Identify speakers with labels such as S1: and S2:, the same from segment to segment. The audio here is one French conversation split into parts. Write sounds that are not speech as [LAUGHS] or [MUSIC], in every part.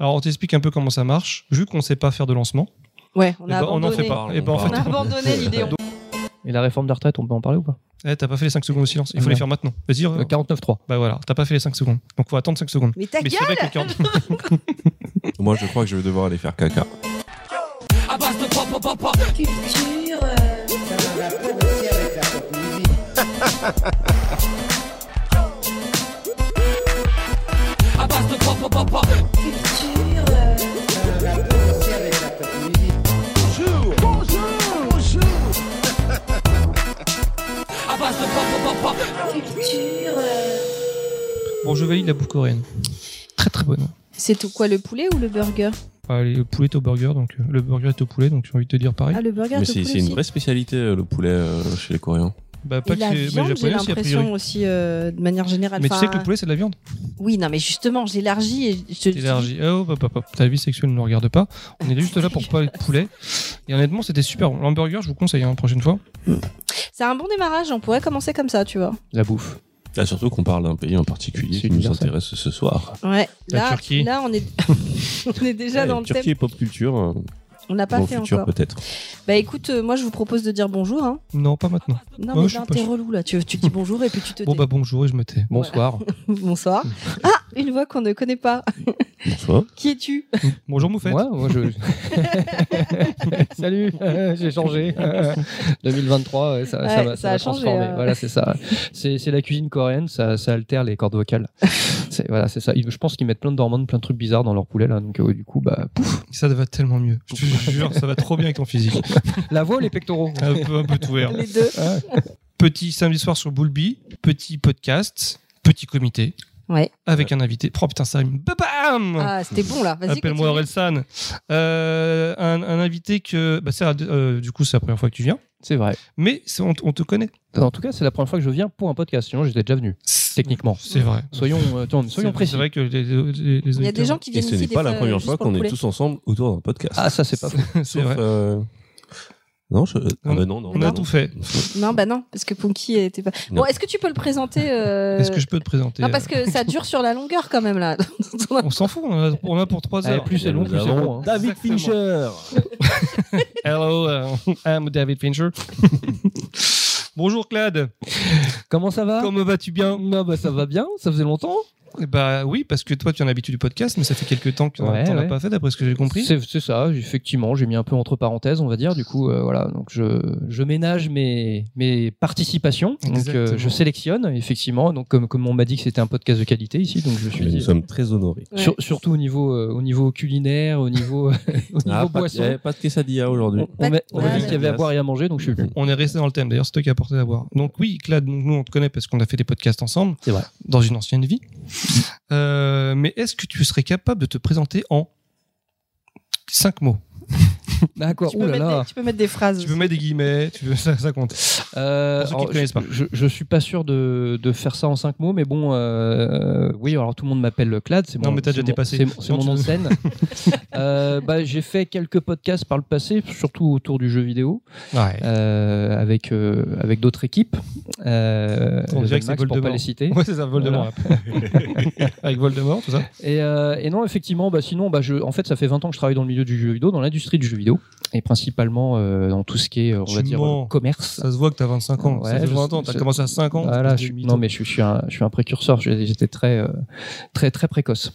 S1: Alors, on t'explique un peu comment ça marche. Vu qu'on sait pas faire de lancement,
S2: Ouais, on
S1: eh
S2: a
S1: ben, on fait pas. Et ben, en
S2: On
S1: fait,
S2: a abandonné [LAUGHS] l'idée. on-
S3: Et la réforme des retraites, on peut en parler ou pas?
S1: Eh, t'as pas fait les 5 secondes de silence. Il faut
S3: Ouais.
S1: les faire maintenant. Vas-y.
S3: Euh,
S1: euh,
S3: 49.3.
S1: Bah voilà, t'as pas fait les 5 secondes. Donc, faut attendre 5 secondes.
S2: Mais ta
S1: Mais
S2: gueule
S1: c'est vrai que 40 [LAUGHS]
S4: Moi, je crois que je vais devoir aller faire caca. [LAUGHS]
S1: Bon, je valide la bouffe coréenne. Très très bonne.
S2: C'est tout quoi, le poulet ou le burger?
S1: Ah, le poulet est au burger, donc euh, le burger est au poulet, donc j'ai envie de te dire pareil.
S2: Ah, le burger
S4: Mais
S2: de
S4: c'est
S2: poulet
S4: c'est une
S2: aussi.
S4: vraie spécialité, euh, le poulet, euh, chez les Coréens.
S1: Bah, pas
S2: Et
S1: que
S2: la viande, j'ai l'impression aussi, euh, de manière générale.
S1: Mais tu sais que le poulet, c'est de la viande.
S2: Oui, non, mais justement, j'élargis et je te le dis.
S1: Élargie. Oh, hop, hop. Ta vie sexuelle ne nous regarde pas. On est juste là pour parler de poulet. Et honnêtement, c'était super. bon. L'hamburger, je vous conseille, hein, prochaine fois.
S2: C'est un bon démarrage, on pourrait commencer comme ça, tu vois.
S3: La bouffe.
S4: Là, surtout qu'on parle d'un pays en particulier qui nous intéresse ce soir.
S2: Ouais,
S1: La
S2: là,
S1: Turquie.
S2: là on est, [LAUGHS] on est déjà dans le
S4: Turquie
S2: thème.
S4: et pop culture, euh,
S2: On n'a pas fait
S4: futur
S2: encore.
S4: peut-être.
S2: Bah écoute, euh, moi je vous propose de dire bonjour. Hein.
S1: Non, pas maintenant.
S2: Non, mais
S1: je
S2: là,
S1: suis pas
S2: t'es relou là. Tu, tu dis bonjour et puis tu te [LAUGHS]
S1: Bon,
S2: tais.
S1: bah bonjour et je me tais.
S3: Bonsoir. [LAUGHS]
S2: Bonsoir. [LAUGHS] Ah, une voix qu'on ne connaît pas.
S4: Bonsoir.
S2: Qui es-tu?
S1: Bonjour, Moufette.
S3: Moi, moi je. Salut, j'ai changé. 2023, ouais, ça, va,
S2: ça a
S3: va
S2: changé,
S3: transformer.
S2: euh.
S3: Voilà, c'est ça. C'est c'est la cuisine coréenne, ça, ça altère les cordes vocales. C'est voilà, c'est ça. Ils- Je pense qu'ils mettent plein d'hormones, plein de trucs bizarres dans leur poulet là. Donc euh, du coup, bah, pouf.
S1: Ça va tellement mieux. Je te [LAUGHS] jure, ça va trop bien avec ton physique. [LAUGHS]
S3: La voix ou les pectoraux
S1: Un peu, un peu tout vert.
S2: Les deux.
S1: Petit samedi soir sur Boulby, petit podcast, petit comité.
S2: Ouais.
S1: Avec un invité. Oh putain, ça rime. Bam
S2: Ah, c'était bon là. Vas-y.
S1: Appelle-moi. Orelsan. Euh, un, un invité que. Bah, c'est, euh, du coup, c'est la première fois que tu viens.
S3: C'est vrai.
S1: Mais c'est- on, on te connaît.
S3: En tout cas, c'est la première fois que je viens pour un podcast. Sinon, j'étais déjà venu. Techniquement.
S1: C'est vrai.
S3: Soyons, euh, attends, soyons précis.
S1: C'est vrai que les, les- les
S2: Il y a des gens qui
S4: Et
S2: viennent
S4: ce
S2: ici
S4: n'est pas la première fois qu'on est tous ensemble autour d'un podcast.
S3: Ah, ça, c'est pas faux.
S1: C'est vrai.
S4: euh, Non, je... ah bah non, non.
S1: On a
S4: non.
S1: tout fait.
S2: Non, bah non, parce que Punky était pas.
S4: Non.
S2: Bon, est-ce que tu peux le présenter euh,
S1: Est-ce que je peux te présenter
S2: Non, parce
S1: euh,
S2: que ça dure sur la longueur quand même là. [LAUGHS]
S1: On s'en fout, on a, on a pour 3
S3: Allez,
S1: heures.
S3: plus c'est long, plus c'est bon. hein.
S4: David
S1: Exactement.
S4: Fincher. [LAUGHS]
S1: Hello, uh, I'm David Fincher. [LAUGHS] Bonjour Claude,
S3: Comment ça va?
S1: Comment vas-tu bien?
S3: Non, bah, ça va bien, ça faisait longtemps.
S1: Bah oui, parce que toi tu en as l'habitude du podcast, mais ça fait quelques temps que
S3: Ouais,
S1: t'en as
S3: ouais.
S1: pas fait d'après ce que j'ai compris.
S3: C'est ça, effectivement, j'ai mis un peu entre parenthèses, on va dire. Du coup, euh, voilà, donc je, je ménage mes, mes participations. Donc, euh, je sélectionne, effectivement. Donc, comme, comme on m'a dit que c'était un podcast de qualité ici, donc je suis
S4: Nous sommes très honorés.
S2: Ouais.
S3: sur- surtout au niveau, euh, au niveau culinaire, au niveau, [LAUGHS] au niveau
S4: Ah, pas,
S3: boisson.
S4: eh, pas de quesadilla aujourd'hui.
S3: On, on m'a on m'a
S2: Ah,
S3: dit qu'il y avait à boire et à manger, donc je suis venu.
S1: On est resté dans le thème, d'ailleurs c'est toi qui as apporté à boire. Donc oui, Claude, donc, nous on te connaît parce qu'on a fait des podcasts ensemble.
S3: C'est vrai.
S1: Dans une ancienne vie. Euh, mais est-ce que tu serais capable de te présenter en 5 mots? [LAUGHS]
S3: D'accord,
S2: Tu peux,
S3: oh
S2: tu peux mettre des phrases.
S1: Tu peux mettre des guillemets, tu veux, [LAUGHS] ça, ça compte.
S3: Euh,
S1: Pour ceux qui
S3: alors,
S1: ne connaissent
S3: je,
S1: pas.
S3: Je, je suis pas sûr de, de faire ça en cinq mots, mais bon, euh, oui, alors tout le monde m'appelle Clad, c'est
S1: Non,
S3: mon,
S1: mais t'as déjà dépassé.
S3: C'est mon nom de scène. Euh, bah, j'ai fait quelques podcasts par le passé, surtout autour du jeu vidéo,
S1: Ouais.
S3: euh, avec euh, avec d'autres équipes. Euh,
S1: On dirait que c'est
S3: pour pas
S1: Voldemort.
S3: les citer.
S1: Ouais, c'est ça, Voldemort. [LAUGHS] Avec Voldemort, tout ça.
S3: Et, euh, et non, effectivement, bah, sinon, bah, je, en fait, ça fait 20 ans que je travaille dans le milieu du jeu vidéo, dans l'industrie du jeu vidéo, et principalement euh, dans tout ce qui est, on va
S1: Tu
S3: dire, euh, commerce.
S1: Ça se voit que t'as 25 ans.
S3: Ouais,
S1: ça fait
S3: je
S1: 20 ans,
S3: sais-
S1: t'as commencé à 5 ans.
S3: Voilà, je non mais je, suis- je suis un, je suis un précurseur. J'étais très, euh, très, très précoce.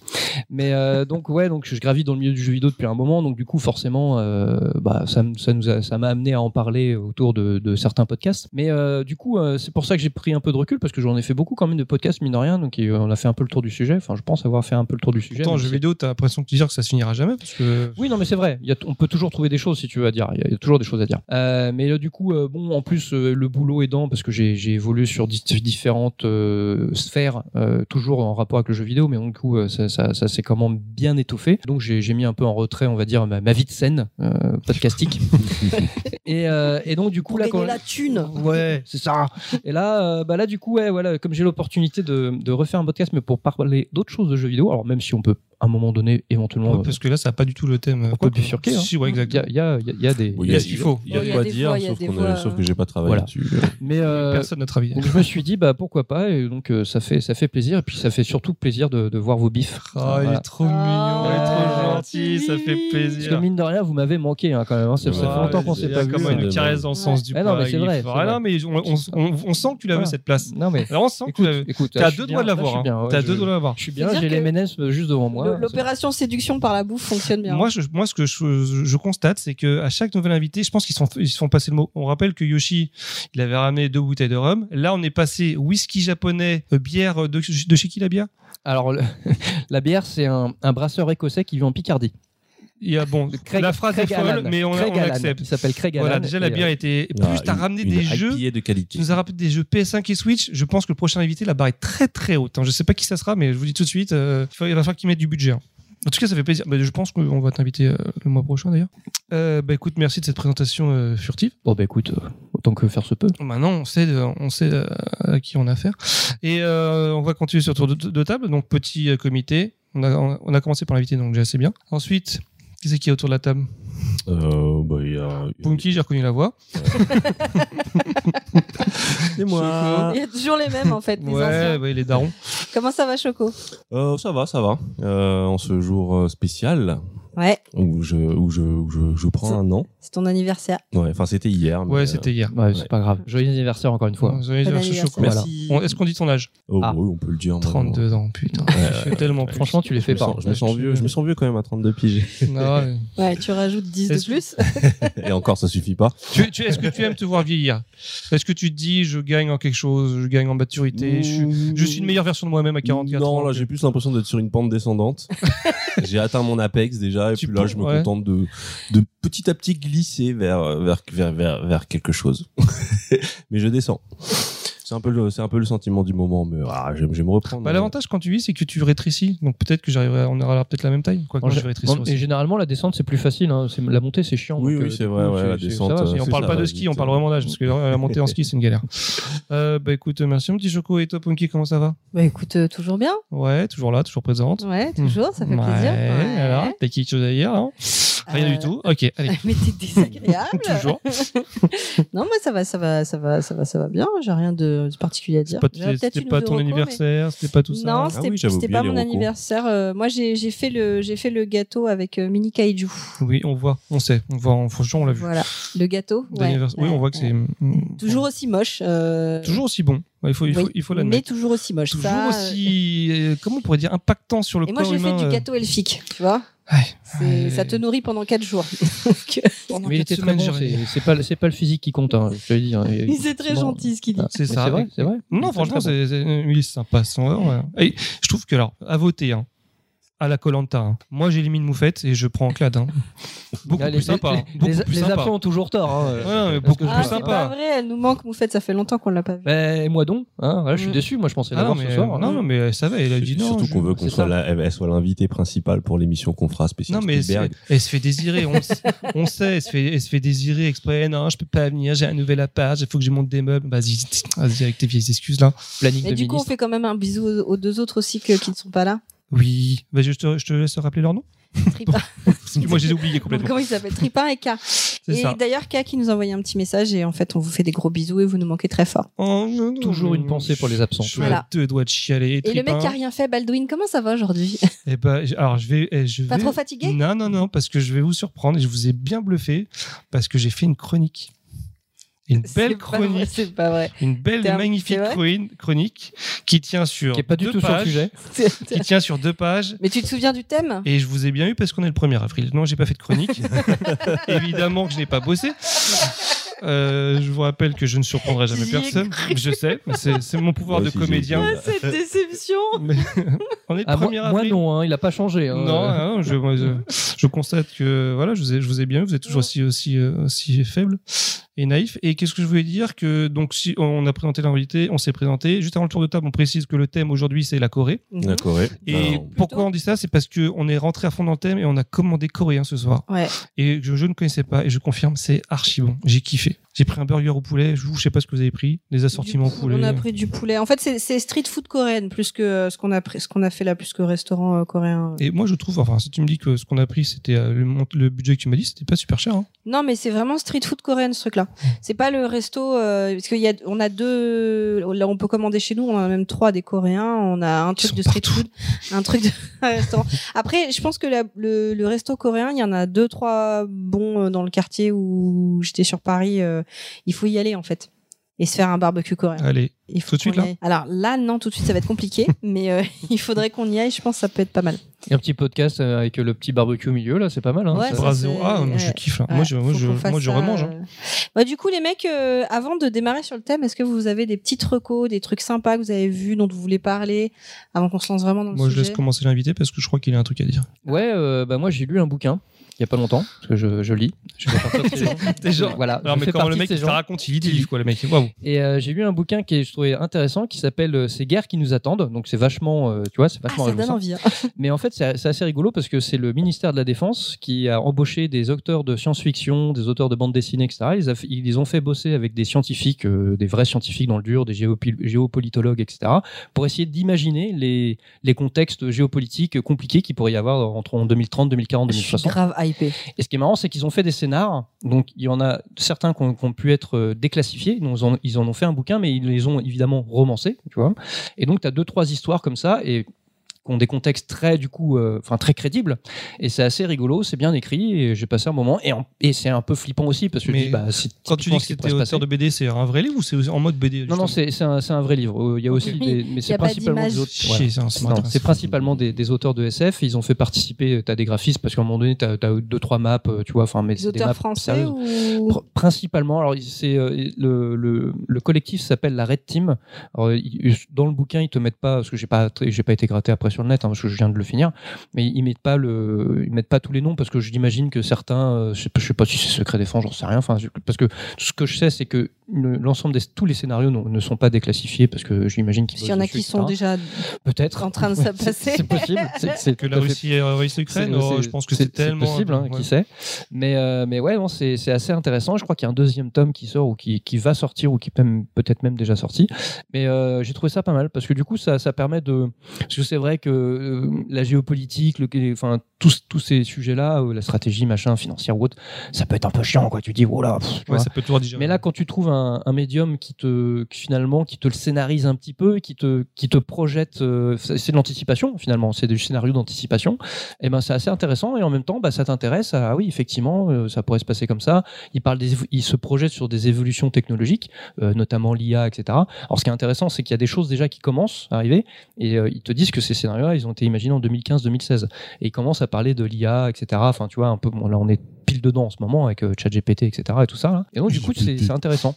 S3: Mais euh, [LAUGHS] donc ouais, donc je gravis dans le milieu du jeu vidéo depuis un moment. Donc du coup, forcément, euh, bah ça, nous a, ça m'a amené à en parler autour de, de certains podcasts. Mais euh, du coup, euh, c'est pour ça que j'ai pris un peu de recul parce que j'en ai fait beaucoup quand même de podcasts mine de rien. Donc euh, on a fait un peu le tour du sujet. Enfin, je pense avoir fait un peu le tour du sujet.
S1: Pourtant, en jeu vidéo, t'as l'impression de te dire que ça se finira jamais parce que.
S3: oui, non, mais c'est vrai. Y a- on peut toujours trouver des choses si tu veux à dire. Il y a, il y a toujours des choses à dire. Euh, mais là, du coup, euh, bon, en plus, euh, le boulot aidant, parce que j'ai j'ai évolué sur di- différentes euh, sphères, euh, toujours en rapport avec le jeu vidéo, mais donc, du coup, euh, ça, ça, ça s'est comment bien étoffé. Donc, j'ai j'ai mis un peu en retrait, on va dire, ma, ma vie de scène euh, podcastique. [LAUGHS] et, euh, et donc, du coup,
S2: Pour
S3: là, quand
S2: la thune.
S3: Ouais, c'est ça. Et là, euh, bah là, du coup, ouais, voilà, comme j'ai l'opportunité de, de refaire un podcast, mais pour parler d'autres choses de jeux vidéo, alors même si on peut à un moment donné, éventuellement,
S1: Ouais, parce que là, ça n'a pas du tout le thème.
S3: on peut bifurquer. hein.
S1: Si, ouais,
S3: Il y a, il y a- il y a- il y a des.
S4: Bon,
S1: il y a ce qu'il faut.
S4: Il y a
S2: Il
S4: de quoi dire,
S2: fois, il
S4: sauf, qu'on
S2: fois,
S4: a- sauf que j'ai pas travaillé
S3: Voilà.
S4: dessus.
S3: Mais euh,
S1: Personne n'a travaillé.
S3: donc je me suis dit bah pourquoi pas et donc euh, ça fait ça fait plaisir et puis ça fait surtout plaisir de, de voir vos bifs.
S1: Oh, il
S3: Voilà.
S1: est trop
S2: Ah,
S1: mignon, il est trop
S2: ouais.
S1: gentil, ça fait
S3: Parce que
S1: plaisir.
S3: mine de rien, vous m'avez manqué hein, quand même. hein. Ça, ça fait longtemps qu'on
S4: c'est
S3: s'est pas vu.
S1: Comme une
S3: euh.
S1: caresse dans le sens du
S3: Ah non,
S1: poids,
S3: mais c'est
S1: il
S3: vrai,
S1: Ah non, mais on, sent que tu
S3: Voilà.
S1: cette place.
S3: Non mais
S1: Alors on sent que tu
S3: écoute,
S1: T'as deux doigts de l'avoir. hein. T'as
S3: je-
S1: deux doigts de l'avoir.
S3: Je suis bien, j'ai les MNS juste devant moi.
S2: L'opération séduction par la bouffe fonctionne bien.
S1: Moi, je, moi, ce que je, je constate, c'est que à chaque nouvel invité, je pense qu'ils se font, ils se font passer le mot. On rappelle que Yoshi, il avait ramené deux bouteilles de rhum. Là, on est passé whisky japonais, euh, bière de, de chez qui la bière?
S3: Alors le- [LAUGHS] la bière, c'est un, un brasseur écossais qui vit en Picardie.
S1: Il y a bon,
S3: Craig-
S1: la phrase
S3: Craig
S1: est folle, mais on,
S3: Craig
S1: on accepte.
S3: Il s'appelle Craig
S1: Voilà,
S3: Allan.
S1: déjà la
S3: Et,
S1: bière
S3: euh,
S1: était.
S4: Ah,
S1: Plus t'as ramené
S4: une
S1: des jeux.
S4: De qualité.
S1: Tu nous as ramené des jeux PS5 et Switch. Je pense que le prochain invité, la barre est très très haute. hein. Je sais pas qui ça sera, mais je vous dis tout de suite, euh, il va falloir qu'il mette du budget. hein. En tout cas, ça fait plaisir. Bah, je pense qu'on va t'inviter euh, le mois prochain d'ailleurs. Euh, bah écoute, merci de cette présentation euh, furtive.
S3: Bon bah écoute, euh, autant que faire se peut.
S1: Maintenant, on sait, euh, on sait euh, à qui on a affaire. Et euh, on va continuer sur tour de, de table. Donc petit euh, comité. On a, on a commencé par l'invité, donc déjà c'est bien. Ensuite, qui c'est qui est autour de la table?
S4: Euh, bah, il y a.
S1: Punky, j'ai reconnu la voix. [LAUGHS]
S4: Et moi.
S2: Il y a toujours les mêmes en fait, les
S1: Ouais,
S2: anciens.
S1: ouais, les darons.
S2: Comment ça va, Choco?
S4: Euh, ça va, ça va. Euh, en ce jour euh, spécial
S2: Ouais,
S4: où je, où je, où je, je prends un an.
S2: c'est ton anniversaire.
S4: Ouais, enfin c'était hier. mais,
S1: Ouais,
S4: euh,
S1: c'était hier.
S3: Ouais, c'est pas grave. Joyeux anniversaire encore une fois.
S2: Bon
S1: déjà
S2: anniversaire.
S4: Merci.
S1: On- Est-ce qu'on dit ton âge?
S4: Oh,
S3: Ah.
S4: oui, on peut le dire. moi,
S1: 32 ans, putain. je suis tellement plus.
S3: Franchement, tu les
S4: Je
S3: fais pas.
S4: sens, je me sens vieux, je me sens vieux quand même à 32 piges. [LAUGHS]
S1: Ah ouais.
S2: Ouais, tu rajoutes 10 de plus. [LAUGHS]
S4: Et encore, ça suffit pas.
S1: Tu- tu- Est-ce que tu aimes te voir vieillir? Est-ce que tu te dis, je gagne en quelque chose, je gagne en maturité, je suis, je suis une meilleure version de moi-même à 44
S4: non,
S1: ans
S4: là
S1: que-
S4: j'ai plus l'impression d'être sur une pente descendante. [LAUGHS] j'ai atteint mon apex déjà, et puis là je me
S1: ouais.
S4: contente de, de petit à petit glisser vers, vers, vers, vers, vers quelque chose. [LAUGHS] mais je descends. C'est un peu le, c'est un peu le sentiment du moment, mais ah, j'aime, j'aime reprendre.
S1: Bah, L'avantage quand tu vis, c'est que tu rétrécis. Donc peut-être que j'arriverai, on aura peut-être la même taille. Quoi que je vais rétrécir
S3: bon,
S1: aussi.
S3: et généralement, la descente, c'est plus facile. hein. C'est- La montée, c'est chiant.
S4: Oui,
S3: donc,
S4: oui,
S3: euh,
S4: c'est vrai,
S3: coup,
S4: ouais,
S3: c'est-
S4: la
S3: c'est-
S4: descente,
S3: ça va,
S4: euh,
S3: c'est-
S1: on
S4: c'est
S1: parle
S4: ça,
S1: pas de ski,
S4: vite.
S1: on parle vraiment d'âge, parce que la montée en ski, c'est une galère. Euh, bah écoute, merci mon petit Choco. Et toi, Punky, comment ça va?
S2: Bah écoute, euh, toujours bien.
S1: Ouais, toujours là, toujours présente.
S2: Ouais, toujours, ça fait
S1: Ouais,
S2: plaisir. Ouais.
S1: alors, t'as quelque chose à dire hein? Rien
S2: Euh,
S1: du tout. Ok, allez. [LAUGHS]
S2: Mais t'es désagréable. [LAUGHS]
S1: Toujours. [LAUGHS]
S2: non, moi ça va, ça va, ça va, ça va, ça va bien. J'ai rien de, de particulier à dire.
S1: c'était pas ton
S2: recos, mais-
S1: anniversaire, c'était pas tout ça.
S2: Non,
S4: Ah
S2: c'était
S4: oui,
S2: pas mon anniversaire. Euh, moi, j'ai fait le j'ai fait le gâteau avec euh, mini kaiju.
S1: Oui, on voit, on sait, on voit, en- franchement, on l'a vu.
S2: Voilà, le gâteau. ouais,
S1: oui, on voit que c'est mm,
S2: toujours aussi moche. euh,
S1: toujours aussi bon. Il faut, il faut, il faut
S2: mais toujours aussi moche.
S1: Toujours
S2: ça, euh,
S1: aussi, euh, comment on pourrait dire, impactant sur le
S2: Et moi,
S1: corps
S2: j'ai fait du
S1: euh,
S2: gâteau elfique, tu vois.
S1: Ouais.
S2: Ça te nourrit pendant 4 jours. [LAUGHS] Euh,
S1: pendant
S3: Mais il était très bon. C'est pas, le physique qui compte. Hein, je te le dis. Et-
S2: C'est très gentil ce qu'il dit.
S1: C'est ça.
S3: C'est vrai, c'est vrai. Il
S1: Non, franchement,
S3: bon.
S1: c'est c'est sympa. vrai, ouais. Et je trouve que, alors, à voter, hein, à la Colanta, hein, moi j'élimine Moufette et je prends Clad. Hein. [LAUGHS] Beaucoup
S3: Ah,
S1: plus
S3: les,
S1: sympa.
S3: les-
S1: hein. Beaucoup
S3: les-
S1: plus
S3: les
S1: sympa.
S3: absents ont toujours tort. Hein,
S1: Ouais, non, mais
S3: Parce
S1: beaucoup
S3: que
S2: Ah,
S1: plus
S2: c'est
S1: sympa.
S2: pas vrai, elle nous manque, Moufette, ça fait longtemps qu'on l'a pas vue.
S3: Ben, et moi donc, hein, voilà, je suis
S2: Mm.
S3: déçu. Moi, je pensais
S1: Ah non,
S3: l'avoir
S1: mais,
S3: ce soir.
S1: non, non, mais ça va, elle a dit non.
S4: Surtout qu'on veut qu'on soit elle, elle soit l'invitée principale pour l'émission qu'on fera spéciale
S1: Non, mais elle se fait désirer. On, sait, elle se, fait, elle se fait désirer exprès. Non, je peux pas venir, j'ai un nouvel appart, il faut que je monte des meubles. Vas-y, vas-y avec tes vieilles excuses là.
S3: Planning
S2: Mais du coup, on fait quand même un bisou aux, deux autres aussi qui ne sont pas là.
S1: Oui, bah, je, te, je te laisse rappeler leur nom. Que [LAUGHS] moi, je les ai oubliés complètement.
S2: Comment il s'appelle? Tripin et K.
S1: C'est
S2: Et d'ailleurs, K qui nous a envoyé un petit message et en fait, on vous fait des gros bisous et vous nous manquez très fort.
S1: Oh, non, non,
S3: Toujours
S1: non,
S3: une pensée pour les absents.
S1: Je suis
S2: Voilà.
S1: à deux doigts de chialer.
S2: Et le mec qui a rien fait, Baldwin, comment ça va aujourd'hui? [LAUGHS]
S1: Eh ben, alors je vais, eh, je
S2: Pas
S1: vais-
S2: trop fatigué?
S1: Non, non, non, parce que je vais vous surprendre et je vous ai bien bluffé parce que j'ai fait une chronique. Une belle chronique,
S2: C'est pas vrai.
S1: une belle
S2: un-
S1: magnifique chronique qui tient sur
S3: Qui est pas du
S1: deux
S3: tout sur le
S1: pages,
S3: sujet.
S1: qui tient sur deux pages.
S2: Mais tu te souviens du thème?
S1: Et je vous ai bien eu parce qu'on est le 1er avril. Non, j'ai pas fait de chronique. [LAUGHS] Évidemment que je n'ai pas bossé. Euh, je vous rappelle que je ne surprendrai jamais personne. Je sais, c'est mon pouvoir de comédien.
S2: Ah, Cette [LAUGHS] déception
S1: Mais [LAUGHS] on est le
S3: Ah, moi,
S1: 1er
S3: moi, non, hein, il a pas changé. hein.
S1: Non, non, je, moi, je, je constate que voilà, je vous ai, je vous ai bien vu, vous êtes toujours aussi, aussi, euh, aussi faible et naïf. Et qu'est-ce que je voulais dire que donc si on a présenté l'invité, on s'est présenté. Juste avant le tour de table, on précise que le thème aujourd'hui c'est la Corée.
S2: Mhm.
S4: La Corée.
S1: Et
S4: Alors,
S1: pourquoi on dit ça? C'est parce que on est rentré à fond dans le thème et on a commandé coréen ce soir.
S2: Ouais.
S1: Et je, je ne connaissais pas et je confirme, c'est archi bon. J'ai kiffé. Sushi J'ai pris un burger au poulet. Je, vous, je sais pas ce que vous avez pris. Les assortiments
S2: Du-
S1: poulet.
S2: On a pris du poulet. En fait, c'est street food coréenne plus que ce qu'on a pris, ce qu'on a fait là plus que restaurant euh, coréen.
S1: Et moi, je trouve, enfin, si tu me dis que ce qu'on a pris, c'était euh, le, budget que tu m'as dit, c'était pas super cher. Hein.
S2: Non, mais c'est vraiment street food coréen ce truc-là. C'est pas le resto euh, parce qu'il y a, on a deux. Là, on peut commander chez nous. On en a même trois des Coréens. On a un truc de street
S1: partout.
S2: food, un truc de [LAUGHS] restaurant. Après, je pense que la- le, le resto coréen, il y en a deux, trois bons euh, dans le quartier où j'étais sur Paris. euh, il faut y aller en fait et se faire un barbecue coréen.
S1: Allez,
S2: Il faut
S1: tout de suite, là.
S2: Alors là, non, tout de suite, ça va être compliqué, [LAUGHS] mais euh, [LAUGHS] il faudrait qu'on y aille. Je pense que ça peut être pas mal.
S3: Et un petit podcast euh, avec le petit barbecue au milieu, là, c'est pas mal. Hein,
S2: Ouais,
S3: ça.
S1: Ah, moi, je kiffe. là.
S2: Ouais,
S1: moi, je, moi, je, moi, je remange. hein.
S2: euh. Bah, du coup, les mecs, euh, avant de démarrer sur le thème, est-ce que vous avez des petites recos, des trucs sympas que vous avez vus, dont vous voulez parler, avant qu'on se lance vraiment dans le
S1: Moi, je
S2: sujet?
S1: laisse commencer l'invité parce que je crois qu'il a un truc à dire.
S3: Ouais, euh, bah moi j'ai lu un bouquin il y a pas longtemps parce que je, je lis. Je [LAUGHS] fais partie de ces gens.
S1: Genre-
S3: Voilà.
S1: Alors,
S3: je
S1: mais comment le mec te raconte, il lit des livres, quoi, le mec.
S3: Et euh, j'ai lu un bouquin qui est, je trouvais intéressant qui s'appelle euh, Ces guerres qui nous attendent. Donc c'est vachement, euh, tu vois, c'est
S2: Ah,
S3: vachement
S2: ça donne envie. hein. [LAUGHS]
S3: Mais en fait, c'est assez rigolo parce que c'est le ministère de la Défense qui a embauché des auteurs de science-fiction, des auteurs de bande dessinée, etc. Ils, a ils les ont fait bosser avec des scientifiques, euh, des vrais scientifiques dans le dur, des géopolitologues, etc. pour essayer d'imaginer les, les contextes géopolitiques compliqués qu'il pourrait y avoir entre en 2030, 2040,
S2: Je suis
S3: 2060. Et ce qui est marrant, c'est qu'ils ont fait des scénars. Donc, il y en a certains qui ont, pu être euh, déclassifiés. Ils en, ils en ont fait un bouquin, mais ils les ont évidemment romancés, tu vois. Et donc, tu as deux, trois histoires comme ça. Et qui ont des contextes très du coup euh, enfin très crédibles et c'est assez rigolo c'est bien écrit et j'ai passé un moment et, en- et c'est un peu flippant aussi parce que
S1: Mais
S3: je dis, bah,
S1: Quand tu dis que c'était auteur de BD, c'est un vrai livre ou c'est en mode BD
S3: non non c'est un, vrai livre Euh, il y a aussi des, mais c'est principalement des autres voilà. c'est principalement des, des auteurs de SF. Ils ont fait participer, tu as des graphistes, parce qu'à un moment donné, tu as, deux, trois maps, euh, tu vois, enfin, mais des
S2: auteurs
S3: maps
S2: français
S3: sérieuses.
S2: ou
S3: Pr- Principalement, alors c'est euh, le, le, le collectif s'appelle la Red Team. Alors, dans le bouquin, ils te mettent pas, parce que j'ai pas, j'ai pas été gratté après sur le net, hein, parce que je viens de le finir, mais ils mettent pas le, ils mettent pas tous les noms parce que j'imagine que certains, euh, je sais pas, je sais pas si c'est secret défense, j'en sais rien. Enfin, parce que tout ce que je sais, c'est que le- l'ensemble des tous les scénarios ne, ne sont pas déclassifiés parce que j'imagine qu'ils
S2: s'il y en a qui sont
S3: etc.
S2: déjà
S3: peut-être
S2: en train de [LAUGHS]
S3: C'est-
S2: s'apasser.
S3: C'est possible. C'est-
S1: Que la Russie envahi l'Ukraine, oh, je pense que c'est tellement.
S3: possible, hein,
S1: ouais.
S3: qui sait. Mais, euh, mais ouais, non, c'est c'est assez intéressant. Je crois qu'il y a un deuxième tome qui sort ou qui, qui va sortir ou qui peut-être même déjà sorti. Mais euh, j'ai trouvé ça pas mal parce que du coup, ça, ça permet de. Parce que c'est vrai que euh, la géopolitique, le, enfin, tous, tous ces sujets-là, euh, la stratégie, machin, financière ou autre, ça peut être un peu chiant, quoi. Tu dis, voilà. tu
S1: Ouais, ça peut toujours.
S3: Mais là, quand tu trouves un, un médium qui te, qui finalement, qui te le scénarise un petit peu, qui te, qui te projette, euh, c'est de l'anticipation finalement, c'est du scénario d'anticipation. Et ben, c'est assez intéressant et en même temps, bah, ça t'intéresse. à, Ah oui, effectivement, ça pourrait se passer comme ça. Il parle des, il se projette sur des évolutions technologiques, notamment l'IA, etc. Alors, ce qui est intéressant, c'est qu'il y a des choses déjà qui commencent à arriver et ils te disent que ces ils ont été imaginés en 2015-2016 et ils commencent à parler de l'IA, etc. Enfin, tu vois, un peu. Bon, là, on est pile dedans en ce moment avec euh, ChatGPT, etc. Et tout ça. là. Et donc, du coup, c'est intéressant.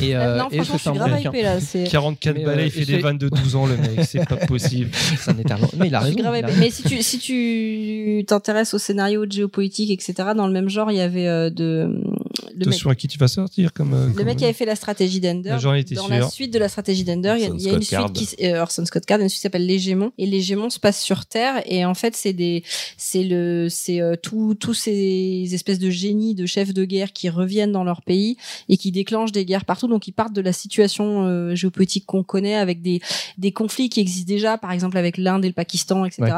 S3: Et, euh,
S2: non,
S3: et
S2: franchement, je suis
S3: un
S2: grave hypé là. C'est
S1: 44
S3: Mais,
S1: balais,
S3: euh,
S1: il fait des vannes de 12 ans, le mec. C'est pas possible. [LAUGHS]
S3: C'est un éternel. Mais il a
S2: Je suis
S3: raison.
S2: grave
S3: il a
S2: hypé. Mais si tu si tu t'intéresses au scénario de géopolitique, etc. Dans le même genre, il y avait euh, de le mec,
S1: à qui tu vas sortir comme. euh,
S2: le
S1: comme-
S2: mec qui avait fait la stratégie d'Ender. Dans
S1: sûr.
S2: la suite de la stratégie d'Ender, il y a, y une
S4: Scott Card.
S2: suite qui euh, Orson Scott Card, il y a une suite qui s'appelle l'Hégémon et l'Hégémon se passe sur Terre et en fait c'est des c'est le c'est euh, tous tous ces espèces de génies de chefs de guerre qui reviennent dans leur pays et qui déclenchent des guerres partout donc ils partent de la situation euh, géopolitique qu'on connaît avec des des conflits qui existent déjà par exemple avec l'Inde et le Pakistan etc
S3: Ouais.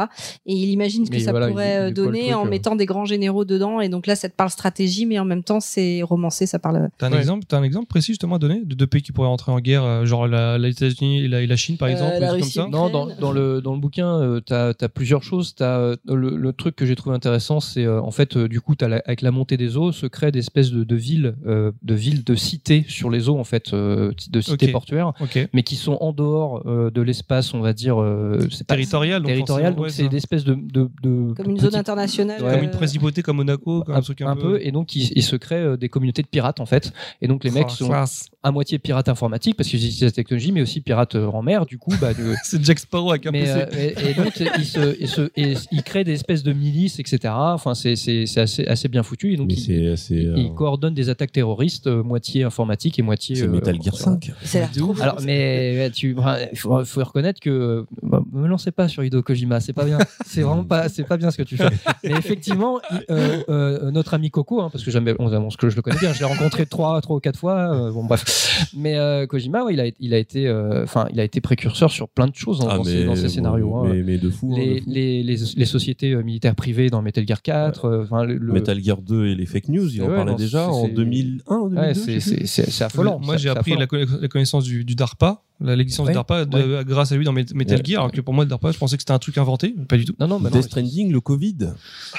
S2: et il imagine ce que
S3: Mais
S2: ça
S3: voilà,
S2: pourrait
S3: il- il
S2: donner
S3: truc,
S2: en mettant des grands généraux dedans et donc là ça te parle stratégie mais en même temps c'est romancé ça parle
S1: T'as un,
S3: Ouais.
S1: exemple, un précis justement à donner de deux pays qui pourraient entrer en guerre, euh, genre la, les États-Unis et la, et la Chine par
S2: Euh,
S1: exemple,
S2: la
S1: des trucs
S2: Russie.
S1: comme ça?
S3: Non, dans, le, dans le bouquin, tu as, plusieurs choses. T'as, euh, le, le truc que j'ai trouvé intéressant, c'est euh, en fait, euh, du coup, avec la montée des eaux, se créent des espèces de, de villes, euh, de villes, de cités sur les eaux, en fait, euh, de cités portuaires, mais qui sont en dehors euh, de l'espace, on va dire, euh, c'est pas
S1: Territorial, donc
S3: territorial.
S1: forcément,
S3: Donc,
S1: ouais,
S3: c'est des espèces de, de, de
S2: comme une zone internationale
S3: Ouais.
S1: Comme
S2: euh,
S1: une principauté comme Monaco, comme un, truc un,
S3: un peu, et donc il, il se crée euh, des communautés de pirates en fait, et donc les mecs
S1: Oh,
S3: sont
S1: classe.
S3: À moitié pirates informatiques parce qu'ils utilisent la technologie, mais aussi pirates euh, en mer. Du coup, bah, de- [LAUGHS]
S1: C'est Jack Sparrow avec un
S3: mais,
S1: PC.
S3: euh, et, et donc il se, il se- et il crée des espèces de milices, etc. Enfin, c'est c'est c'est assez assez bien foutu, et donc
S4: Mais
S3: il,
S4: c'est c'est
S3: il- il
S4: euh,
S3: coordonne des attaques terroristes, euh, moitié informatique et moitié.
S4: c'est
S3: euh,
S4: Metal Gear 5.
S2: ça a l'air trop
S3: alors, mais tu, il faut, faut reconnaître que bah, me lancez pas sur Hideo Kojima, c'est pas bien. [LAUGHS] C'est vraiment pas, c'est pas bien ce que tu fais. [LAUGHS] Mais effectivement, il- euh, euh, notre ami Coco, hein, parce que j'aime, on, on- que je le connais bien, je l'ai rencontré trois, trois ou quatre fois. euh, bon bref, [LAUGHS] Mais euh, Kojima, ouais, il a, il a été, euh, enfin, il a été précurseur sur plein de choses dans,
S4: Ah,
S3: dans ses, dans ses scénarios. hein.
S4: Mais, mais de fou. hein,
S3: les,
S4: de fou.
S3: les, les, les sociétés euh, militaires privées dans Metal Gear 4, euh, enfin le, le-
S4: Metal Gear 2 et les fake news, il en
S3: Ouais,
S4: parlait
S3: non,
S4: déjà en
S3: c'est-
S4: 2001 ou 2002
S3: ouais,
S4: je
S3: c'est affolant.
S1: Moi, j'ai appris la, connaissance du, du DARPA, l'existence
S3: Ouais.
S1: du DARPA de- grâce à lui dans Met- Metal
S3: Ouais.
S1: Gear, alors que pour moi, le DARPA, je pensais que c'était un truc inventé, pas du tout.
S3: Non, non, bah non,
S4: Death Stranding, le Covid.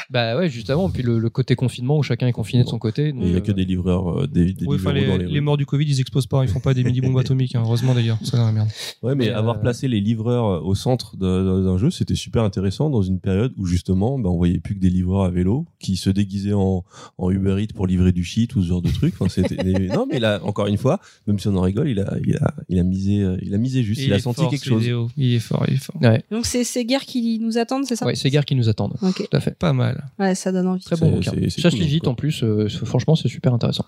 S3: Bah ouais, justement. Puis le, le côté confinement où chacun est confiné de son côté.
S4: Il n'y a que
S3: euh,
S4: des livreurs, euh, des, des
S1: Ouais, enfin,
S4: livreurs dans
S1: les, morts du Covid, ils explosent pas, ils font pas des mini-bombes [LAUGHS] atomiques, hein. heureusement d'ailleurs, ça la merde.
S4: Ouais, mais
S3: Mais,
S4: avoir
S3: euh,
S4: placé les livreurs euh, au centre de- d'un jeu, c'était super intéressant dans une période où justement, bah, on voyait plus que des livreurs à vélo qui se déguisaient en, en Uber Eats pour livrer du shit ou ce genre de trucs. Enfin, c'était [LAUGHS] des- non, mais là, encore une fois, même si on en rigole, il a, il a, il a misé, il a misé juste, il, a senti
S1: fort,
S4: quelque chose.
S1: vidéo. Il est fort, il est fort.
S3: Ouais,
S2: Donc c'est ces guerres qui nous attendent, c'est ça?
S3: Ouais c'est guerres qui nous attendent.
S2: Ok.
S3: Tout à fait.
S1: Pas mal.
S2: Ouais, ça donne envie.
S3: Très bon bouquin. Ça se lit vite en plus. euh, franchement, c'est super intéressant.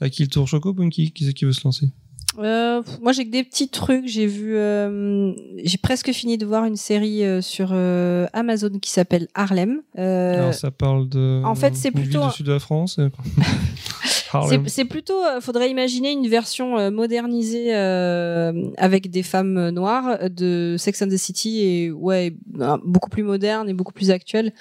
S1: À qui le tour Choco Punky Qui c'est qui veut se lancer?
S2: Euh, moi, j'ai que des petits trucs. J'ai vu, euh, j'ai presque fini de voir une série euh, sur euh, Amazon qui s'appelle Harlem. Euh,
S1: Alors, ça parle de.
S2: en fait, c'est plutôt
S1: du sud de la France. euh. [LAUGHS]
S2: C'est plutôt, euh, faudrait imaginer une version euh, modernisée euh, avec des femmes noires de Sex and the City et ouais, beaucoup plus moderne et beaucoup plus actuelle.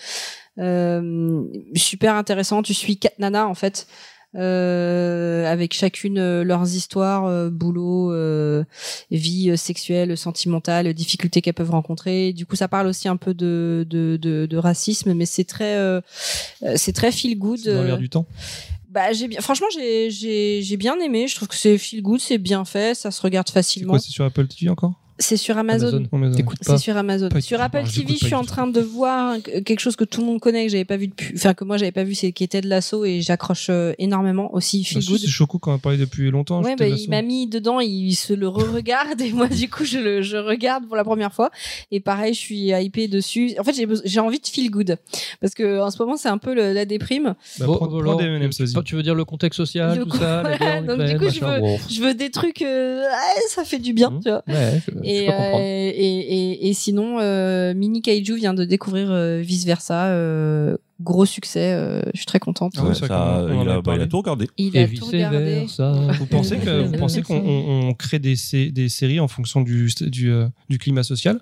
S2: Euh, super intéressant. Tu suis quatre nanas en fait. Euh, avec chacune euh, leurs histoires, euh, boulot, euh, vie sexuelle, sentimentale, difficultés qu'elles peuvent rencontrer. Du coup, ça parle aussi un peu de, de, de, de racisme, mais c'est très, c'est très feel good.
S1: C'est dans l'air du temps.
S2: Bah, j'ai bien, franchement, j'ai, j'ai, j'ai bien aimé. Je trouve que c'est feel good, c'est bien fait, ça se regarde
S1: C'est
S2: facilement.
S1: quoi C'est sur Apple TV encore?
S2: C'est sur Amazon.
S3: Amazon.
S1: Amazon.
S3: T'écoutes
S2: C'est sur Amazon.
S1: Pas
S2: sur. Apple
S1: Ah,
S2: TV, je suis en train de voir quelque chose que tout le monde connaît, que j'avais pas vu depuis, enfin que moi j'avais pas vu, c'est qui était de l'assaut et j'accroche euh, énormément aussi.
S1: Ah,
S2: Feel good.
S1: C'est Choco qu'on a parlé depuis longtemps.
S2: Ouais, bah, il m'a mis dedans, il se le re-regarde et moi du coup je le je regarde pour la première fois et pareil je suis hypée dessus. En fait j'ai envie de feel good parce que en ce moment c'est un peu le- la déprime.
S1: Bah,
S3: Bon,
S1: prends, prends des M&M's,
S3: tu,
S1: vas-y.
S3: tu veux dire le contexte social,
S2: Le
S3: tout ça, en [LAUGHS]
S2: Donc, du coup, je veux-. Je veux des trucs, euh, ouais, ça fait du bien, tu vois.
S3: Ouais, je, je
S2: Et,
S3: peux comprendre.
S2: euh, et, et, et sinon, euh, Mini Kaiju vient de découvrir euh, Vice Versa. euh, gros succès, euh, je suis très contente.
S1: Ah ouais,
S4: ça, il, a, bah, il a tout regardé.
S2: Il
S3: Et
S2: a tout regardé.
S1: Vous pensez que vous [LAUGHS] pensez qu'on on- on crée des, sé- des séries en fonction du, du, euh, du climat social?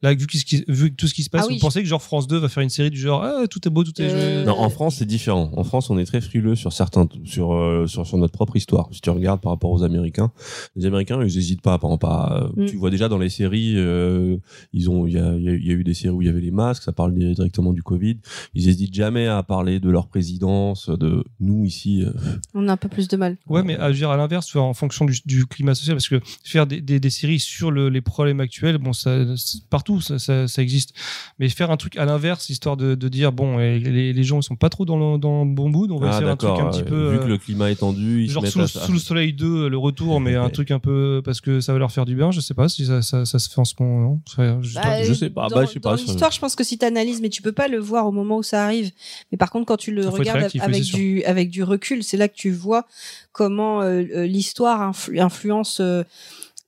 S1: Là, vu, qui- vu tout ce qui se passe,
S2: Ah oui.
S1: vous pensez que genre France 2 va faire une série du genre ah, tout est beau, tout est
S2: Euh,
S1: joué
S4: Non, en France, c'est différent. En France, on est très frileux sur certains, sur, euh, sur, sur notre propre histoire. Si tu regardes par rapport aux Américains, les Américains, ils hésitent pas. Par à-
S2: Mm.
S4: Tu vois déjà dans les séries, euh, ils ont, il y a, il y a- il y a eu des séries où il y avait les masques, ça parle directement du Covid. Ils hésitent jamais à parler de leur présidence, de nous ici. euh,
S2: On a un peu plus de mal.
S1: Ouais, mais à, dire à l'inverse, en fonction du, du climat social, parce que faire des, des, des séries sur le- les problèmes actuels, bon, ça, c'est- partout, ça, ça, ça existe. Mais faire un truc à l'inverse, histoire de, de dire, bon, eh, les, les gens ils sont pas trop dans le, dans le bon mood, on va
S4: Ah,
S1: faire un truc
S4: d'accord.
S1: un petit
S4: euh,
S1: peu.
S4: Vu
S1: euh,
S4: que le climat est tendu, ils
S1: Genre
S4: se
S1: sous,
S4: à,
S1: sous le soleil 2, le retour, [LAUGHS] mais un truc un peu parce que ça va leur faire du bien. Je sais pas si ça, ça, ça se fait en ce moment. Non? Ça- je-
S2: Bah,
S4: je sais pas,
S2: Dans,
S4: bah, je sais
S2: dans
S4: pas, ça-
S2: l'histoire, je pense que si tu analyses, mais tu peux pas le voir au moment où ça arrive. Mais par contre, quand tu le regardes
S1: réactif,
S2: avec, du, avec du recul, c'est là que tu vois comment euh, euh, l'histoire influ- influence euh,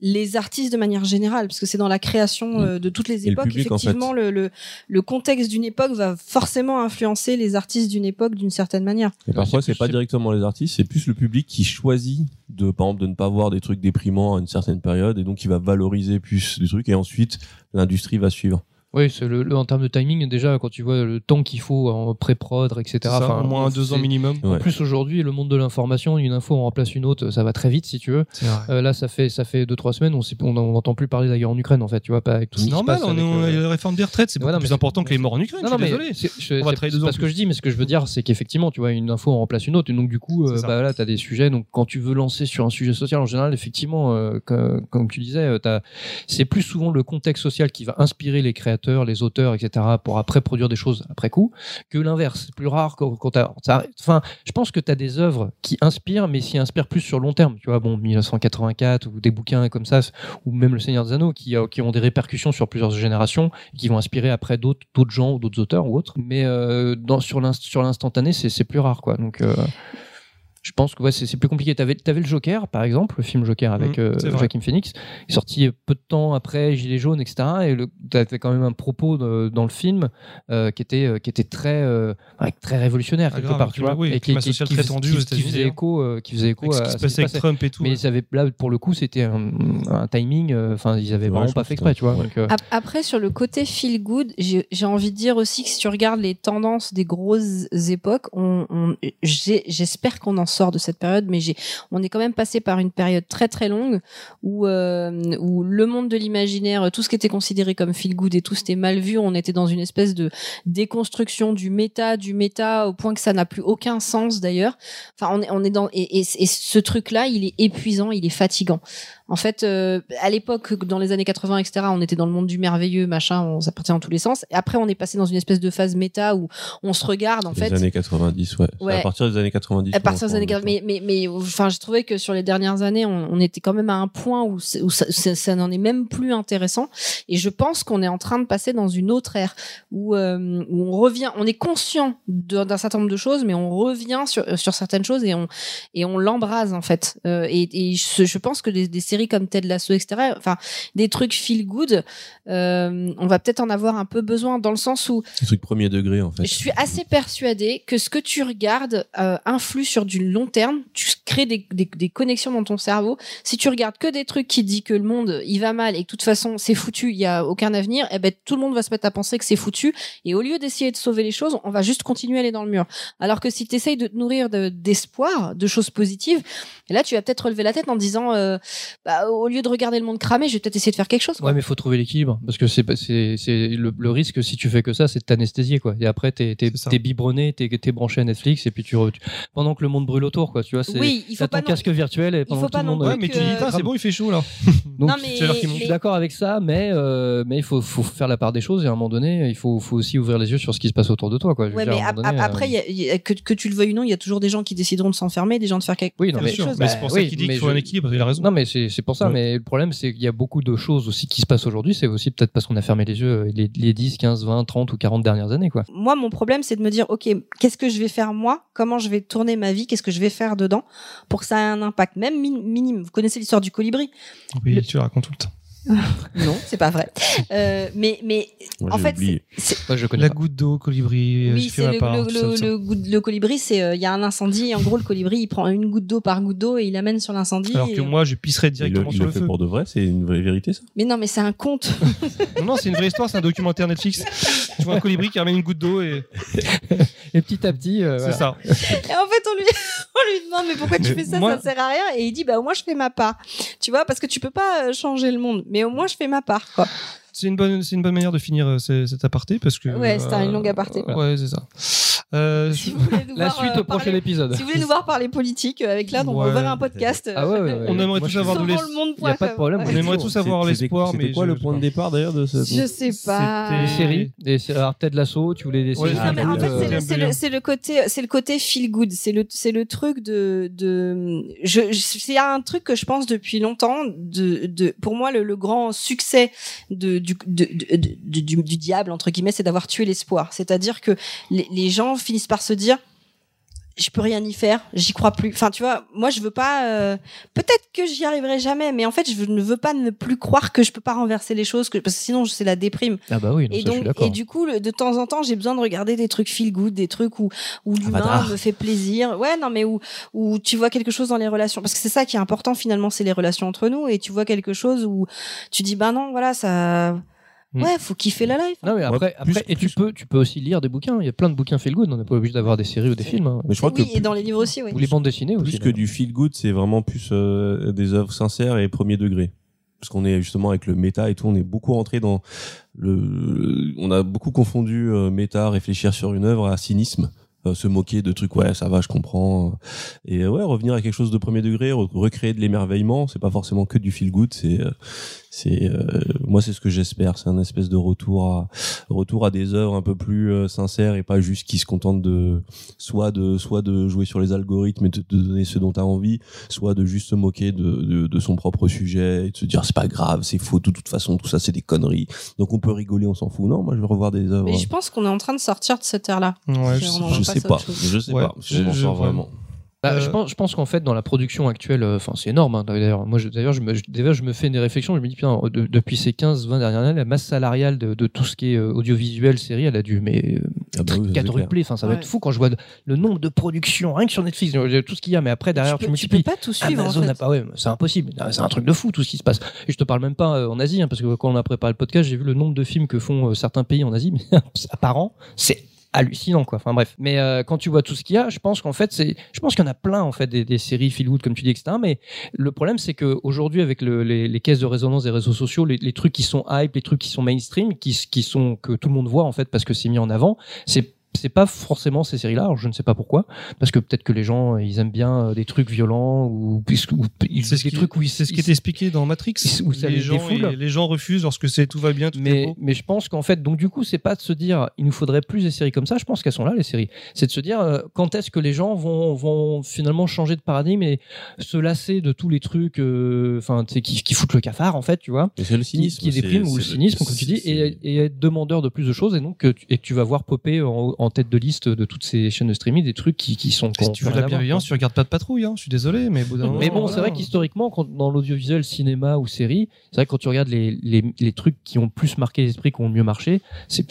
S2: les artistes de manière générale, parce que c'est dans la création euh, de toutes les
S4: Et le
S2: époques.
S4: public, en fait.
S2: Effectivement, le, le, le contexte d'une époque va forcément influencer les artistes d'une époque d'une certaine manière.
S4: Et parfois,
S3: c'est
S4: pas directement les artistes, c'est plus le public qui choisit de, par exemple, de ne pas voir des trucs déprimants à une certaine période et donc qui va valoriser plus des trucs et ensuite l'industrie va suivre.
S3: Oui, c'est le, le- en termes de timing, déjà, quand tu vois le temps qu'il faut en pré-prod, etc.
S1: ça,
S3: enfin,
S1: au moins deux ans minimum.
S4: Ouais.
S3: En plus, aujourd'hui, le monde de l'information, une info en remplace une autre, ça va très vite, si tu veux. Euh, là, ça fait ça fait deux trois semaines, on n'entend plus parler de la guerre en Ukraine, en fait, tu vois, pas avec tout ce
S1: C'est
S3: qui se
S1: normal, on, on a
S3: euh,
S1: la réforme des retraites, c'est plus important que les morts en Ukraine.
S3: Non,
S1: je
S3: non,
S1: suis désolé.
S3: c'est- je-
S1: On va
S3: c'est-
S1: travailler
S3: c'est
S1: deux ans
S3: pas ce que je dis, mais ce que je veux dire, c'est qu'effectivement, tu vois, une info en remplace une autre, et donc du coup, euh, bah là, t'as des sujets. Donc, quand tu veux lancer sur un sujet social, en général, effectivement, euh, comme, comme tu disais, t'as- c'est plus souvent le contexte social qui va inspirer les créateurs, les auteurs, etc., pour après produire des choses après coup, que l'inverse. C'est plus rare quand, quand ça- Enfin, je pense que tu as des œuvres qui inspirent, mais qui inspirent plus sur long terme. Tu vois, bon, 1984 ou des bouquins comme ça, ou même Le Seigneur des Anneaux, qui, euh, qui ont des répercussions sur plusieurs générations, et qui vont inspirer après d'autres gens ou d'autres auteurs ou autres. Mais euh, sur l'inst- sur l'instantané, c'est c'est plus rare, quoi. Donc, euh, Je pense que ouais, c'est plus compliqué. T'avais avais le Joker, par exemple, le film Joker avec
S1: Mhm,
S3: euh. Joaquin Phoenix, qui sorti peu de temps après Gilets jaunes, etc. Et le- t'avais quand même un propos de- dans le film euh, qui était euh, qui était très euh, très révolutionnaire
S1: Ah,
S3: quelque
S1: grave,
S3: part, tu vois,
S1: oui,
S3: et
S1: social très tendu
S3: qui-
S1: aux
S3: qui faisait écho, euh, qui faisait écho
S1: Avec ce
S3: à
S1: qui se
S3: qui
S1: passait avec. Trump et tout.
S3: Mais
S1: ouais.
S3: ils avaient là pour le coup, c'était un, un timing. euh, Enfin, ils avaient vraiment pas fait exprès,
S4: que-
S3: tu vois.
S4: ouais.
S3: donc, euh,
S2: Ap- Après, sur le côté feel good, j'ai j'ai envie de dire aussi que si tu regardes les tendances des grosses époques, j'espère qu'on en sort de cette période, mais j'ai, on est quand même passé par une période très très longue où, euh, où le monde de l'imaginaire, tout ce qui était considéré comme feel good et tout, c'était mal vu. On était dans une espèce de déconstruction du méta, du méta, au point que ça n'a plus aucun sens d'ailleurs. Enfin, on est, on est dans, et, ce truc-là, il est épuisant, il est fatigant. En fait, euh, à l'époque, dans les années 80, etc., on était dans le monde du merveilleux, machin, on s'appartient dans tous les sens. Et après, on est passé dans une espèce de phase méta où on se regarde, en
S4: les
S2: fait.
S4: années 90, ouais. À partir des années 90.
S2: À partir des années
S4: en
S2: 40, mais, mais, mais, enfin, je trouvais que sur les dernières années, on, on était quand même à un point où, ça, ça, ça n'en est même plus intéressant. Et je pense qu'on est en train de passer dans une autre ère où, euh, où on revient, on est conscient d'un certain nombre de choses, mais on revient sur, euh, sur certaines choses et on, et on l'embrase, en fait. Euh, et et je, je pense que des, des séries comme Ted Lasso, etc., enfin, des trucs feel good, euh, on va peut-être en avoir un peu besoin dans le sens où
S4: Des trucs premier degré, en fait.
S2: je suis assez persuadée que ce que tu regardes euh, influe sur du long terme. Tu crées des, des, des connexions dans ton cerveau. Si tu regardes que des trucs qui disent que le monde il va mal et que de toute façon c'est foutu, il y a aucun avenir, eh ben tout le monde va se mettre à penser que c'est foutu. Et au lieu d'essayer de sauver les choses, on va juste continuer à aller dans le mur. Alors que si tu essayes de te nourrir de- d'espoir, de, choses positives, et là tu vas peut-être relever la tête en disant, euh, bah, au lieu de regarder le monde cramer, je vais peut-être essayer de faire quelque chose. quoi.
S3: Ouais, mais il faut trouver l'équilibre parce que c'est pas- c'est c'est le, le risque si tu fais que ça, c'est de t'anesthésier quoi. Et après t'es t'es biberonné, t'es t'es branché à Netflix et puis tu, pendant que le monde brûle autour quoi. Tu vois, c'est
S2: Oui, il faut
S3: t'as
S2: pas
S3: ton
S2: non-
S3: casque virtuel et pendant
S2: faut
S3: que tout le monde.
S1: Ouais, mais tu dis, c'est bon, il fait chaud là. [LAUGHS]
S3: Donc,
S2: Non, mais-.
S3: Je suis d'accord avec ça, mais euh, mais il faut, faut faire la part des choses et à un moment donné, il faut, faut aussi ouvrir les yurs sur ce qui se passe autour de toi quoi.
S2: Ouais,
S3: dire,
S2: mais
S3: à donné,
S2: après,
S3: euh,
S2: y a- que, que tu le veuilles ou non, il y a toujours des gens qui décideront de s'enfermer, des gens de faire quelque
S3: Oui, non, mais
S2: chose.
S1: mais
S3: Bah,
S1: c'est pour ça qu'il dit qu'il faut un équilibre, il a raison.
S3: Non, mais c'est c'est pour ça.
S4: Ouais.
S3: Mais le problème, c'est qu'il y a beaucoup de choses aussi qui se passent aujourd'hui. C'est aussi peut-être parce qu'on a fermé les yeux euh, les, les 10, 15, 20, 30 ou 40 dernières années, quoi.
S2: Moi, mon problème, c'est de me dire, OK, qu'est-ce que je vais faire moi? Comment je vais tourner ma vie? Qu'est-ce que je vais faire dedans? Pour que ça ait un impact, même min- minime Vous connaissez l'histoire du colibri?
S1: Oui, tu le racontes tout le temps. [LAUGHS]
S2: Non, c'est pas vrai. Euh, mais mais
S4: Moi,
S2: en fait,
S4: oublié.
S2: c'est- c'est-
S3: Moi, je connais
S1: La
S3: pas.
S1: goutte d'eau, colibri, euh,
S2: oui,
S1: j'ai fait
S2: c'est
S1: ma
S2: le,
S1: part.
S2: le, le,
S1: tout ça.
S2: le goût- le colibri, c'est euh, il y a un incendie et en gros le colibri il prend une goutte d'eau par goutte d'eau et il amène sur l'incendie.
S1: Alors
S2: et-
S1: que moi, je pisserais directement
S4: il
S1: sur
S4: le
S1: le
S4: fait
S1: feu.
S4: pour de vrai, c'est une vraie vérité, ça?
S2: Mais non, mais c'est un conte. [LAUGHS]
S1: Non, non, c'est une vraie histoire, c'est un documentaire Netflix. [LAUGHS] Tu vois un colibri qui ramène une goutte d'eau et [LAUGHS]
S3: Et petit à petit, euh,
S1: c'est
S3: voilà.
S1: ça.
S2: Et en fait, on lui, [LAUGHS] on lui demande, mais pourquoi tu fais ça?
S1: moi-
S2: Ça sert à rien. Et il dit, bah, au moins, je fais ma part. Tu vois, parce que tu peux pas euh, changer le monde. Mais au moins, je fais ma part, quoi.
S1: C'est une bonne, c'est une bonne manière de finir euh, ce- cet aparté parce que.
S2: Ouais, c'était une longue aparté.
S1: Ouais, c'est ça. Euh,
S2: Si
S3: La suite
S2: euh,
S3: au prochain
S2: parler-
S3: épisode.
S2: Si vous voulez nous voir parler politique euh, avec là, on
S1: Ouais.
S2: va faire un podcast. euh,
S3: Ah ouais, ouais, ouais.
S1: On aimerait
S3: Moi,
S1: tous avoir de l'es-
S3: Il y a pas de problème,
S1: On aimerait tous avoir l'espoir, mais
S4: quoi
S1: je-
S4: le point de départ d'ailleurs de ce
S2: Je sais pas.
S1: C'était-
S3: Des séries, des. Alors peut-être l'assaut, tu voulais des séries?
S1: c'est
S2: Non, mais en
S1: un
S2: fait, c'est
S1: euh,
S2: le, le, le côté, c'est le côté feel good. C'est le, c'est le truc de, de, je, je- c'est un truc que je pense depuis longtemps. De, de, pour moi, le, le grand succès de, du, diable entre guillemets, c'est d'avoir tué l'espoir. C'est-à-dire que les gens finissent par se dire. Je peux rien y faire, j'y crois plus. Enfin, tu vois, moi je veux pas. euh, Peut-être que j'y arriverai jamais, mais en fait, je ne veux pas ne plus croire que je peux pas renverser les choses, que, parce que sinon c'est la déprime.
S3: Ah bah oui, non,
S2: Et
S3: ça, je suis
S2: donc,
S3: d'accord.
S2: et du coup, le- de temps en temps, j'ai besoin de regarder des trucs feel good, des trucs où, où l'humain
S4: Avatar.
S2: me fait plaisir. Ouais, non, mais où, où tu vois quelque chose dans les relations. Parce que c'est ça qui est important finalement, c'est les relations entre nous. Et tu vois quelque chose où tu dis, bah non, voilà, ça.
S3: Mm.
S2: Ouais, faut kiffer la life.
S3: Non mais après,
S4: Ouais, plus-
S3: après et tu
S4: plus-
S3: peux, tu peux aussi lire des bouquins. Il y a plein de bouquins feel good. On n'est pas obligé d'avoir des séries ou des films. hein.
S4: Mais je crois que
S2: oui, et dans les livres aussi, oui.
S3: Ou les bandes dessinées aussi.
S4: plus que du feel good, c'est vraiment plus euh, des œuvres sincères et premier degré. Parce qu'on est justement avec le méta et tout, on est beaucoup rentré dans le, on a beaucoup confondu euh, méta, réfléchir sur une œuvre à cynisme. euh, se moquer de trucs ouais ça va je comprends et euh, ouais revenir à quelque chose de premier degré re- recréer de l'émerveillement c'est pas forcément que du feel good c'est euh, c'est euh, moi c'est ce que j'espère. C'est un espèce de retour à retour à des œuvres un peu plus euh, sincères et pas juste qui se contentent de soit de soit de jouer sur les algorithmes et de te donner ce dont tu as envie soit de juste se moquer de, de, de son propre sujet et de se dire c'est pas grave c'est faux de toute façon tout ça c'est des conneries. Donc on peut rigoler on s'en fout. Non moi je veux revoir des œuvres.
S2: Mais je pense qu'on est en train de sortir de cette ère-là.
S1: Ouais,
S2: Je-
S1: sais
S2: en
S1: pas.
S4: je sais pas. Je sais pas.
S1: Je- je-
S4: sort vraiment
S3: Bah,
S1: Euh,
S3: je pense, je pense qu'en fait, dans la production actuelle, euh, enfin, c'est énorme. hein, d'ailleurs, moi, je- d'ailleurs, je me, je- me fais des réflexions. Je me dis, putain, de- depuis ces 15-20 dernières années, la masse salariale de, de tout ce qui est euh, audiovisuel, série, elle a dû mais euh,
S4: Ah bah oui,
S3: quadrupler. Enfin, ça va être fou quand je vois le nombre de productions, rien que sur Netflix, euh, tout ce qu'il y a. Mais après, derrière,
S2: tu,
S3: tu,
S2: peux, tu peux
S3: multiplies.
S2: pas tout suivre
S3: Amazon
S2: en fait.
S3: pas, ouais, c'est impossible. C'est un truc de fou tout ce qui se passe. Et je te parle même pas euh, en Asie, hein, parce que quand on a préparé le podcast, j'ai vu le nombre de films que font euh, certains pays en Asie, mais [LAUGHS] par an, c'est hallucinant quoi. Enfin bref. Mais euh, quand tu vois tout ce qu'il y a, je pense qu'en fait c'est, je pense qu'il y en a plein en fait des, séries feel comme tu dis etc. Mais le problème c'est que aujourd'hui avec le- les, caisses de résonance des réseaux sociaux, les, trucs qui sont hype, les trucs qui sont mainstream, qui sont que tout le monde voit en fait parce que c'est mis en avant, c'est c'est pas forcément ces séries-là. Alors je ne sais pas pourquoi, parce que peut-être que les gens ils aiment bien euh, des trucs violents ou, puisque- ou ils
S1: C'est ce
S3: des
S1: qui,
S3: trucs où ils
S1: c'est ce qui
S3: ils-
S1: est expliqué dans Matrix.
S3: où ça
S1: les,
S3: les
S1: gens, et les gens refusent lorsque c'est tout va bien, tout est
S3: mais,
S1: beau.
S3: mais je pense qu'en fait, donc du coup, c'est pas de se dire il nous faudrait plus des séries comme ça. Je pense qu'elles sont là, les séries. C'est de se dire euh, quand est-ce que les gens vont, vont finalement changer de paradigme et se lasser de tous les trucs euh, enfin, qui, qui foutent le cafard, en fait, tu vois.
S4: C'est le
S3: Qui,
S4: cynisme.
S3: qui
S4: c'est-
S3: déprime ou le cynisme, comme tu dis, et, et être demandeur de plus de choses, et donc que tu, et que tu vas voir popper en, en tête de liste de toutes ces chaînes de streaming des trucs qui, qui sont. qui
S1: Si tu veux la bienveillance, tu regardes pas de patrouille. Hein. Je suis désolé, mais au bout d'un moment,
S3: Mais bon, c'est vrai qu'historiquement, quand- dans l'audiovisuel, cinéma ou série, c'est vrai que quand tu regardes les, les, les trucs qui ont plus marqué l'esprit, qui ont le mieux marché, c'est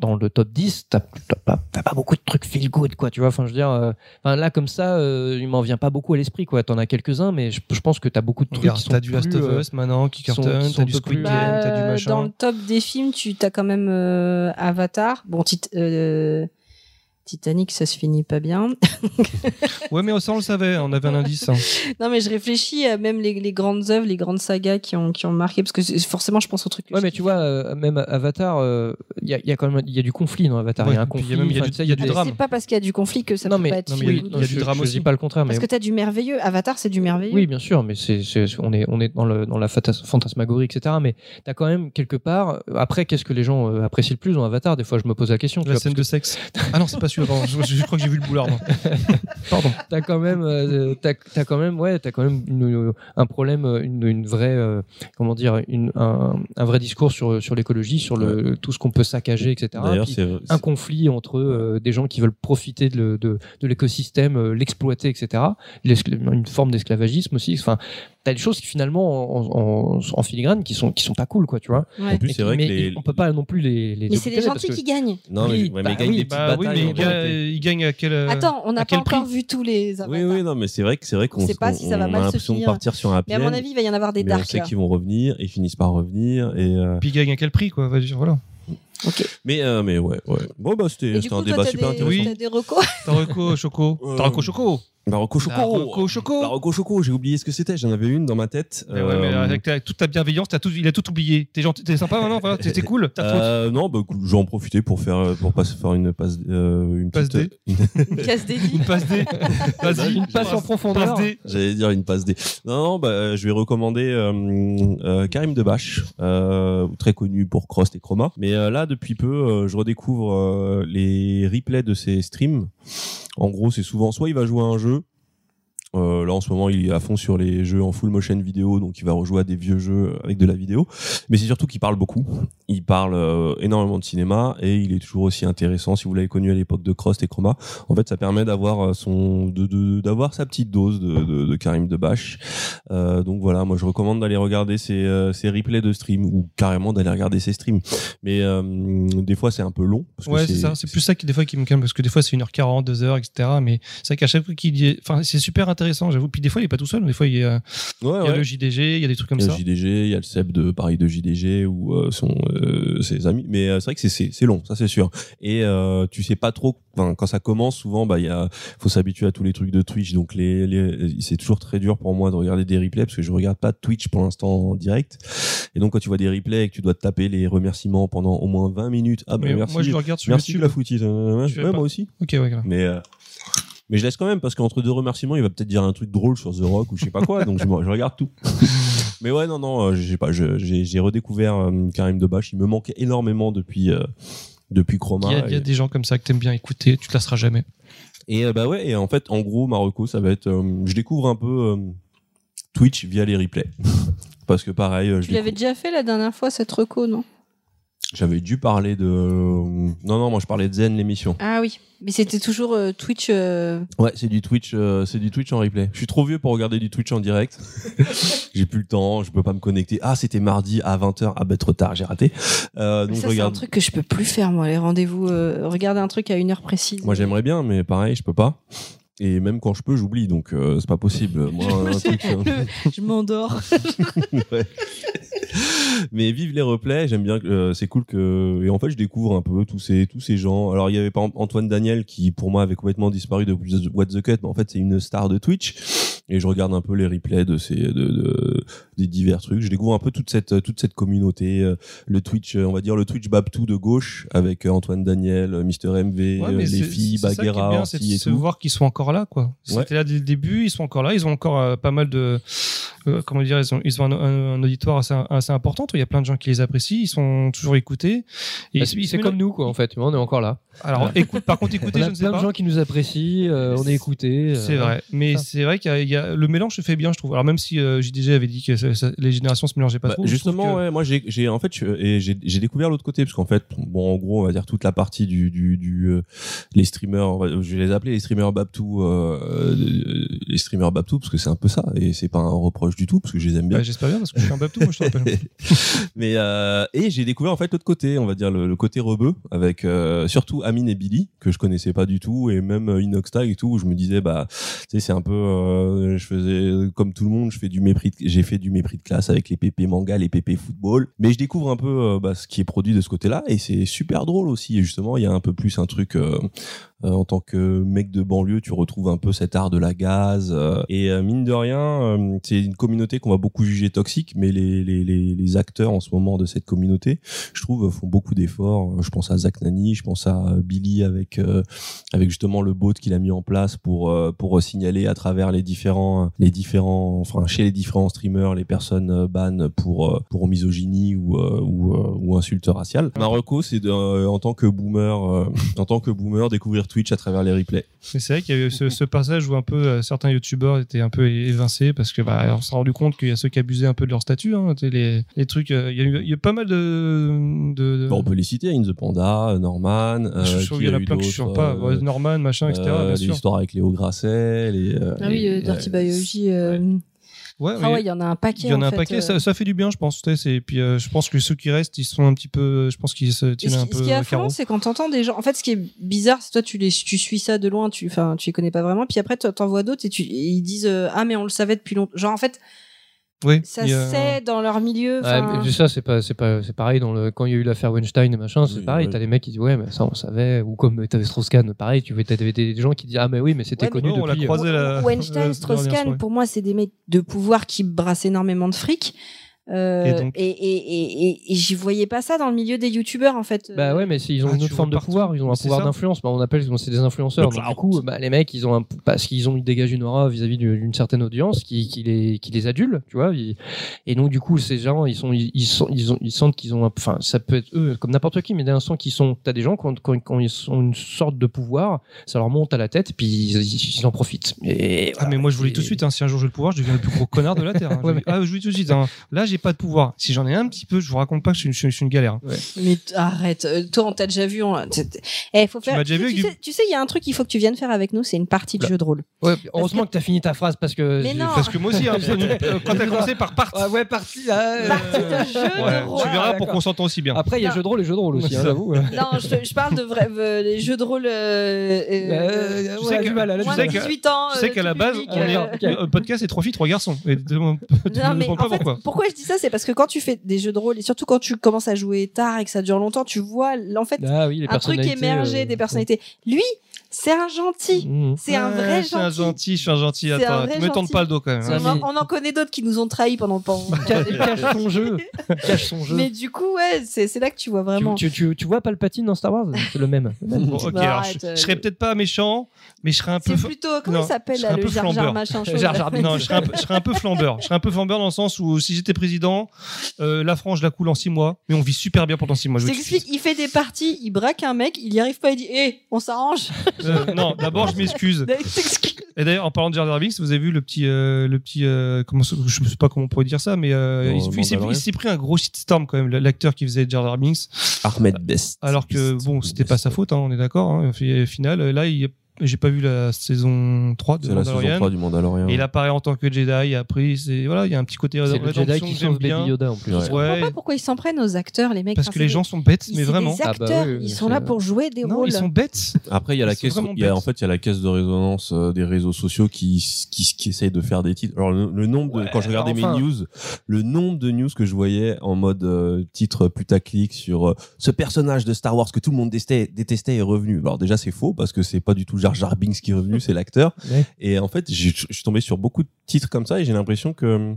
S3: dans le top 10, t'as t'as pas, t'as pas beaucoup de trucs feel good, quoi, tu vois. Enfin, je veux dire, euh, là, comme ça, euh, il m'en vient pas beaucoup à l'esprit, quoi. T'en as quelques-uns, mais je, je pense que t'as beaucoup de trucs
S1: Regarde,
S3: qui sont
S1: t'as du Last of
S3: euh,
S1: Us maintenant, qui cartonne, t'as du Squid Game, t'as du
S2: Bah,
S1: machin.
S2: dans le top des films, tu as quand même euh, Avatar. Bon, Tit- euh, Titanic, ça se finit pas bien. [LAUGHS]
S1: Ouais, mais ça, on le savait, on avait un indice. hein.
S2: non, mais je réfléchis à même les, les grandes œuvres, les grandes sagas qui ont, qui ont marqué, parce que forcément, je pense au truc.
S3: Ouais, mais tu vois, euh, même Avatar, euh, il y, a, il y a quand même il y a du conflit dans Avatar. Il
S1: Ouais,
S3: y a un
S1: puis il y
S3: conflit.
S1: a même- il y a du- y a du drame.
S2: C'est pas parce qu'il y a du conflit que ça
S3: Non,
S2: peut
S3: mais-
S2: pas être
S1: non, mais il y a- du
S3: je-
S1: drame
S3: je,
S1: aussi.
S3: dis pas le contraire, mais
S2: Parce que t'as du merveilleux. Avatar, c'est du merveilleux.
S3: Oui, bien sûr, mais c'est, on est, on est dans, le, dans la fantasmagorie, etc. Mais t'as quand même quelque part. Après, qu'est-ce que les gens euh, apprécient le plus dans Avatar? Des fois, je me pose la question.
S1: La scène de sexe. Ah non, c'est pas [LAUGHS] Je, je crois que j'ai vu le boulard. moi. [LAUGHS]
S3: Pardon. T'as quand même, euh, t'as, t'as quand même, ouais, t'as quand même une- un problème, une, une vraie, euh, comment dire, une, un, un vrai discours sur sur l'écologie, sur le tout ce qu'on peut saccager, etc.
S4: D'ailleurs,
S3: Puis
S4: c'est
S3: un conflit entre euh, des gens qui veulent profiter de, de, de l'écosystème, euh, l'exploiter, etc. Une forme d'esclavagisme aussi. Enfin, t'as des choses qui finalement en, en, en filigrane qui sont qui sont pas cool, quoi, tu vois.
S2: Ouais.
S4: En plus,
S3: Et
S4: c'est vrai que
S3: mais
S4: les.
S3: on peut pas non plus les. les
S2: Mais c'est les gentils
S3: que-
S2: qui gagnent.
S4: Non,
S3: Oui,
S4: mais, ouais,
S3: bah
S4: mais ils gagnent
S3: oui,
S4: des
S1: Bah oui, mais il gagne,
S4: réalité.
S1: il gagne à quel. euh,
S2: Attends, on n'a pas encore vu tous les
S4: Oui,
S2: avatars.
S4: oui, non, mais c'est vrai que c'est vrai qu'on
S2: On sait pas si ça va mal
S4: a l'impression de partir sur un
S2: Mais à mon avis, il va y en avoir des
S4: mais on sait qu'ils vont revenir, ils finissent par revenir et. euh,
S1: Puis il gagne à quel prix, quoi. on va dire, Voilà.
S2: Ok.
S4: Mais euh, mais ouais, ouais. Bon bah
S2: Et
S4: c'était un
S2: toi,
S4: débat
S2: t'as
S4: super
S2: des,
S4: intéressant.
S2: t'as des recos
S1: Taroko Choco.
S4: Euh,
S1: Taroko Choco.
S4: Barocco Choco.
S1: Taroko Choco.
S4: Barocco Choco, j'ai oublié ce que c'était. J'en avais une dans ma tête.
S1: Mais ouais, mais
S4: Euh,
S1: avec ta- toute ta bienveillance, t'as tout, il a tout oublié. T'es gentil, t'es sympa maintenant, voilà, t'es t'es cool. [LAUGHS]
S4: Euh, non, bah, écoute, je vais en profiter pour faire, pour passer faire une passe, euh, une
S1: Passe
S4: petite,
S2: Casse des vies.
S1: Une passe D. Vas-y,
S3: Une passe en profondeur.
S1: Passe D.
S4: J'allais dire une passe D. Non, non, bah, euh, je vais recommander euh, euh, Karim Debache, euh, très connu pour Crost et Chroma. Mais euh, là, depuis peu, euh, je redécouvre euh, les replays de ses streams. En gros, c'est souvent soit il va jouer à un jeu. Euh, là en ce moment il est à fond sur les jeux en full motion vidéo donc il va rejouer à des vieux jeux avec de la vidéo mais c'est surtout qu'il parle beaucoup il parle euh, énormément de cinéma et il est toujours aussi intéressant si vous l'avez connu à l'époque de Crost et Chroma en fait ça permet d'avoir euh, son de de- d'avoir sa petite dose de, de, de Karim Debache euh, donc voilà moi je recommande d'aller regarder ses, euh, ses replays de stream ou carrément d'aller regarder ses streams mais euh, des fois c'est un peu long parce
S1: Ouais, c'est ça. C'est plus ça qui, des fois, qui me calme, parce que des fois, c'est 1h40, 2h, etc. Mais c'est vrai qu'à chaque fois qu'il dit. Enfin, c'est super intéressant, j'avoue. Puis des fois, il est pas tout seul. Des fois, il y a,
S4: ouais,
S1: il y a
S4: ouais.
S1: le JDG, il y a des trucs comme
S4: il y a
S1: ça.
S4: le JDG, il y a le Seb de Paris de JDG ou euh, son euh, ses amis. Mais euh, c'est vrai que c'est long, ça c'est sûr. Et tu sais pas trop. Quand ça commence, souvent, bah il y a faut s'habituer à tous les trucs de Twitch. Donc les, les c'est toujours très dur pour moi de regarder des replays parce que je regarde pas Twitch pour l'instant en direct. Et donc quand tu vois des replays et que tu dois te taper les remerciements pendant au moins 20 minutes, ah bah
S1: Mais
S4: merci.
S1: moi, je le regarde sur
S4: Merci
S1: YouTube.
S4: la foutise. Euh, ouais, moi aussi.
S1: Ok, ouais, voilà.
S4: Mais mais je laisse quand même parce qu'entre deux remerciements, il va peut-être dire un truc drôle sur The Rock ou je sais pas quoi, donc je, je regarde tout. [LAUGHS] mais ouais, non, non, euh, j'ai pas, j'ai redécouvert euh, Karim Debache. Il me manquait énormément depuis euh, depuis Chroma.
S1: Il y, a, il y a
S4: et,
S1: des gens comme ça que t'aimes bien écouter, tu te lasseras jamais.
S4: et, euh, bah ouais, et en fait, en gros, Marocco, ça va être, euh, je découvre un peu euh, Twitch via les replays. Parce que pareil, je
S2: Tu l'avais déjà fait la dernière fois, cette reco, non?
S4: J'avais dû parler de. Non, non, moi je parlais de Zen, l'émission.
S2: Ah oui, mais c'était toujours euh, Twitch. euh,
S4: Ouais, c'est du Twitch, euh, c'est du Twitch en replay. Je suis trop vieux pour regarder du Twitch en direct. [LAUGHS] j'ai plus le temps, je peux pas me connecter. Ah, c'était mardi à 20h. Ah, bah trop tard, j'ai raté. Euh, donc
S2: ça,
S4: je
S2: c'est un
S4: regarde.
S2: truc que je peux plus faire, moi, les rendez-vous. euh, regarder un truc à une heure précise.
S4: Moi j'aimerais bien, mais pareil, je peux pas. Et même quand je peux, j'oublie, donc euh, c'est pas possible. [LAUGHS] Moi, un truc, [LAUGHS]
S2: je m'endors. [LAUGHS]
S4: Ouais. Mais vive les replays, j'aime bien. euh, c'est cool que et en fait je découvre un peu tous ces tous ces gens. Alors il y avait par exemple Antoine Daniel qui pour moi avait complètement disparu depuis The- What the Cut, mais en fait c'est une star de Twitch et je regarde un peu les replays de ces de, de- des divers trucs. Je découvre un peu toute cette toute cette communauté, euh, le Twitch, euh, on va dire le Twitch Babtou de gauche avec euh, Antoine Daniel, Mister MV,
S1: Ouais,
S4: les filles, Baguera,
S1: bien, c'est de se
S4: tout.
S1: voir qu'ils sont encore là, quoi.
S4: Ouais.
S1: étaient là dès le début, ils sont encore là, ils ont encore euh, pas mal de, euh, comment dire, ils ont, ils ont un, un- un auditoire assez, assez important. Il y a plein de gens qui les apprécient, ils sont toujours écoutés.
S3: Bah, c'est comme nous, quoi, en fait. On est encore là.
S1: Alors, écoute, par contre, écoutez,
S3: on
S1: je
S3: a
S1: ne sais
S3: plein
S1: pas.
S3: de gens qui nous apprécient, euh, on est écoutés. euh,
S1: C'est vrai, mais c'est vrai qu'il y a, y a- le mélange se fait bien, je trouve. Alors même si euh, JDG avait dit que ça- ça- les générations se mélangeaient pas
S4: Bah,
S1: trop.
S4: justement,
S1: trouve que-
S4: ouais, moi j'ai, en fait, j'ai, découvert l'autre côté parce qu'en fait, bon, en gros, on va dire toute la partie du, du, du euh, les streamers, va- je vais les appeler les streamers Babtou, euh, euh, les streamers Babtou parce que c'est un peu ça et c'est pas un reproche du tout parce que je les aime bien.
S1: Bah, J'espère bien parce que je suis un babtou, moi je te rappelle. [LAUGHS]
S4: Mais et j'ai découvert en fait l'autre côté, on va dire le, le côté rebeu avec surtout Amine et Billy que je connaissais pas du tout et même Inoxtag et tout où je me disais bah tu sais c'est un peu euh, je faisais comme tout le monde, je fais du mépris j'ai fait du mépris de classe avec les PP manga, les PP football, mais je découvre un peu euh, bah, ce qui est produit de ce côté-là et c'est super drôle aussi. Justement, il y a un peu plus un truc euh, euh, en tant que mec de banlieue, tu retrouves un peu cet art de la gaz. euh, et euh, mine de rien, euh, c'est une communauté qu'on va beaucoup juger toxique, mais les, les, les, les acteurs en ce moment de cette communauté, je trouve, font beaucoup d'efforts. Je pense à Zach Nani, je pense à euh, Billy avec euh, avec justement le bot qu'il a mis en place pour euh, pour signaler à travers les différents les différents enfin chez les différents streamers les personnes euh, ban pour euh, pour misogynie ou euh, ou, euh, ou insulte raciale. Marocco, c'est de, euh, en tant que boomer euh, en tant que boomer découvrir Twitch à travers les replays.
S1: Mais c'est vrai qu'il y a eu ce, ce passage où un peu euh, certains youtubeurs étaient un peu évincés parce que bah, on s'est rendu compte qu'il y a ceux qui abusaient un peu de leur statut. Hein, les, les trucs, euh, il y, a eu- pas mal de. de, de-
S4: Bon, on peut les citer, In the Panda, Norman. euh,
S1: je trouve
S4: qui
S1: qu'il y en a plein que je suis pas.
S4: euh,
S1: Ouais, Norman, machin, etc.
S4: euh,
S1: bien
S4: les
S1: sûr.
S4: histoires avec Léo Grasset. Les, euh,
S2: Ah oui,
S4: les-
S2: euh, Dirty Biology. euh,
S1: Ouais,
S2: Ah ouais, il y en a un paquet.
S1: il y en a un
S2: fait,
S1: paquet.
S2: euh.
S1: Ça, ça fait du bien, je pense. Et puis, euh, je pense que ceux qui restent, ils sont un petit peu. Je pense qu'ils se tiennent un peu
S2: ce qui est affolant, c'est quand t'entends des gens. En fait, ce qui est bizarre, c'est toi, tu les, tu suis ça de loin, tu, enfin, tu les connais pas vraiment. Puis après, t'en vois d'autres et tu, et ils disent, euh, ah, mais on le savait depuis longtemps. Genre, en fait,
S1: Oui,
S2: ça
S1: a-
S2: sait dans leur milieu.
S3: Ouais, mais ça, c'est pas, c'est pas, c'est pareil dans le, quand il y a eu l'affaire Weinstein et machin, c'est
S4: Oui,
S3: pareil.
S4: ouais.
S3: T'as des mecs qui disent, ouais, mais ça, on savait. Ou comme t'avais Strauss-Kahn, pareil, tu t'avais des gens qui disent, ah, mais oui, mais c'était
S2: Ouais, mais
S3: connu
S1: bon, on l'a
S3: depuis.
S1: croisé la-
S2: Weinstein,
S1: dernière
S2: Strauss-Kahn, pour moi, c'est des mecs de pouvoir qui brassent énormément de fric. Euh,
S1: Et
S2: et,
S1: donc
S2: et, et, et, et j'y voyais pas ça dans le milieu des youtubeurs, en fait.
S3: Bah ouais, mais ils ont
S1: Ah,
S3: une autre forme de
S1: partout.
S3: pouvoir, ils ont un pouvoir d'influence. Bah, on appelle, c'est des influenceurs. Donc, du coup, bah, les mecs, ils ont un, parce qu'ils ont, ils dégagent une aura vis-à-vis d'une certaine audience qui, qui les, qui les adule, tu vois. et donc, du coup, ces gens, ils sont, ils, ils sont, ils ont, ils sentent qu'ils ont, un- enfin, ça peut être eux, comme n'importe qui, mais d'un sens qu'ils sont, t'as des gens quand, quand, quand ils ont une sorte de pouvoir, ça leur monte à la tête, puis ils, ils- ils en profitent. Et,
S1: Ah mais moi je vous le dis
S3: Et-
S1: tout de suite, hein, si un jour j'ai le pouvoir, je deviens le plus gros connard de la terre. hein. [LAUGHS]
S3: Ouais,
S1: Ah je dis tout de suite, hein. là j'ai pas de pouvoir. Si j'en ai un petit peu, je vous raconte pas que je suis, une galère.
S2: Mais arrête, euh, toi on t'a déjà vu. On... Eh, faut
S1: Tu
S2: faire.
S1: m'as déjà vu
S2: tu,
S1: du-
S2: sais, tu sais, il y a un truc qu'il faut que tu viennes faire avec nous, c'est une partie de
S3: Oula.
S2: jeu de rôle.
S3: Ouais, heureusement que, t'as fini ta phrase parce que.
S2: Mais non.
S1: Parce que moi aussi, hein, [LAUGHS] euh, quand t'as commencé par part,
S3: Ah ouais, là.
S2: Partie de jeu
S1: ouais,
S2: de rôle.
S1: tu verras
S3: Ah,
S1: pour qu'on s'entend aussi bien.
S3: Après, il y a
S2: Non.
S3: jeu de rôle et jeu de rôle aussi, hein, j'avoue.
S2: Non, je, je parle de vrai, euh, les jeux de rôle. Euh, euh,
S3: Euh,
S1: tu sais
S3: a
S1: que-
S3: du mal à la
S1: tu
S2: moins
S1: sais
S2: de
S1: que-
S2: 18 ans.
S1: Tu sais
S2: euh,
S1: qu'à la base,
S2: euh,
S1: podcast c'est trois filles, trois garçons. Tu [LAUGHS]
S2: Non, mais
S1: pourquoi
S2: je dis ça, c'est parce que quand tu fais des jeux de rôle et surtout quand tu commences à jouer tard et que ça dure longtemps, tu vois en fait
S3: Ah oui,
S2: un truc émerger
S3: euh,
S2: des personnalités. Lui, c'est un gentil.
S3: Mmh.
S2: C'est un
S1: Ouais,
S2: vrai
S1: Je suis un
S2: gentil.
S1: gentil, je suis un gentil. Attends,
S2: vrai
S1: me tente
S2: gentil.
S1: pas le dos quand même. Hein.
S2: On en, on en connaît d'autres qui nous ont trahis pendant le temps. [LAUGHS]
S3: Il cache son jeu. Cache son jeu.
S2: Mais du coup, ouais, c'est là que tu vois vraiment.
S3: Tu, tu, tu, tu vois Palpatine dans Star Wars C'est le même. [LAUGHS]
S1: Bon, ok,
S2: Bah,
S1: alors
S2: arrête,
S1: je,
S2: euh,
S1: je serais peut-être pas méchant, mais je serais un peu.
S2: C'est plutôt comment il s'appelle
S1: je
S2: là,
S1: serais un
S2: le
S1: peu
S2: Jar Jar machin.
S1: Non, je serais, un peu, je serais un peu flambeur. Je serais un peu flambeur dans le sens où si j'étais président, euh, la France, je la coule en six mois, mais on vit super bien pendant six mois.
S2: Je t'explique, il fait des parties, il braque un mec, il y arrive pas, il dit, hé, on s'arrange. [LAUGHS]
S1: Euh, non, d'abord, je m'excuse. [LAUGHS] Et d'ailleurs, en parlant de Jar Binks, vous avez vu le petit, euh, le petit, euh, comment, je sais pas comment on pourrait dire ça, mais euh, il, il s'est- pris un gros shitstorm quand même, l'acteur qui faisait Jar Jar Binks.
S4: Ahmed Best.
S1: Alors que bon, c'était pas sa faute, hein, on est d'accord. Hein, au final, là, il, j'ai pas vu la saison 3 de
S4: C'est la saison
S1: Mandalorian.
S4: 3 du Mandalorian.
S1: Et il apparaît en tant que Jedi. Après, c'est voilà, il y a un petit côté
S3: le Jedi qui sauve
S1: bien.
S3: Baby Yoda en plus.
S4: Ouais.
S2: Je comprends
S1: Ouais,
S2: pas pourquoi ils s'en prennent aux acteurs, les mecs.
S1: parce que les gens sont bêtes,
S2: ils-
S1: mais vraiment.
S2: Des
S3: Ah bah
S2: acteurs,
S3: oui,
S2: ils sont là pour jouer des
S1: Non,
S2: rôles.
S1: ils sont bêtes.
S4: Après, il y a la caisse, y a, en fait, il y a la caisse de résonance euh, des réseaux sociaux qui, qui, qui essayent de faire des titres. Alors, le, le nombre de, quand je regardais
S3: enfin.
S4: mes news, le nombre de news que je voyais en mode euh, titre putaclic sur euh, ce personnage de Star Wars que tout le monde détestait, détestait est revenu. Alors, déjà, c'est faux parce que c'est pas du tout Jar Jar Binks qui est revenu, c'est l'acteur.
S3: Ouais.
S4: Et en fait, je suis tombé sur beaucoup de titres comme ça et j'ai l'impression que,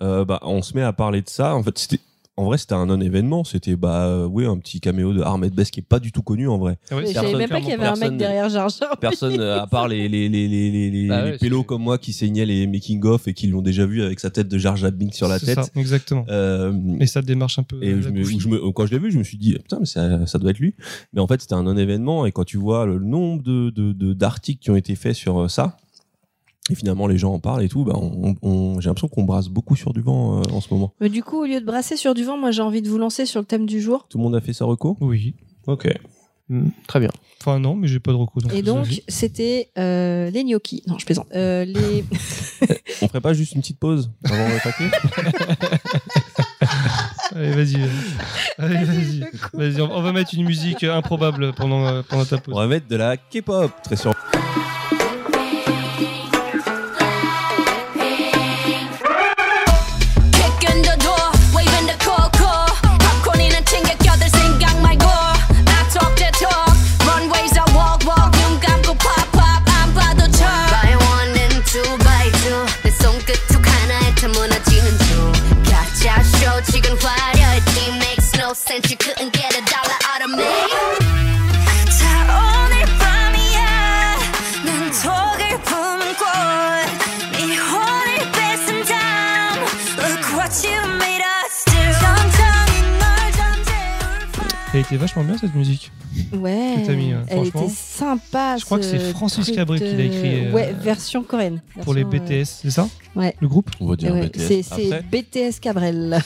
S4: euh, bah, on se met à parler de ça. En fait, c'était, en vrai, c'était un non-événement. C'était, bah, euh, oui, un petit caméo de Ahmed Best qui est pas du tout connu en vrai.
S1: Ah c'est
S2: Je savais même pas qu'il y avait un mec derrière Jar Jar. [LAUGHS]
S4: Personne, euh, à part les, les, les, les, les, les,
S3: Bah
S4: les
S3: ouais,
S4: pélos
S3: c'est-
S4: comme moi qui saignaient les making-of et qui l'ont déjà vu avec sa tête de Jar Jar Binks sur la tête.
S1: ça, exactement.
S4: Euh,
S1: Et ça démarche un peu.
S4: et
S1: euh,
S4: je
S1: la
S4: me,
S1: goofy.
S4: où je me- quand je l'ai vu, je me suis dit, putain, mais ça, ça doit être lui. Mais en fait, c'était un non-événement. Et quand tu vois le nombre de, de, de- d'articles qui ont été faits sur euh, ça, et finalement les gens en parlent et tout, bah, on, on- j'ai l'impression qu'on brasse beaucoup sur du vent euh, en ce moment.
S2: Mais du coup, au lieu de brasser sur du vent, moi j'ai envie de vous lancer sur le thème du jour.
S4: Tout le monde a fait sa reco?
S1: Oui.
S4: Ok.
S3: Mm, Très bien.
S1: Enfin non, mais j'ai pas de recours.
S2: Et donc, c'était euh, les gnocchis. Non, je plaisante. Euh, les... [LAUGHS]
S4: On ferait pas juste une petite pause avant d'attaquer [LAUGHS]
S1: allez, vas-y. Allez, vas-y. Vas-y, on on va mettre une musique euh, improbable pendant pendant ta
S4: On
S1: pause.
S4: va mettre de la K-pop, très sûr.
S5: Sense. You couldn't get a dollar
S1: Elle était vachement bien cette musique.
S2: Ouais,
S1: Que t'as mis, euh,
S2: elle était sympa.
S1: Je crois que c'est
S2: ce
S1: Francis
S2: truc
S1: Cabrel qui l'a
S2: de-
S1: écrit, euh,
S2: ouais, version coréenne.
S1: Pour les
S2: euh,
S1: BTS, c'est ça?
S2: ouais.
S1: Le groupe?
S4: On va dire
S2: ouais,
S4: BTS.
S2: c'est BTS Cabrel.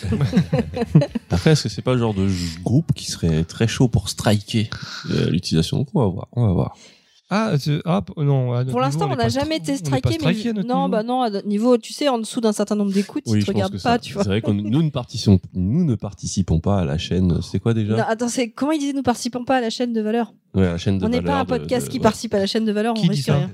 S2: [LAUGHS]
S4: après, est-ce que c'est pas le genre de groupe qui serait très chaud pour striker euh, l'utilisation? Donc on va voir, on va voir.
S1: Ah, c'est- ah, non. à
S2: Pour l'instant, on n'a jamais été striké, mais
S1: notre
S2: non,
S1: niveau.
S2: bah non, à notre niveau, tu sais, en dessous d'un certain nombre d'écoutes, ils te
S4: je pense
S2: regardent
S4: que
S2: pas,
S4: ça-
S2: tu vois.
S4: C'est vrai que nous, nous ne participons, nous ne participons pas à la chaîne. C'est quoi déjà?
S2: Non, attends, c'est comment ils disaient nous participons pas à la chaîne de valeur?
S4: Ouais, la chaîne de
S2: On n'est pas un podcast
S4: de-
S2: qui participe à la chaîne de valeur,
S1: Qui
S2: on risque rien.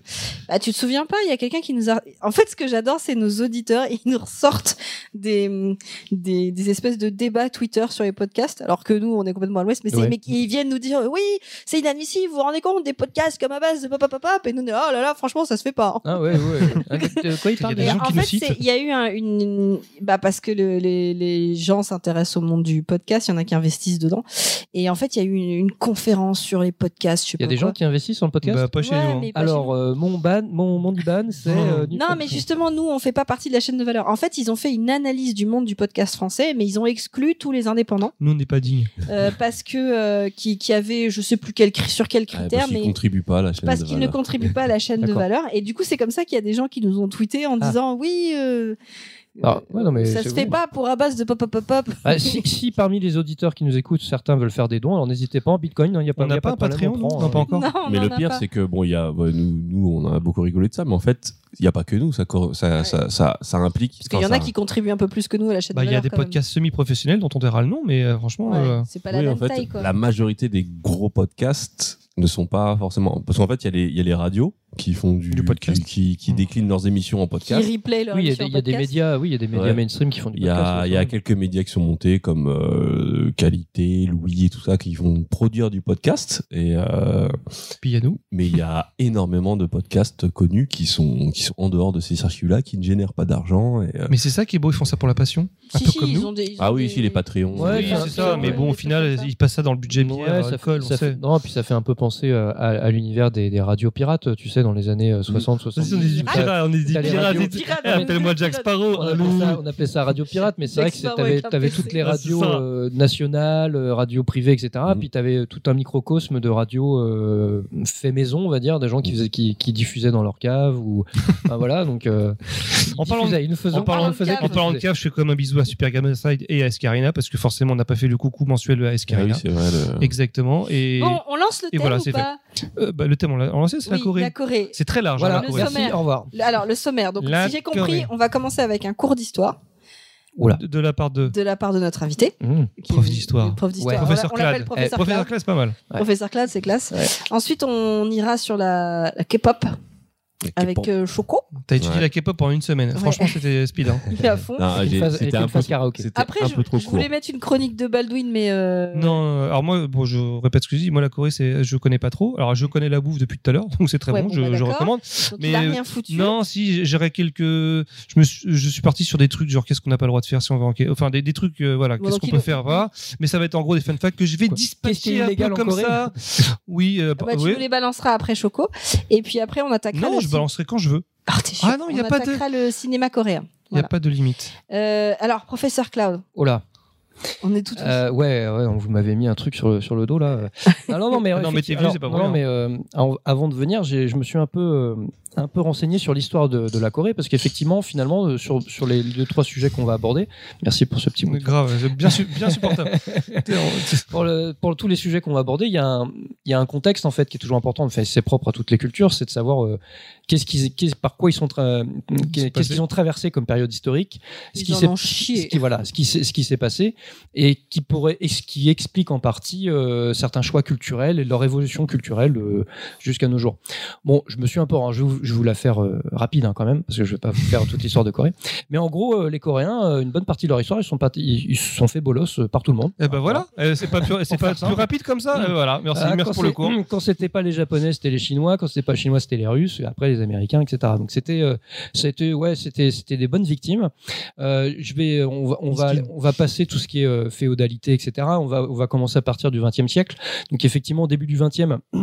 S2: Bah, tu te souviens pas, il y a quelqu'un qui nous a. En fait, ce que j'adore, c'est nos auditeurs, [LAUGHS] ils nous ressortent des, des, des espèces de débats Twitter sur les podcasts, alors que nous, on est complètement à l'ouest, mais, c'est-
S1: Ouais.
S2: mais ils viennent nous dire oui, c'est inadmissible, vous vous rendez compte des podcasts comme à base de pop pop pop, et nous, on est oh là là, franchement, ça se fait pas. hein.
S3: Ah ouais, ouais. Ah, de quoi il
S1: Il y a [LAUGHS]
S3: parle
S1: des
S2: Et
S1: gens
S2: en
S1: qui
S2: fait, il y a eu un- une, une- bah parce que le- les, les gens s'intéressent au monde du podcast, il y en a qui investissent dedans. Et en fait, il y a eu une, une conférence sur les podcasts. Je sais
S3: Il y a
S2: pas
S3: des
S2: quoi.
S3: gens qui investissent sur le podcast
S1: Bah, pas chez
S2: Ouais,
S1: nous. hein.
S2: mais pas chez
S3: Alors,
S2: nous.
S3: euh, mon ban, mon, mon IBAN, c'est. euh,
S2: Non, mais justement, nous, on fait pas partie de la chaîne de valeur. En fait, ils ont fait une analyse du monde du podcast français, mais ils ont exclu tous les indépendants
S1: Nous, on n'est pas dignes.
S2: euh, parce que euh, qui, qui avaient, je sais plus quel sur quel
S4: Ouais,
S2: critère,
S4: parce qu'ils
S2: mais
S4: contribuent pas à la chaîne
S2: parce
S4: de
S2: qu'ils ne contribuent pas à la chaîne de valeur. Et du coup, c'est comme ça qu'il y a des gens qui nous ont tweeté en
S3: Ah.
S2: disant oui. euh,
S3: Ah, ouais, non, mais
S2: ça se fait pas pour à base de pop pop pop pop. [LAUGHS]
S3: Ah, si, si parmi les auditeurs qui nous écoutent, certains veulent faire des dons, alors n'hésitez pas en Bitcoin, il n'y a pas,
S1: On n'a
S3: y a
S1: pas
S3: de
S1: un
S3: problème,
S1: Patreon,
S3: on
S1: non
S3: prend,
S1: Non, pas
S3: euh,
S1: encore.
S2: Non,
S4: Mais le pire,
S2: pas.
S4: c'est que bon, il y a, ouais, nous, nous, on a beaucoup rigolé de ça, mais en fait, il n'y a pas que nous. Ça, cor- ça,
S2: Ouais.
S4: ça, ça, ça implique.
S2: Parce qu'il y en a
S4: ça-
S2: qui contribuent un peu plus que nous à la chaîne
S1: Bah,
S2: de
S1: il y a des podcasts semi-professionnels dont on dira le nom, mais euh, franchement,
S2: Ouais,
S1: euh,
S2: c'est pas la
S4: oui,
S2: même
S4: en fait,
S2: taille quoi.
S4: la majorité des gros podcasts ne sont pas forcément. Parce qu'en fait, y, il y a les radios qui font du,
S1: Du podcast.
S4: qui, qui, qui
S1: Mm.
S4: déclient leurs émissions en
S2: Qui
S4: podcast.
S2: replay leur
S3: Oui, il y a des, il y a des
S2: podcast.
S3: médias, oui, il y a des médias
S4: Ouais.
S3: mainstream qui font du podcast.
S4: il y a
S3: ouais.
S4: quelques médias qui sont montés comme euh, Qualité, Louis et tout ça qui vont produire du podcast. Et, euh,
S1: puis il y a nous.
S4: mais il y a énormément de podcasts connus qui sont, qui sont en dehors de ces circuits-là, qui ne génèrent pas d'argent. Et, euh,
S1: Mais c'est ça qui est beau, ils font ça pour la passion. Un
S2: Si,
S1: peu
S2: si,
S1: comme
S2: ils
S1: nous.
S2: ont des- ils ont
S4: Ah oui,
S2: des-
S4: ici les Patreons.
S3: Ouais,
S1: oui, c'est ça, mais bon, au final, ils passent ça dans le budget
S3: Ouais,
S1: bière,
S3: ça fait, ça non, puis ça fait un peu penser à, à l'univers des, des radios pirates, tu sais, dans les années euh, 60,
S1: Ça,
S3: 70.
S1: c'est- on est
S2: Ah,
S1: pirates, on est des pirates. Appelle-moi Jack Sparrow.
S3: On appelait, ça, radio pirate, mais c'est vrai que t'avais toutes les
S1: Ah,
S3: radios euh, nationales, euh, radios privées, etc.
S4: Mhm.
S3: Puis t'avais tout un microcosme de radios euh, fait maison, on va dire, des gens qui, diffusaient dans leur cave ou [LAUGHS] voilà. Donc euh,
S1: En parlant de-
S2: cave.
S1: je fais comme un bisou à Super Game Side et à Escarina parce que forcément on n'a pas fait le coucou mensuel à
S4: Ah oui,
S1: Escarina.
S4: c'est vrai. le-
S1: Exactement. Et
S2: Bon, on lance le thème ou pas?
S1: Euh, bah, le thème on l'a lancé, c'est la Corée.
S2: Corée.
S1: C'est très large.
S3: Voilà,
S1: hein, la
S2: le
S1: Corée.
S3: merci, au revoir.
S2: Le- Alors, le sommaire. Donc,
S1: La
S2: si j'ai compris,
S1: Corée.
S2: on va commencer avec un cours d'histoire
S3: Oula.
S1: De, de la part de
S2: de la part de notre invité.
S3: Mmh.
S1: Prof d'histoire.
S2: Prof d'histoire.
S3: Ouais.
S2: On
S1: Professeur Clad.
S2: professeur
S1: Eh, Professeur c'est pas mal.
S3: Ouais.
S2: Professeur Clad, c'est classe.
S3: Ouais.
S2: Ensuite, on ira sur la, la K-pop avec
S4: K-pop.
S2: euh, Choco.
S1: T'as étudié
S4: Ouais.
S1: la K-pop en une semaine.
S2: Ouais.
S1: Franchement, c'était speed. hein. [LAUGHS]
S2: Il est à fond.
S4: C'était un peu
S3: karaoké.
S2: Après,
S4: un
S2: je,
S4: peu trop
S2: je
S4: court.
S2: voulais mettre une chronique de Baldwin, mais euh,
S1: Non, euh, alors moi, bon, je répète ce que je dis. Moi, la Corée, c'est, je connais pas trop. Alors, je connais la bouffe depuis tout à l'heure, donc c'est très
S2: Ouais,
S1: bon.
S2: bon,
S1: je,
S2: bah,
S1: je recommande.
S2: donc
S1: mais,
S2: il a
S1: euh,
S2: rien foutu.
S1: Non, si j'aurais quelques. Je me, suis- je suis parti sur des trucs genre qu'est-ce qu'on n'a pas le droit de faire si on va en K- enfin des, des trucs euh, voilà
S2: Bon,
S1: qu'est-ce qu'on peut faire voilà. Mais ça va être en gros des fun facts que je vais dispatcher un peu comme ça. [LAUGHS] Oui. euh,
S2: Ah bah, tu
S1: oui.
S2: nous les balanceras après Choco. Et puis après, on attaquera
S1: je balancerai quand je veux.
S2: Ah, t'es
S1: Ah non, il y a pas de-
S2: attaquera le cinéma coréen.
S1: Il n'y a pas de limite.
S2: Euh, alors, professeur Cloud,
S3: Oh là.
S2: on est tout tous.
S3: Euh, ouais, ouais, vous m'avez mis un truc sur le, sur le dos là. [LAUGHS] Ah, non, non, mais,
S1: Non, mais t'es c'est pas
S3: non,
S1: pour
S3: non, mais euh, av- avant de venir, j'ai- je me suis un peu, euh, un peu renseigné sur l'histoire de, de la Corée parce qu'effectivement, finalement, sur, sur les deux trois sujets qu'on va aborder, merci pour ce petit mot.
S1: Grave, bien, su- bien supportable. [LAUGHS]
S3: Pour, le- pour tous les sujets qu'on va aborder, il y, a un, il y a un contexte en fait qui est toujours important. Enfin, c'est propre à toutes les cultures, c'est de savoir euh, qu'est-ce qu'ils, par quoi ils sont, qu'est-ce qu'ils ont traversé comme période historique, ce
S2: Ils
S3: qui s'est,
S2: ont
S3: ce qui voilà, ce qui s'est, ce qui s'est passé et qui pourrait, et ce qui explique en partie euh, certains choix culturels et leur évolution culturelle euh, jusqu'à nos jours. Bon, je me suis un peu, je vais vous, je vais vous la faire euh, rapide hein, quand même parce que je vais pas vous faire toute l'histoire de Corée. Mais en gros, euh, les Coréens, euh, une bonne partie de leur histoire, ils sont pas, ils, ils se sont fait bolos euh, par tout le monde.
S1: Eh ben voilà, Euh, c'est pas plus, c'est pas plus rapide comme ça. Euh, voilà, merci,
S3: Ah,
S1: merci pour le cours.
S3: Quand c'était pas les Japonais, c'était les Chinois. Quand c'était pas les Chinois, c'était les Russes. Et après les Américains, etc. Donc c'était, euh, c'était, ouais, c'était, c'était des bonnes victimes. Euh, je vais, on va, on va,
S1: Miskin.
S3: on va passer tout ce qui est euh, féodalité, etc. On va, on va commencer à partir du XXe siècle. Donc effectivement, au début du XXe. [CLEARS THROAT]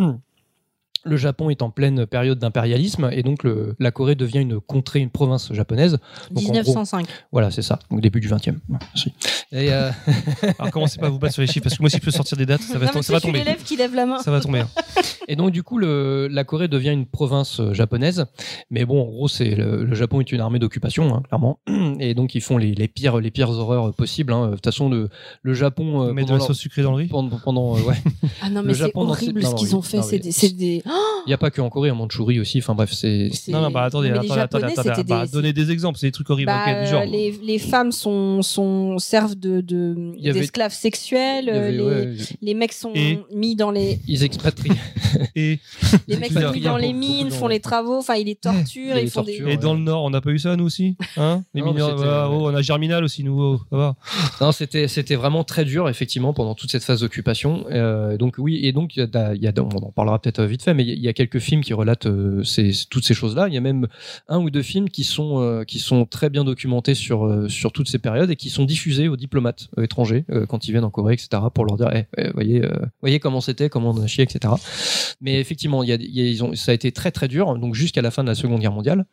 S3: Le Japon est en pleine période d'impérialisme et donc le- la Corée devient une contrée, une province japonaise. Donc, en gros,
S2: 1905.
S3: voilà, c'est ça. Donc début du XXe. Merci. Et, euh, [LAUGHS]
S1: Alors commencez pas à vous battre sur les chiffres parce que moi si je peux sortir des dates, ça va,
S2: Non, mais
S1: ça va tomber.
S2: l'élève qui lève la main.
S1: Ça va tomber. hein. [LAUGHS]
S3: Et donc, du coup, le, la Corée devient une province euh, japonaise. Mais bon, en gros, c'est le, le Japon est une armée d'occupation, hein, clairement. Et donc, ils font les, les pires, les pires horreurs possibles. hein. De toute façon, le, le Japon. euh,
S1: Mettre de la
S3: leur-
S1: sauce sucrée dans le riz.
S3: pendant, pendant, euh, ouais.
S2: Ah non, mais c'est
S3: non,
S2: horrible ce qu'ils ont fait. C'est des.
S3: Il n'y a pas que en Corée, en Mandchourie aussi. Enfin bref, c'est.
S1: Non, non, bah attendez,
S2: mais
S1: attendez, attendez,
S2: Japonais,
S1: attendez, bah,
S2: des-
S1: donnez des exemples, c'est des trucs horribles.
S2: Bah,
S1: du genre.
S2: euh, les, les femmes sont, sont servent de, de
S3: avait-
S2: d'esclaves sexuels.
S3: avait-
S2: les,
S3: ouais,
S2: les mecs sont
S1: Et
S2: mis dans les
S3: ils expatrient. [LAUGHS]
S1: Et, [LAUGHS]
S2: les mecs sont mis dans les mines, font les travaux. Enfin, ils les torturent,
S3: Ils
S2: ils
S3: les
S2: font des.
S1: et dans le Nord, on n'a pas eu ça nous aussi hein Les mineurs, voilà, oh, on a Germinal aussi nous, oh, ça va.
S3: Non, c'était c'était vraiment très dur effectivement pendant toute cette phase d'occupation. Euh, donc oui, et donc il y a- on en parlera peut-être vite fait, mais il y a- quelques films qui relatent euh, ces, toutes ces choses-là. Il y a même un ou deux films qui sont euh, qui sont très bien documentés sur euh, sur toutes ces périodes et qui sont diffusés aux diplomates étrangers quand ils viennent en Corée, etc. pour leur dire, eh, eh, voyez, voyez comment c'était, comment on a chié, etc. Mais effectivement, il y a, il y a- ils ont, ça a été très très dur, donc jusqu'à la fin de la Seconde Guerre mondiale.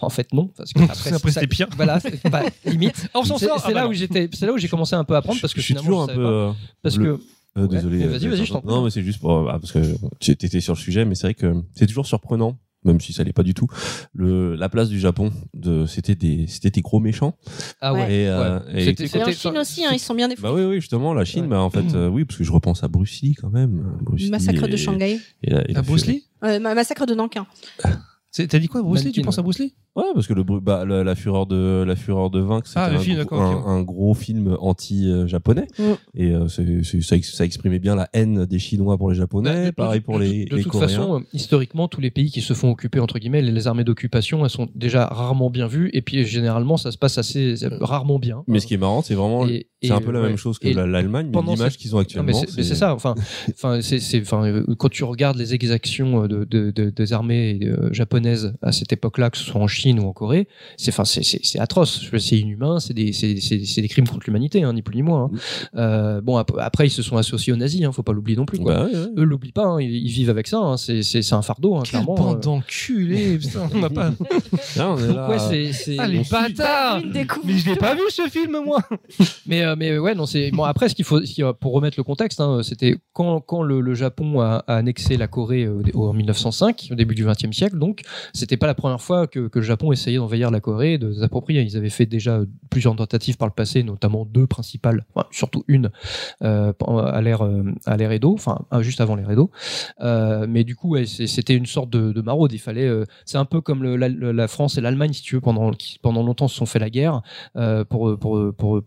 S3: En fait, non, parce que [LAUGHS] après,
S1: Après, c'était pire.
S3: Voilà, bah, [LAUGHS] limite.
S1: On s'en
S3: C'est
S1: sort.
S3: c'est
S1: Ah,
S3: là là où j'ai commencé un peu à apprendre parce que
S4: je suis
S3: finalement,
S4: toujours un peu.
S3: pas. parce
S4: le-
S3: que
S4: euh,
S3: Ouais,
S4: désolé.
S3: mais
S4: euh,
S3: vas-y, vas-y, je t'en prie.
S4: Non, mais c'est juste pour, ah, parce que tu étais sur le sujet, mais c'est vrai que c'est toujours surprenant. Même si ça l'est pas du tout, le, la place du Japon, de, c'était des, c'était des gros méchants.
S3: ah ouais.
S4: Et, euh,
S3: ouais.
S4: et-
S3: C'était-
S2: Et en
S3: c'était-
S2: Chine aussi, hein, ils sont bien des
S4: Bah oui, oui, justement, la Chine,
S3: Ouais.
S4: bah en fait, euh, oui, parce que je repense à Bruce Lee quand même. Bruce Lee
S2: Massacre de Shanghai.
S4: Et la- et la
S1: À Bruce. Lee?
S2: Euh, ma- massacre de Nankin.
S1: C'est- T'as dit quoi, Bruce Lee? Tu penses à Bruce Lee?
S4: Ouais, parce que le, bah, la, la fureur de la fureur de vaincre, c'était
S1: Ah,
S4: un,
S1: film,
S4: gros-
S1: d'accord,
S4: un,
S1: ok.
S4: un gros film anti-japonais.
S2: Mm.
S4: Et euh, c'est- c'est- ça, ex- ça exprimait bien la haine des Chinois pour les Japonais,
S3: de-
S4: pareil
S3: de-
S4: pour
S3: de-
S4: les,
S3: De,
S4: les
S3: toute
S4: Coréens.
S3: façon, historiquement, tous les pays qui se font occuper entre guillemets, les, les armées d'occupation, elles sont déjà rarement bien vues, et puis généralement, ça se passe assez euh, rarement bien.
S4: mais ce qui est marrant, c'est vraiment, c'est un peu la
S3: ouais.
S4: même chose que l'Allemagne, mais l'image qu'ils ont actuellement.
S3: mais c'est mais c'est ça. Enfin, enfin, c'est, c'est- enfin, euh, quand tu regardes les exactions de, de- de- des armées japonaises à cette époque-là, que ce soit en Chine Chine ou en Corée, c'est enfin c'est c'est c'est atroce, c'est inhumain, c'est des c'est c'est c'est des crimes contre l'humanité, hein, ni plus ni moins. hein. Euh, bon ap- après ils se sont associés aux nazis, hein, faut pas l'oublier non plus. Quoi.
S4: Ouais, ouais, ouais.
S3: Eux l'oublient pas, hein, ils, ils vivent avec ça, hein, c'est c'est c'est un fardeau, hein,
S1: Quelle
S3: clairement.
S1: bande
S3: euh.
S1: d'enculés, [LAUGHS] putain, on n'a pas.
S4: Là, on est là.
S3: ouais, c'est c'est
S1: Ah, les bâtards. Mais je l'ai pas vu ce film, moi [LAUGHS]
S3: Mais, euh, mais ouais, non, c'est bon. Après, ce qu'il faut, pour remettre le contexte, hein, c'était quand, quand le, le Japon a, a annexé la Corée euh, en 1905, au début du XXe siècle. Donc, c'était pas la première fois que, que le Japon essayait d'envahir la Corée, de s'approprier. Ils avaient fait déjà plusieurs tentatives par le passé, notamment deux principales, surtout une euh, à l'ère euh, à l'ère Edo, enfin juste avant l'ère Edo. Euh, mais du coup, c'était une sorte de, de maraude. Il fallait, c'est un peu comme la, France et l'Allemagne, si tu veux, pendant qui pendant longtemps se sont fait la guerre euh, pour pour pour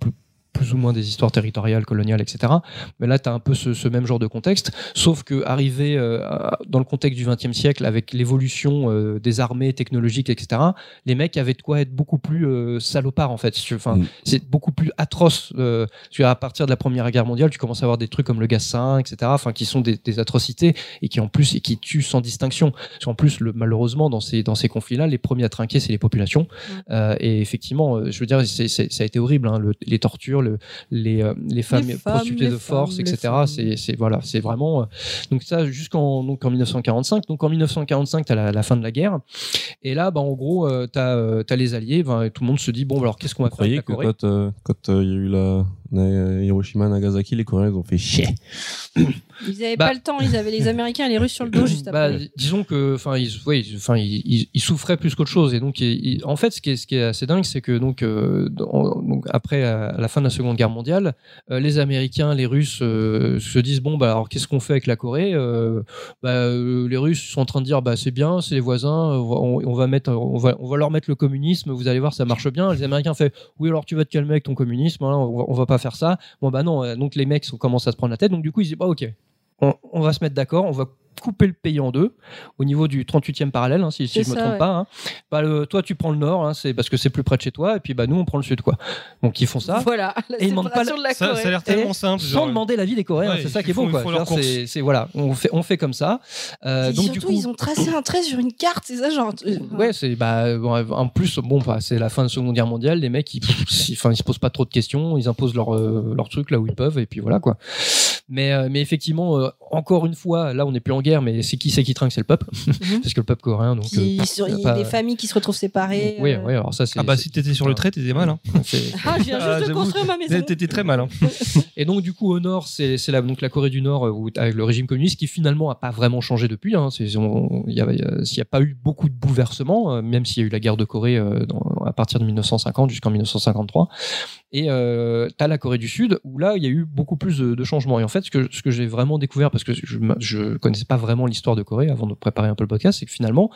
S3: plus ou moins des histoires territoriales, coloniales, etc. Mais là, tu as un peu ce, ce même genre de contexte, sauf que arrivé euh, dans le contexte du XXe siècle, avec l'évolution euh, des armées technologiques, etc., les mecs avaient de quoi être beaucoup plus euh, salopards, en fait. Enfin,
S4: Mm.
S3: C'est beaucoup plus atroce. euh, tu à partir de la Première Guerre mondiale, tu commences à avoir des trucs comme le gaz etc., enfin, qui sont des, des atrocités et qui, en plus, et qui tuent sans distinction. Parce qu'en plus, le, malheureusement, dans ces, dans ces conflits-là, les premiers à trinquer, c'est les populations. Euh, et effectivement, je veux dire, ça a été horrible, hein, le- les tortures, le, les, euh, les femmes
S2: femmes,
S3: prostituées de force,
S2: femmes,
S3: etc. C'est, c'est voilà, c'est vraiment euh, donc ça jusqu'en donc en 1945. Donc en 1945, t'as la, la fin de la guerre, et là, bah en gros, euh, t'as euh, t'as les alliés. tout le monde se dit bon, alors qu'est-ce qu'on va
S4: Vous
S3: faire avec
S4: que quand euh, euh, il y a eu la Hiroshima, Nagasaki, les Coréens ils ont fait chier?
S2: Ils avaient
S3: Bah-
S2: pas le temps, ils avaient les Américains et les Russes sur le dos juste
S3: Bah,
S2: après.
S3: dis- disons que, enfin, ils, ouais, ils- enfin, ils, ils- ils souffraient plus qu'autre chose. Et donc, en fait, ce qui est, ce qui est assez dingue, c'est que donc, euh, dans- donc après la fin de la Seconde Guerre mondiale, euh, les Américains, les Russes euh, se disent bon, bah alors qu'est-ce qu'on fait avec la Corée? Bah, Les Russes sont en train de dire bah c'est bien, c'est les voisins, on va, on, on va mettre, on va, on va leur mettre le communisme. Vous allez voir, ça marche bien. Les Américains fait oui, alors tu vas te calmer avec ton communisme. hein, on, va, on va pas faire ça. Bon bah non. Donc les mecs commencent à se prendre la tête. Donc du coup ils disent bah ok, on, va se mettre d'accord, couper le pays en deux au niveau du 38e parallèle, hein, si, je me
S2: ça,
S3: trompe
S2: ouais.
S3: pas. hein. Bah, le- toi, tu prends le nord, hein, c'est parce que c'est plus près de chez toi, et puis bah, nous, on prend le sud. quoi. Donc ils font ça.
S2: Voilà, la
S3: Et ils demandent pas
S2: séparation de la
S1: ça,
S2: Corée.
S1: ça a l'air tellement
S3: Et
S1: simple.
S3: Sans
S1: genre,
S3: demander l'avis des Coréens,
S1: Ouais,
S3: c'est ça qui est
S1: faut-
S3: bon. Quoi. C'est voilà, on fait, on fait comme ça. Euh,
S2: Et
S3: donc
S2: surtout,
S3: du coup,
S2: ils ont tracé un trait sur une carte, c'est ça, genre. euh,
S3: Ouais, c'est bah bon, en plus bon bah, c'est la fin de la Seconde Guerre mondiale, les mecs ils ils- ils se posent pas trop de questions, ils imposent leur euh, leur truc là où ils peuvent et puis voilà quoi. Mais euh, mais effectivement euh, encore une fois, là on n'est plus en guerre mais c'est qui c'est qui trinque, c'est le peuple
S2: Mhm. [LAUGHS]
S3: parce que le peuple coréen donc
S2: Qui-
S3: euh,
S2: sur- il y a
S3: pas-
S2: des familles qui se retrouvent séparées.
S3: Oui,
S2: euh.
S3: oui, alors ça c'est
S1: Ah bah si t'étais sur le trait, t'étais mal. Hein. [LAUGHS]
S2: Ah, je viens
S1: Ah,
S2: juste de
S1: j'avoue.
S2: construire ma maison.
S1: T'étais très mal. Hein. [LAUGHS]
S3: Et donc du coup au nord, c'est c'est la donc la Corée du Nord euh, où, avec le régime communiste qui finalement a pas vraiment changé depuis. Hein. A, a- s'il n'y a pas eu beaucoup de bouleversements, même s'il y a eu la guerre de Corée euh, dans- à partir de 1950 jusqu'en 1953. Et euh, t'as la Corée du Sud où là il y a eu beaucoup plus de, de changements. Et en fait, ce que, ce que j'ai vraiment découvert parce que je, je connaissais pas vraiment l'histoire de Corée avant de préparer un peu le podcast, c'est que finalement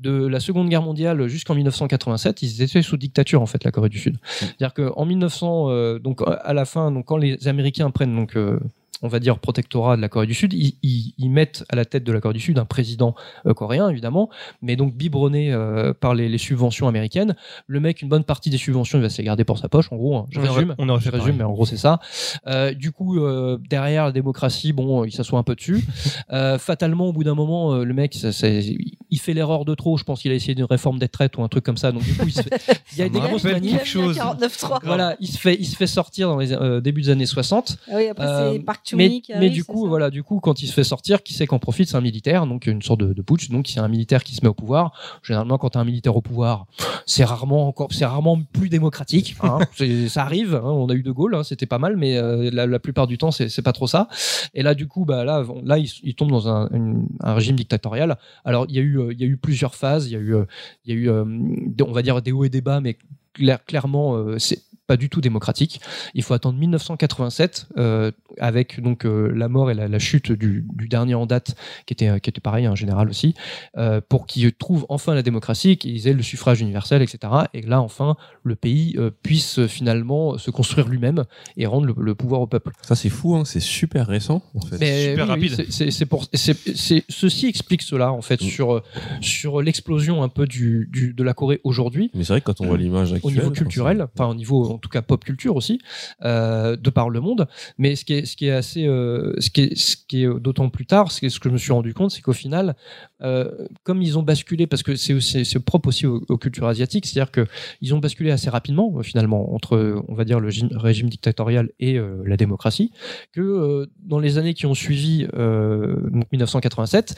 S3: de la Seconde Guerre mondiale jusqu'en 1987, ils étaient sous dictature en fait la Corée du Sud. C'est-à-dire qu'en 1900, euh, donc à la fin, donc quand les Américains prennent donc euh, on va dire protectorat de la Corée du Sud, ils, ils- ils mettent à la tête de la Corée du Sud un président euh, coréen évidemment, mais donc biberonné euh, par les, les subventions américaines. Le mec, une bonne partie des subventions, il va se les garder pour sa poche en gros. hein. Je
S1: On aurait-
S3: résume.
S1: on aurait
S3: Je résume, mais en gros c'est ça. Euh, du coup, euh, derrière la démocratie, bon, il s'assoit un peu dessus. [LAUGHS] Euh, fatalement, au bout d'un moment, euh, le mec, ça, il fait l'erreur de trop. Je pense qu'il a essayé une réforme des traites ou un truc comme ça. Donc du coup, il, se fait- [LAUGHS] il y a
S1: Ça
S3: des grosses
S1: rappelle
S3: manies.
S1: quelque chose.
S2: 49.3.
S3: Voilà, il se fait, il se fait sortir dans les euh, débuts des années 60.
S2: Ah oui, après,
S3: Euh,
S2: c'est Park
S3: mais,
S2: arrive,
S3: du coup, voilà, du coup, quand il se fait sortir, qui c'est qu'en profite? C'est un militaire, donc une sorte de, de putsch. Donc c'est un militaire qui se met au pouvoir. Généralement, quand t'as un militaire au pouvoir, c'est rarement encore, c'est rarement plus démocratique. hein. [LAUGHS] Ça arrive. hein. On a eu De Gaulle, hein, c'était pas mal, mais euh, la, la plupart du temps, c'est pas trop ça. Et là, du coup, bah là, on- là, il, il tombe dans un, une- un régime dictatorial. Alors, il y a eu, euh, il y a eu plusieurs phases. Il y a eu, euh, il y a eu, des- on va dire des hauts et des bas, mais clair- clairement, c'est pas du tout démocratique. Il faut attendre 1987 euh, avec donc euh, la mort et la, la chute du, du dernier en date qui était qui était pareil en général aussi euh, pour qu'ils trouvent enfin la démocratie, qu'ils aient le suffrage universel, etc. Et là enfin le pays euh, puisse finalement se construire lui-même et rendre le, le pouvoir au peuple.
S4: Ça c'est fou, hein, c'est super récent en fait.
S3: Mais
S1: super
S3: oui,
S1: rapide.
S3: c'est- c'est- c'est pour, c'est- c'est- ceci explique cela en fait
S4: Mm.
S3: sur sur l'explosion un peu du, du de la Corée aujourd'hui
S4: Mais c'est vrai que quand on voit l'image
S3: au
S4: actuelle,
S3: niveau
S4: enfin,
S3: culturel, enfin au niveau tout cas pop culture aussi, euh, de par le monde. Mais ce qui est, ce qui est assez, euh, ce qui est, ce qui est d'autant plus tard, ce, que- je me suis rendu compte, c'est qu'au final, euh, comme ils ont basculé, parce que c'est propre aussi aux, cultures asiatiques, c'est-à-dire que ils ont basculé assez rapidement finalement entre, on va dire, le régime dictatorial et la démocratie, que dans les années qui ont suivi, donc 1987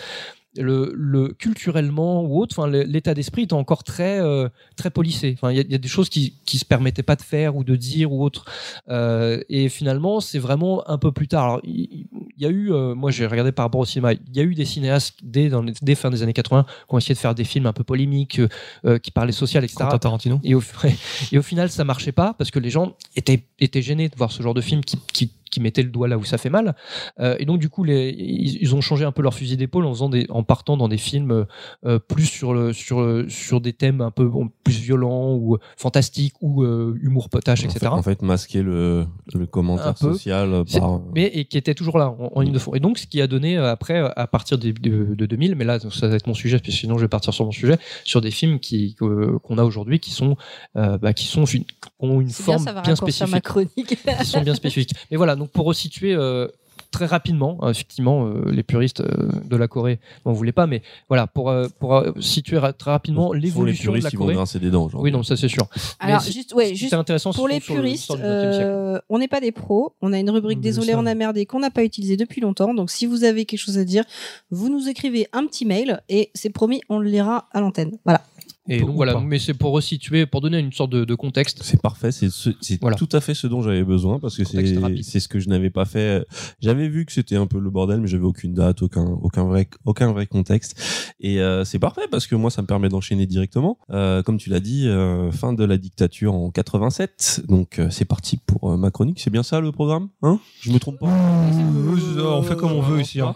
S3: le, le culturellement ou autre, l'état d'esprit était encore très euh, très policé. Enfin, il y, a- il y a des choses qui qui se permettaient pas de faire ou de dire ou autre. Euh, et finalement, c'est vraiment un peu plus tard. Il y, a eu, euh, moi j'ai regardé par rapport au cinéma, il y a eu des cinéastes dès dans les, dès fin des années 80 qui ont essayé de faire des films un peu polémiques, euh, qui parlaient social, etc.
S1: Quentin Tarantino.
S3: Et au, [LAUGHS] ouais. et au final, ça marchait pas parce que les gens étaient, étaient gênés de voir ce genre de film qui, qui, qui mettait le doigt là où ça fait mal. Euh, et donc, du coup, les, ils, ils ont changé un peu leur fusil d'épaule en, faisant des, en partant dans des films euh, plus sur, le, sur, le- sur des thèmes un peu bon, plus violents ou fantastiques ou euh, humour potache,
S4: En
S3: etc.
S4: fait, en fait, masquer le, le
S3: Un
S4: commentaire
S3: peu.
S4: social par.
S3: mais et qui était toujours là en, en ligne de fond. Et donc, ce qui a donné euh, après, euh, à partir de, de 2000, mais là, ça va être mon sujet, parce que sinon je vais partir sur mon sujet, sur des films qui qu'on a aujourd'hui qui sont euh, bah, qui sont qui ont une
S2: bien,
S3: forme
S2: ça va
S3: bien
S2: ma
S3: spécifique,
S2: chronique.
S3: qui sont bien spécifiques. Mais voilà, donc pour resituer. euh, Très rapidement, euh, effectivement, euh, les puristes euh, de la Corée n'en voulaient pas, mais voilà, pour, euh, pour situer ra- très rapidement
S4: Pour les
S3: l'évolution de
S4: puristes,
S3: la
S4: vont
S3: Corée.
S4: grincer des dents.
S3: Oui, non, ça c'est sûr.
S2: Alors,
S3: Mais
S2: juste, ouais, juste
S3: intéressant,
S2: pour les
S3: le-
S2: puristes,
S3: l'histoire du 20e siècle.
S2: euh, on n'est pas des pros. On a une rubrique
S1: Mais
S2: Désolé, on a merdé qu'on n'a pas utilisée depuis longtemps. Donc, si vous avez quelque chose à dire, vous nous écrivez un petit mail et c'est promis, on le lira à l'antenne. Voilà.
S3: Et donc voilà,
S1: pas.
S3: mais c'est pour resituer, pour donner une sorte de, de contexte.
S4: C'est parfait, c'est ce- c'est
S3: Voilà.
S4: tout à fait ce dont j'avais besoin parce que c'est ce que je n'avais pas fait. J'avais vu que c'était un peu le bordel, mais j'avais aucune date, aucun aucun vrai aucun vrai contexte. Et euh, c'est parfait parce que moi ça me permet d'enchaîner directement. Euh, comme tu l'as dit, euh, fin de la dictature en 87. Donc euh, c'est parti pour euh, ma chronique. C'est bien ça le programme, hein? Je me trompe pas?
S1: On fait comme on veut ici. hein.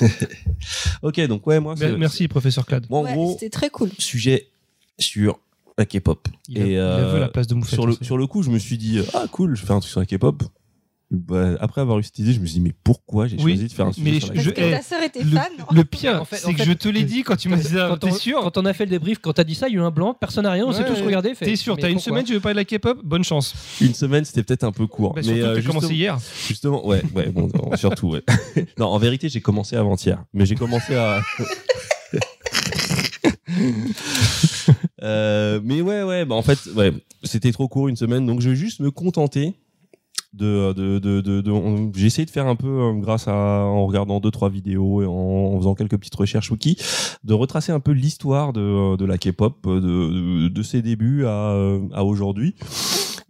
S1: [LAUGHS]
S4: Ok, donc ouais moi.
S1: Merci, professeur Clad.
S4: En
S2: Ouais,
S4: gros
S2: C'était très cool.
S4: sujet sur la K-pop.
S1: Il, a,
S4: Et,
S1: il a vu la place de Moufette.
S4: sur le, sur le coup, je me suis dit, ah cool, je fais un truc sur la K-pop. Bah, après avoir eu cette idée, je me suis dit, mais pourquoi j'ai
S1: Oui,
S4: choisi de faire un sujet
S1: mais
S4: sur la
S1: je-
S2: Parce
S4: K-pop
S2: que ta sœur était
S1: le-
S2: fan.
S1: Le pire,
S3: En fait-
S1: c'est
S3: en
S1: que je te l'ai dit quand tu m'as dit ça.
S3: Quand
S1: T'es sûr
S3: quand on a fait le débrief, quand t'as dit ça, il y a eu un blanc, personne n'a rien, on s'est
S1: Ouais,
S3: tous regardé.
S1: T'es sûr, t'as une semaine, tu veux parler de la K-pop? Bonne chance.
S4: Une semaine, c'était peut-être un peu court.
S1: Bah,
S4: mais
S1: que
S4: euh,
S1: commencé hier.
S4: justement, ouais, ouais, bon, non, [LAUGHS] surtout, ouais. [LAUGHS] non, en vérité, j'ai commencé avant-hier, mais j'ai commencé à. [LAUGHS] Euh, mais ouais, ouais, bah en fait, ouais, c'était trop court une semaine, donc je vais juste me contenter de, de, de, de, de- j'ai essayé de faire un peu euh, grâce à en regardant deux trois vidéos et en, faisant quelques petites recherches wiki, de retracer un peu l'histoire de, euh, de la K-pop de, de, ses débuts à, à aujourd'hui.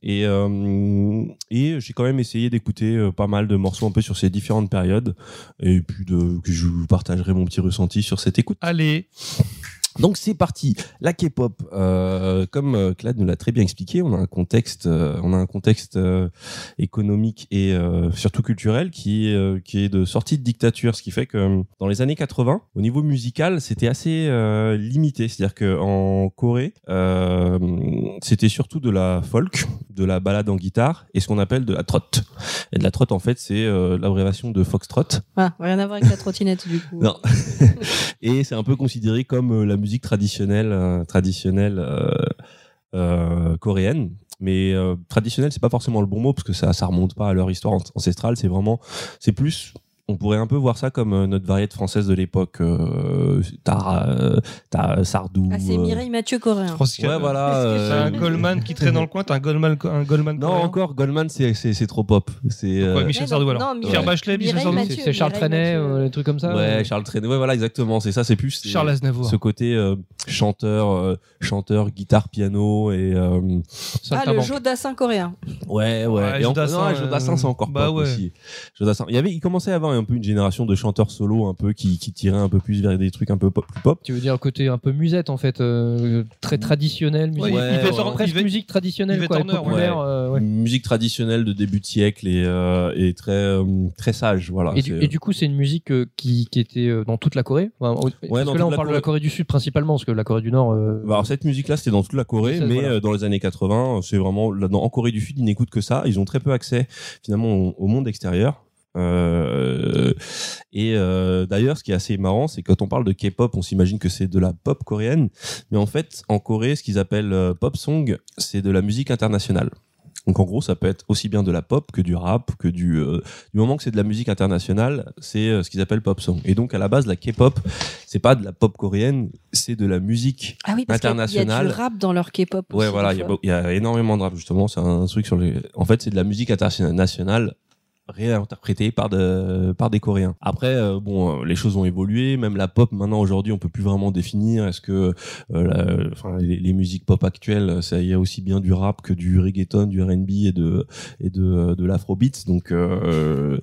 S4: Et, euh, et j'ai quand même essayé d'écouter pas mal de morceaux un peu sur ces différentes périodes et puis de, que je vous partagerai mon petit ressenti sur cette écoute.
S1: Allez,
S4: Donc c'est parti. La K-pop, euh, comme euh, Claude nous l'a très bien expliqué, on a un contexte, euh, on a un contexte euh, économique et euh, surtout culturel qui est, euh, qui est de sortie de dictature, ce qui fait que dans les années 80, au niveau musical, c'était assez euh, limité. C'est-à-dire que en Corée, euh, c'était surtout de la folk, de la balade en guitare et ce qu'on appelle de la trot. Et de la trot, en fait, c'est euh, l'abréviation de foxtrot.
S2: Ah, rien à voir avec la trottinette du coup.
S4: Non. [LAUGHS] et c'est un peu considéré comme la musique traditionnelle, euh, traditionnelle euh, euh, coréenne. Mais traditionnelle, c'est pas forcément le bon mot parce que ça, ça remonte pas à leur histoire an- ancestrale. C'est vraiment, c'est plus. On pourrait un peu voir ça comme euh, notre variété française de l'époque. Euh, t'as, euh, t'as Sardou.
S2: Ah, c'est
S4: euh,
S2: Mireille Mathieu coréen.
S4: Ouais, voilà. [LAUGHS]
S1: T'as
S4: euh,
S1: un Goldman qui traîne dans le coin, t'as un Goldman, un Goldman
S4: Non,
S1: coréen.
S4: encore Goldman, c'est, c'est, c'est trop pop. C'est. Euh,
S1: Michel Sardou
S2: non,
S1: alors
S2: non,
S1: Pierre
S2: Mireille-
S1: Bachelet, Michel Sardou
S2: Mathieu.
S3: C'est Charles Trenet, euh, les trucs comme ça.
S4: ouais,
S3: euh.
S4: Charles Trenet. Ouais, voilà, exactement. C'est ça. C'est plus. c'est-
S1: Charles Aznavour.
S4: ce côté euh, chanteur, euh, chanteur, guitare, piano et euh,
S2: Ah, le. Jodassin coréen.
S4: ouais, ouais.
S1: Ouais,
S4: et en-
S1: Jodassin, euh,
S4: c'est encore
S1: bah
S4: pop
S1: ouais.
S4: aussi. Jodassin. Il y avait, il commençait à avoir un peu une génération de chanteurs solo un peu qui, qui tiraient un peu plus vers des trucs un peu pop, plus pop.
S3: Tu veux dire côté un peu musette en fait, euh, très traditionnel, musique,
S1: Ouais,
S4: Ouais,
S3: Yvette
S4: ouais,
S3: presque
S1: Yvette-
S3: musique traditionnelle quoi, et
S1: Horner,
S3: populaire. euh, ouais.
S4: Musique traditionnelle de début de siècle et, euh, et très, euh, très sage. Voilà.
S3: Et du,
S4: C'est-
S3: et du coup, c'est une musique euh, qui, qui était dans toute la Corée? Enfin, parce
S4: dans
S3: que là, on parle de la
S4: Corée.
S3: Corée du Sud principalement, parce que la Corée du Nord. euh,
S4: Bah, alors cette musique-là, c'était dans toute la Corée,
S3: Ça,
S4: mais
S3: voilà.
S4: euh, dans les années 80, c'est vraiment là, dans- en Corée du Sud, ils n'écoutent que ça. Ils ont très peu accès finalement au, au monde extérieur. Euh, et euh, d'ailleurs, ce qui est assez marrant, c'est quand on parle de K-pop, on s'imagine que c'est de la pop coréenne, mais en fait, en Corée, ce qu'ils appellent euh, pop song, c'est de la musique internationale. Donc en gros, ça peut être aussi bien de la pop que du rap, que du du moment que c'est de la musique internationale, c'est ce qu'ils appellent pop song. Et donc à la base, la K-pop, c'est pas de la pop coréenne, c'est de la musique.
S2: Ah oui, parce a- il y a
S4: International.
S2: du rap dans leur K-pop.
S4: Ouais,
S2: aussi,
S4: voilà, il y, a il y a énormément de rap justement. C'est un truc sur les. En fait, c'est de la musique internationale réinterprétée par de, par des Coréens. Après, euh, bon, euh, les choses ont évolué. Même la pop, maintenant aujourd'hui, on peut plus vraiment définir. Est-ce que euh, la- les, les musiques pop actuelles, ça y a aussi bien du rap que du reggaeton, du R&B et de et de, de l'afrobeat. Donc euh,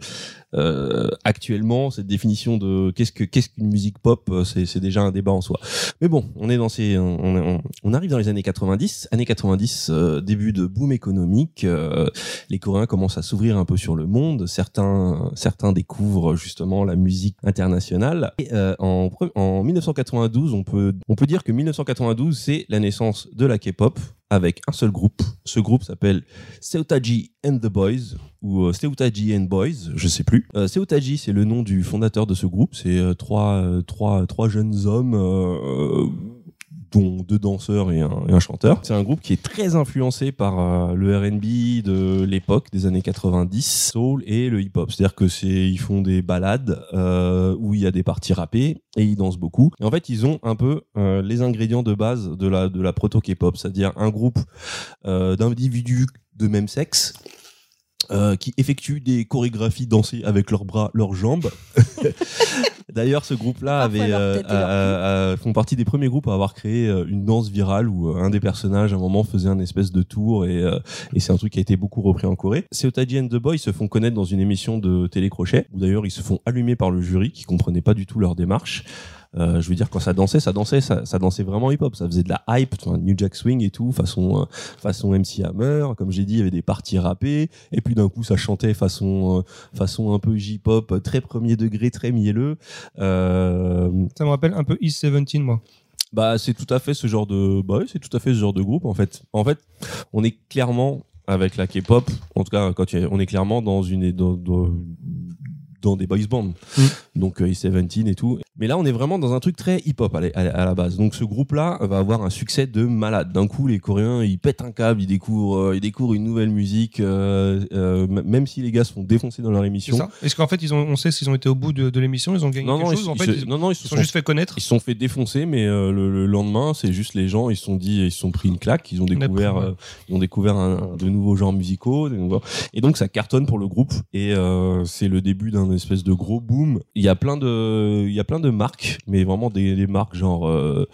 S4: euh, actuellement, cette définition de qu'est-ce que qu'est-ce qu'une musique pop, euh, c'est déjà un débat en soi. Mais bon, on est dans ces, on, on- arrive dans les années 90, années 90, euh, début de boom économique. euh, les Coréens commencent à s'ouvrir un peu sur le monde. Certains, certains découvrent justement la musique internationale. Et, euh, en, en 1992, on peut, on peut dire que 1992, c'est la naissance de la K-pop avec un seul groupe. Ce groupe s'appelle Seotaji and the Boys ou euh, Seotaji and Boys, je sais plus. Euh, Seotaji, c'est le nom du fondateur de ce groupe. C'est euh, euh, trois jeunes hommes. Dont deux danseurs et un, chanteur. C'est un groupe qui est très influencé par euh, le R&B de l'époque des années 90, soul et le hip-hop. C'est-à-dire que c'est ils font des balades euh, où il y a des parties rappées et ils dansent beaucoup. Et en fait, ils ont un peu euh, les ingrédients de base de la de la proto K-pop, c'est-à-dire un groupe d'individus de même sexe euh, qui effectuent des chorégraphies dansées avec leurs bras, leurs jambes. [LAUGHS] D'ailleurs, ce groupe-là avait euh, a- a- font partie des premiers groupes à avoir créé euh, une danse virale où euh, un des personnages à un moment faisait un espèce de tour et, euh, et c'est un truc qui a été beaucoup repris en Corée. Seotaji and the Boys se font connaître dans une émission de télécrochet où d'ailleurs ils se font allumer par le jury qui comprenait pas du tout leur démarche. Euh, je veux dire quand ça dansait, ça dansait, ça, ça dansait vraiment hip-hop. Ça faisait de la hype, New Jack Swing et tout, façon euh, façon MC Hammer. Comme j'ai dit, il y avait des parties rappées et puis d'un coup ça chantait façon euh, façon un peu J-pop, très premier degré, très mielleux. Euh,
S1: Ça me rappelle un peu East 17, moi.
S4: bah, c'est tout à fait ce genre de, bah, ouais, c'est tout à fait ce genre de groupe en fait. En fait, on est clairement avec la K-pop, en tout cas quand on est clairement dans une dans, dans, dans des boys bands,
S1: Mm.
S4: donc euh, E17 et tout. Mais là, on est vraiment dans un truc très hip-hop à, la- à base. Donc ce groupe-là va avoir un succès de malade. D'un coup, les Coréens, ils pètent un câble, ils découvrent, euh, ils découvrent une nouvelle musique, euh, euh, même si les gars se font défoncer dans leur émission.
S1: Est-ce qu'en fait, ils ont, on sait s'ils ont été au bout de, de l'émission, ils ont gagné
S4: Non,
S1: quelque
S4: non,
S1: chose
S4: ils,
S1: En
S4: ils
S1: fait,
S4: se,
S1: ils,
S4: non, non, ils se
S1: sont
S4: sont
S1: juste fait connaître.
S4: ils se sont fait défoncer, mais le, le lendemain, c'est juste les gens, ils se sont dit, ils se sont pris une claque, ils ont découvert,
S1: pris, ouais.
S4: ils ont découvert un, un- de nouveaux genres musicaux, nouveaux- et donc ça cartonne pour le groupe. Et c'est le début d'un espèce de gros boom. Il y a plein de, il y a plein de marques, mais vraiment des, marques genre. euh,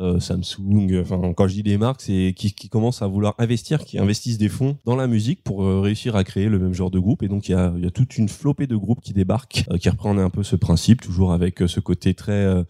S4: euh, Samsung, enfin quand je dis des marques, c'est qui, commencent à vouloir investir, qui investissent des fonds dans la musique pour euh, réussir à créer le même genre de groupe. Et donc il y a, il y a toute une flopée de groupes qui débarquent, qui reprennent un peu ce principe, toujours avec ce côté très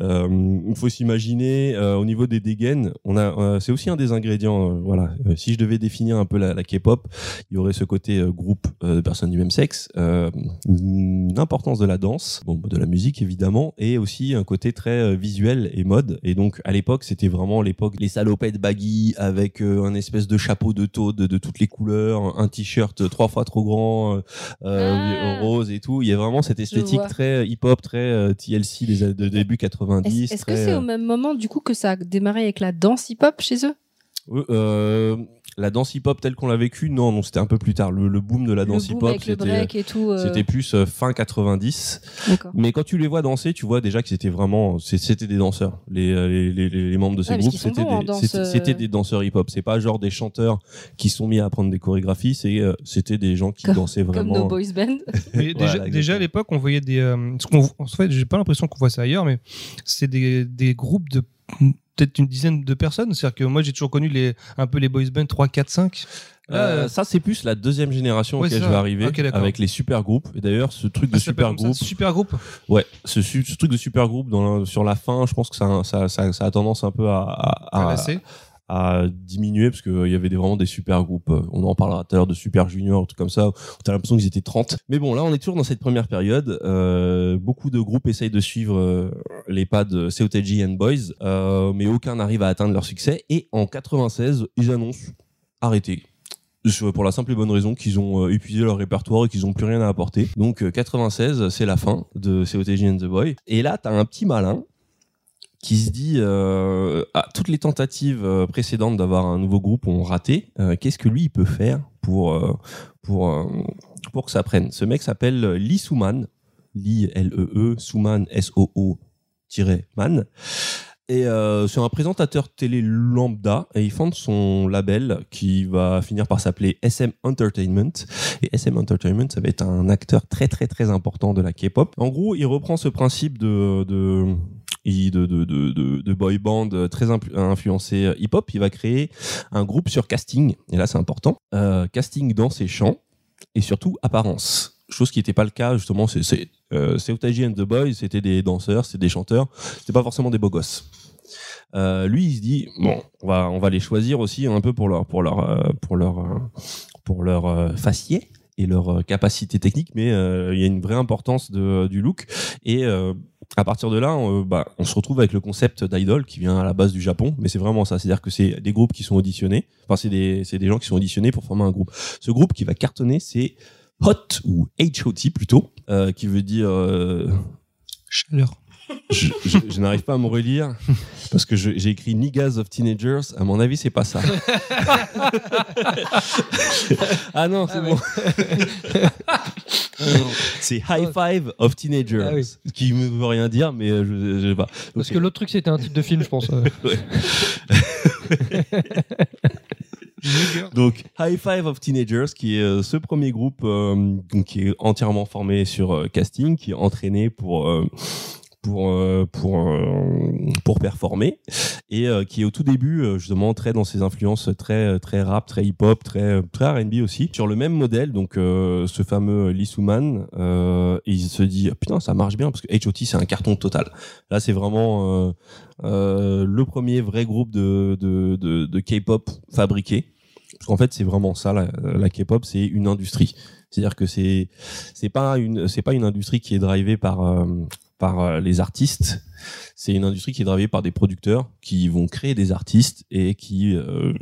S4: il faut s'imaginer euh, au niveau des dégaines, on a, euh, c'est aussi un des ingrédients. euh, voilà, Euh, si je devais définir un peu la, la K-pop, il y aurait ce côté euh, groupe euh, de personnes du même sexe, euh, une importance de la danse, bon, de la musique évidemment, et aussi un côté très euh, visuel et mode. Et donc à l'époque, c'était vraiment l'époque les salopettes baggy avec euh, un espèce de chapeau de taupe de, de toutes les couleurs, un t-shirt trois fois trop grand, euh, euh,
S2: Ah.
S4: rose et tout. Il y a vraiment cette esthétique très hip-hop, très euh, TLC des de début 90.
S2: Est-ce que c'est
S4: euh,
S2: au même moment du coup que ça a démarré avec la danse hip-hop chez eux?
S4: Euh, euh, la danse hip-hop telle qu'on l'a vécue, non, non, c'était un peu plus tard. Le, le boom de la danse hip-hop, c'était
S2: tout. euh,
S4: c'était plus euh, fin 90.
S2: D'accord.
S4: Mais quand tu les vois danser, tu vois déjà qu'ils étaient vraiment, c'était des danseurs. Les, euh, les, les, les membres de ces
S2: Ouais,
S4: groupes,
S2: sont
S4: c'était des,
S2: danse,
S4: c'était-
S2: euh.
S4: c'était des danseurs hip-hop. C'est pas genre des chanteurs qui sont mis à apprendre des chorégraphies. C'est, euh, c'était des gens qui
S2: Comme-
S4: dansaient
S2: Comme
S4: vraiment.
S2: nos boys band. [LAUGHS]
S1: Mais déjà,
S4: Voilà,
S1: déjà à l'époque, on voyait des. euh, ce en fait, j'ai pas l'impression qu'on voit ça ailleurs, mais c'est des, des groupes de peut-être une dizaine de personnes. C'est-à-dire que moi, j'ai toujours connu les, un peu les boys band 3, 4, 5. Là,
S4: Euh,
S1: euh,
S4: ça, c'est plus la deuxième génération
S1: Ouais,
S4: auquel je vais arriver avec les super groupes. Et d'ailleurs, ce truc de
S1: ça s'appelle
S4: super
S1: ça,
S4: groupe,
S1: super groupe.
S4: Ouais, ce, truc de super groupe dans sur la fin, je pense que ça, ça, ça, ça a tendance un peu à, à,
S1: Ah,
S4: à, à diminuer parce qu'il y avait des, vraiment des super groupes. Euh, On en parlera tout à l'heure de super junior, tout comme ça. où T'as l'impression qu'ils étaient 30. Mais bon, là, on est toujours dans cette première période. Euh, beaucoup de groupes essayent de suivre euh, les pas de Seotaji and Boys, euh, mais aucun n'arrive à atteindre leur succès. Et en 96, ils annoncent arrêter. Pour la simple et bonne raison qu'ils ont euh, épuisé leur répertoire et qu'ils n'ont plus rien à apporter. Donc euh, 96, c'est la fin de COTG and the Boy. Et là, t'as un petit malin qui se dit euh, ah, toutes les tentatives euh, précédentes d'avoir un nouveau groupe ont raté. Euh, Qu'est-ce que lui il peut faire pour euh, pour euh, pour que ça prenne? Ce mec s'appelle Lee Souman, Lee L E E Souman S O O man. Et euh, c'est un présentateur télé lambda et il fonde son label qui va finir par s'appeler SM Entertainment. Et SM Entertainment, ça va être un acteur très très très important de la K-pop. En gros, il reprend ce principe de, de de, de, boy band très influ- influencé hip-hop. Il va créer un groupe sur casting. Et là, c'est important. Euh, casting dans ses chants et surtout apparence. Chose qui n'était pas le cas, justement, c'est euh, and the Boys, c'était des danseurs, c'était des chanteurs, c'était pas forcément des beaux gosses. Euh, lui, il se dit bon, on va on va les choisir aussi un peu pour leur pour leur euh, pour leur euh, pour leur euh, faciès et leur euh, capacité technique, mais euh, il y a une vraie importance de, du look et euh, à partir de là, on, bah, on se retrouve avec le concept d'idol qui vient à la base du Japon, mais c'est vraiment ça, c'est-à-dire que c'est des groupes qui sont auditionnés, enfin c'est des des gens qui sont auditionnés pour former un groupe. Ce groupe qui va cartonner, c'est Hot ou HOT plutôt, euh, qui veut dire euh,
S1: Chaleur.
S4: Je, je- je n'arrive pas à me relire parce que je- j'ai écrit Niggas of Teenagers. À mon avis, c'est pas ça. [LAUGHS] ah non, c'est
S3: Ah
S4: bon. c'est High Five of Teenagers,
S3: Ah oui.
S4: ce qui me veut rien dire, mais euh, je, je sais pas.
S3: Parce que l'autre truc, c'était un titre de film, je pense. [LAUGHS]
S4: Donc, High Five of Teenagers, qui est euh, ce premier groupe euh, qui est entièrement formé sur euh, casting, qui est entraîné pour euh, pour euh, pour euh, pour performer et euh, qui est au tout début justement très dans ses influences très très rap, très hip hop, très très R&B aussi. Sur le même modèle, donc ce fameux Lee Suman, il se dit putain ça marche bien parce que H.O.T c'est un carton total. Là c'est vraiment le premier vrai groupe de de de, de K-pop fabriqué. Parce qu'en fait, c'est vraiment ça, la, la K-pop, c'est une industrie. C'est-à-dire que c'est c'est pas une c'est pas une industrie qui est drivée par euh, par euh, les artistes. C'est une industrie qui est drivée par des producteurs qui vont créer des artistes et qui, euh,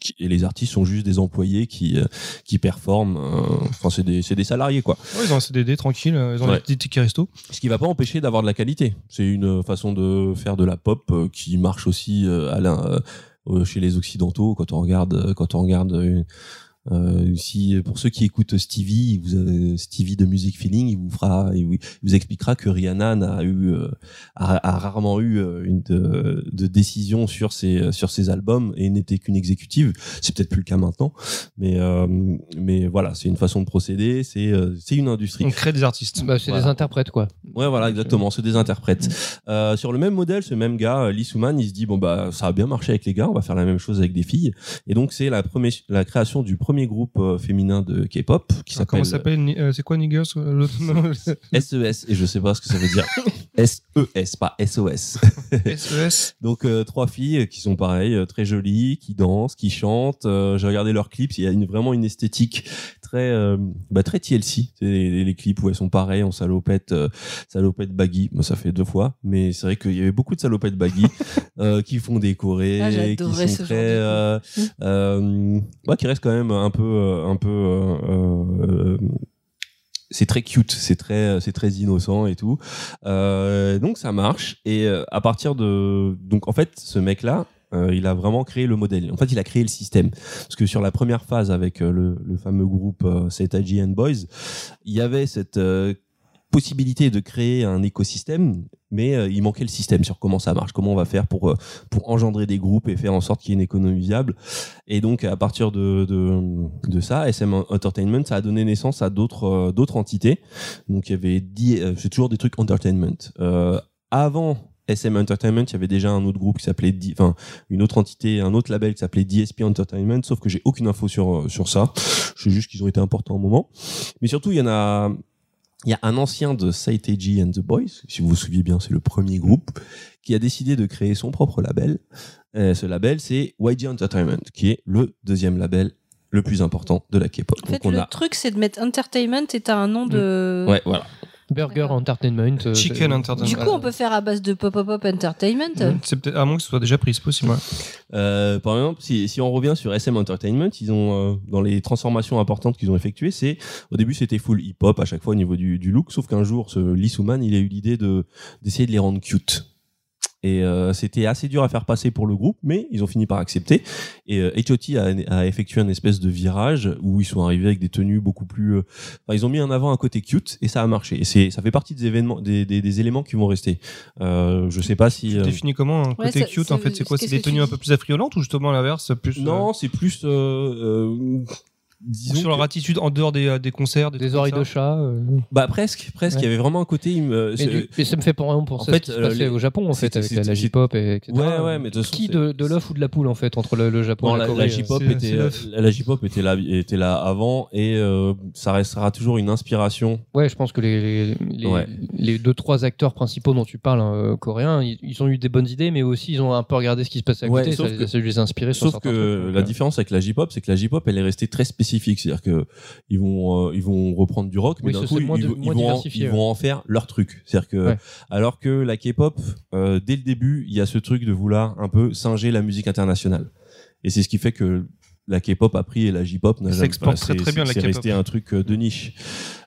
S4: qui- et les artistes sont juste des employés qui euh, qui performent. euh, Enfin, c'est des c'est des salariés quoi.
S1: Ouais, ils ont un CDD tranquille, euh, ils ont
S4: Ouais.
S1: des tickets resto.
S4: Ce qui va pas empêcher d'avoir de la qualité. C'est une façon de faire de la pop euh, qui marche aussi euh, à chez les occidentaux quand on regarde quand on regarde euh, euh, si pour ceux qui écoutent Stevie, vous avez Stevie de Music Feeling, il vous fera, il vous, il vous expliquera que Rihanna n'a eu, euh, a, a rarement eu euh, une de, de décision sur ses sur ses albums et n'était qu'une exécutive. C'est peut-être plus le cas maintenant, mais euh, mais voilà, c'est une façon de procéder, c'est euh, c'est une industrie.
S1: On crée des artistes.
S3: Bah, c'est
S4: Voilà.
S3: des interprètes, quoi.
S4: Ouais, voilà, exactement. C'est des interprètes. Euh, sur le même modèle, ce même gars, Lee Suman, il se dit bon bah ça a bien marché avec les gars, on va faire la même chose avec des filles. Et donc c'est la première, la création du premier groupe euh, féminin de K-pop qui
S1: Ah, Comment
S4: s'appelle
S1: s'appelle euh, C'est quoi Niggers [LAUGHS] [LAUGHS]
S4: SES. Et je sais pas ce que ça veut dire. [LAUGHS] SES, pas SOS.
S1: SES.
S4: Donc euh, trois filles qui sont pareilles, très jolies, qui dansent, qui chantent. Euh, J'ai regardé leurs clips, il y a une, vraiment une esthétique très euh, bah, très TLC. C'est les, les clips où elles sont pareilles en salopette, euh, salopette baggy. Moi ça fait deux fois, mais c'est vrai qu'il y avait beaucoup de salopettes baggy euh, qui font décorer,
S2: Ah,
S4: qui
S2: j'adorais
S4: sont très, euh, euh, qui restent quand même un peu, euh, un peu. euh, euh, c'est très cute, c'est très, c'est très innocent et tout. Donc ça marche. Et à partir de, donc en fait, ce mec-là, euh, il a vraiment créé le modèle. En fait, il a créé le système. Parce que sur la première phase avec le, fameux groupe euh, Setaji and Boys, il y avait cette possibilité de créer un écosystème, mais euh, il manquait le système sur comment ça marche, comment on va faire pour euh, pour engendrer des groupes et faire en sorte qu'il y ait une économie viable. Et donc à partir de de, ça, SM Entertainment, ça a donné naissance à d'autres euh, d'autres entités. Donc il y avait dix- euh, c'est toujours des trucs entertainment. Avant SM Entertainment, il y avait déjà un autre groupe qui s'appelait, enfin une autre entité, un autre label qui s'appelait DSP Entertainment, sauf que j'ai aucune info sur sur ça. Je sais juste qu'ils ont été importants au moment. Mais surtout, il y en a, il y a un ancien de Saiteji and the Boys, si vous vous souvenez bien, c'est le premier groupe, qui a décidé de créer son propre label. Euh, ce label, c'est YG Entertainment, qui est le deuxième label le plus important de la K-pop.
S2: En fait, le
S4: a,
S2: truc, c'est de mettre entertainment et t'as un nom de.
S4: ouais, voilà.
S3: Burger. Entertainment. euh,
S1: Chicken
S3: euh,
S1: Entertainment.
S2: Du coup, on peut faire à base de pop pop pop entertainment.
S1: Mmh, C'est peut-être à moins que ce soit déjà pris, c'est possible. ouais.
S4: Euh, par exemple, si, si on revient sur SM Entertainment, ils ont euh, dans les transformations importantes qu'ils ont effectuées, c'est au début c'était full hip-hop à chaque fois au niveau du, du look, sauf qu'un jour ce Lee Suman il a eu l'idée de d'essayer de les rendre cute. Et euh, c'était assez dur à faire passer pour le groupe, mais ils ont fini par accepter. Et euh, H.O.T. a, a effectué un espèce de virage où ils sont arrivés avec des tenues beaucoup plus. euh, enfin, ils ont mis en avant un côté cute et ça a marché. Et c'est, ça fait partie des événements, des, des, des éléments qui vont rester. Euh, je sais pas si.
S1: Tu
S4: euh,
S1: définis comment un côté
S2: ça-
S1: cute en fait C'est quoi? C'est des tenues un peu plus affriolantes ou justement à l'inverse plus euh,
S4: Non, c'est plus. Disons
S1: sur leur
S4: que-
S1: attitude en dehors des, euh, des concerts, des,
S3: Des oreilles de chat. euh.
S4: Bah presque, presque.
S3: Ouais.
S4: Il y avait vraiment un côté. il me-
S3: Mais, du- mais ça me fait pas vraiment penser
S4: en fait,
S3: ce qui se
S4: euh,
S3: passait
S4: les-
S3: au Japon en fait avec la, J-pop et etc.
S4: Ouais, ouais, mais de
S3: qui
S4: c'est-
S3: de, de l'œuf ou de la poule en fait entre le, le Japon
S4: Bon,
S3: et la
S4: la,
S3: Corée
S4: la J-pop était, la, J-pop était là, était là avant et euh, ça restera toujours une inspiration.
S3: Ouais, je pense que les, les, les,
S4: Ouais.
S3: les deux trois acteurs principaux dont tu parles euh, coréens, ils, ils ont eu des bonnes idées, mais aussi ils ont un peu regardé ce qui se passait à côté, ça,
S4: que-
S3: ça les a inspirés
S4: Sauf que la différence avec la J-pop, c'est que la J-pop, elle est restée très spécifique. C'est-à-dire que ils vont, euh, ils vont reprendre du rock, mais
S3: Oui,
S4: d'un coup,
S3: c'est
S4: ils,
S3: de-
S4: vont- ils
S3: moins
S4: vont en, ils vont en faire leur truc. C'est-à-dire que,
S3: Ouais.
S4: alors que la K-pop, euh, dès le début, il y a ce truc de vouloir un peu singer la musique internationale. Et c'est ce qui fait que la K-pop a pris et la J-pop n'a jamais.
S1: exporte
S4: enfin,
S1: très,
S4: c'est-
S1: très bien,
S4: c'est-
S1: la
S4: C'est
S1: K-pop.
S4: resté un truc euh, de niche.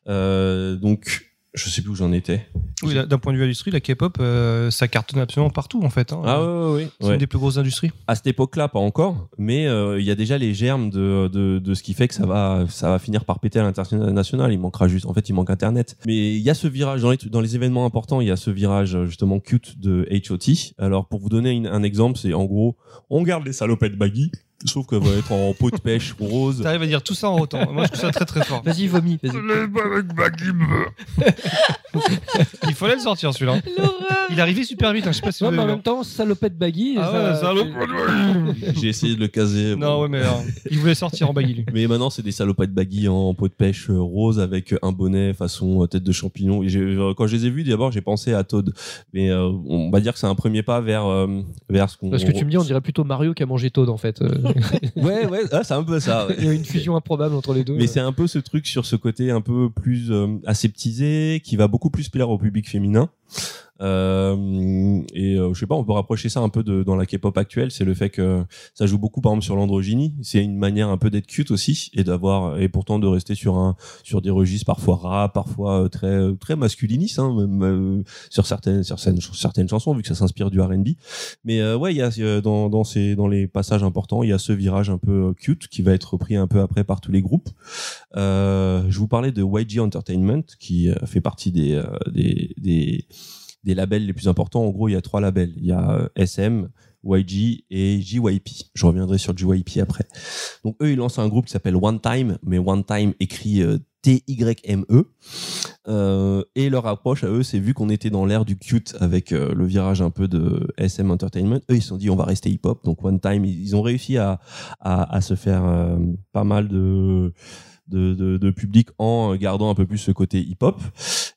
S4: Euh, donc, je sais plus où j'en étais.
S1: Oui, d'un point de vue industrie, la K-pop, euh, ça cartonne absolument partout en fait. hein.
S4: Ah ouais, ouais.
S1: C'est
S4: ouais.
S1: une des plus grosses industries.
S4: à cette époque-là, pas encore, mais euh, il y a déjà les germes de, de, de ce qui fait que ça va, ça va finir par péter à l'international. Il manquera juste, en fait, il manque Internet. Mais il y a ce virage dans les, dans les événements importants, il y a ce virage justement cute de H.O.T. Alors pour vous donner une- un exemple, c'est en gros, on garde les salopettes baggy, sauf qu'elles vont être en peau de pêche [LAUGHS] rose.
S1: T'arrives à dire tout ça en autant. Moi, je trouve ça très très fort.
S3: Vas-y, vomis. [LAUGHS]
S1: Il fallait le sortir celui-là. Il est arrivé super vite. hein, Je sais pas si
S3: Non,
S1: vous
S3: mais en même temps, salopette baggy.
S1: Ah
S3: ça-
S1: ouais, salopette. [LAUGHS]
S4: J'ai essayé de le caser.
S1: Non,
S4: bon.
S1: ouais, mais euh, il voulait sortir en baggy lui.
S4: Mais maintenant, c'est des salopettes baggy en peau de pêche euh, rose avec un bonnet façon euh, tête de champignon. Et quand je les ai vus, d'abord, j'ai pensé à Todd. Mais euh, on va dire que c'est un premier pas vers, euh, vers ce qu'on.
S3: Parce que tu me dis, on dirait plutôt Mario qui a mangé Toad en fait. Euh, [LAUGHS]
S4: Ouais, ouais, ah, c'est un peu ça. ouais.
S3: Il y a une fusion improbable entre les deux.
S4: Mais c'est un peu ce truc sur ce côté un peu plus euh, aseptisé, qui va beaucoup plus plaire au public féminin. Euh, et euh, je sais pas, on peut rapprocher ça un peu de dans la K-pop actuelle, c'est le fait que ça joue beaucoup par exemple sur l'androgynie. C'est une manière un peu d'être cute aussi et d'avoir et pourtant de rester sur un sur des registres parfois rap, parfois euh, très très masculinistes, hein, euh, sur certaines sur certaines, sur certaines chansons vu que ça s'inspire du R&B. Mais euh, ouais, il y a euh, dans dans ces dans les passages importants, il y a ce virage un peu euh, cute qui va être repris un peu après par tous les groupes. Euh, je vous parlais de YG Entertainment qui euh, fait partie des, euh, des, des, des labels les plus importants. En gros, il y a trois labels. Il y a euh, SM, YG et JYP. Je reviendrai sur JYP après. Donc eux, ils lancent un groupe qui s'appelle One Time, mais One Time écrit euh, T-Y-M-E. Euh, et leur approche à eux, c'est vu qu'on était dans l'ère du cute avec euh, le virage un peu de SM Entertainment, eux ils se sont dit on va rester hip-hop. Donc One Time, ils, ont réussi à, à, se faire pas mal de, de, de, de public en gardant un peu plus ce côté hip-hop.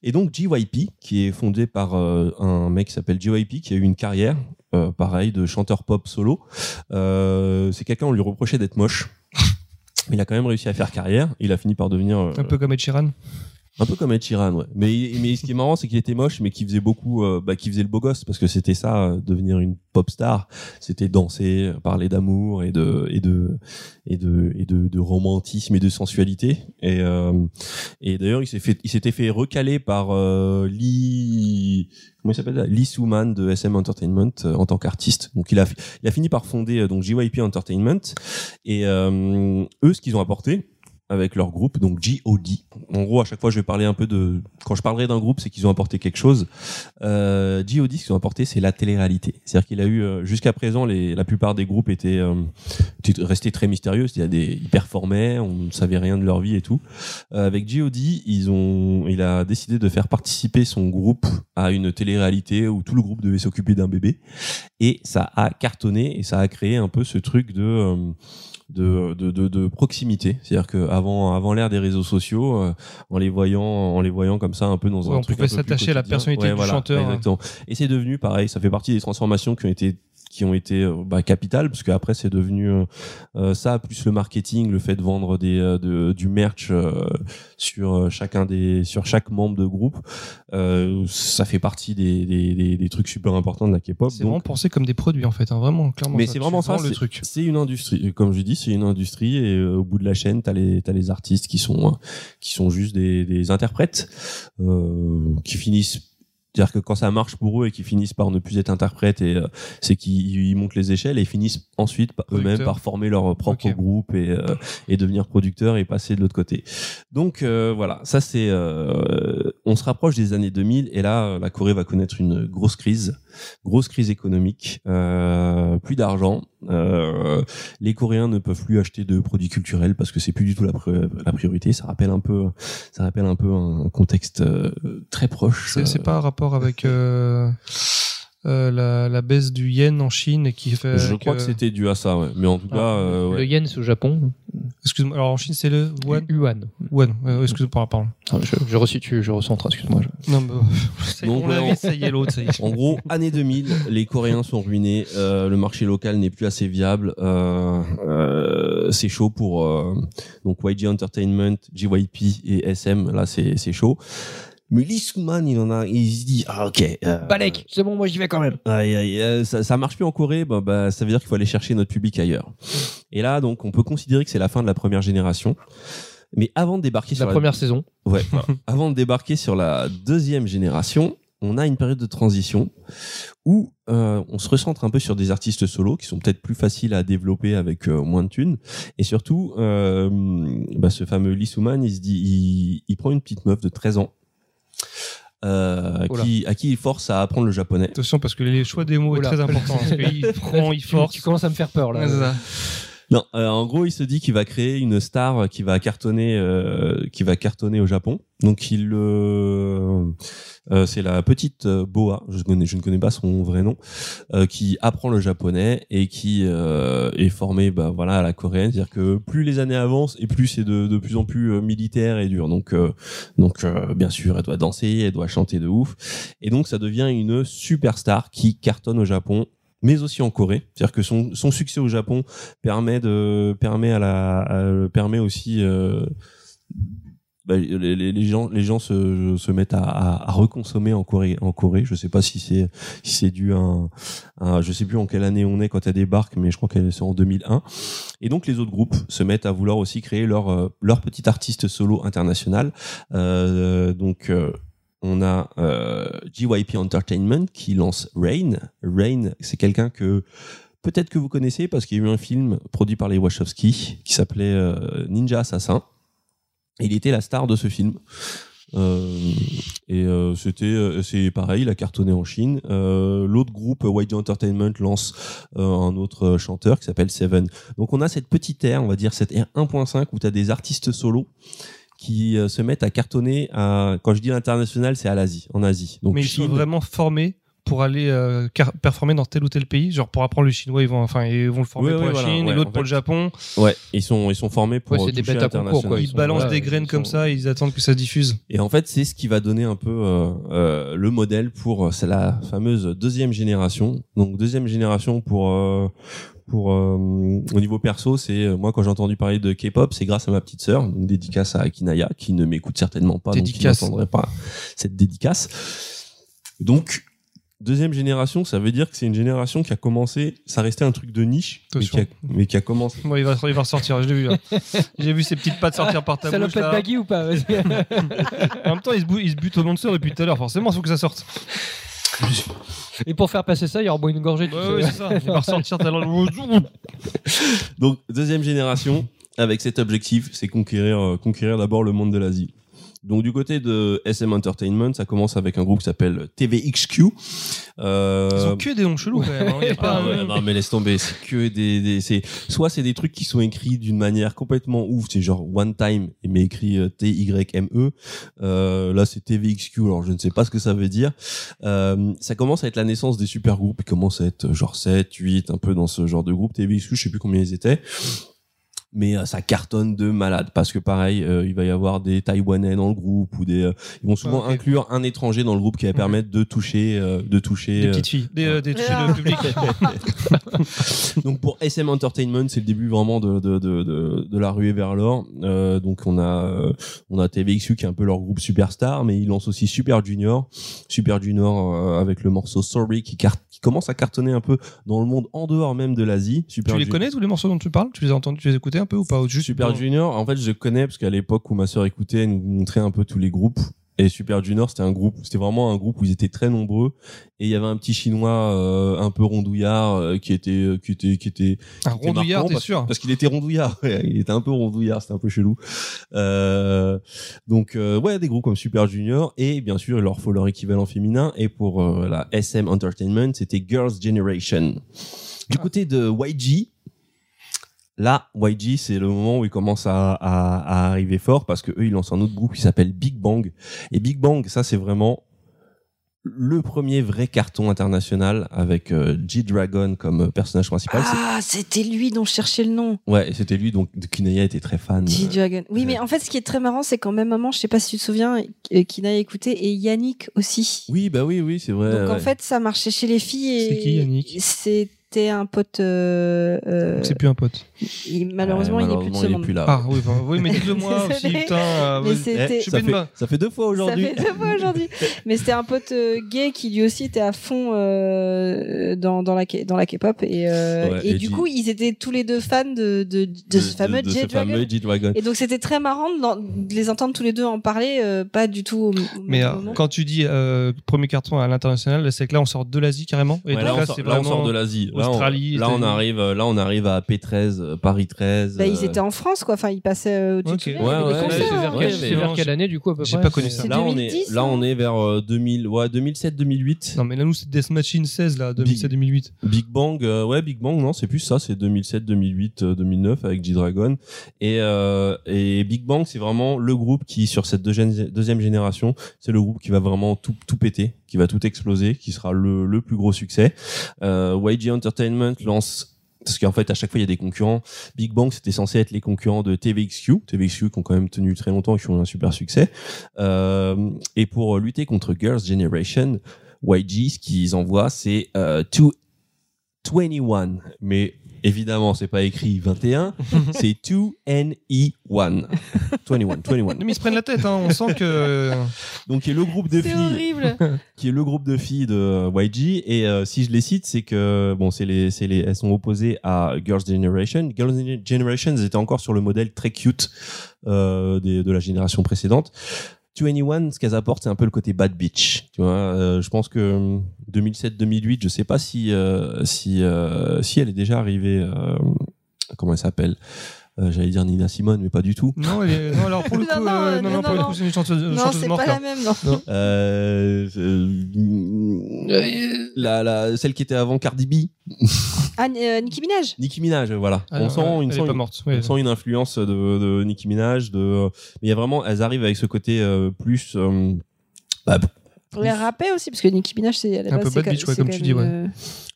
S4: Et donc JYP, qui est fondé par euh, un mec qui s'appelle JYP, qui a eu une carrière, euh, pareil, de chanteur pop solo. Euh, c'est quelqu'un, on lui reprochait d'être moche. Il a quand même réussi à faire carrière. Il a fini par devenir
S1: Un peu comme Ed Sheeran.
S4: Un peu comme Ed Sheeran, ouais. Mais, mais ce qui est marrant, c'est qu'il était moche, mais qu'il faisait beaucoup, euh, bah, qu'il faisait le beau gosse, parce que c'était ça, euh, devenir une pop star. C'était danser, parler d'amour et de, et de, et de, et de, romantisme et de sensualité. Et, euh, et d'ailleurs, il s'est fait, il s'était fait recaler par euh, Lee, comment il s'appelle Lee Suman de SM Entertainment euh, en tant qu'artiste. Donc il a, il a fini par fonder euh, donc JYP Entertainment. Et euh, eux, ce qu'ils ont apporté avec leur groupe, donc G.O.D. En gros, à chaque fois, je vais parler un peu de. Quand je parlerai d'un groupe, c'est qu'ils ont apporté quelque chose. Euh, G.O.D. ce qu'ils ont apporté, c'est la télé-réalité. C'est-à-dire qu'il a eu euh, jusqu'à présent, la plupart des groupes étaient, euh, étaient restés très mystérieux. C'est-à-dire des ils performaient, on ne savait rien de leur vie et tout. Euh, avec G.O.D., ils ont, il a décidé de faire participer son groupe à une télé-réalité où tout le groupe devait s'occuper d'un bébé, et ça a cartonné et ça a créé un peu ce truc de de, de, de, de proximité. C'est-à-dire qu'avant avant l'ère des réseaux sociaux, euh, en les voyant en les voyant comme ça un peu dans
S1: Ouais,
S4: un
S1: on
S4: truc
S1: pouvait
S4: peu plus
S1: s'attacher à la personnalité du chanteur.
S4: Exactement. Et c'est devenu pareil. Ça fait partie des transformations qui ont été qui ont été euh, bah, capitales parce qu'après c'est devenu euh, euh, ça plus le marketing le fait de vendre des euh, de, du merch euh, sur chacun des sur chaque membre de groupe euh, ça fait partie des, des, des, des trucs super importants de la K-pop
S1: C'est vraiment pensé comme des produits en fait, hein, vraiment, clairement.
S4: mais c'est vraiment ça,
S1: le truc.
S4: C'est une industrie. Comme je dis, c'est une industrie et au bout de la chaîne, t'as les t'as les artistes qui sont qui sont juste des, des interprètes euh, qui finissent C'est-à-dire que quand ça marche pour eux et qu'ils finissent par ne plus être interprètes, et euh, c'est qu'ils ils montent les échelles et ils finissent ensuite eux-mêmes par former leur propre groupe et, euh, et devenir producteurs et passer de l'autre côté. Donc euh, voilà, ça c'est, euh, on se rapproche des années 2000 et là la Corée va connaître une grosse crise, grosse crise économique, euh, plus d'argent. euh, les Coréens ne peuvent plus acheter de produits culturels parce que c'est plus du tout la, pri- la priorité. Ça rappelle un peu, ça rappelle un peu un contexte euh, très proche.
S1: C'est c'est pas un rapport avec euh, la, la baisse du yen en Chine et qui fait.
S4: Je crois que c'était dû à ça, ouais. Mais en tout
S1: Ah,
S4: cas, euh, ouais.
S3: Le yen, c'est au Japon.
S1: Excuse-moi. Alors en Chine, c'est le yuan?
S3: Yuan.
S1: Yuan. Euh, excuse-moi, pardon.
S3: Ah, Je, je resitue, je recentre, excuse-moi. je-
S1: Non, mais ça y est,
S4: Donc,
S1: on
S4: ouais,
S1: ça y est, l'autre, ça y est.
S4: En gros, année 2000, les Coréens sont ruinés, euh, le marché local n'est plus assez viable, euh, euh, c'est chaud pour euh, donc YG Entertainment, JYP et SM, là c'est c'est chaud. Mais Lee il en a, il se dit ah ok. euh,
S3: Balek, c'est bon, moi j'y vais quand même.
S4: Aïe, aïe, euh, ça, ça marche plus en Corée, bah, bah, ça veut dire qu'il faut aller chercher notre public ailleurs. Et là, donc, on peut considérer que c'est la fin de la première génération. Mais avant de débarquer sur
S3: La première saison.
S4: Ouais. [LAUGHS] Avant de débarquer sur la deuxième génération, on a une période de transition où euh, on se recentre un peu sur des artistes solos qui sont peut-être plus faciles à développer avec euh, moins de thunes. Et surtout, euh, bah, ce fameux Lee Soo-man, il se dit, il, il prend une petite meuf de 13 ans. Euh, qui, à qui il force à apprendre le japonais.
S1: Attention, parce que les choix des mots
S3: Oula.
S1: est très important. [LAUGHS] Parce qu'il prend, il
S3: Tu-
S1: force.
S3: Tu, commences à me faire peur là.
S4: Non, euh, en gros, il se dit qu'il va créer une star qui va cartonner, euh, qui va cartonner au Japon. Donc, il, euh, euh, c'est la petite euh, Boa, je, connais, je ne connais pas son vrai nom, euh, qui apprend le japonais et qui est formée, bah voilà, à la coréenne. C'est-à-dire que plus les années avancent et plus c'est de, de plus en plus militaire et dur. Donc, donc, bien sûr, elle doit danser, elle doit chanter de ouf, et donc ça devient une superstar qui cartonne au Japon. Mais aussi en Corée, c'est-à-dire que son, son succès au Japon permet de permet à la à- permet aussi euh, bah, les, gens les gens se, se mettent à, à, à reconsommer en Corée en Corée. Je sais pas si c'est si c'est dû à, un, à- je sais plus en quelle année on est quand elle débarque mais je crois qu'elle c'est en 2001 et donc les autres groupes se mettent à vouloir aussi créer leur euh, leur petit artiste solo international. Euh, donc euh, on a euh, JYP Entertainment qui lance Rain. Rain, c'est quelqu'un que peut-être que vous connaissez parce qu'il y a eu un film produit par les Wachowski qui s'appelait euh, Ninja Assassin. Il était la star de ce film. Euh, et euh, c'était euh, c'est pareil il a cartonné en Chine Euh, l'autre groupe YG Entertainment lance euh, un autre chanteur qui s'appelle Seven donc on a cette petite ère on va dire cette ère 1.5 où tu as des artistes solos qui euh, se mettent à cartonner à, quand je dis international c'est à l'Asie en Asie donc
S1: Mais ils sont vraiment formés pour aller euh, performer dans tel ou tel pays. Genre pour apprendre le chinois, ils vont, enfin, ils vont le former pour la
S4: voilà,
S1: Chine
S4: ouais,
S1: et l'autre pour le. Japon.
S4: ouais ils sont ils sont formés pour
S3: Ouais, des bêtes à concours, quoi.
S1: Ils
S3: Ils sont-
S1: balancent
S3: ouais,
S1: des graines comme
S3: sont-
S1: ça et ils attendent que ça diffuse.
S4: Et en fait, c'est ce qui va donner un peu euh, euh, le modèle pour c'est la fameuse deuxième génération. Donc deuxième génération pour euh, pour euh, au niveau perso, c'est euh, moi quand j'ai entendu parler de K-pop, c'est grâce à ma petite sœur. Donc dédicace à Akinaya qui ne m'écoute certainement pas,
S1: Dédicace.
S4: donc qui n'entendrait pas cette dédicace. Donc deuxième génération, ça veut dire que c'est une génération qui a commencé, ça restait un truc de niche, mais qui, a,
S1: Attention.
S4: mais qui a commencé.
S1: Bon, il va, il va ressortir, je l'ai vu. là. J'ai vu ses petites pattes sortir par ta bouche.
S3: Salopette
S1: là.
S3: baggy ou pas.
S1: En même temps, il se, bou- il se bute au monster depuis tout à l'heure. Forcément, il faut que ça sorte.
S3: Et pour faire passer ça, il y aura boire une gorgée. tu
S1: Ouais,
S3: sais.
S1: ouais, c'est ça. Il va ressortir à l'heure.
S4: Donc deuxième génération avec cet objectif, c'est conquérir euh, conquérir d'abord le monde de l'Asie. Donc du côté de SM Entertainment, ça commence avec un groupe qui s'appelle TVXQ. Euh,
S1: Ils ont que des noms chelous quand même. hein. [LAUGHS] Pas
S4: ah ouais, non mais laisse tomber, c'est que des, des c'est soit c'est des trucs qui sont écrits d'une manière complètement ouf, c'est genre one time mais écrit euh, T Y M E. Euh, là c'est TVXQ, alors je ne sais pas ce que ça veut dire. Euh, ça commence à être la naissance des super groupes, ils commencent à être euh, genre 7, 8 un peu dans ce genre de groupe TVXQ, je sais plus combien ils étaient. Mais euh, ça cartonne de malade parce que pareil, euh, il va y avoir des Taïwanais dans le groupe ou des, euh, ils vont souvent
S1: Ah,
S4: inclure un étranger dans le groupe qui va permettre de toucher, euh, de toucher.
S1: Des
S4: euh,
S1: petites filles. Des, euh, des filles de public. [LAUGHS]
S4: donc pour SM Entertainment, c'est le début vraiment de, de, de, de, de la ruée vers l'or. Euh, donc on a euh, on a TVXU qui est un peu leur groupe superstar, mais ils lancent aussi Super Junior, Super Junior euh, avec le morceau Sorry qui, qui commence à cartonner un peu dans le monde en dehors même de l'Asie. Super
S1: Tu les connais tous les morceaux dont tu parles? Tu les as entendus, tu les as écoutés? Un peu ou pas Juste
S4: Super Junior, en fait, je connais parce qu'à l'époque où ma sœur écoutait, elle nous montrait un peu tous les groupes. Et Super Junior, c'était un groupe, c'était vraiment un groupe où ils étaient très nombreux. Et il y avait un petit chinois euh, un peu rondouillard euh, qui était, qui était, qui était,
S1: Un
S4: qui
S1: rondouillard, t'es sûr
S4: Parce qu'il était rondouillard. [LAUGHS] ouais, il était un peu rondouillard, c'était un peu chelou. Euh, donc euh, ouais, des groupes comme Super Junior et bien sûr leur faut leur équivalent féminin. Et pour euh, la SM Entertainment, c'était Girls Generation. Du côté de YG. Là, YG, c'est le moment où ils commencent à, à, à arriver fort parce que eux, ils lancent un autre groupe qui s'appelle Big Bang. Et Big Bang, ça, c'est vraiment le premier vrai carton international avec euh, G-Dragon comme personnage principal.
S2: Ah, c'était lui dont je cherchais le nom.
S4: Ouais, c'était lui, donc Kinaya était très fan.
S2: G-Dragon. Oui,
S4: ouais.
S2: mais en fait, ce qui est très marrant, c'est qu'en même moment, je sais pas si tu te souviens, euh, Kina a écouté et Yannick aussi.
S4: Oui, bah oui, oui, c'est vrai.
S2: Donc en fait, ça marchait chez les filles. Et
S1: C'est qui, Yannick?
S2: C'était un pote. euh, euh,
S1: C'est plus un pote.
S2: il- malheureusement,
S4: Ouais,
S2: il est plus de ce
S4: malheureusement, il est
S2: monde.
S4: plus là.
S1: Ah oui, bah, oui mais dites-le moi [LAUGHS] aussi, putain. euh,
S2: Mais
S1: vas-y.
S2: c'était.
S1: je
S4: ça, fait,
S1: main.
S4: ça fait deux fois aujourd'hui.
S2: Ça fait deux fois aujourd'hui. [LAUGHS] Mais c'était un pote euh, gay qui lui aussi était à fond euh, dans, dans la dans la K-pop et, euh,
S4: Ouais,
S2: et,
S4: et
S2: du
S4: G-
S2: coup ils étaient tous les deux fans de de, de, ce fameux
S4: de ce
S2: J-Dragon.
S4: fameux G-Dragon.
S2: Et donc c'était très marrant de, les entendre tous les deux en parler, euh, pas du tout au, au
S1: Mais euh, quand tu dis euh, premier carton à l'international, c'est que là on sort de l'Asie carrément. Et
S4: Ouais,
S1: donc
S4: là, on sort de l'Asie. Là, on- là, on arrive, euh, là, on arrive à P13, euh, Paris 13.
S2: Bah, ils
S4: euh,
S2: étaient en France quoi, enfin ils passaient euh, tu te
S1: Ok.
S2: souviens,
S4: Ouais, ouais,
S3: C'est vers, quelle-
S4: mais
S3: c'est vers
S1: non,
S3: quelle année du coup à peu
S1: j'ai
S3: près
S1: pas connu ça.
S2: C'est
S4: Là, on
S2: 2010,
S4: est, là, on est vers euh, 2000, ouais, 2007-2008.
S1: Non mais là nous c'est Death Machine 16 là, 2007-2008.
S4: Big Bang, euh, ouais, Big Bang, non, c'est plus ça, c'est 2007, 2008, euh, 2009 avec G-Dragon. Et, euh, et Big Bang, c'est vraiment le groupe qui, sur cette deuxième, deuxième génération, c'est le groupe qui va vraiment tout, tout péter, qui va tout exploser, qui sera le, le plus gros succès. Euh, YG Entertainment lance parce qu'en fait, à chaque fois, il y a des concurrents. Big Bang, c'était censé être les concurrents de TVXQ. TVXQ qui ont quand même tenu très longtemps et qui ont eu un super succès. Euh, et pour lutter contre Girls' Generation, YG, ce qu'ils envoient, c'est euh, Two- 21. Mais évidemment, c'est pas écrit 21, [LAUGHS] c'est 2NE1. 21, 21.
S1: Non, mais ils se prennent la tête, hein. on sent que.
S4: Donc, qui est le groupe de
S2: C'est
S4: filles
S2: horrible. [LAUGHS]
S4: qui est le groupe de filles de YG et euh, si je les cite c'est que bon c'est les c'est les elles sont opposées à Girls Generation Girls Generation elles étaient encore sur le modèle très cute euh, des, de la génération précédente 21 ce qu'elles apportent c'est un peu le côté bad bitch tu vois. Euh, je pense que 2007 2008 je sais pas si euh, si euh, si elle est déjà arrivée euh, comment elle s'appelle Euh, j'allais dire Nina Simone mais pas du tout
S1: Non, elle est- non, alors pour le [LAUGHS]
S2: Non,
S1: coup,
S2: non,
S1: euh, non,
S2: non,
S1: non, pour le
S2: non,
S1: coup, c'est une chanteuse,
S2: Non,
S1: chanteuse
S2: c'est
S1: morte.
S2: pas
S1: là.
S2: la même, non.
S4: euh, euh, la, la celle qui était avant Cardi B
S2: Ah, euh, Nicki Minaj.
S4: Nicki Minaj, voilà.
S1: Ah,
S4: on
S1: non,
S4: sent,
S1: elle
S4: une,
S1: est
S4: sent
S1: pas
S4: une-
S1: morte. ouais.
S4: on sent une influence de, de Nicki Minaj. De, mais il y a vraiment, elles arrivent avec ce côté euh, plus. euh, bah,
S2: les rapper aussi, parce que Nicki Minaj, c'est à la
S1: Un
S2: base,
S1: peu bad bitch, ouais, comme tu dis,
S2: euh,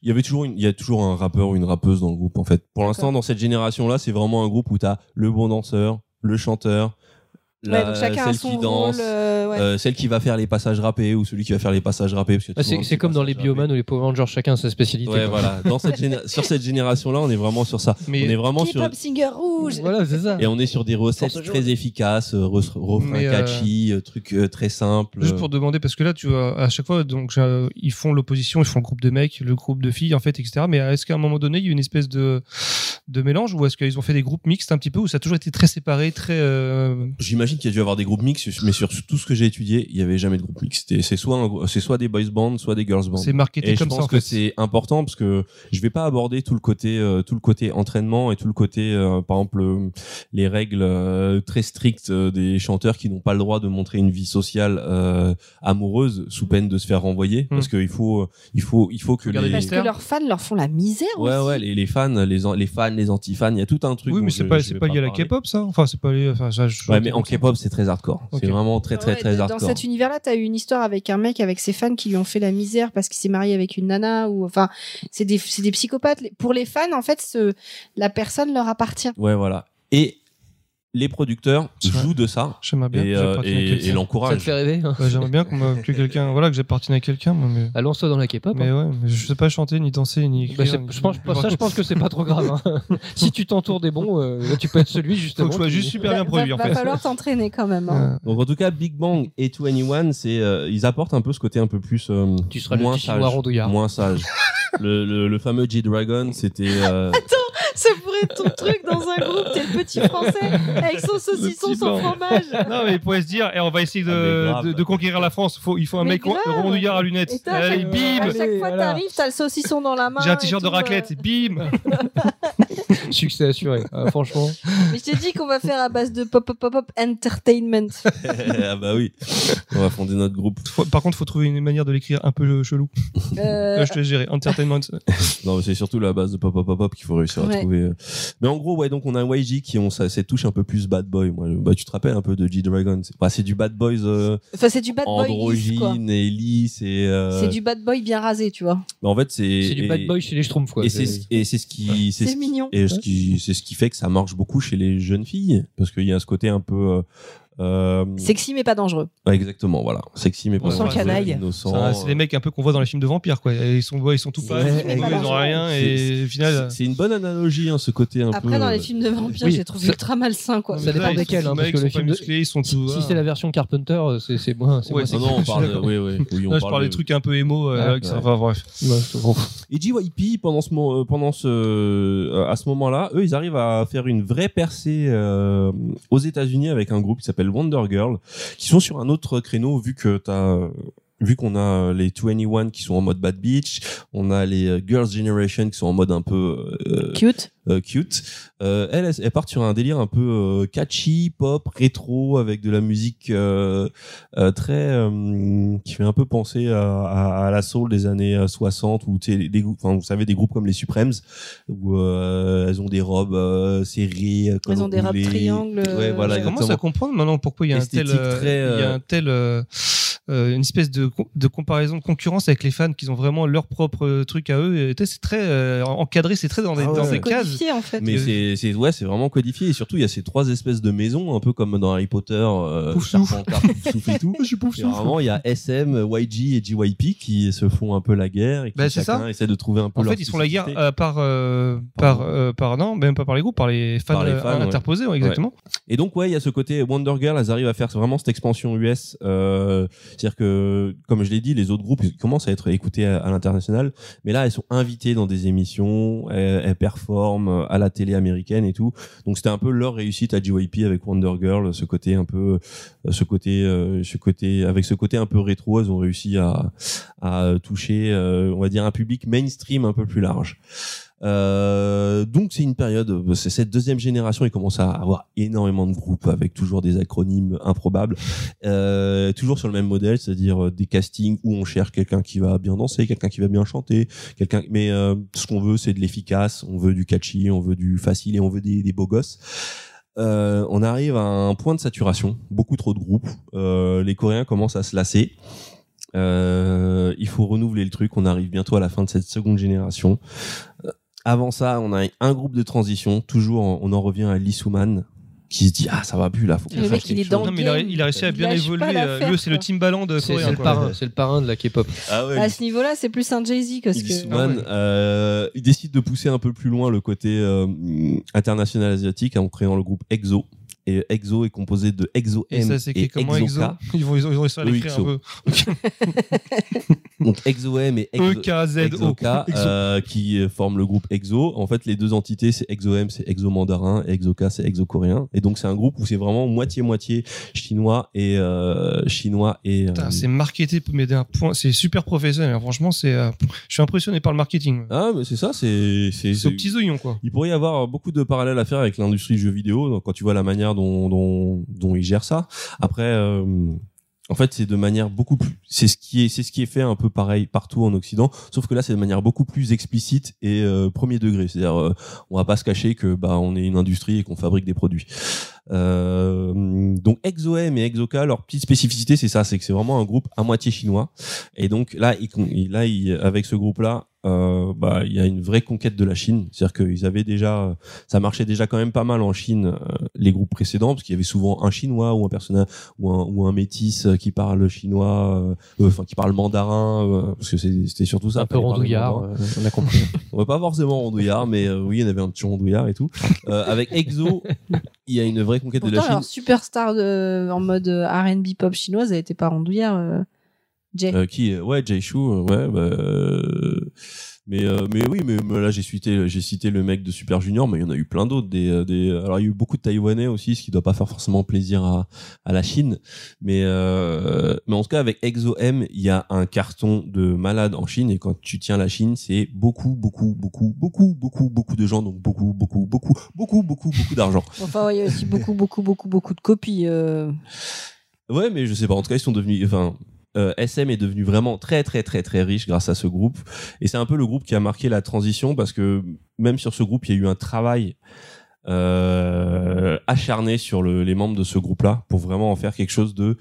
S4: il y avait toujours, une- il y a toujours un rappeur ou une rappeuse dans le groupe en fait. Pour l'instant, dans cette génération-là, c'est vraiment un groupe où tu as le bon danseur, le chanteur, la,
S2: ouais,
S4: celle qui danse.
S2: rôle. euh, ouais.
S4: euh, celle qui va faire les passages rappés ou celui qui va faire les passages rappés.
S3: Ah, c'est comme dans les bioman ou les Power Rangers, chacun a sa spécialité.
S4: Ouais,
S3: quoi.
S4: voilà. Dans cette géné- sur cette génération-là, on est vraiment sur ça. [LAUGHS]
S1: Mais-
S4: on est vraiment sur.
S2: Singer rouge.
S3: Voilà, c'est ça.
S4: Et on est sur des recettes très efficaces, euh, ref- refrains
S1: euh,
S4: catchy, euh, trucs euh, très simples.
S1: Juste pour demander, parce que là, tu vois, à chaque fois, donc, ils font l'opposition, ils font le groupe de mecs, le groupe de filles, en fait, etc. Mais est-ce qu'à un moment donné, il y a eu une espèce de, de mélange, ou est-ce qu'ils ont fait des groupes mixtes un petit peu, ou ça a toujours été très séparé, très. euh,
S4: J'imagine qu'il y a dû avoir des groupes mixtes, mais sur tout ce que j'ai étudié, il y avait jamais de groupe mixte. C'est soit, c'est soit des boys bands, soit des girls bands.
S1: C'est marketé
S4: Et je
S1: comme
S4: pense
S1: ça, en
S4: que
S1: fait.
S4: c'est important parce que je vais pas aborder tout le côté, euh, tout le côté entraînement et tout le côté, euh, par exemple, euh, les règles euh, très strictes des chanteurs qui n'ont pas le droit de montrer une vie sociale euh, amoureuse sous peine de se faire renvoyer, parce qu'il faut, il faut, il faut que
S1: Regardez
S4: les,
S2: Parce que leurs fans leur font la misère
S4: ouais,
S2: aussi.
S4: ouais, les, les fans, les, les fans, les anti-fans, il y a tout un truc.
S1: Oui, mais
S4: je-
S1: c'est pas,
S4: je vais
S1: pas lié à la. K-pop, ça Enfin, c'est pas lié. Enfin, ça, je-
S4: Ouais, mais en K-pop, c'est très hardcore. C'est vraiment très, très,
S2: Ouais,
S4: très
S2: dans
S4: hardcore.
S2: cet univers-là, t'as eu une histoire avec un mec avec ses fans qui lui ont fait la misère parce qu'il s'est marié avec une nana ou enfin, c'est des, c'est des psychopathes. Pour les fans, en fait, ce, la personne leur appartient.
S4: Ouais, voilà. Et les producteurs jouent de ça
S1: J'aimerais bien
S4: et,
S1: que
S4: euh,
S1: j'appartienne à
S4: et, et
S1: quelqu'un.
S3: Ça te
S4: l'encouragent.
S3: fait rêver hein
S1: Ouais, J'aimerais bien qu'on que quelqu'un, voilà, que j'appartienne à quelqu'un, mais.
S3: Lance-toi dans la K-pop.
S1: Mais
S3: hein.
S1: ouais, mais je sais pas chanter, ni danser, ni
S3: Bah,
S1: écrire. ni-
S3: je pense, ça, je pense que c'est pas trop grave. hein. [LAUGHS] si tu t'entoures des bons, euh, tu peux être celui
S1: Faut
S3: justement.
S1: que je sois
S3: qui-
S1: juste super bien
S2: va,
S1: produit, en
S2: va
S1: fait.
S2: falloir t'entraîner quand même. hein.
S1: Euh,
S4: Donc en tout cas, Big Bang et 21, c'est euh, ils apportent un peu ce côté un peu plus euh,
S3: Tu seras le
S4: moins
S3: petit
S4: sage, moins sage. [LAUGHS] le, le, le fameux G Dragon, c'était euh,
S2: Ton truc dans un groupe, t'es le petit français avec son saucisson, son
S1: blanc.
S2: fromage.
S1: Non, mais il pourrait se dire, et on va essayer
S4: Ah,
S1: de, de, de conquérir la France. Faut, il faut un
S2: Mais
S1: mec rondouillard à lunettes.
S2: Et
S1: Allez,
S2: à
S1: bim
S2: chaque
S3: Allez,
S2: fois
S3: voilà.
S2: t'arrives, t'as le saucisson dans la main.
S1: J'ai un t-shirt de raclette,
S2: euh.
S1: bim [LAUGHS]
S3: Succès assuré. Ah, franchement.
S2: Mais je t'ai dit qu'on va faire à base de pop pop pop pop entertainment. [LAUGHS]
S4: ah bah oui. On va fonder notre groupe.
S1: Faut- Par contre, faut trouver une manière de l'écrire un peu chelou.
S2: Euh,
S1: Euh, je te laisse gérer. Entertainment. [LAUGHS]
S4: Non, mais c'est surtout la base de pop pop pop pop qu'il faut réussir à trouver. Mais en gros, ouais, donc on a un YG qui ont ça, cette touche un peu plus bad boy. Moi, bah, tu te rappelles un peu de G Dragon. C'est bah, c'est du bad boys euh,
S2: Enfin, c'est du bad boy
S4: androgyne et lisse et. euh,
S2: C'est du bad boy bien rasé, tu vois.
S4: mais en fait, c'est.
S3: C'est du bad boy chez les Schtroumpfs, quoi.
S4: Et c'est ce- et c'est ce qui
S2: C'est
S4: ce-
S2: mignon.
S4: et ce qui c'est ce qui fait que ça marche beaucoup chez les jeunes filles parce qu'il y a ce côté un peu euh, euh,
S2: Sexy mais pas dangereux.
S4: ouais, exactement voilà sexy mais
S1: On
S4: pas
S1: sent
S4: vraiment
S2: canaille.
S1: C'est les mecs un peu qu'on voit dans les films de vampires, quoi. Ils sont, ils sont tout
S4: Ouais,
S1: ils
S2: pas
S1: ils ont
S2: dangereux.
S1: rien,
S4: C'est-
S1: et au final.
S4: c'est une bonne analogie hein, ce côté un peu
S2: Après, dans les
S4: euh,
S2: films de vampires,
S3: oui,
S2: j'ai trouvé ultra malsain, quoi.
S3: Ça dépend desquels, hein, parce que
S1: ils
S3: le
S1: sont pas
S3: film de-
S1: ils sont
S3: Si,
S1: tout.
S3: si c'est la version Carpenter, euh, c'est c'est moins. c'est
S1: Ouais,
S3: moins
S4: non, non, on
S1: Je
S4: parle oui, oui,
S1: je des trucs un peu émo. enfin, bref.
S4: Et JYP pendant ce pendant ce à ce moment-là, eux ils arrivent à faire une vraie percée aux États-Unis avec un groupe qui s'appelle Wonder Girl qui sont sur un autre créneau vu que t'as euh, vu qu'on a euh, les 21 qui sont en mode Bad Beach, on a les euh, Girls Generation qui sont en mode un peu euh,
S2: Cute.
S4: euh, cute. Euh, elle, elle, part sur un délire un peu euh, catchy, pop, rétro, avec de la musique euh, euh, très euh, qui fait un peu penser à, à, à la soul des années euh, 60 ou tu sais, des, enfin, vous savez des groupes comme les Supremes où euh, elles ont des robes euh, serrées, euh,
S2: Elles ont des robes triangles.
S4: Ouais, voilà,
S1: Je commence
S4: exactement.
S1: à comprendre maintenant pourquoi il y a un tel,
S4: très, euh,
S1: il y a un tel, euh, une espèce de, co- de comparaison de concurrence avec les fans qui ont vraiment leur propre euh, truc à eux. C'est très euh, encadré, c'est très dans des,
S4: Ah ouais.
S1: dans des
S2: C'est
S1: cases.
S2: codifié, en fait.
S4: Mais
S1: Euh,
S4: c'est ouais c'est vraiment codifié et surtout il y a ces trois espèces de maisons un peu comme dans Harry Potter euh,
S1: Pouf souffle.
S4: Serpentard, [LAUGHS] et tout
S1: Je suis
S4: Et vraiment, il y a SM, YG et JYP qui se font un peu la guerre et qui
S1: Bah, c'est
S4: chacun
S1: ça.
S4: essaie de trouver un peu
S1: En
S4: leur
S1: fait, ils font la guerre euh, par, euh, par, euh, par, non, même pas par les groupes, par les fans,
S4: Par les fans, ouais.
S1: interposés, ouais, exactement.
S4: Et donc, ouais, il y a ce côté Wonder Girl, elles arrivent à faire vraiment cette expansion US. Euh, C'est-à-dire que, comme je l'ai dit, les autres groupes commencent à être écoutés à, l'international, mais là, elles sont invitées dans des émissions, elles, elles performent à la télé américaine et tout. Donc, c'était un peu leur réussite à JYP avec Wonder Girl, ce côté un peu, euh, ce côté, euh, ce côté, avec ce côté un peu rétro, elles ont réussi à, à toucher, euh, on va dire, un public mainstream un peu plus large. Euh, donc c'est une période, c'est cette deuxième génération, il commence à avoir énormément de groupes avec toujours des acronymes improbables, euh, toujours sur le même modèle, c'est-à-dire euh, des castings où on cherche quelqu'un qui va bien danser, quelqu'un qui va bien chanter, quelqu'un. Mais euh, ce qu'on veut, c'est de l'efficace, on veut du catchy, on veut du facile et on veut des, des beaux gosses. Euh, on arrive à un point de saturation, beaucoup trop de groupes. Euh, les Coréens commencent à se lasser. Euh, il faut renouveler le truc. On arrive bientôt à la fin de cette seconde génération. Euh, avant ça, on a un groupe de transition. Toujours, on en revient à Lee Suman qui se dit ah ça va plus là. Faut qu'on
S2: Le
S4: fasse
S2: mec, il
S4: quelque
S2: est dans
S4: chose.
S1: Non, mais il a,
S2: game.
S1: il a réussi à bien évoluer. euh, Lui, c'est le. Timbaland
S3: C'est le parrain, c'est le parrain de la K-pop.
S4: Ah ouais,
S2: À ce niveau-là, c'est plus un Jay-Z que ce
S4: Lee
S2: que.
S1: Ah ouais.
S4: euh, il décide de pousser un peu plus loin le côté euh, international asiatique en créant le groupe EXO. Et EXO est composé de EXO
S1: Et
S4: M
S1: ça, c'est
S4: et
S1: comment Exo
S4: EXO-K.
S1: Ils vont, ils ont ils ont réussi à l'écrire un peu.
S4: Donc EXO M et EXO,
S1: E-K-Z-O.
S4: EXO-K, euh, qui forment le groupe EXO. En fait, les deux entités, c'est EXO M, c'est EXO mandarin, et EXO-K, c'est EXO coréen. Et donc, c'est un groupe où c'est vraiment moitié-moitié chinois et euh, chinois et. euh,
S1: C'est marketé, mais d'un point, c'est super professionnel. hein. Franchement, c'est, euh, je suis impressionné par le marketing.
S4: ah, mais c'est ça, c'est. c'est-
S1: aux petits oignons, quoi.
S4: Il pourrait y avoir beaucoup de parallèles à faire avec l'industrie du jeu vidéo donc quand tu vois la manière dont, dont, dont ils gèrent ça. Après, euh, en fait, c'est de manière beaucoup plus. C'est ce qui est, c'est ce qui est fait un peu pareil partout en Occident, sauf que là, c'est de manière beaucoup plus explicite et euh, premier degré. C'est-à-dire, euh, on va pas se cacher que bah on est une industrie et qu'on fabrique des produits. Euh, donc EXO-M et EXO-K, leur petite spécificité, c'est ça, c'est que c'est vraiment un groupe à moitié chinois. Et donc là, ils, là, ils- avec ce groupe-là, euh, bah, il y a une vraie conquête de la Chine. C'est-à-dire qu'ils avaient déjà, ça marchait déjà quand même pas mal en Chine, euh, les groupes précédents, parce qu'il y avait souvent un chinois ou un personnage ou un, ou un métis euh, qui parle chinois, euh, euh, enfin qui parle mandarin, euh, parce que c'était surtout ça.
S3: un peu rondouillard, on a compris. [LAUGHS]
S4: On va pas forcément rondouillard, mais euh, oui, il y en avait un petit rondouillard et tout. Euh, avec EXO, il y a une vraie conquête de la
S2: Pourtant,
S4: Chine.
S2: leur superstar de, en mode euh, R&B pop chinoise, elle était pas rondouillard. euh, Jay.
S4: Euh, qui ouais Jay Chou ouais bah, Mais, euh, mais oui, mais, mais là j'ai cité, j'ai cité le mec de Super Junior, mais il y en a eu plein d'autres. Des, euh, des, alors il y a eu beaucoup de Taïwanais aussi, ce qui doit pas faire forcément plaisir à, à la Chine. Mais, euh, mais en tout cas, avec ExoM, il y a un carton de malade en Chine. Et quand tu tiens la Chine, c'est beaucoup, beaucoup, beaucoup, beaucoup, beaucoup, beaucoup de gens. Donc beaucoup, beaucoup, beaucoup, beaucoup, beaucoup, beaucoup d'argent.
S2: Enfin, il y a aussi beaucoup, beaucoup, beaucoup, beaucoup de copies. euh.
S4: Ouais, mais je sais pas. En tout cas, ils sont devenus. Enfin, euh, SM est devenu vraiment très, très, très, très riche grâce à ce groupe. Et c'est un peu le groupe qui a marqué la transition parce que même sur ce groupe, il y a eu un travail euh, acharné sur le- les membres de ce groupe-là pour vraiment en faire quelque chose de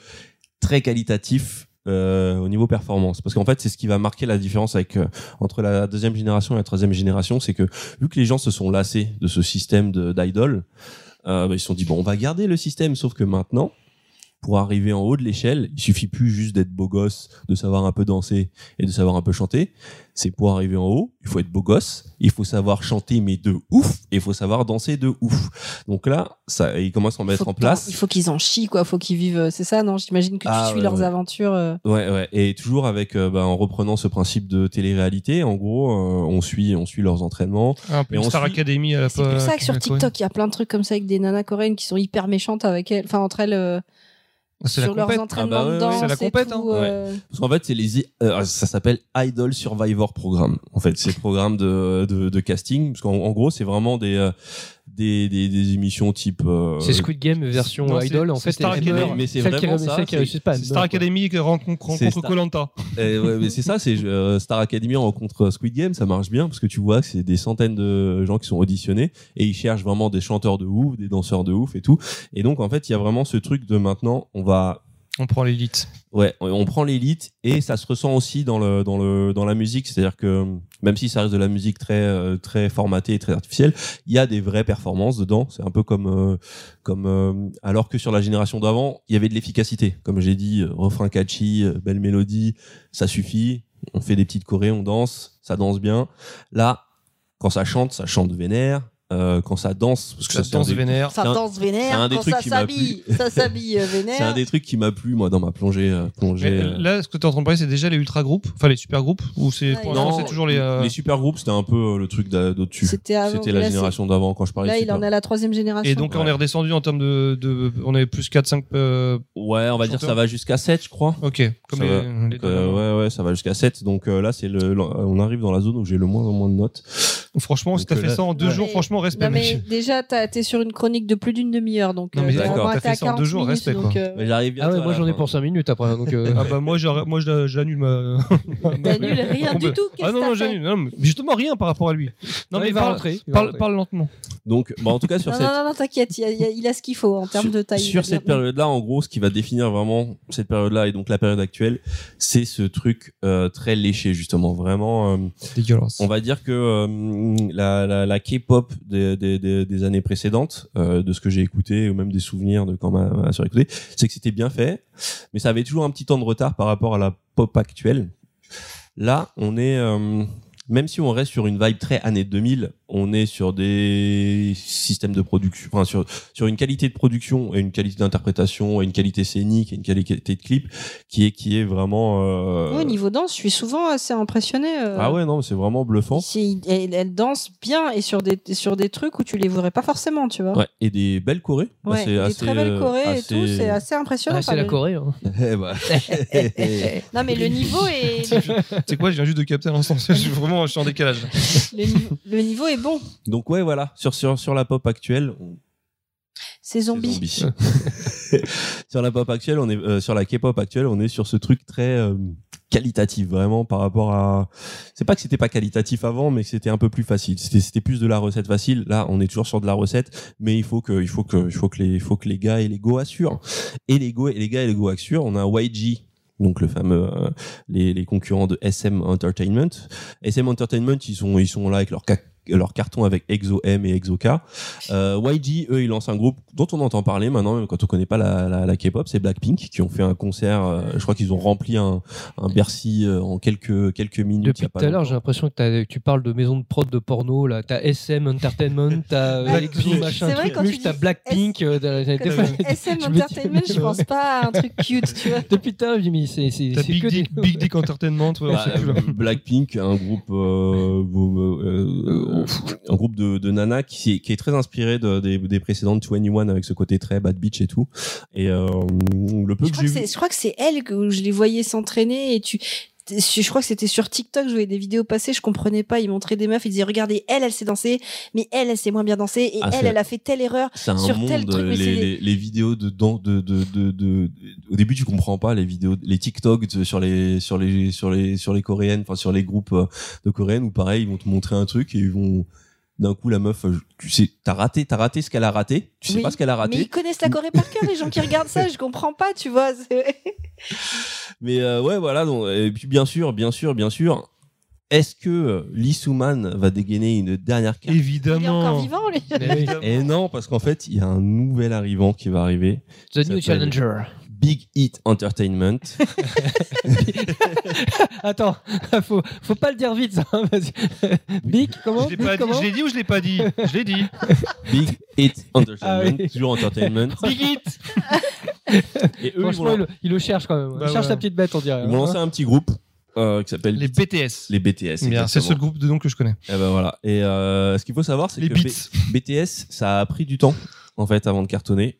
S4: très qualitatif. euh, au niveau performance parce qu'en fait c'est ce qui va marquer la différence avec euh, entre la deuxième génération et la troisième génération c'est que vu que les gens se sont lassés de ce système d'idol euh, bah, ils se sont dit bon on va garder le système sauf que maintenant pour arriver en haut de l'échelle, il suffit plus juste d'être beau gosse, de savoir un peu danser et de savoir un peu chanter. C'est pour arriver en haut, il faut être beau gosse, il faut savoir chanter mais de ouf, et il faut savoir danser de ouf. Donc là, ça, ils commencent à en mettre en place.
S2: Il faut qu'ils en chient, quoi. Faut qu'ils vivent. euh, C'est ça, non? J'imagine que tu
S4: Ah,
S2: suis
S4: ouais,
S2: leurs
S4: ouais.
S2: aventures. euh.
S4: Ouais, ouais, et toujours avec, euh, bah, en reprenant ce principe de télé-réalité. En gros, euh, on suit, on suit leurs entraînements.
S1: Un peu Star
S4: suit-
S1: Academy à la
S2: C'est pour ça que sur. TikTok, il y a plein de trucs comme ça avec des nanas coréennes qui sont hyper méchantes avec elles, enfin entre elles, euh, sur leurs
S1: compète.
S2: entraînements
S4: Ah bah ouais,
S2: de
S4: ouais,
S2: danse
S1: c'est la
S2: et
S1: compète,
S2: tout,
S1: hein.
S2: euh,
S4: Parce qu'en fait, c'est les, euh, ça s'appelle Idol Survivor Programme. En fait, c'est le programme de, de, de casting. Parce qu'en en gros, c'est vraiment des, euh, des, des, des émissions type. euh,
S3: C'est Squid Game version
S1: Non, c'est-
S3: Idol en
S1: c'est
S3: fait.
S1: Star Academy,
S3: meurt.
S4: mais c'est
S3: Celle qui
S4: vraiment ça,
S3: celle qui
S4: c'est-
S3: réussit pas. elle
S1: Star
S3: meurt, quoi.
S1: Academy qui rencontre
S4: C'est
S1: rencontre
S4: Star-
S1: Colanta. [LAUGHS]
S4: Eh ouais, mais c'est ça, c'est euh, Star Academy rencontre Squid Game, ça marche bien parce que tu vois que c'est des centaines de gens qui sont auditionnés et ils cherchent vraiment des chanteurs de ouf, des danseurs de ouf et tout. Et donc en fait, il y a vraiment ce truc de maintenant, on va
S1: On prend l'élite.
S4: Ouais, on prend l'élite et ça se ressent aussi dans le dans le dans la musique, c'est-à-dire que même si ça reste de la musique très euh, très formatée et très artificielle, il y a des vraies performances dedans. C'est un peu comme euh, comme euh, alors que sur la génération d'avant, il y avait de l'efficacité. Comme j'ai dit, refrain catchy, belle mélodie, ça suffit. On fait des petites chorés, on danse, ça danse bien. Là, quand ça chante, ça chante vénère. Euh, quand ça danse, parce que
S1: Ça
S4: un
S1: danse
S4: des-
S1: vénère.
S2: Ça danse vénère,
S4: c'est un des
S2: quand
S4: trucs
S2: ça
S4: qui m'a
S2: s'habille, ça s'habille euh, vénère. [LAUGHS]
S4: c'est un des trucs qui m'a plu moi dans ma plongée euh, plongée.
S1: Mais
S4: euh,
S1: là, ce que tu es en train de parler, c'est déjà les ultra groupes, enfin les super groupes, ou c'est
S2: Ouais,
S1: c'est toujours les. euh,
S4: Les super groupes, c'était un peu euh, le truc d'a- d'au-dessus.
S2: C'était avant.
S4: C'était la
S2: là,
S4: génération d'avant quand je parlais
S2: Là, il
S4: super.
S2: en est à la troisième génération.
S1: Et donc, on est redescendu en termes de. de on est plus 4-5. euh,
S4: Ouais, on va dire ça va jusqu'à 7, je crois.
S1: ok, comme
S4: Ça
S1: les,
S4: va. euh, ouais, ouais, ça va jusqu'à 7. Donc euh, là, c'est le, le- on arrive dans la zone où j'ai le moins en moins de notes.
S1: Franchement, si t'as fait
S4: là-
S1: ça en deux
S2: Ouais.
S1: jours, franchement, respect,
S2: Non, mais
S1: mec.
S2: déjà, t'as- t'es sur une chronique de plus d'une demi-heure, donc
S1: Non, mais
S2: euh,
S4: d'accord,
S1: t'as fait ça en deux
S2: 40
S1: jours,
S2: minutes,
S1: respect,
S2: donc,
S1: quoi.
S2: euh,
S4: Mais j'arrive
S3: Ah
S4: bientôt
S3: ouais,
S4: à
S3: moi j'en ai pour 5 minutes après. Donc, euh,
S1: Ah bah moi j'arrête- moi je- j'annule ma. [LAUGHS]
S2: T'annules rien du tout,
S1: Ah non non j'annule. Justement rien par rapport à lui. Non
S3: ouais,
S1: mais parle lentement.
S4: Donc, bah, en tout cas, sur
S2: Non,
S4: cette,
S2: non, non, non, t'inquiète, il, y a- il y a- il a ce qu'il faut en termes
S4: sur,
S2: de taille.
S4: sur cette période-là, en gros, ce qui va définir vraiment cette période-là et donc la période actuelle, c'est ce truc euh, très léché, justement. Vraiment, euh,
S1: Dégueulasse.
S4: on va dire que euh, la, la, la K-pop des, des, des, des années précédentes, euh, de ce que j'ai écouté, ou même des souvenirs de quand ma, ma soeur écoutait, c'est que c'était bien fait, mais ça avait toujours un petit temps de retard par rapport à la pop actuelle. Là, on est, euh, même si on reste sur une vibe très années 2000, on est sur des systèmes de production, enfin sur sur une qualité de production et une qualité d'interprétation et une qualité scénique et une qualité de clip qui est qui est vraiment. Euh...
S2: Au niveau danse, je suis souvent assez impressionné. euh,
S4: Ah ouais non, c'est vraiment bluffant.
S2: si- elle, elle danse bien et sur des, sur des trucs où tu les verrais pas forcément, tu vois.
S4: Ouais, et des belles chorées. Bah,
S2: Ouais,
S4: c'est
S2: des
S4: assez,
S2: très belles
S4: euh,
S2: chorés et
S4: assez-
S2: tout, c'est assez impressionnant.
S3: Ah, c'est la
S2: le-
S3: Corée. hein. [LAUGHS]
S4: Eh bah. [LAUGHS]
S2: Non, mais le niveau est, [LAUGHS]
S1: C'est quoi Je viens juste de capter à l'instant. Je suis vraiment je suis en décalage.
S2: le, niveau- le niveau est bon.
S4: Donc ouais, voilà, sur sur sur la pop actuelle, on-
S2: C'est zombie.
S4: Zombies. [LAUGHS] [LAUGHS] sur la pop actuelle, on est euh, sur la K-pop actuelle, on est sur ce truc très euh, qualitatif vraiment par rapport à. C'est pas que c'était pas qualitatif avant, mais que c'était un peu plus facile. C'était c'était plus de la recette facile. Là, on est toujours sur de la recette, mais il faut que il faut que il faut que les il faut que les gars et les go assurent. Et les go et les gars et les go assurent. On a YG. Donc le fameux les, les concurrents de SM Entertainment. SM Entertainment, ils sont ils sont là avec leur leur carton avec Exo M et Exo K. Euh, YG, eux, ils lancent un groupe dont on entend parler maintenant, même quand on connaît pas la, la, la K-pop, c'est Blackpink qui ont fait un concert. euh, je crois qu'ils ont rempli un, un Bercy euh, en quelques quelques minutes.
S3: Depuis tout à l'heure, j'ai l'impression que, tu parles de maison de prod de porno. Là, t'as SM Entertainment, t'as [LAUGHS] Exo machin, truc, t'as Blackpink.
S2: SM [LAUGHS] Entertainment, je pense pas à un truc cute, tu vois. [LAUGHS]
S3: Depuis tout à l'heure, je dis, mais c'est
S1: Big
S3: que
S1: Dick,
S3: des-
S1: Big Dick Entertainment,
S4: Bah, euh, Blackpink, un groupe, euh, un groupe de, de nanas qui, est- qui est très inspiré de- des, des précédentes 21 avec ce côté très bad bitch et tout. Et euh, le peu
S2: Je
S4: que
S2: crois
S4: j'ai
S2: que je crois que c'est elle que je les voyais s'entraîner et tu. Je crois que c'était sur TikTok, je voyais des vidéos passer, je comprenais pas, ils montraient des meufs, ils disaient regardez, elle, elle sait danser, mais elle, elle sait moins bien danser, et
S4: Ah,
S2: elle, elle a fait telle erreur.
S4: un
S2: sur
S4: monde.
S2: tel truc, mais
S4: les,
S2: c'est-
S4: les, les vidéos de, de, de, de, de- au début tu comprends pas les vidéos, les TikTok sur les sur les sur les sur les coréennes, enfin sur les groupes euh, de coréennes où pareil ils vont te montrer un truc et ils vont d'un coup la meuf, euh, tu sais, t'as raté, t'as raté ce qu'elle a raté, tu sais
S2: Oui,
S4: pas ce qu'elle a
S2: Mais
S4: raté.
S2: ils connaissent la Corée par cœur, les gens qui regardent ça, je comprends pas, tu vois. [LAUGHS]
S4: Mais euh, ouais, voilà. Donc, et puis bien sûr, bien sûr, bien sûr. Est-ce que euh, Lee Suman va dégainer une dernière carte?
S2: Il est
S1: Évidemment.
S2: encore vivant, lui.
S3: Mais.
S4: Et non, parce qu'en fait, il y a un nouvel arrivant qui va arriver.
S3: The New Challenger.
S4: Big Hit Entertainment. [LAUGHS]
S3: Attends, [LAUGHS] faut, faut pas le dire vite, ça. hein, parce que- Big, comment
S1: Je l'ai pas dit,
S3: comment
S1: je l'ai dit ou je l'ai pas dit? Je l'ai dit. [LAUGHS]
S4: Big Hit Entertainment.
S3: Ah oui.
S4: Toujours Entertainment.
S1: Big Hit
S4: Et eux, ils
S3: Franchement,
S4: vont,
S3: il, le- il le cherche quand même.
S1: Bah
S3: il cherche
S1: ouais.
S3: sa petite bête, on dirait.
S4: ils vont lancer un petit groupe euh, qui s'appelle
S1: Les BTS.
S4: les BTS.
S1: Bien, c'est le seul groupe de nom que je connais.
S4: Et ben voilà. Et euh, ce qu'il faut savoir, c'est
S1: Les
S4: que. B- BTS, ça a pris du temps en fait avant de cartonner.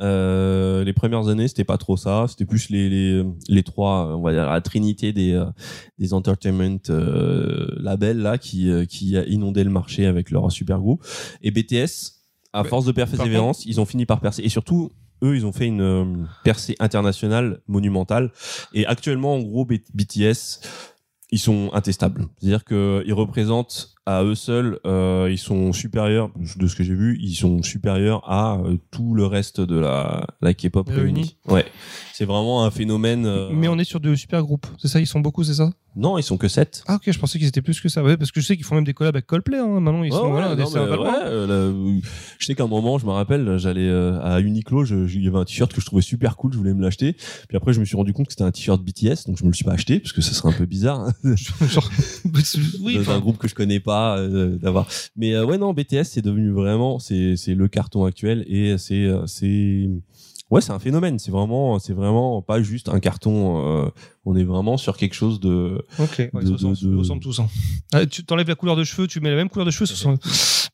S4: Euh, les premières années, c'était pas trop ça. C'était plus les, les les trois, on va dire la trinité des euh, des entertainment euh, labels là qui euh, qui a inondé le marché avec leur super groupe. Et BTS, à
S1: Ouais.
S4: force de persévérance, ils ont fini par percer. Et surtout. Eux, ils ont fait une percée internationale monumentale. Et actuellement, en gros, BTS, ils sont intestables. C'est-à-dire qu'ils représentent à eux seuls, euh, ils sont supérieurs, de ce que j'ai vu, ils sont supérieurs à euh, tout le reste de la, la K-pop réunie. Ouais. C'est vraiment un phénomène. euh,
S1: Mais on est sur de super groupes, c'est ça Ils sont beaucoup, c'est ça?
S4: Non, ils sont que 7.
S1: Ah ok, je pensais qu'ils étaient plus que ça. Ouais, parce que je sais qu'ils font même des collabs avec Coldplay. Hein. Maintenant, ils sont voilà, des-
S4: je sais qu'à un moment, je me rappelle, j'allais euh, à Uniqlo, je- je- il y avait un t-shirt que je trouvais super cool, je voulais me l'acheter. Puis après, je me suis rendu compte que c'était un t-shirt BTS, donc je me le suis pas acheté parce que ça serait un peu bizarre. hein. [LAUGHS]
S1: Genre, oui, [LAUGHS]
S4: dans
S1: enfin,
S4: un groupe que je connais pas euh, d'avoir mais euh, ouais non BTS c'est devenu vraiment c'est le carton actuel et c'est euh, c'est ouais c'est un phénomène c'est vraiment c'est vraiment pas juste un carton euh, on est vraiment sur quelque chose de
S1: Ok, ouais,
S4: de-
S1: ils se ressemblent,
S4: de-
S1: ils se ressemblent tous. hein. Ah, tu t'enlèves la couleur de cheveux, tu mets la même couleur de cheveux. sont-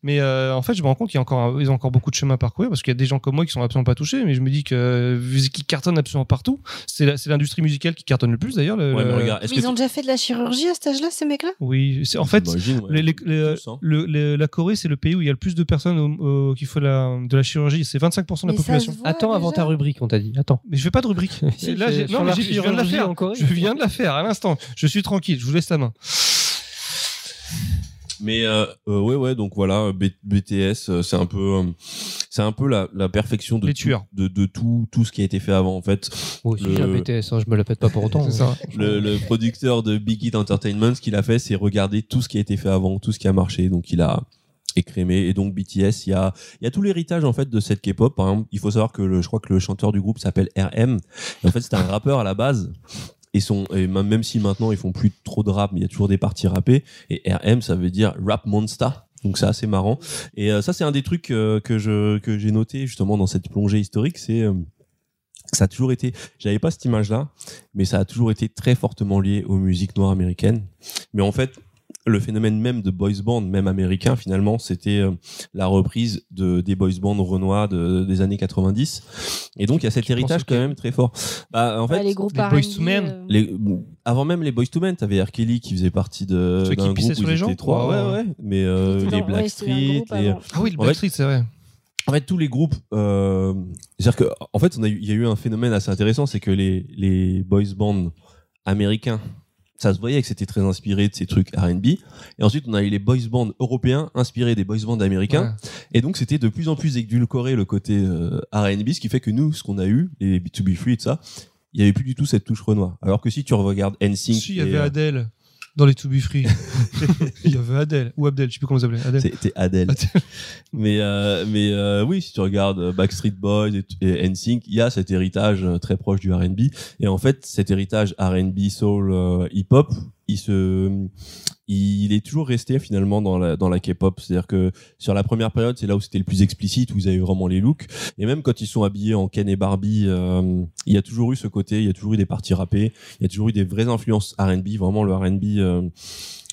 S1: Mais euh, en fait, je me rends compte qu'il y a encore, un- ils ont encore beaucoup de chemin à parcourir parce qu'il y a des gens comme moi qui sont absolument pas touchés. Mais je me dis que euh, vu qu'ils cartonnent absolument partout, c'est la- c'est l'industrie musicale qui cartonne le plus d'ailleurs. le-
S4: ouais mais
S1: le-
S4: regarde est-ce
S2: Mais ils ont déjà fait de la chirurgie à cet âge-là, ces mecs-là?
S1: Oui, c'est- en fait,
S4: ouais.
S1: les- les- les-
S4: hein.
S1: la Corée, c'est le pays où il y a le plus de personnes au- au- qui font la, de la chirurgie. C'est 25% de la
S2: Mais
S1: population.
S3: Attends avant ta rubrique, on t'a dit. Attends.
S1: Mais je fais pas de rubrique. [LAUGHS]
S3: Si,
S1: Là, non, mais je viens de la
S3: chirurgie
S1: faire.
S3: en Corée.
S1: Je viens de la faire à l'instant. Je suis tranquille. Je vous laisse la main.
S4: Mais euh, euh, ouais ouais donc voilà B- BTS euh, c'est un peu euh, c'est un peu la, la perfection de
S1: Les
S4: tout, de, de tout tout ce qui a été fait avant en fait
S3: Moi aussi,
S4: Le-
S3: j'ai un BTS, hein, je me la pète pas pour autant. [LAUGHS]
S1: Ça.
S4: le, le producteur de Big Hit Entertainment, ce qu'il a fait, c'est regarder tout ce qui a été fait avant, tout ce qui a marché. Donc il a écrémé. Et donc BTS, il y a, il y a tout l'héritage en fait de cette K-pop. Il faut savoir que le, je crois que le chanteur du groupe s'appelle RM. Et en fait, c'était un rappeur à la base. Et, son, et même même si maintenant ils font plus trop de rap, mais il y a toujours des parties rappées. Et RM, ça veut dire Rap Monster. Donc c'est assez marrant. Et euh, ça, c'est un des trucs euh, que je que j'ai noté justement dans cette plongée historique. C'est euh, ça a toujours été. J'avais pas cette image-là, mais ça a toujours été très fortement lié aux musiques noires américaines. Mais en fait, le phénomène même de boys band, même américain, finalement, c'était euh, la reprise de des boys bands renois de, des années 90. Et donc il y a cet
S1: Tu
S4: héritage quand même très fort. Bah, en fait,
S2: les groupes
S1: les
S2: R&B,
S1: II Men.
S2: euh,
S4: avant même les Boys to Men, t'avais R. Kelly qui faisait partie de
S1: Ceux qui
S4: d'un
S1: pissaient
S4: groupe
S1: sur
S4: où
S1: les
S4: ils
S1: gens
S4: étaient trois.
S1: Ouais,
S4: Ouais, ouais. Mais euh, les
S2: dans-
S4: Black
S2: ouais, groupe
S4: les.
S1: Ah oui, le Backstreet, c'est vrai.
S4: en fait, tous les groupes, euh, c'est-à-dire que, en fait, on a eu, il y a eu un phénomène assez intéressant, c'est que les, les boys bands américains, ça se voyait que c'était très inspiré de ces trucs R&B. Et ensuite, on a eu les boys bands européens inspirés des boys bands américains. Et donc, c'était de plus en plus édulcoré le côté euh, R&B, ce qui fait que nous, ce qu'on a eu, les B2B Free et tout ça, il y avait plus du tout cette touche Renoir. Alors que si tu regardes NSYNC,
S1: Si, il y avait
S4: euh,
S1: Adèle. Dans les To Be Free. [LAUGHS] Il y avait Adèle. Ou Abdel, je sais plus comment ça s'appelait. Adèle.
S4: C'était Adèle.
S1: Adèle. [LAUGHS]
S4: mais euh, mais euh, oui, si tu regardes euh, Backstreet Boys et, et NSYNC, il y a cet héritage très proche du R&B. Et en fait, cet héritage R&B, soul, euh, hip-hop, il se il est toujours resté finalement dans la dans la K-pop, c'est-à-dire que sur la première période, c'est là où c'était le plus explicite, où ils avaient vraiment les looks. Et même quand ils sont habillés en Ken et Barbie, euh, il y a toujours eu ce côté, il y a toujours eu des parties rappées, il y a toujours eu des vraies influences R&B, vraiment le R&B. euh,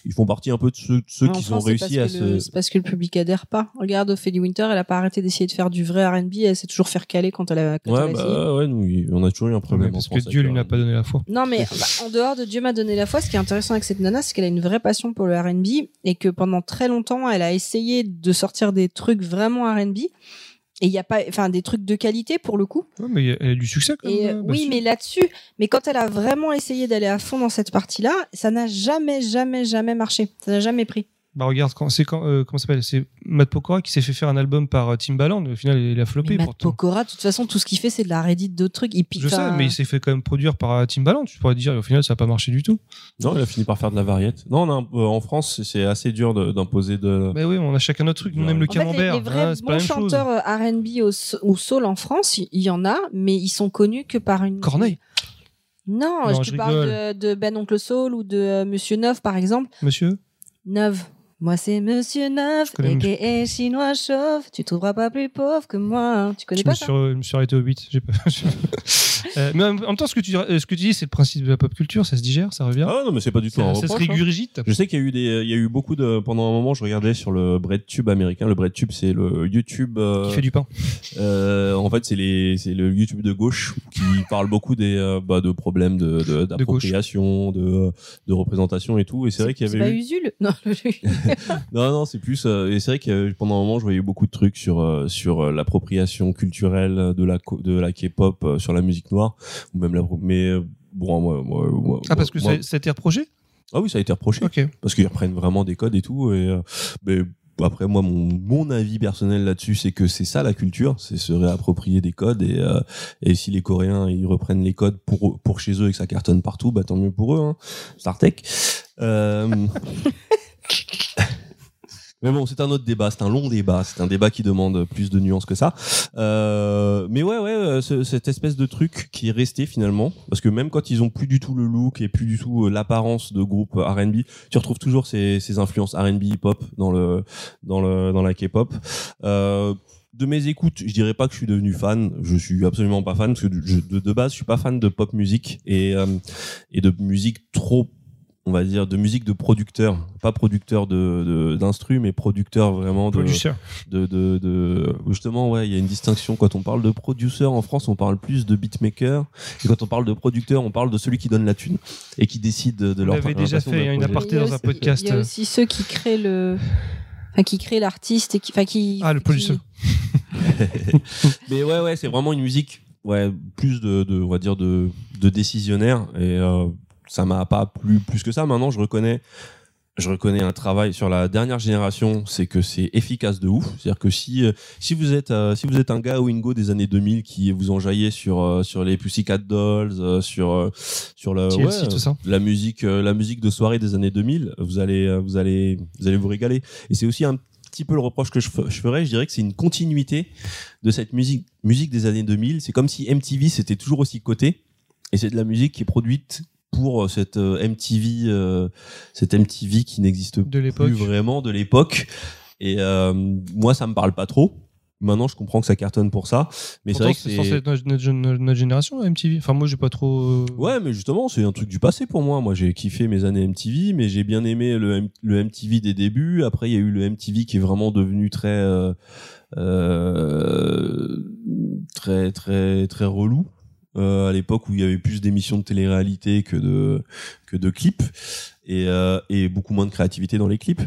S4: ils font partie un peu de ceux, de ceux
S2: En
S4: qui
S2: France,
S4: ont réussi à
S2: parce que le-
S4: se.
S2: C'est parce que le public adhère pas. Regarde Ophélie Winter, elle a pas arrêté d'essayer de faire du vrai R&B, elle s'est toujours faire caler quand elle a, quand elle
S4: Ouais,
S2: a
S4: bah ouais, nous, on a toujours eu un problème.
S1: parce
S4: en
S1: que
S4: France
S1: Dieu lui n'a pas donné la foi.
S2: Non, mais [LAUGHS] bah, en dehors de Dieu m'a donné la foi, ce qui est intéressant avec cette nana, c'est qu'elle a une vraie passion pour le R&B et que pendant très longtemps, elle a essayé de sortir des trucs vraiment R&B. Et il y a pas, enfin, des trucs de qualité pour le coup.
S1: Ouais, mais elle a du succès quand
S2: Et
S1: même. bah,
S2: oui,
S1: si.
S2: mais là-dessus, mais quand elle a vraiment essayé d'aller à fond dans cette partie-là, ça n'a jamais, jamais, jamais marché. Ça n'a jamais pris.
S1: Bah regarde, quand, c'est quand, euh, comment s'appelle? C'est Matt Pokora qui s'est fait faire un album par euh, Timbaland. Au final, il a floppé
S2: Mais Matt. Pokora, de toute façon, tout ce qu'il fait, c'est de la Reddit d'autres trucs. Il pique.
S1: Je sais,
S2: enfin,
S1: mais il s'est fait quand même produire par euh, Timbaland. Tu pourrais dire, et au final, ça n'a pas marché du tout.
S4: Non, il a fini par faire de la variette. Non, on a un- euh, en France, c'est- assez dur de- d'imposer de.
S1: Mais oui, on a chacun notre truc. Nous, on aime le
S2: En fait, les,
S1: camembert.
S2: les vrais
S1: c'est pas
S2: bons
S1: la même chose.
S2: chanteurs R&B ou soul en France, il y en a, mais ils sont connus que par une.
S1: Corneille,
S2: Non,
S1: Non,
S2: je
S1: je
S2: te parle de, de Ben Oncle Soul ou de Monsieur Neuf, par exemple.
S1: monsieur?
S2: Neuf. Moi, c'est Monsieur Neuf, et chinois chauve. Tu trouveras pas plus pauvre que moi. Tu connais
S1: Je
S2: pas
S1: me,
S2: ça?
S1: je me suis arrêté au 8. J'ai pas... [LAUGHS] Euh, mais en même temps, ce que tu, euh, ce que tu dis, c'est le principe de la pop culture. Ça se digère, ça revient.
S4: Ah non, mais c'est pas du tout un
S1: ça, ça se
S4: hein.
S1: régurgite.
S4: Je sais qu'il y a eu des, il y a eu beaucoup de, pendant un moment, je regardais sur le BreadTube américain. Le BreadTube, c'est le YouTube. euh,
S1: Qui fait du pain.
S4: euh, en fait, c'est les, c'est le YouTube de gauche qui parle beaucoup des, euh, bah, de problèmes de, de- d'appropriation, de, de, représentation et tout. Et c'est vrai qu'il y
S2: C'est
S4: avait
S2: pas
S4: eu,
S2: Usul? Non, [LAUGHS]
S4: non, non, c'est plus, euh, et c'est vrai que pendant un moment, je voyais beaucoup de trucs sur, euh, sur l'appropriation culturelle de la, de la K-pop, euh, sur la musique noire, ou même la, mais, euh, bon, moi, moi, moi-
S1: Ah, parce que
S4: moi-
S1: ça, a été reproché?
S4: Ah oui, ça a été reproché parce qu'ils reprennent vraiment des codes et tout. Et euh, mais après, moi, mon, mon avis personnel là-dessus, c'est que c'est ça la culture, c'est se réapproprier des codes. Et, euh, et si les Coréens ils reprennent les codes pour pour chez eux et que ça cartonne partout, bah tant mieux pour eux. Hein. Startech. Euh... [LAUGHS] Mais bon, c'est un autre débat, c'est un long débat, c'est un débat qui demande plus de nuances que ça. Euh, mais ouais, ouais, euh, ce- cette espèce de truc qui est resté finalement, parce que même quand ils ont plus du tout le look et plus du tout euh, l'apparence de groupe R&B, tu retrouves toujours ces, ces influences R&B hip-hop dans le dans le dans la K-pop. Euh, de mes écoutes, je dirais pas que je suis devenu fan. Je suis absolument pas fan parce que de, de base, je suis pas fan de pop musique et euh, et de musique trop on va dire de musique de producteur pas producteur de d'instru mais producteur vraiment de, de, de, de justement ouais il y a une distinction quand on parle de producer en France on parle plus de beatmaker et quand on parle de producteur on parle de celui qui donne la thune et qui décide de, de
S1: On
S4: leur
S1: l'avait déjà fait, une aparté dans un podcast.
S2: Il y a aussi ceux qui créent le. Enfin, qui créent l'artiste et qui. Enfin, qui.
S1: Ah, le
S2: qui-
S1: producer. [LAUGHS]
S4: mais ouais ouais c'est vraiment une musique ouais plus de, de on va dire de, de décisionnaire et euh, ça m'a pas plu plus que ça maintenant je reconnais je reconnais un travail sur la dernière génération, c'est que c'est efficace de ouf. C'est-à-dire que si euh, si vous êtes euh, si vous êtes un gars ou une go des années 2000 qui vous enjaillez sur euh, sur les Pussycat Dolls, euh, sur sur le
S1: TLC,
S4: ouais,
S1: tout ça.
S4: la musique la musique de soirée des années 2000, vous allez vous allez vous allez vous régaler. Et c'est aussi un petit peu le reproche que je, je ferais, je dirais que c'est une continuité de cette musique musique des années 2000. C'est comme si MTV c'était toujours aussi coté et c'est de la musique qui est produite pour euh, cette euh, MTV euh, cette MTV qui n'existe plus vraiment de l'époque et euh, moi ça me parle pas trop maintenant je comprends que ça cartonne pour ça mais c'est vrai que
S1: c'est censé être notre, notre- notre- génération, MTV. Enfin, moi, j'ai pas trop.
S4: Ouais, mais justement, c'est un truc du passé pour moi. Moi, j'ai kiffé mes années MTV, mais j'ai bien aimé le, le MTV des débuts. Après, il y a eu le MTV qui est vraiment devenu très, euh, euh, très, très, très relou. Euh, à l'époque où il y avait plus d'émissions de télé-réalité que de clips et, euh, et beaucoup moins de créativité dans les clips.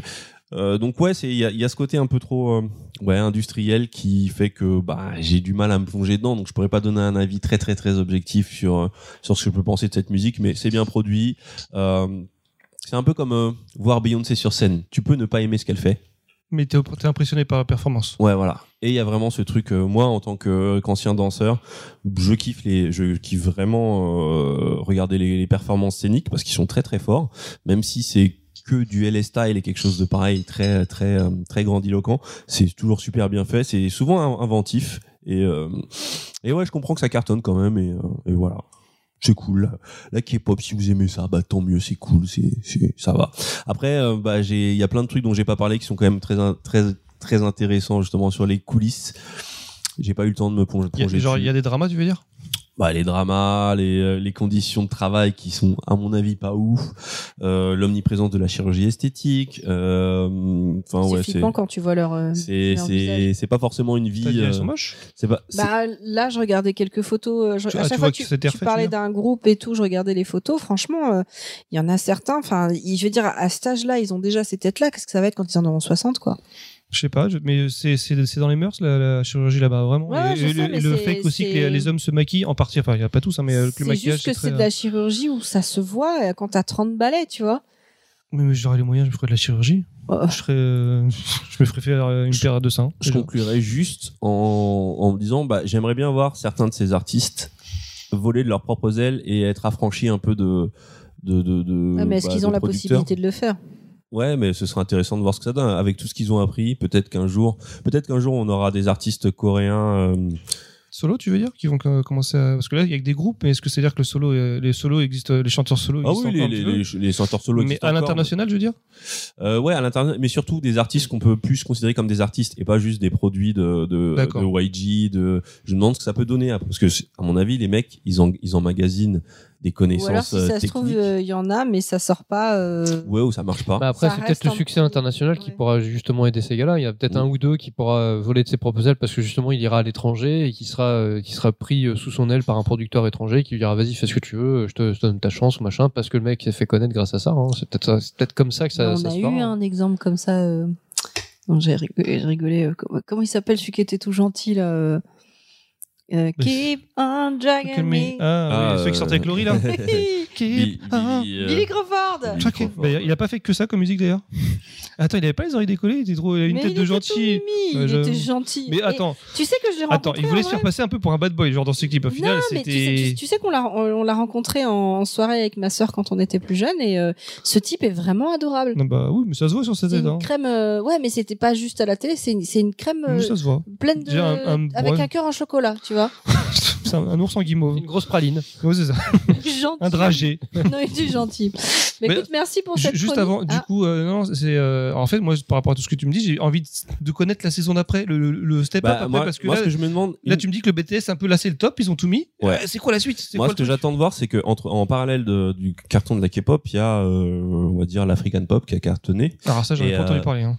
S4: Euh, donc ouais, il y a, ce côté un peu trop ouais industriel qui fait que bah j'ai du mal à me plonger dedans, donc je pourrais pas donner un avis très très très objectif sur sur ce que je peux penser de cette musique, mais c'est bien produit. C'est un peu comme voir Beyoncé sur scène. Tu peux ne pas aimer ce qu'elle fait,
S1: Mais t'es impressionné par la performance.
S4: Ouais, voilà. Et il y a vraiment ce truc, euh, moi, en tant que- qu'ancien danseur, je kiffe les, je kiffe vraiment euh, regarder les, performances scéniques parce qu'ils sont très très forts, même si c'est que du LS style et quelque chose de pareil, très très euh, très grandiloquent. C'est toujours super bien fait, c'est souvent in- inventif et euh, et ouais, je comprends que ça cartonne quand même euh, et voilà. C'est cool. La K-pop, si vous aimez ça, bah tant mieux, c'est cool, c'est, c'est, ça va. Après, euh, bah j'ai, il y a plein de trucs dont j'ai pas parlé qui sont quand même très, très, très intéressants justement sur les coulisses. J'ai pas eu le temps de me plonger.
S1: Genre, il y a des dramas, tu veux dire?
S4: Bah, les dramas, les, euh, les conditions de travail qui sont, à mon avis, pas ouf. Euh, l'omniprésence de la chirurgie esthétique. Euh, Enfin
S2: c'est
S4: ouais, c'est,
S2: flippant quand tu vois leur. euh,
S4: c'est, c'est, pas forcément une vie.
S1: Dit,
S4: euh,
S1: elles sont moches
S4: c'est pas. c'est-
S2: Bah là, je regardais quelques photos. euh, je-
S1: Tu-
S2: à
S1: ah, tu
S2: chaque
S1: vois
S2: fois
S1: que
S2: que tu, tu parlais
S1: tu
S2: d'un groupe et tout, je regardais les photos. Franchement, euh, il y en a certains. Enfin, je veux dire, à cet âge-là, ils ont déjà ces têtes-là. Qu'est-ce que ça va être quand ils en auront 60, quoi?
S1: Je sais pas, je- mais c'est c'est c'est dans les mœurs la, la chirurgie là-bas vraiment.
S2: Ouais,
S1: et,
S2: je
S1: et
S2: sais,
S1: le,
S2: mais
S1: et le
S2: c'est-
S1: fait aussi que
S2: c'est-
S1: les, les hommes se maquillent en partie, enfin il y a pas tous, hein, mais euh, que le
S2: C'est
S1: maquillage
S2: juste que
S1: c'est très-
S2: de la chirurgie où ça se voit euh, quand t'as 30 balais, tu vois.
S1: Oui, mais j'aurais les moyens, je ferais de la chirurgie.
S2: Oh.
S1: Je serais, euh, [LAUGHS] je me ferais faire euh, une paire de seins.
S4: je
S1: déjà.
S4: conclurai juste en, en me disant bah, j'aimerais bien voir certains de ces artistes voler de leurs propres ailes et être affranchis un peu de de de, de
S2: Ah, mais est-ce
S4: bah,
S2: qu'ils
S4: de
S2: ont la
S4: producteurs.
S2: possibilité de le faire?
S4: Ouais mais ce serait intéressant de voir ce que ça donne avec tout ce qu'ils ont appris peut-être qu'un jour peut-être qu'un jour on aura des artistes coréens euh,
S1: Solo, tu veux dire Qui vont commencer à... Parce que là, il y a que des groupes, mais est-ce que c'est dire que le solo, euh, les solos existent, les chanteurs solos
S4: ah oui les, les, les, chanteurs solo
S1: Mais à l'international, je veux dire
S4: Euh, ouais, à l'internet, mais surtout des artistes qu'on peut plus considérer comme des artistes et pas juste des produits de, de, YG. De... Je me demande ce que ça peut donner parce que à mon avis, les mecs, ils, en, ils emmagasinent des
S2: Ou alors,
S4: connaissances
S2: si
S4: euh,
S2: ça se trouve, euh, il y en a, mais ça sort pas. euh,
S4: Ouais, ou ça marche pas.
S3: Bah après, c'est peut-être le succès
S2: peu-
S3: international qui pourra justement aider ces gars-là. Il y a peut-être
S4: Mm.
S3: un ou deux qui pourra voler de ses propres ailes parce que justement il ira à l'étranger et qui sera, qui sera pris sous son aile par un producteur étranger qui lui dira vas-y fais ce que tu veux, je te, je te donne ta chance ou machin parce que le mec s'est fait connaître grâce à ça. hein. C'est peut-être ça- c'est peut-être comme ça que ça,
S2: on
S3: ça
S2: a
S3: se
S2: eu
S3: fera.
S2: un exemple comme ça. euh, non, J'ai rigolé. j'ai rigolé, euh, comment, comment il s'appelle celui qui était tout gentil là euh, euh, Keep on dragging me.
S1: me- Ah,
S4: Ah,
S1: oui, celui qui sortait avec Laurie là.
S4: Billy- [LAUGHS]
S1: Keep on-
S4: Billy, euh,
S2: Billy Crawford.
S4: Billy. Crawford.
S1: Bah, il a pas fait que ça comme musique d'ailleurs. Attends, il avait pas les oreilles décollées, il était trop, il avait une
S2: Mais
S1: tête
S2: il
S1: de gentil.
S2: mimi, il était gentil.
S1: Mais
S2: Et
S1: attends,
S2: tu sais que je l'ai rencontré.
S1: attends, il voulait se faire
S2: vrai
S1: passer un peu pour un bad boy, genre dans ce clip. Au final,
S2: non, mais tu sais,
S1: c'était.
S2: tu, tu sais qu'on l'a on l'a rencontré en soirée avec ma sœur quand on était plus jeune et euh, ce type est vraiment adorable.
S1: Non, bah oui, mais ça se voit sur sa
S2: C'est
S1: tête.
S2: une
S1: Hein.
S2: crème, euh, ouais, mais c'était pas juste à la télé, c'est une, c'est une crème euh,
S1: ça se voit.
S2: pleine de,
S1: Déjà, un- un-
S2: avec
S1: ouais.
S2: un cœur en chocolat, tu vois. [LAUGHS]
S1: C'est un, un ours en guimauve.
S3: Une grosse praline.
S1: Ouais, c'est ça. [LAUGHS]
S2: gentil.
S1: Un dragé. [LAUGHS]
S2: Non, il est gentil. Mais,
S1: Mais
S2: écoute, merci pour cette
S1: Juste avant, du
S2: Ah,
S1: coup, euh, non, c'est euh, en fait moi par rapport à tout ce que tu me dis, j'ai envie de, de connaître la saison d'après, le, step up
S4: Bah,
S1: après,
S4: moi,
S1: parce que
S4: moi,
S1: là,
S4: ce que je me demande,
S1: là
S4: une-
S1: tu me dis que le BTS un peu là c'est le top, ils ont tout mis.
S4: Ouais.
S1: Euh, c'est quoi la suite?
S4: Moi,
S1: quoi
S4: ce que j'attends de voir, c'est que entre, en parallèle de- du carton de la K-pop, il y a, euh, on va dire, l'African pop qui a cartonné.
S1: Alors ça j'en ai pas entendu parler. Hein.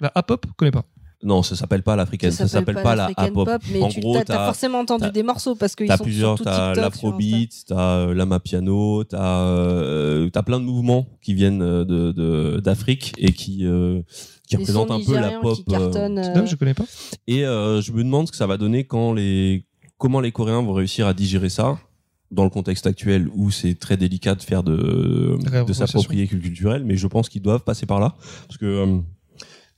S1: La A-pop, je connais pas.
S4: Non, ça s'appelle pas l'African, ça s'appelle pas, la
S2: pop, mais
S4: En
S2: tu
S4: gros,
S2: t'as, forcément entendu
S4: t'as-
S2: des morceaux parce qu'ils
S4: T'as
S2: sont
S4: plusieurs,
S2: sur tout
S4: t'as
S2: TikTok,
S4: l'afrobeat, t'as euh, l'amapiano, t'as euh, t'as plein de mouvements qui viennent euh, de d'Afrique et qui euh, qui représentent un peu la pop.
S2: qui
S4: euh,
S2: euh,
S1: dingue, je connais pas.
S4: et euh, je me demande ce que ça va donner quand les comment les Coréens vont réussir à digérer ça dans le contexte actuel où c'est très délicat de faire de de s'approprier culturel, mais je pense qu'ils doivent passer par là parce que euh,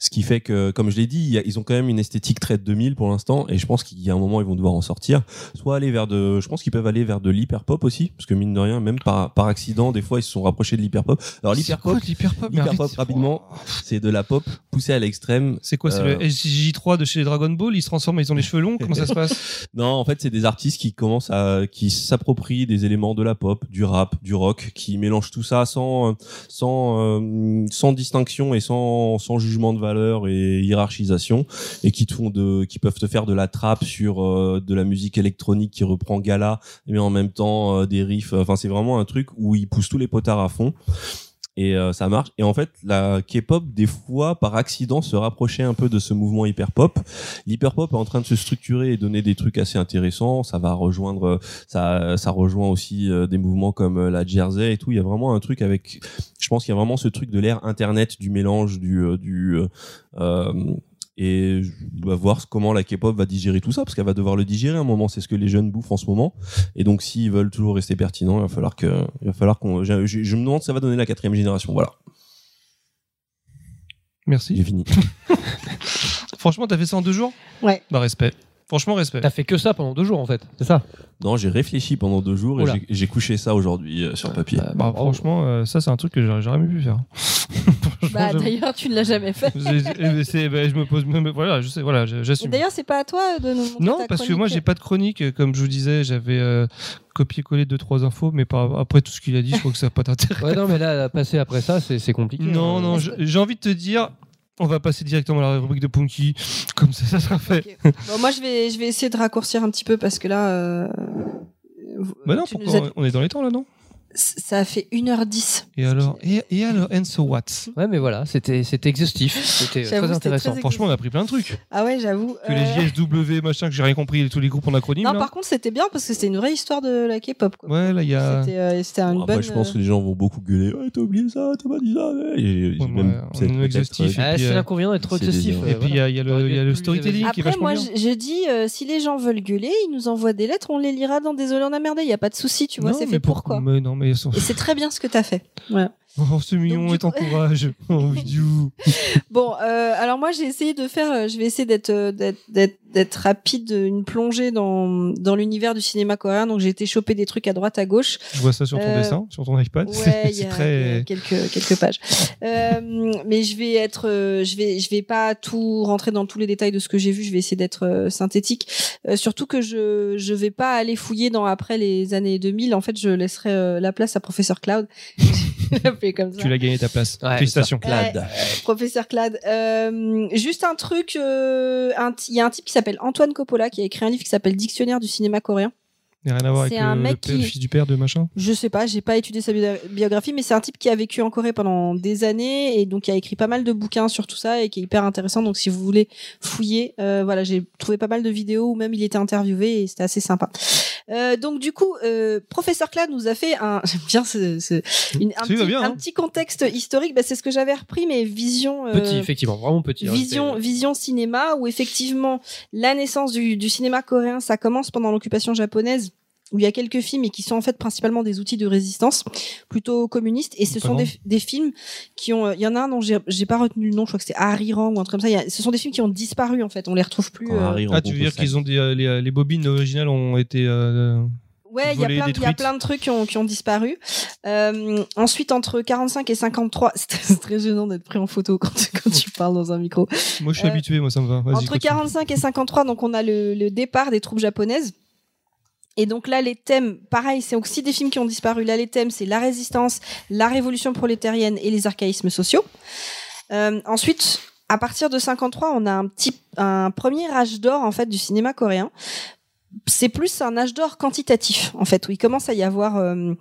S4: ce qui fait que, comme je l'ai dit, ils ont quand même une esthétique très 2000 pour l'instant, et je pense qu'il y a un moment ils vont devoir en sortir. Soit aller vers de, je pense qu'ils peuvent aller vers de l'hyper pop aussi, parce que mine de rien, même par, par accident, des fois ils se sont rapprochés de l'hyper pop. Alors l'hyper pop,
S1: l'hyper pop
S4: rapidement, c'est de la pop poussée à l'extrême.
S1: C'est quoi C'est
S4: Euh,
S1: le SJ3 de chez Dragon Ball? Ils se transforment, ils ont les cheveux longs? Comment ça se passe? [LAUGHS]
S4: Non, en fait, c'est des artistes qui commencent à, qui s'approprient des éléments de la pop, du rap, du rock, qui mélangent tout ça sans, sans, euh, sans distinction et sans, sans jugement de valeur et hiérarchisation, et qui te font de, qui peuvent te faire de la trappe sur euh, de la musique électronique qui reprend Gala, mais en même temps euh, des riffs. Enfin, c'est vraiment un truc où ils poussent tous les potards à fond. Et euh, ça marche. Et en fait, la K-pop, des fois, par accident, se rapprochait un peu de ce mouvement hyper-pop. L'hyper-pop est en train de se structurer et donner des trucs assez intéressants. Ça va rejoindre, euh, ça, ça rejoint aussi euh, des mouvements comme euh, la Jersey et tout. Il y a vraiment un truc avec, je pense qu'il y a vraiment ce truc de l'ère Internet, du mélange, du, du, euh, et on va voir comment la K-pop va digérer tout ça, parce qu'elle va devoir le digérer à un moment. C'est ce que les jeunes bouffent en ce moment. Et donc, s'ils veulent toujours rester pertinents, il va falloir que, il va falloir qu'on, je, je- je me demande si ça va donner la quatrième génération. Voilà.
S1: Merci.
S4: J'ai fini. [LAUGHS] [LAUGHS]
S1: Franchement, t'as fait ça en deux jours?
S2: Ouais.
S1: Bah, respect. Franchement, respect.
S3: T'as fait que ça pendant deux jours en fait, c'est ça
S4: Non, j'ai réfléchi pendant deux jours et
S3: Oula.
S4: j'ai- j'ai couché ça aujourd'hui euh, sur papier.
S3: Bah,
S1: Bah, franchement, euh, ça, c'est un truc que j'aurais jamais pu faire. [LAUGHS]
S2: Bah, d'ailleurs, tu ne l'as jamais fait.
S1: J'ai- c'est- bah, je me pose même. Voilà, je sais, voilà, j'assume.
S2: D'ailleurs, c'est pas à toi de nous montrer
S1: Non,
S2: ta
S1: parce que moi, j'ai pas de chronique. euh, Comme je vous disais, j'avais euh, copié-collé deux, trois infos, mais par- après tout ce qu'il a dit, je crois que ça n'a pas d'intérêt.
S3: Ouais, non, mais là, passer après ça, c'est compliqué.
S1: Non,
S3: hein.
S1: non, j'ai envie de te dire, on va passer directement à la rubrique de Punky. Comme ça, ça sera fait.
S2: Bon, moi, je vais, je vais essayer de raccourcir un petit peu parce que là. euh,
S1: Bah non, pourquoi
S2: as-
S1: on est dans les temps là, non?
S2: Ça a fait 1h10.
S1: Et alors, et, et alors, and so what
S3: Ouais, mais voilà, c'était c'était exhaustif, c'était très intéressant.
S2: très
S1: Franchement, on a appris plein de trucs.
S2: Ah ouais, j'avoue.
S1: Que
S2: Euh,
S1: les JSW, machin, que j'ai rien compris, tous les groupes en acronyme.
S2: Non,
S1: là.
S2: par contre, c'était bien parce que c'était une vraie histoire de la K-pop.
S1: Ouais, là, il y a.
S2: C'était euh, une
S4: Bon, après,
S2: bonne.
S4: je pense
S2: euh,
S4: que les gens vont beaucoup gueuler. Ouais, t'as oublié ça, t'as pas dit ça. Et,
S1: Ouais,
S4: même,
S1: ouais, on
S4: c'est
S1: est
S4: peut-être,
S1: exhaustif.
S4: euh,
S3: Ah,
S1: puis,
S3: c'est
S1: euh,
S3: l'inconvénient d'être trop euh,
S1: Et puis, il y a, y le, y a storytelling qui est
S2: Après, moi, je, dis, euh, si les gens veulent gueuler, ils nous envoient des lettres, on les lira dans Désolé, on a merdé. Il y a pas de souci, tu vois,
S1: Non,
S2: c'est
S1: mais
S2: fait pour quoi.
S1: Mais.
S2: Et c'est très bien ce que t'as fait. Voilà.
S1: Oh, ce mignon
S2: du
S1: est en
S2: coup-
S1: courage. [LAUGHS] Oh.
S2: Bon, euh, alors moi j'ai essayé de faire, euh, je vais essayer d'être euh, d'être d'être rapide, une plongée dans dans l'univers du cinéma coréen. Donc j'ai été choper des trucs à droite à gauche.
S1: Je vois ça sur ton
S2: Euh,
S1: dessin, sur ton iPad.
S2: Ouais, [LAUGHS] il y, a- y quelques quelques pages. Euh, mais je vais être, je vais je vais pas tout rentrer dans tous les détails de ce que j'ai vu. Je vais essayer d'être synthétique. Euh, surtout que je je vais pas aller fouiller dans après les années 2000. En fait, je laisserai la place à Professeur Cloud. [LAUGHS] comme ça.
S1: Tu l'as gagné ta place.
S3: Ouais,
S1: Félicitations.
S2: Ouais, Professeur Clad. Euh, juste un truc, euh, il y a un type qui s'appelle Antoine Coppola qui a écrit un livre qui s'appelle Dictionnaire du cinéma coréen.
S1: Il n'y a rien à voir avec
S2: C'est un
S1: le,
S2: mec
S1: le père-
S2: qui-
S1: le fils du père de machin.
S2: Je sais pas, j'ai pas étudié sa bio- biographie, mais c'est un type qui a vécu en Corée pendant des années et donc qui a écrit pas mal de bouquins sur tout ça et qui est hyper intéressant. Donc si vous voulez fouiller, euh, voilà, j'ai trouvé pas mal de vidéos où même il était interviewé et c'était assez sympa. Euh, donc du coup, euh, professeur Clad nous a fait un, [LAUGHS] j'aime bien ce, ce- une- un, petit,
S1: bien,
S2: un
S1: hein.
S2: petit contexte historique. Bah, c'est ce que j'avais repris, mais vision. euh,
S3: Petit, effectivement, vraiment petit. hein,
S2: Vision, vision cinéma, où effectivement la naissance du, du cinéma coréen, ça commence pendant l'occupation japonaise, où il y a quelques films et qui sont en fait principalement des outils de résistance, plutôt communistes. Et ce sont des, films qui ont, euh, il y en a un dont j'ai pas retenu le nom, je crois que c'est Harirang ou un truc comme ça. Il y a- ce sont des films qui ont disparu en fait, on les retrouve plus. Euh,
S1: Ah, tu veux dire qu'ils ont des, euh, les, les bobines originales ont été. euh,
S2: Ouais, il y a plein, de- trucs qui ont, qui ont disparu. Euh, ensuite, entre 45 et 53, [LAUGHS] c'est très gênant d'être pris en photo quand, tu- quand tu parles dans un micro.
S1: Moi, je suis
S2: Euh,
S1: habitué, moi, ça me va.
S2: Entre
S1: continue.
S2: 45 et 53, donc on a le, le départ des troupes japonaises. Et donc là, les thèmes, pareil, c'est aussi des films qui ont disparu. Là, les thèmes, c'est la résistance, la révolution prolétarienne et les archaïsmes sociaux. Euh, ensuite, à partir de 53, on a un petit, un premier âge d'or en fait du cinéma coréen. C'est plus un âge d'or quantitatif en fait où il commence à y avoir euh,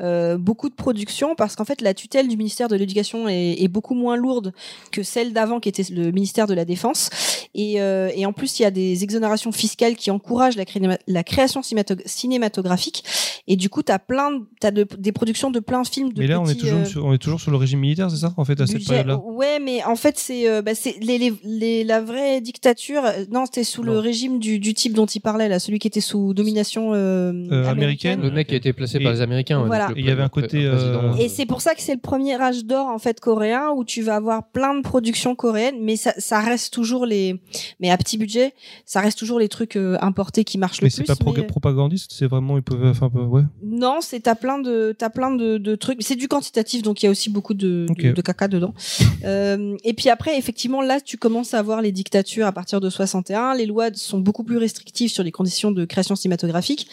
S2: euh, beaucoup de production parce qu'en fait la tutelle du ministère de l'Éducation est, est beaucoup moins lourde que celle d'avant qui était le ministère de la Défense et, euh, et en plus il y a des exonérations fiscales qui encouragent la, création cinémato- cinématographique et du coup t'as plein de- t'as de, des productions de plein de films de
S1: Mais là, on est, toujours
S2: euh,
S1: sur, on est toujours sur le régime militaire, c'est ça, en fait, à cette période-là?
S2: Ouais, mais en fait, c'est euh, bah, c'est les, les, les- la vraie dictature. euh, Non, c'était sous le régime du, du type dont il parlait là, celui qui était sous domination euh,
S1: Euh, américaine.
S3: Le mec qui a été placé
S1: Et-
S3: par les Américains.
S2: Voilà.
S3: donc le
S1: Et il y avait un côté, euh,
S2: Et c'est pour ça que c'est le premier âge d'or en fait coréen où tu vas avoir plein de productions coréennes, mais ça, ça reste toujours les, mais à petit budget, ça reste toujours les trucs euh, importés qui marchent
S1: Mais
S2: le
S1: c'est
S2: plus.
S1: pas pro-
S2: mais-
S1: propagandiste, c'est vraiment, ils peuvent. Enfin, ouais.
S2: Non, c'est t'as plein de t'as plein de, de trucs. C'est du quantitatif, donc il y a aussi beaucoup de, de-
S1: Ok.
S2: de, caca dedans. [LAUGHS] Euh, et puis après, effectivement, là, tu commences à avoir les dictatures à partir de 61. Les lois sont beaucoup plus restrictives sur les conditions de création cinématographique.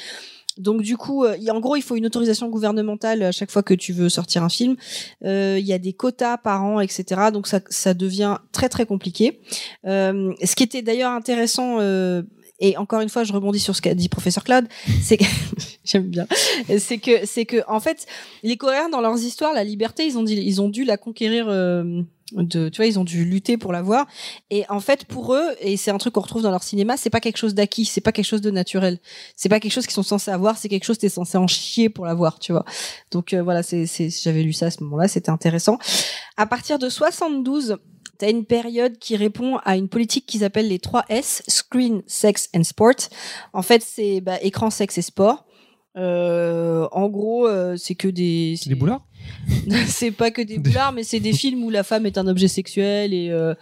S2: Donc du coup, euh, en gros, il faut une autorisation gouvernementale à chaque fois que tu veux sortir un film. Euh, Il y a des quotas par an, etc. Donc ça, ça devient très très compliqué. Euh, ce qui était d'ailleurs intéressant. euh, et encore une fois, je rebondis sur ce qu'a dit professeur Claude, c'est que [LAUGHS] j'aime bien, c'est que c'est que en fait, les Coréens dans leurs histoires, la liberté, ils ont dit, ils ont dû la conquérir. euh, de, tu vois, ils ont dû lutter pour l'avoir. Et en fait, pour eux, et c'est un truc qu'on retrouve dans leur cinéma, c'est pas quelque chose d'acquis, c'est pas quelque chose de naturel. C'est pas quelque chose qu'ils sont censés avoir, c'est quelque chose t'es censé en chier pour l'avoir, tu vois. Donc euh, voilà, c'est, c'est, j'avais lu ça à ce moment-là, c'était intéressant. À partir de 72, T'as une période qui répond à une politique qu'ils appellent les 3 S, Screen, Sex and Sport. En fait, c'est bah, écran, sexe et sport. Euh, en gros, euh, c'est que des...
S1: C'est des boulards? [LAUGHS]
S2: c'est pas que des [LAUGHS] boulards, mais c'est des films où la femme est un objet sexuel et euh,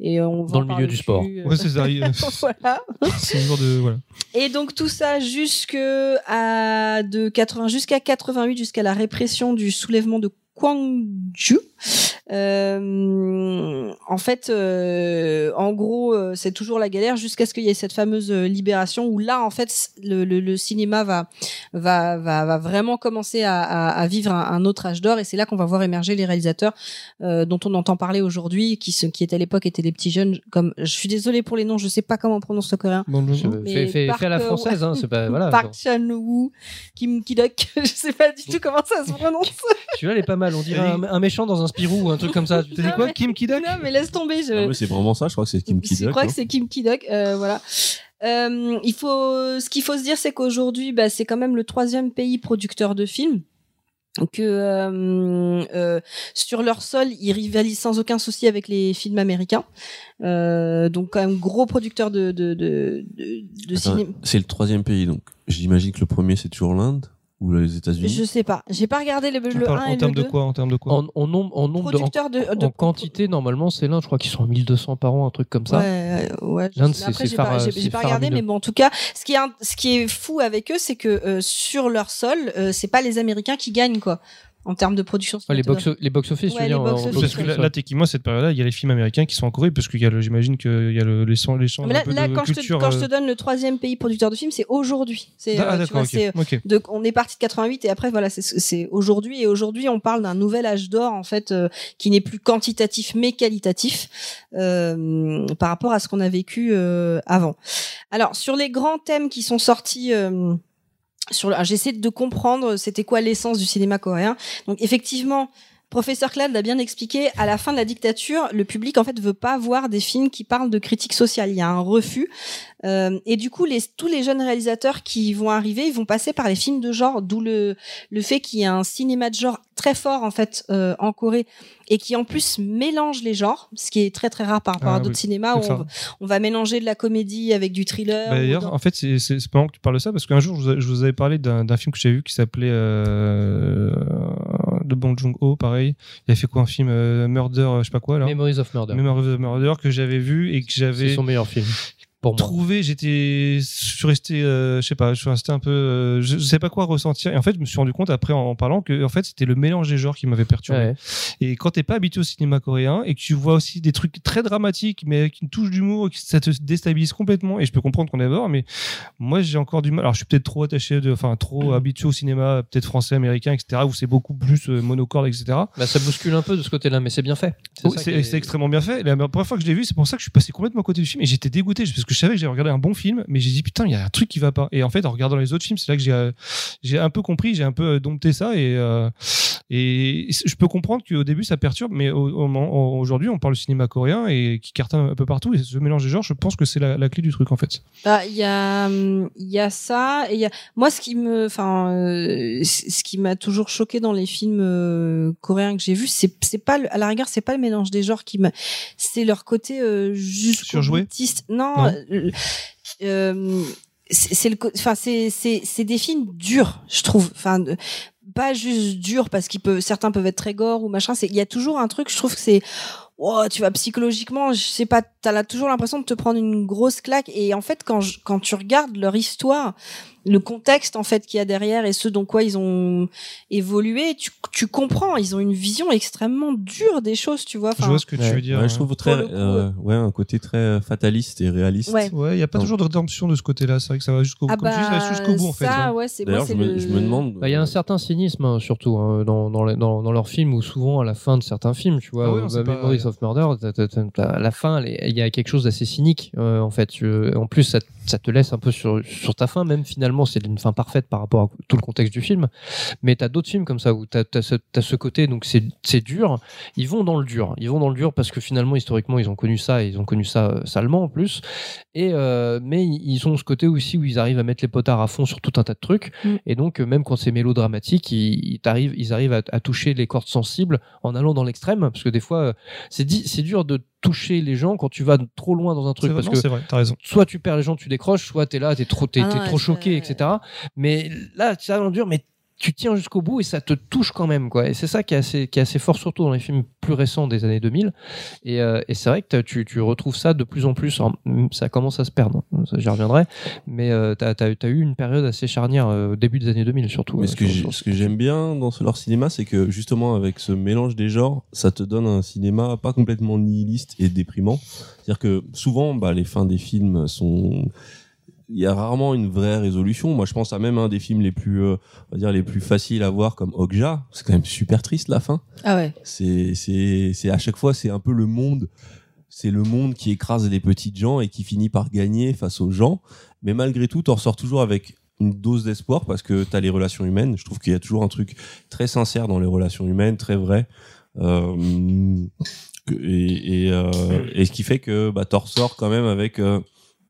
S2: et on
S3: Dans
S2: vend
S3: le milieu du sport.
S2: euh.
S1: Ouais, c'est ça. il- [LAUGHS]
S2: voilà.
S1: C'est le genre de. Voilà.
S2: Et donc tout ça jusque à de 80 jusqu'à 88 jusqu'à la répression du soulèvement de Gwangju. Euh, en fait, euh, en gros, euh, c'est toujours la galère jusqu'à ce qu'il y ait cette fameuse euh, libération où là, en fait, le, le, le cinéma va, va, va, va vraiment commencer à, à, à vivre un, un autre âge d'or et c'est là qu'on va voir émerger les réalisateurs euh, dont on entend parler aujourd'hui, qui, se- qui étaient à l'époque étaient des petits jeunes. Comme je suis désolée pour les noms, je sais pas comment on prononce le coréen.
S1: Bon,
S2: Mais
S3: Fais, fais-
S2: Park,
S3: fais à la française, hein, c'est pas voilà.
S2: Park Chan-woo, Kim Ki-duk, [LAUGHS] je sais pas du tout comment ça se prononce.
S3: Celui-là, elle est pas mal. On dirait un, un méchant dans un Spirou ou un truc comme ça.
S1: T'as dit
S2: Non,
S1: quoi
S2: mais-
S1: Kim Kidok
S2: Non, mais laisse tomber. Je,
S4: Ah c'est vraiment ça, je crois que c'est Kim
S2: je
S4: Ki-duk.
S2: crois
S4: hein.
S2: que c'est Kim Ki-duk. euh, voilà. Euh, il faut, ce qu'il faut se dire, c'est qu'aujourd'hui, bah, c'est quand même le troisième pays producteur de films. Que euh, euh, sur leur sol, ils rivalisent sans aucun souci avec les films américains. Euh, donc quand même gros producteur de de de, de, de
S4: Attends,
S2: cinéma.
S4: C'est le troisième pays, donc j'imagine que le premier c'est toujours l'Inde ou les États-Unis.
S2: Je sais pas. J'ai pas regardé le,
S1: On
S2: le
S1: parle
S2: 1
S1: en
S2: et le
S1: termes
S2: 2.
S1: de quoi En termes de quoi
S3: En, en nombre, en nombre de, en,
S2: Producteur de, de
S3: en quantité, normalement, c'est l'un. Je crois qu'ils sont à 1200 par an, un truc comme ça.
S2: Ouais, ouais,
S3: L'Inde, c'est-
S2: j'ai pas, j'ai-
S3: c'est
S2: j'ai pas regardé, mais bon, en tout cas, ce qui est, un- ce qui est fou avec eux, c'est que euh, sur leur sol, euh, c'est pas les Américains qui gagnent, quoi, en termes de production.
S3: Ouais, les box, les box office,
S2: Ouais,
S3: je veux
S2: les
S3: dire,
S2: box office,
S1: Parce que là, techniquement, cette période-là, il y a les films américains qui sont en Corée, parce qu'il y a le, j'imagine qu'il y a le, les champs, les champs
S2: Mais là,
S1: un peu
S2: là,
S1: de
S2: quand, je te,
S1: culture.
S2: quand je te
S1: euh,
S2: donne le troisième pays producteur de films, c'est aujourd'hui. C'est,
S1: Ah,
S2: euh, tu
S1: d'accord,
S2: vois,
S1: ok.
S2: c'est,
S1: ok.
S2: de, on est parti de 88 et après voilà c'est c'est aujourd'hui et aujourd'hui on parle d'un nouvel âge d'or en fait euh, qui n'est plus quantitatif mais qualitatif euh, par rapport à ce qu'on a vécu euh, avant. Alors sur les grands thèmes qui sont sortis euh, sur le- ah, j'essaie de comprendre c'était quoi l'essence du cinéma coréen. Donc effectivement Professeur Clad l'a bien expliqué, à la fin de la dictature, le public en fait veut pas voir des films qui parlent de critique sociale. Il y a un refus, Euh, et du coup, les, tous les jeunes réalisateurs qui vont arriver, ils vont passer par les films de genre, d'où le le fait qu'il y a un cinéma de genre très fort en fait euh, en Corée et qui en plus mélange les genres, ce qui est très très rare par rapport
S1: Ah
S2: à d'autres
S1: oui,
S2: cinémas où on, va- on va mélanger de la comédie avec du thriller.
S1: Bah, D'ailleurs, en fait, c'est marrant que tu parles de ça parce qu'un jour, je vous, avais parlé d'un d'un film que j'ai vu qui s'appelait euh, de Bong Joon-ho, pareil. Il avait fait quoi un film euh, Murder, euh, je sais pas quoi là?
S3: Memories of Murder.
S1: Memory of Murder que j'avais vu et que
S3: C'est
S1: j'avais
S3: son meilleur film. Pour
S1: trouvé. J'étais, je suis resté, euh, je sais pas, je suis resté un peu, euh, je, je sais pas quoi ressentir. Et en fait, je me suis rendu compte après en, en parlant que en fait, c'était le mélange des genres qui m'avait perturbé.
S3: Ouais.
S1: Et quand t'es pas habitué au cinéma coréen et que tu vois aussi des trucs très dramatiques, mais avec une touche d'humour, ça te déstabilise complètement. Et je peux comprendre qu'on est mort, mais moi j'ai encore du mal. Alors je suis peut-être trop attaché, de, enfin trop habitué au cinéma, peut-être français, américain, etc., où c'est beaucoup plus euh, monocorde, etc.
S3: Bah, ça bouscule un peu de ce côté-là, mais c'est bien fait. Est-
S1: c'est extrêmement bien fait. La première fois que je l'ai vu, c'est pour ça que je suis passé complètement à côté du film et j'étais dégoûté parce que je savais que j'avais regardé un bon film, mais j'ai dit putain, il y a un truc qui va pas. Et en fait, en regardant les autres films, c'est là que j'ai un peu compris, j'ai un peu euh, dompté ça et euh, et je peux comprendre qu'au début ça perturbe, mais au- au moment- aujourd'hui on parle du cinéma coréen et qui cartonne un peu partout et ce mélange des genres, je pense que c'est la, la clé du truc en fait.
S2: Bah, il y a, y a ça et y a, moi, ce qui me, enfin, euh, ce qui m'a toujours choqué dans les films euh, coréens que j'ai vus, c'est, pas, le- à la rigueur, c'est pas le mélange des genres qui m'a, c'est leur côté euh, jusqu'au
S1: Surjoué?
S2: Non,
S1: Non.
S2: Euh, euh, c'est le, enfin, c'est, c'est, des films durs, je trouve. Enfin, pas juste durs parce qu'ils peuvent, certains peuvent être très gore ou machin. C'est, il y a toujours un truc, je trouve que c'est, oh, tu vas psychologiquement, je sais pas, t'as là toujours l'impression de te prendre une grosse claque. Et en fait, quand, quand tu regardes leur histoire, le contexte en fait qu'il y a derrière et ce dont quoi ils ont évolué, tu, tu comprends. Ils ont une vision extrêmement dure des choses, tu vois.
S1: je vois ce que
S3: ouais.
S1: tu veux dire.
S4: Ouais, je trouve très, euh, ouais, un côté très fataliste et réaliste.
S2: Ouais.
S1: Ouais, il y a pas
S4: Non.
S1: toujours de rédemption de ce côté-là. C'est vrai que ça va jusqu'au,
S2: ah
S1: va
S2: bah,
S1: jusqu'au bout en fait.
S2: ça,
S1: hein.
S2: ouais, c'est moi,
S4: D'ailleurs,
S2: c'est
S4: je, me- je me demande.
S3: Bah, Il y a un certain cynisme, hein, surtout, hein, dans, dans, les- dans, dans leurs films, ou souvent à la fin de certains films, tu vois,
S1: Ah
S3: euh, bah, Memories
S1: ouais.
S3: of Murder, t'as- t'as- t'as- t'as- à la fin, il y a quelque chose d'assez cynique, euh, en fait. Tu- en plus, ça, ça te laisse un peu sur, sur ta fin, même finalement, c'est une fin parfaite par rapport à tout le contexte du film. Mais t'as d'autres films comme ça où t'as as ce, côté, donc c'est dur. Ils vont dans le dur. Ils vont dans le dur parce que finalement, historiquement, ils ont connu ça, et ils ont connu ça euh, salement en plus. Et euh, mais ils ont ce côté aussi où ils arrivent à mettre les potards à fond sur tout un tas de trucs.
S2: Mm.
S3: Et donc, euh, même quand c'est mélodramatique, ils, ils arrivent, ils arrivent à, à toucher les cordes sensibles en allant dans l'extrême. Parce que des fois, c'est dur de toucher les gens quand tu vas trop loin dans un truc. Parce
S1: non,
S3: que
S1: c'est vrai, t'as raison.
S3: soit tu perds les gens, tu décroches, soit t'es là, t'es trop, t'es,
S2: Ah
S3: trop choqué, etc. Mais là, le dur, mais tu tiens jusqu'au bout et ça te touche quand même quoi. Et c'est ça qui est assez qui est assez fort surtout dans les films plus récents des années 2000. Et, euh, et c'est vrai que tu, tu retrouves ça de plus en plus. Alors, mm, ça commence à se perdre. hein. J'y reviendrai. Mais euh, t'as as, eu une période assez charnière euh, au début des années 2000 surtout.
S4: Mais
S3: euh,
S4: ce que
S3: sur-
S4: j'ai-
S3: sur-
S4: ce que j'aime bien dans leur cinéma, c'est que justement avec ce mélange des genres, ça te donne un cinéma pas complètement nihiliste et déprimant. C'est-à-dire que souvent, bah, les fins des films sont il y a rarement une vraie résolution. Moi, je pense à même un des films les plus, euh, on va dire, les plus faciles à voir comme Okja. C'est quand même super triste la fin.
S2: Ah ouais.
S4: C'est, c'est, c'est à chaque fois, c'est un peu le monde. C'est le monde qui écrase les petites gens et qui finit par gagner face aux gens. Mais malgré tout, t'en ressors toujours avec une dose d'espoir parce que t'as les relations humaines. Je trouve qu'il y a toujours un truc très sincère dans les relations humaines, très vrai. Euh, que- et, et, euh, et ce qui fait que bah, t'en ressors quand même avec, euh,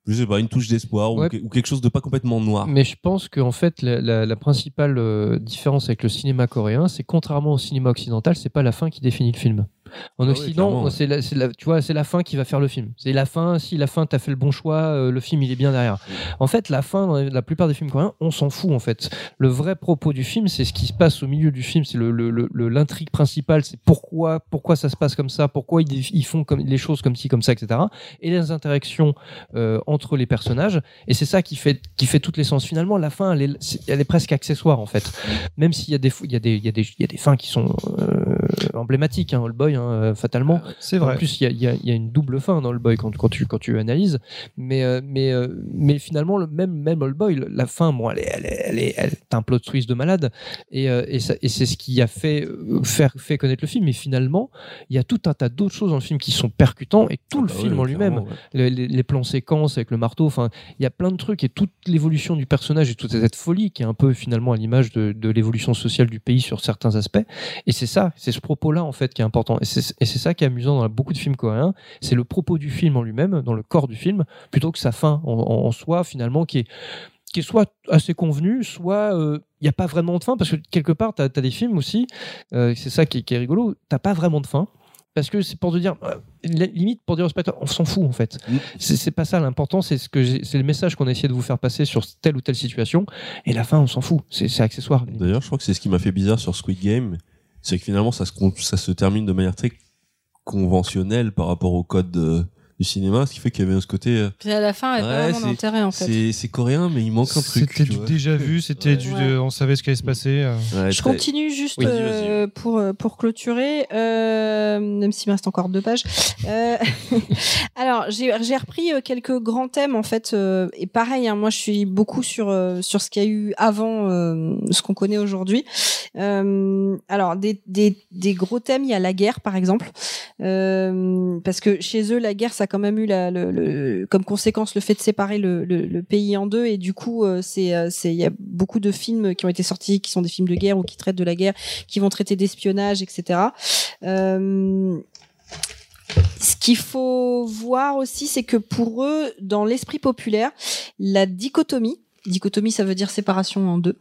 S4: je sais pas, une touche d'espoir ou
S3: Ouais.
S4: que- ou, quelque chose de pas complètement noir.
S3: Mais je pense qu'en fait, la, la- la principale euh, différence avec le cinéma coréen, c'est contrairement au cinéma occidental, c'est pas la fin qui définit le film. En
S4: Ah
S3: Occident,
S4: ouais.
S3: c'est la, tu vois, c'est la fin qui va faire le film. C'est la fin. Si la fin, t'as fait le bon choix, euh, le film il est bien derrière. En fait, la fin, dans la plupart des films coréens, on s'en fout en fait. Le vrai propos du film, c'est ce qui se passe au milieu du film. C'est le, le- le- le- l'intrigue principale. C'est pourquoi, pourquoi ça se passe comme ça, pourquoi ils, ils font comme les choses comme ci, comme ça, etc. Et les interactions euh, entre les personnages. Et c'est ça qui fait, qui fait toute l'essence. Finalement, la fin, elle est, c'est- elle est presque accessoire en fait. Même s'il y a des, il y a des, il y a des, il y a des fins qui sont euh, emblématiques. Hein, Old Boy, hein, euh, fatalement.
S1: C'est
S3: En
S1: vrai.
S3: plus, il y a, y y une double fin dans Old Boy quand, quand, tu, quand tu analyses. Mais, euh, mais, euh, mais finalement, le même, même Old Boy, la fin, bon, elle est, elle est, elle est, elle est un plot twist de malade. Et, euh, et, c'est ce qui a fait, euh, faire, fait connaître le film. Mais finalement, il y a tout un tas d'autres choses dans le film qui sont percutants et tout le
S4: Ah ouais,
S3: film en lui-même
S4: ouais.
S3: les, les- les plans séquences avec le marteau, enfin, il y a plein de trucs et toute l'évolution du personnage et toute cette folie qui est un peu finalement à l'image de, de l'évolution sociale du pays sur certains aspects. Et c'est ça, c'est ce propos-là en fait qui est important. Et c'est ça qui est amusant dans beaucoup de films coréens, c'est le propos du film en lui-même, dans le corps du film, plutôt que sa fin en, soi finalement qui est qui est soit assez convenu, soit euh, il n'y a pas vraiment de fin, parce que quelque part, tu as, des films aussi, euh, c'est ça qui est, qui est rigolo, t'as pas vraiment de fin, parce que c'est pour te dire, euh, li- limite pour dire au spectateur, on s'en fout en fait.
S4: Mm.
S3: C'est pas ça l'important, c'est ce que c'est le message qu'on a essayé de vous faire passer sur telle ou telle situation, et la fin, on s'en fout, c'est accessoire.
S4: D'ailleurs, je crois que c'est ce qui m'a fait bizarre sur Squid Game, c'est que finalement ça se, termine de manière très conventionnelle par rapport au code de- du cinéma, ce qui fait qu'il y avait ce côté. euh,
S2: Puis à la fin, elle a
S4: Ouais,
S2: pas vraiment
S4: c'est-
S2: d'intérêt en fait.
S4: C'est coréen, mais il manque un truc.
S1: C'était
S4: tu
S1: du
S4: vois.
S1: déjà vu, c'était
S4: Ouais.
S1: du. De- on savait ce qui allait se passer. euh.
S4: Ouais,
S2: Je continue juste
S4: Oui,
S2: euh, pour euh, pour clôturer, euh, même s'il me reste encore deux pages. Euh, [LAUGHS] alors j'ai repris quelques grands thèmes en fait euh, et pareil, hein, moi je suis beaucoup sur euh, sur ce qu'il y a eu avant euh, ce qu'on connaît aujourd'hui. Euh, alors des, des des gros thèmes, il y a la guerre par exemple, euh, parce que chez eux la guerre ça quand même eu la, comme conséquence le fait de séparer le, pays en deux et du coup euh, euh, il y a beaucoup de films qui ont été sortis qui sont des films de guerre ou qui traitent de la guerre qui vont traiter d'espionnage etc euh, ce qu'il faut voir aussi, c'est que pour eux, dans l'esprit populaire, la dichotomie, dichotomie, ça veut dire séparation en deux.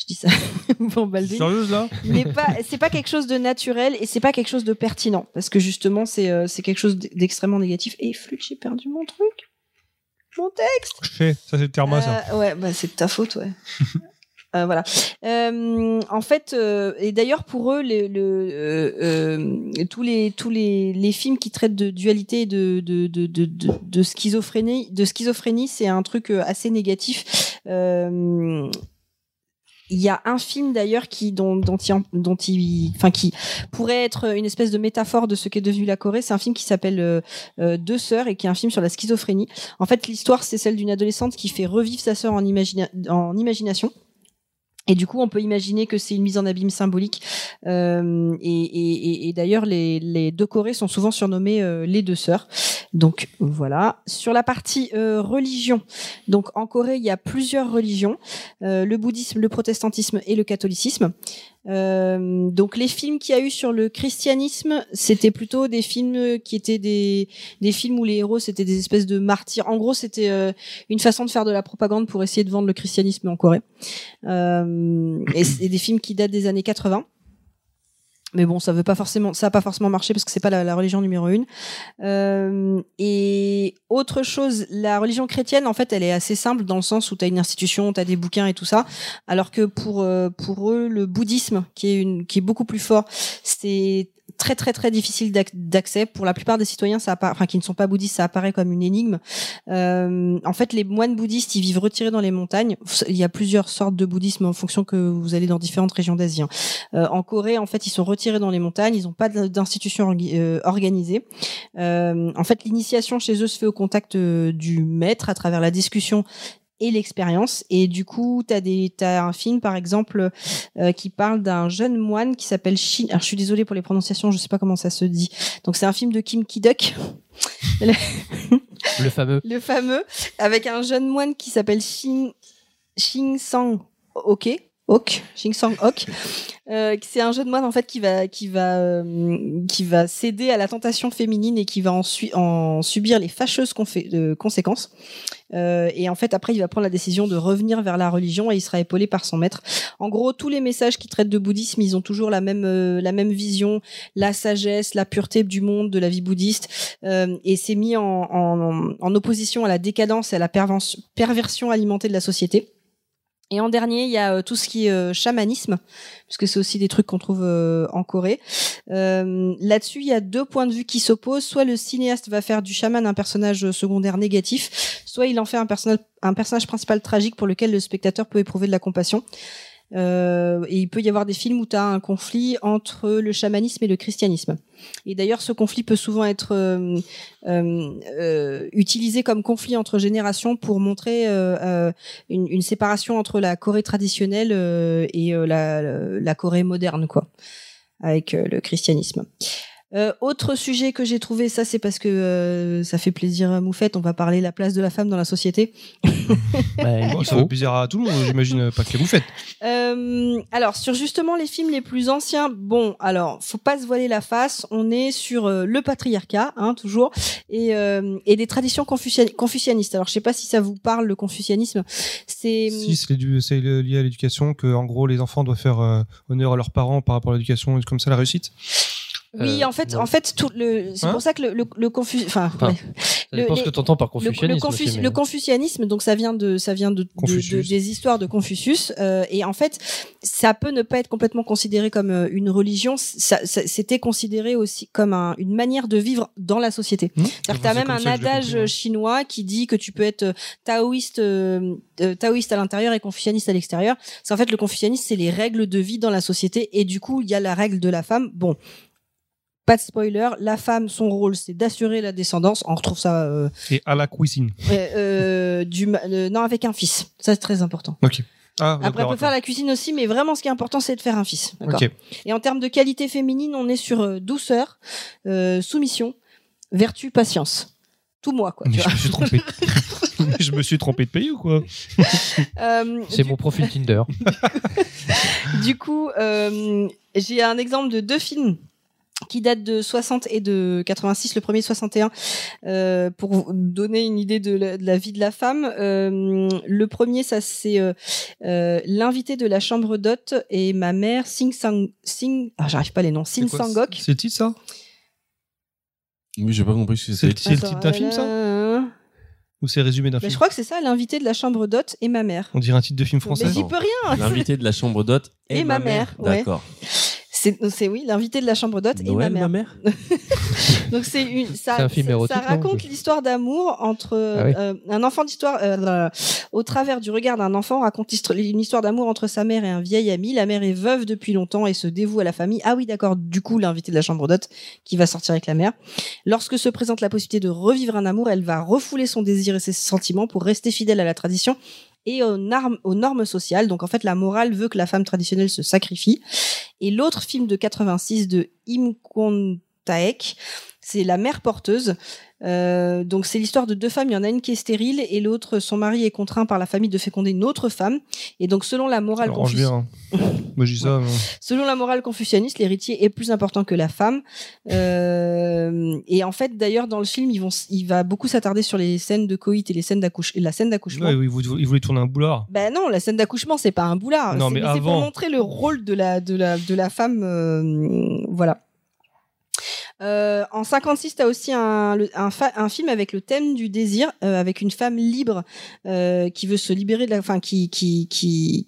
S2: Je dis ça [LAUGHS] pour Baldwin
S1: Sérieuse là?
S2: N'est pas c'est pas quelque chose de naturel et c'est pas quelque chose de pertinent parce que justement c'est euh, c'est quelque chose d'extrêmement négatif et flûte j'ai perdu mon truc mon texte
S1: Je fais, ça c'est le therma ça.
S2: Euh, ouais bah c'est de ta faute ouais [LAUGHS] Euh, voilà. En fait, et d'ailleurs pour eux, les, le, tous les tous les, les films qui traitent de dualité, et de de, de, de, de, de schizophrénie, de schizophrénie, c'est un truc assez négatif. Euh, il y a un film d'ailleurs qui dont dont il dont il enfin qui pourrait être une espèce de métaphore de ce qu'est devenu la Corée c'est un film qui s'appelle euh, euh, Deux sœurs et qui est un film sur la schizophrénie en fait l'histoire c'est celle d'une adolescente qui fait revivre sa sœur en, imagina en imagination et du coup, on peut imaginer que c'est une mise en abîme symbolique. Euh, et et, et, d'ailleurs, les, les deux Corées sont souvent surnommées euh, les deux sœurs. Donc voilà. Sur la partie euh, religion, donc en Corée, il y a plusieurs religions euh, le bouddhisme, le protestantisme et le catholicisme. Euh, donc les films qu'il y a eu sur le christianisme, c'était plutôt des films qui étaient des des films où les héros c'était des espèces de martyrs. En gros, c'était une façon de faire de la propagande pour essayer de vendre le christianisme en Corée. Et c'est des films qui datent des années 80. Mais bon, ça veut pas forcément, ça a pas forcément marché parce que c'est pas la, religion numéro une. Euh, et autre chose, la religion chrétienne, en fait, elle est assez simple dans le sens où tu as une institution, tu as des bouquins et tout ça, alors que pour euh, pour eux, le bouddhisme, qui est une, qui est beaucoup plus fort, c'est très très très difficile d'ac- d'accès. Pour la plupart des citoyens ça enfin qui ne sont pas bouddhistes ça apparaît comme une énigme. Euh, en fait les moines bouddhistes ils vivent retirés dans les montagnes. Il y a plusieurs sortes de bouddhisme en fonction que vous allez dans différentes régions d'Asie hein. Euh, en Corée en fait ils sont retirés dans les montagnes. Ils n'ont pas d'institution euh, organisée. En fait l'initiation chez eux se fait au contact du maître à travers la discussion et l'expérience. Et du coup, tu as, des, t'as un film, par exemple, euh, qui parle d'un jeune moine qui s'appelle Shin. Alors, je suis désolée pour les prononciations, je sais pas comment ça se dit. Donc, c'est un film de Kim Ki-duk,
S3: Le fameux. [LAUGHS]
S2: le fameux, avec un jeune moine qui s'appelle Shin, Shin Sang Ok. Ok, Shin Sang Ok. Euh, c'est un jeune moine en fait qui va qui va euh, qui va céder à la tentation féminine et qui va en, sui- en subir les fâcheuses euh, conséquences. Euh, et en fait après il va prendre la décision de revenir vers la religion et il sera épaulé par son maître. En gros tous les messages qui traitent de bouddhisme ils ont toujours la même euh, la même vision, la sagesse, la pureté du monde, de la vie bouddhiste et c'est mis en, en, en opposition à la décadence et à la perversion alimentée de la société. Et en dernier, il y a euh, tout ce qui est euh, chamanisme, puisque c'est aussi des trucs qu'on trouve euh, en Corée. Là-dessus, il y a deux points de vue qui s'opposent. Soit le cinéaste va faire du chaman un personnage secondaire négatif, soit il en fait un personnage principal tragique pour lequel le spectateur peut éprouver de la compassion. Euh, et il peut y avoir des films où tu as un conflit entre le chamanisme et le christianisme. Et d'ailleurs, ce conflit peut souvent être euh, euh, euh, utilisé comme conflit entre générations pour montrer euh, euh, une, une séparation entre la Corée traditionnelle et la, la Corée moderne, quoi, avec le christianisme. Euh, autre sujet que j'ai trouvé, ça c'est parce que euh, ça fait plaisir à Moufette, on va parler de la place de la femme dans la société. [LAUGHS]
S3: Bah,
S1: Bon, ça fait plaisir à tout le monde, j'imagine pas que vous faites.
S2: Euh, alors sur justement les films les plus anciens, bon alors faut pas se voiler la face, on est sur euh, le patriarcat hein, toujours et, euh, et des traditions confucian- confucianistes. Alors je sais pas si ça vous parle le confucianisme. C'est
S1: Si, c'est lié à l'éducation, que en gros les enfants doivent faire euh, honneur à leurs parents par rapport à l'éducation, et comme ça la réussite.
S2: Oui
S3: Euh,
S2: en fait en fait tout le c'est
S1: Hein
S2: pour ça que le le, le confu- enfin
S3: Enfin,
S2: ouais.
S3: Ce que tu entends par confucianisme.
S2: Le, confu-
S3: aussi, mais-
S2: le confucianisme, donc ça vient de ça vient de, de- des histoires de Confucius, euh, et en fait, ça peut ne pas être complètement considéré comme euh, une religion. Ça, ça- c'était considéré aussi comme un- une manière de vivre dans la société.
S1: Mmh.
S2: C'est-à-dire t'as même un adage chinois qui dit que tu peux être euh, taoïste, euh, taoïste à l'intérieur et confucianiste à l'extérieur. C'est en fait le confucianisme, c'est les règles de vie dans la société, et du coup, il y a la règle de la femme. Bon. Pas de spoiler, la femme, son rôle, c'est d'assurer la descendance. On retrouve ça euh,
S1: Et à la cuisine.
S2: euh, euh, du euh, non avec un fils ça c'est très important
S1: Ok. Ah,
S2: après on peut faire la cuisine aussi mais vraiment ce qui est important c'est de faire un fils d'accord
S1: Ok.
S2: et en termes de qualité féminine on est sur douceur euh, soumission vertu patience tout moi quoi
S1: Mais
S2: tu
S1: je
S2: vois.
S1: me suis trompé. [LAUGHS] [LAUGHS] je me suis trompé de pays ou quoi?
S2: Euh,
S3: C'est
S2: du,
S3: mon profil Tinder. [LAUGHS]
S2: du coup euh, j'ai un exemple de deux films qui datent de 60 et de 86, le premier 61, euh, pour vous donner une idée de la, de la vie de la femme. Euh, le premier, ça c'est euh, euh, l'invité de la chambre d'hôte et ma mère, Sing Sang, Sing, ah j'arrive pas les noms, Sin
S1: C'est quoi,
S2: Sangok.
S1: C'est le titre ça?
S4: Oui, j'ai pas compris ce que
S1: C'est le titre d'un film ça? Ou c'est résumé d'un
S2: bah,
S1: film?
S2: je crois que c'est ça, l'invité de la chambre d'hôte et ma mère.
S1: On dirait un titre de film français.
S2: Mais j'y peux rien.
S4: L'invité de la chambre d'hôte
S2: Et ma mère.
S4: D'accord.
S2: C'est oui, l'invité de la chambre d'hôte et ma mère.
S4: ma mère [LAUGHS]
S2: Donc c'est une, ça,
S3: C'est un film
S2: ça-
S3: érotique,
S2: ça
S3: non
S2: raconte l'histoire d'amour entre
S3: Ah oui.
S2: euh, un enfant d'histoire euh, au travers du regard d'un enfant on raconte histoire- une histoire d'amour entre sa mère et un vieil ami. La mère est veuve depuis longtemps et se dévoue à la famille. Ah oui, d'accord. Du coup, l'invité de la chambre d'hôte qui va sortir avec la mère. Lorsque se présente la possibilité de revivre un amour, elle va refouler son désir et ses sentiments pour rester fidèle à la tradition et aux, normes- sociales. Donc en fait, la morale veut que la femme traditionnelle se sacrifie. Et l'autre film de 86 de Im Kwon Taek, c'est La mère porteuse. Euh, donc c'est l'histoire de deux femmes. Il y en a une qui est stérile et l'autre, son mari est contraint par la famille de féconder une autre femme. Et donc selon la morale
S1: Alors, range
S2: confuci-
S1: bien. hein. Mais-
S2: Selon la morale confucianiste, l'héritier est plus important que la femme. Euh, et en fait, d'ailleurs, dans le film, ils vont, il va beaucoup s'attarder sur les scènes de coït et les scènes d'accouche, et la scène d'accouchement.
S1: Ouais, oui, il voulait- il voulait tourner un boulard.
S2: Ben non, la scène d'accouchement, c'est pas un boulard.
S1: Non, mais
S2: c'est pour
S1: avant.
S2: montrer le rôle de la, de la, de la femme. euh, voilà. Euh, en 56, tu as aussi un, un, un film avec le thème du désir, euh, avec une femme libre euh, qui veut se libérer de la, enfin qui qui qui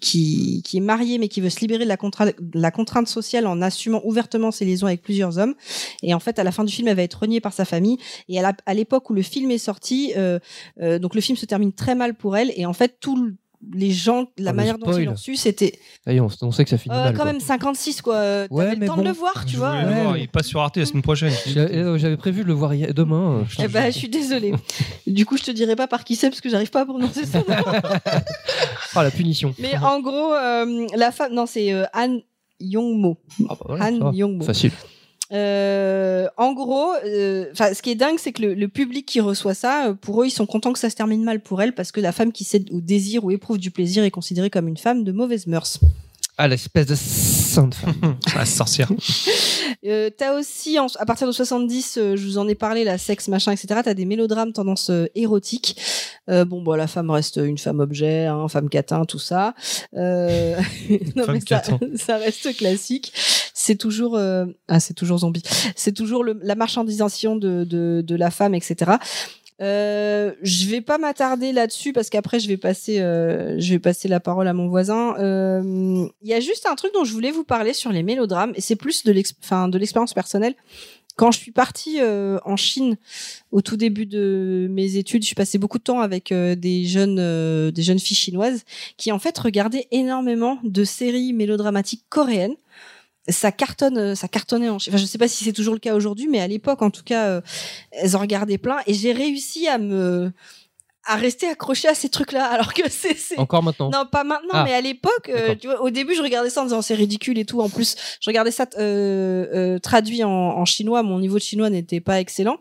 S2: qui est mariée mais qui veut se libérer de la contrainte la contrainte sociale en assumant ouvertement ses liaisons avec plusieurs hommes. Et en fait, à la fin du film, elle va être reniée par sa famille. Et à l'époque où le film est sorti, euh, euh, donc le film se termine très mal pour elle. Et en fait, tous le- les gens, la
S3: Ah,
S2: manière dont ils l'ont su, c'était
S3: on, on sait que ça finit
S2: euh,
S3: mal.
S2: quand
S3: quoi.
S2: même 56 quoi. Euh,
S3: Ouais,
S2: T'avais le temps
S3: bon.
S2: de le voir, tu
S1: Je
S2: vois. euh.
S1: voir, Il passe sur Arte la semaine prochaine.
S3: Euh, J'avais prévu de le voir hier- demain.
S2: Eh ben, je suis désolée. [LAUGHS] du coup, je te dirai pas par qui c'est parce que j'arrive pas à prononcer son nom.
S3: Ah, la punition.
S2: Mais en gros, euh, la femme, non, c'est euh, Han Yong-mo.
S3: Ah, bah voilà,
S2: Han. Yong-mo.
S3: Facile.
S2: Euh, en gros, euh, ce qui est dingue, c'est que le, le public qui reçoit ça, euh, pour eux, ils sont contents que ça se termine mal pour elle parce que la femme qui cède au désir ou éprouve du plaisir est considérée comme une femme de mauvaise mœurs.
S3: Ah, l'espèce de sainte femme. [LAUGHS]
S1: La sorcière. [LAUGHS]
S2: Euh, t'as aussi, en- à partir de 70, euh, je vous en ai parlé, la sexe, machin, etc. T'as des mélodrames tendance euh, érotique. Euh, bon, bah, la femme reste une femme objet, hein, femme catin, tout ça. Euh... [LAUGHS] non,
S1: Femme
S2: mais ça reste classique. C'est toujours, euh, ah, c'est toujours zombie. C'est toujours le- la marchandisation de, de, de la femme, etc. Euh, je vais pas m'attarder là-dessus parce qu'après je vais passer, euh, je vais passer la parole à mon voisin. Euh, Il y a juste un truc dont je voulais vous parler sur les mélodrames et c'est plus de l'expérience personnelle. Quand je suis partie euh, en Chine au tout début de mes études, je suis passé beaucoup de temps avec euh, des jeunes, des jeunes filles chinoises qui en fait regardaient énormément de séries mélodramatiques coréennes. Ça cartonne, euh, ça cartonnait en. Enfin, je sais pas si c'est toujours le cas aujourd'hui, mais à l'époque, en tout cas, euh, elles en regardaient plein et j'ai réussi à me à rester accroché à ces trucs-là [LAUGHS] alors que c'est
S3: Encore maintenant.
S2: non, pas maintenant,
S3: Ah.
S2: mais à l'époque, euh,
S3: D'accord.
S2: tu vois, au début, je regardais ça en disant c'est ridicule et tout. En plus, je regardais ça euh, traduit en, en chinois. Mon niveau de chinois n'était pas excellent.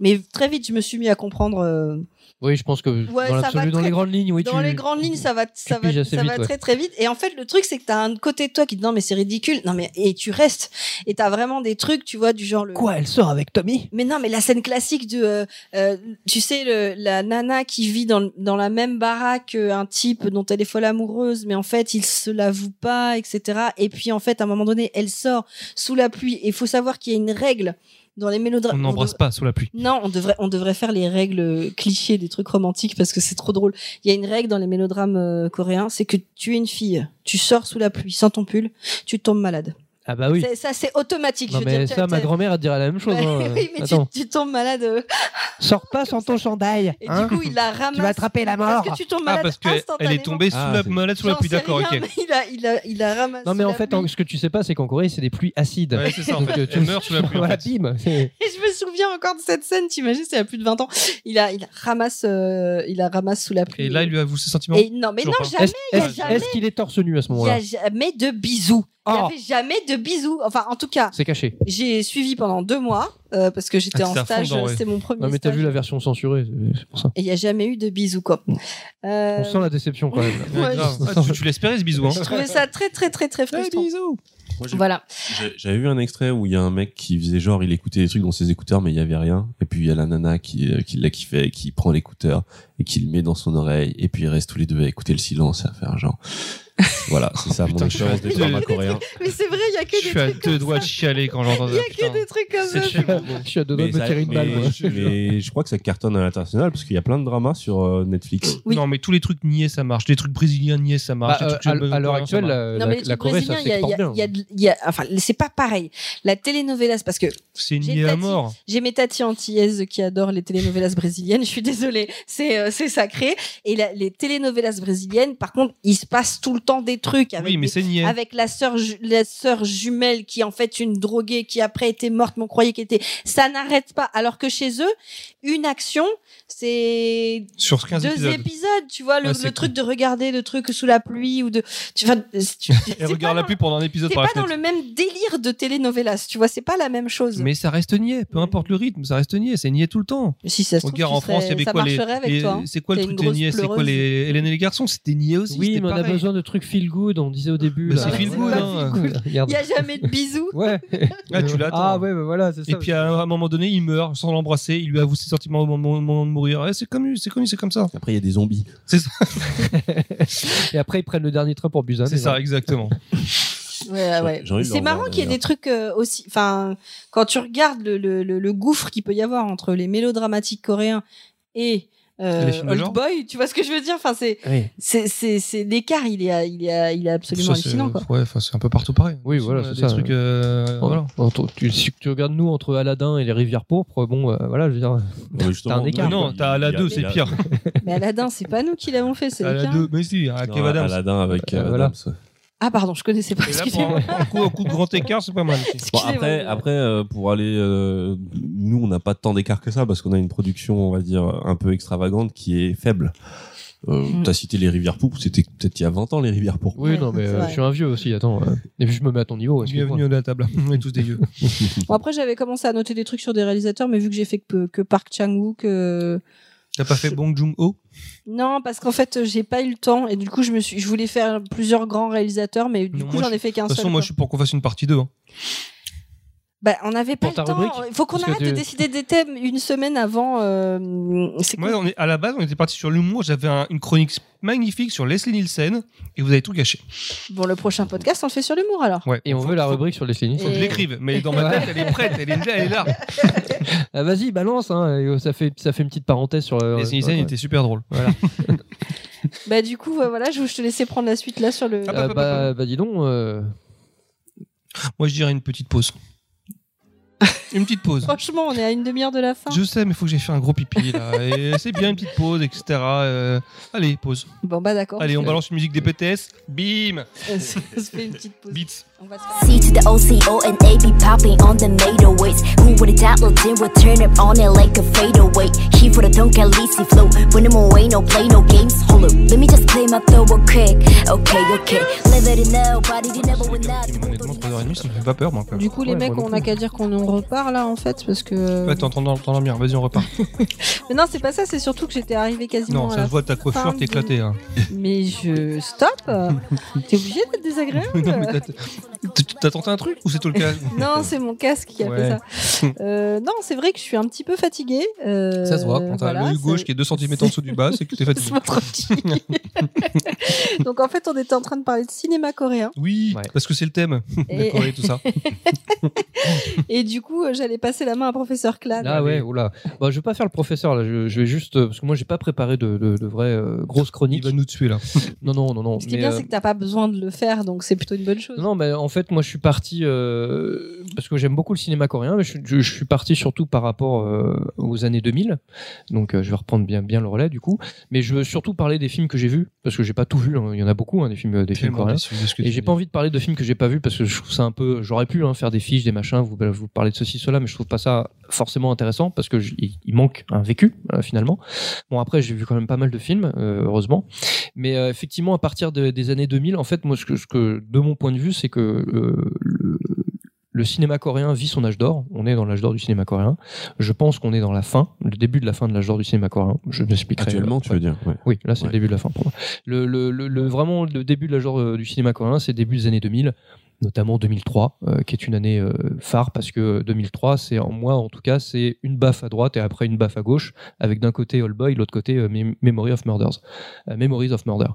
S2: Mais très vite, je me suis mis à comprendre.
S3: Oui, je pense que
S2: Ouais,
S3: dans
S2: ça va
S3: dans
S2: très-
S3: les grandes lignes, oui,
S2: dans
S3: tu...
S2: les grandes lignes, ça va, ça va, ça
S3: vite,
S2: va
S3: ouais.
S2: très très vite. Et en fait, le truc, c'est que t'as un côté de toi qui te dit non mais c'est ridicule. Non mais et tu restes. Et t'as vraiment des trucs, tu vois, du genre le.
S3: Quoi, elle sort avec Tommy?
S2: Mais non, mais la scène classique de, euh, euh, tu sais, le, la nana qui vit dans, dans la même baraque qu'un type dont elle est folle amoureuse, mais en fait, il se l'avoue pas, etc. Et puis, en fait, à un moment donné, elle sort sous la pluie. Et il faut savoir qu'il y a une règle dans les
S1: On
S2: mélodrames.
S1: n'embrasse
S2: devrait-
S1: pas sous la pluie.
S2: Non, on devrait, on devrait faire les règles clichés des trucs romantiques parce que c'est trop drôle. Il y a une règle dans les mélodrames euh, coréens, c'est que tu es une fille, tu sors sous la pluie sans ton pull, tu tombes malade.
S3: Ah bah oui.
S2: C'est- Ça, c'est automatique.
S3: Non
S2: je veux
S3: mais
S2: dire,
S3: ça, ma grand-mère, elle te dirait la même chose.
S2: Ouais,
S3: hein. [LAUGHS]
S2: oui, mais tu, tombes malade. euh, [LAUGHS]
S3: Sors pas sans ton chandail.
S2: Et
S3: hein.
S2: du coup, il la ramasse.
S3: Tu vas attraper la mort.
S2: Parce que tu tombes
S1: Ah,
S2: malade
S1: parce qu'elle elle est tombée sous
S4: Ah,
S1: la malade sous la pluie. D'accord, ok.
S2: Il a, il a, il a ramassé.
S3: Non mais en fait, en- ce que tu sais pas, c'est qu'en Corée, c'est des pluies acides.
S1: Ouais, c'est ça. En
S3: Donc,
S1: fait.
S3: euh, tu
S1: meurt sous la pluie.
S3: Voilà, bim. [LAUGHS]
S2: Et je me souviens encore de cette scène. T'imagines, c'est il y a plus de 20 ans. Il a, il ramasse, euh, il ramasse sous la pluie.
S1: Et là, il lui avoue ses sentiments.
S2: Non, mais non, jamais.
S3: Est-ce qu'il est torse nu à ce moment-là
S2: a jamais de bisous. Il n'y
S3: Oh.
S2: avait jamais de bisous. Enfin, en tout cas,
S3: C'est caché.
S2: j'ai suivi pendant deux mois euh, parce que j'étais
S1: Ah,
S2: en stage.
S1: ouais.
S2: C'était mon premier
S3: Non mais t'as vu la version censurée, c'est- pour ça.
S2: Et il n'y a jamais eu de bisous, quoi. Euh,
S3: On sent la déception quand même.
S1: Ouais,
S2: Ouais,
S1: grave. Ah, tu, tu l'espérais ce bisou. Hein.
S2: Je trouvais ça très, très, très, très frustrant.
S4: Moi,
S2: Voilà.
S4: J'avais vu un extrait où il y a un mec qui faisait genre, il écoutait des trucs dans ses écouteurs, mais il y avait rien. Et puis il y a la nana qui, euh, qui l'a kiffé, qui prend l'écouteur et qui le met dans son oreille. Et puis ils restent tous les deux à écouter le silence et à faire genre. [LAUGHS] Voilà, c'est ça mon
S1: Putain, je
S4: expérience de drama coréen.
S2: Mais c'est vrai, il y a que
S1: Je
S2: des
S1: suis à
S2: trucs
S1: deux doigts
S2: ça.
S1: de chialer quand j'entends
S2: Il y
S1: ça.
S2: a que des trucs comme ça.
S3: Je suis à deux doigts de me
S4: ça-
S3: tirer une balle.
S4: mais je, mais je crois que ça cartonne à l'international parce qu'il y a plein de dramas sur euh, Netflix.
S2: Oui.
S1: Non, mais tous les trucs niais, ça marche. Les trucs brésiliens niais, ça marche.
S3: Bah, euh,
S1: trucs
S3: à, l'heure
S1: ça
S3: actuelle, la,
S2: Non, mais
S3: la
S2: trucs
S3: Corée, ça
S2: brésiliens, il y a, il y
S3: s'exporte
S2: a-
S3: bien.
S2: enfin, c'est pas pareil. La télénovelas, parce que
S1: c'est niais à
S2: tati-
S1: mort.
S2: j'ai mes tatis antillaises qui adorent les télénovelas brésiliennes. Je suis désolée. C'est euh, c'est sacré. Et la- les telenovelas brésiliennes, par contre, il se passe tout le temps des trucs avec
S1: Oui, mais
S2: des-
S1: c'est niais.
S2: avec la sœur la sœur jumelle qui est en fait une droguée qui après était morte mais on croyait qu'elle était ça n'arrête pas alors que chez eux une action c'est
S1: Sur 15
S2: deux
S1: épisodes.
S2: épisodes tu vois le, truc de regarder le truc sous la pluie ou de tu vois [LAUGHS] tu,
S1: Et regarde la pluie pendant un épisode
S2: c'est
S1: la
S2: pas dans le même délire de telenovelas tu vois c'est pas la même chose
S1: Mais ça reste niais, peu importe le rythme, ça reste niais, c'est niais tout le temps.
S2: si ça se trouve,
S1: Regarde, en France, il y avait
S2: ça
S1: quoi les,
S2: marcherait avec
S1: les-
S2: toi hein.
S1: C'est quoi le truc des niais C'est quoi les Hélène et les garçons C'était niais aussi.
S3: Oui, mais on a besoin de trucs feel good, on disait au début.
S1: Mais
S3: là.
S1: c'est feel good, hein.
S2: feel good. [LAUGHS] Il y a jamais de bisous
S3: Ouais.
S1: Ah, tu l'attends.
S3: Ah ouais, bah voilà, c'est ça.
S1: Et puis à un moment donné, il meurt sans l'embrasser, il lui avoue ses sentiments au moment, au moment de mourir. Ouais, c'est connu, c'est comme ça.
S4: Après, il y a des zombies.
S1: C'est ça,
S3: Et après, ils prennent le dernier train pour Busan.
S1: c'est ça exactement.
S2: Ouais, ouais. C'est marrant qu'il y ait des trucs euh, aussi. Enfin, quand tu regardes le, le, le, le gouffre qu'il peut y avoir entre les mélodramatiques coréens et euh. Old Boy, tu vois ce que je veux dire? Enfin, c'est
S3: Oui.
S2: c'est c'est c'est l'écart, il est il est il est absolument
S1: Ça, c'est-
S2: hallucinant quoi.
S1: Ouais, enfin, c'est un peu partout pareil.
S3: Oui, voilà, c'est
S1: des
S3: ça.
S1: trucs. euh, voilà.
S3: entre- tu, si tu regardes nous entre Aladdin et les rivières pourpres, bon, euh, voilà, je veux dire.
S4: Ouais,
S3: T'as un écart.
S1: Non, t'as à la
S4: il a-
S1: 2,
S4: il
S1: c'est pire.
S2: Mais Aladdin, c'est pas nous qui l'avons fait, c'est.
S1: 2, mais si, Adams.
S4: Aladdin avec
S3: Euh,
S4: euh. Adams.
S2: Ah pardon, je connaissais pas.
S1: Là, pour
S2: Excusez-moi.
S1: un, coup, un coup de grand écart, c'est pas mal.
S4: Bon, après, après euh, pour aller, euh, nous, on n'a pas tant d'écart que ça parce qu'on a une production, on va dire, un peu extravagante qui est faible. Euh,
S2: Mm.
S4: T'as cité les rivières pourpres, c'était peut-être il y a 20 ans les rivières pourpres.
S3: Oui, non, mais euh, je suis un vieux aussi, attends. euh. Et puis je me mets à ton niveau.
S1: Bienvenue à la table. [LAUGHS] On est tous des vieux. [LAUGHS]
S2: Bon, après, j'avais commencé à noter des trucs sur des réalisateurs, mais vu que j'ai fait que, que Park Chang-wook, euh,
S1: T'as pas fait Bong Joon-ho?
S2: Non, parce qu'en fait, j'ai pas eu le temps et du coup, je me suis, je voulais faire plusieurs grands réalisateurs, mais du
S1: Non,
S2: coup, j'en
S1: je-
S2: ai fait qu'un
S1: De toute
S2: seul.
S1: façon, moi, je suis pour qu'on fasse une partie 2. hein.
S2: Bah, on n'avait pas le temps.
S3: rubrique
S2: Il faut qu'on arrête de décider des thèmes une semaine avant. euh,
S1: Moi,
S2: cool.
S1: on est, à la base, on était parti sur l'humour. J'avais un- une chronique magnifique sur Leslie Nielsen et vous avez tout gâché.
S2: Bon, le prochain podcast, on le fait sur l'humour alors.
S1: Ouais.
S3: Et on veut la rubrique sur les Nielsen.
S1: Faut que je l'écrive, mais dans ma tête, elle est prête, elle est, elle est là. [LAUGHS]
S3: Ah, vas-y, balance, hein, euh, ça, fait, ça fait une petite parenthèse sur le.
S1: Leslie Nielsen
S3: ouais.
S1: était super drôle. [LAUGHS]
S2: Bah, du coup, euh, voilà, je je te laissais prendre la suite là sur le.
S1: Ah,
S3: Euh,
S1: bah,
S3: bah, bah, dis donc. euh,
S1: Moi, je dirais une petite pause. [LAUGHS] une petite pause.
S2: Franchement, on est à une demi-heure de la fin.
S1: Je sais, mais il faut que j'ai fait un gros pipi là. Et [LAUGHS] c'est bien une petite pause, etc. Euh, allez, pause.
S2: Bon, bah d'accord.
S1: Allez, on balance une musique des BTS. Bim [LAUGHS]
S2: on se fait une petite pause.
S1: Beats.
S2: On va se faire-
S5: C to the OCO and A be popping on the NATO ways. Who would have thought Lil Tim would turn up on it like a fadeaway? He for the don't least he flow. When him away, no play, no games. Hold up, let me just clear my throat real quick. Okay, okay. Live it in nobody, you never win that.
S1: Honnêtement, 3h30, ça me fait pas peur, moi.
S2: Du coup, les
S3: Ouais,
S2: mecs, on n'a
S3: plus.
S2: qu'à dire qu'on en repart là en fait, parce que.
S1: Ouais, t'entends t'endormir. Vas-y, on repart. [LAUGHS]
S2: Mais non, c'est pas ça, c'est surtout que j'étais arrivé quasiment
S1: Non, ça se voit, ta coiffure, éclatée. Hein.
S2: Mais je. Stop [LAUGHS] T'es obligé d'être désagréable [LAUGHS]
S1: non, mais t'as- tenté un truc ou c'est tout le cas [LAUGHS]
S2: Non, c'est mon casque qui a
S1: Ouais.
S2: fait ça. Euh, non, c'est vrai que je suis un petit peu fatiguée. euh,
S1: Ça se voit, quand t'as
S2: voilà,
S1: l'œil gauche qui est 2 cm en dessous du bas, c'est que t'es fatigué.
S2: c'est votre petit. Donc en fait, on était en train de parler de cinéma coréen.
S1: Oui,
S3: Ouais.
S1: parce que c'est le thème.
S2: Et-
S1: La Corée, tout ça. [LAUGHS]
S2: Et du coup, euh, j'allais passer la main à professeur Clad.
S3: Ah ouais, oula. Bah, je vais pas faire le professeur là. Je, je vais juste parce que moi j'ai pas préparé de, de, de vraies euh, grosses
S1: Il
S3: chroniques.
S1: va nous tuer là.
S3: Non non non non.
S2: Ce qui est bien,
S3: euh,
S2: c'est que t'as pas besoin de le faire, donc c'est plutôt une bonne chose.
S3: Non, mais en fait, moi, je suis parti euh, parce que j'aime beaucoup le cinéma coréen, mais je, je- je suis parti surtout par rapport euh, aux années 2000. Donc, euh, je vais reprendre bien, bien le relais du coup. Mais je veux surtout parler des films que j'ai vus parce que j'ai pas tout vu. hein. Il y en a beaucoup, hein, des films, des films
S1: Tellement
S3: coréens. Et j'ai pas envie de parler de films que j'ai pas vus parce que je trouve ça un peu. J'aurais pu hein, faire des fiches, des machins, vous, vous parler de ceci, cela, mais je trouve pas ça forcément intéressant parce que il, il manque un vécu finalement. Bon après j'ai vu quand même pas mal de films, heureusement. Mais effectivement à partir de- des années 2000, en fait moi ce que, ce que de mon point de vue c'est que euh, le, le cinéma coréen vit son âge d'or. On est dans l'âge d'or du cinéma coréen. Je pense qu'on est dans la fin, le début de la fin de l'âge d'or du cinéma coréen. Je m'expliquerai.
S4: Actuellement,
S3: euh,
S4: tu veux dire ouais.
S3: oui, là c'est
S4: Ouais.
S3: le début de la fin pour moi. Le, le, le, le- vraiment le début de la genre euh, du cinéma coréen, c'est début des années 2000, notamment 2003, euh, qui est une année euh, phare parce que 2003, c'est en moi en tout cas, c'est une baffe à droite et après une baffe à gauche, avec d'un côté All Boy, l'autre côté euh, of Murders, euh, Memories of Murder,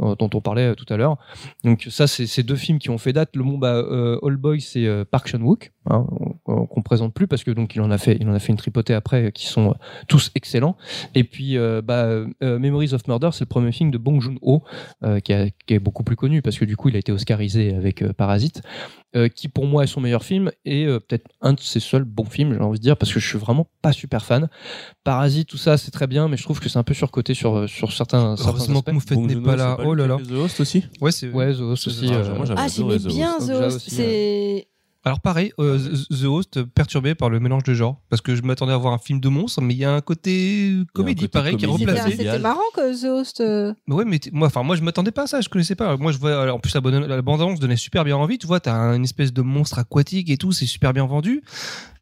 S3: euh, dont on parlait euh, tout à l'heure. Donc ça, c'est ces deux films qui ont fait date. Le bon, bah, euh, All Boy, c'est euh, Park Chan Wook, hein, on- qu'on présente plus parce que donc il en a fait, il en a fait une tripotée après, euh, qui sont euh, tous excellents. Et puis, euh, bah, euh, Memories of Murder, c'est le premier film de Bong Joon-ho, euh, qui, qui est beaucoup plus connu parce que du coup, il a été oscarisé avec euh, Parasite. Euh, qui pour moi est son meilleur film et euh, peut-être un de ses seuls bons films, j'ai envie de dire, parce que je suis vraiment pas super fan. Parasite, tout ça, c'est très bien, mais je trouve que c'est un peu surcoté sur, euh, sur certains, certains
S1: Heureusement
S3: aspects.
S1: que n'est pas
S4: c'est
S1: là. Oh là là.
S4: The Host aussi
S1: Ouais, c'est.
S3: Ouais, The Host aussi.
S4: Ah,
S3: euh,
S2: Ah, j'aimais
S4: The
S2: bien. The Host. C'est
S1: Alors pareil, euh, The Host perturbé par le mélange de genres, parce que je m'attendais à voir un film de monstres, mais il y a un côté comédie
S4: côté
S1: pareil qui est
S4: comédie.
S2: c'était
S1: replacé.
S4: C'était
S2: marrant que The Host. euh,
S1: Mais ouais, mais moi, enfin, moi, je m'attendais pas à ça. Je connaissais pas. Moi, je vois. alors, En plus, la, bonne- la bande-annonce donnait super bien envie. Tu vois, t'as une espèce de monstre aquatique et tout. C'est super bien vendu.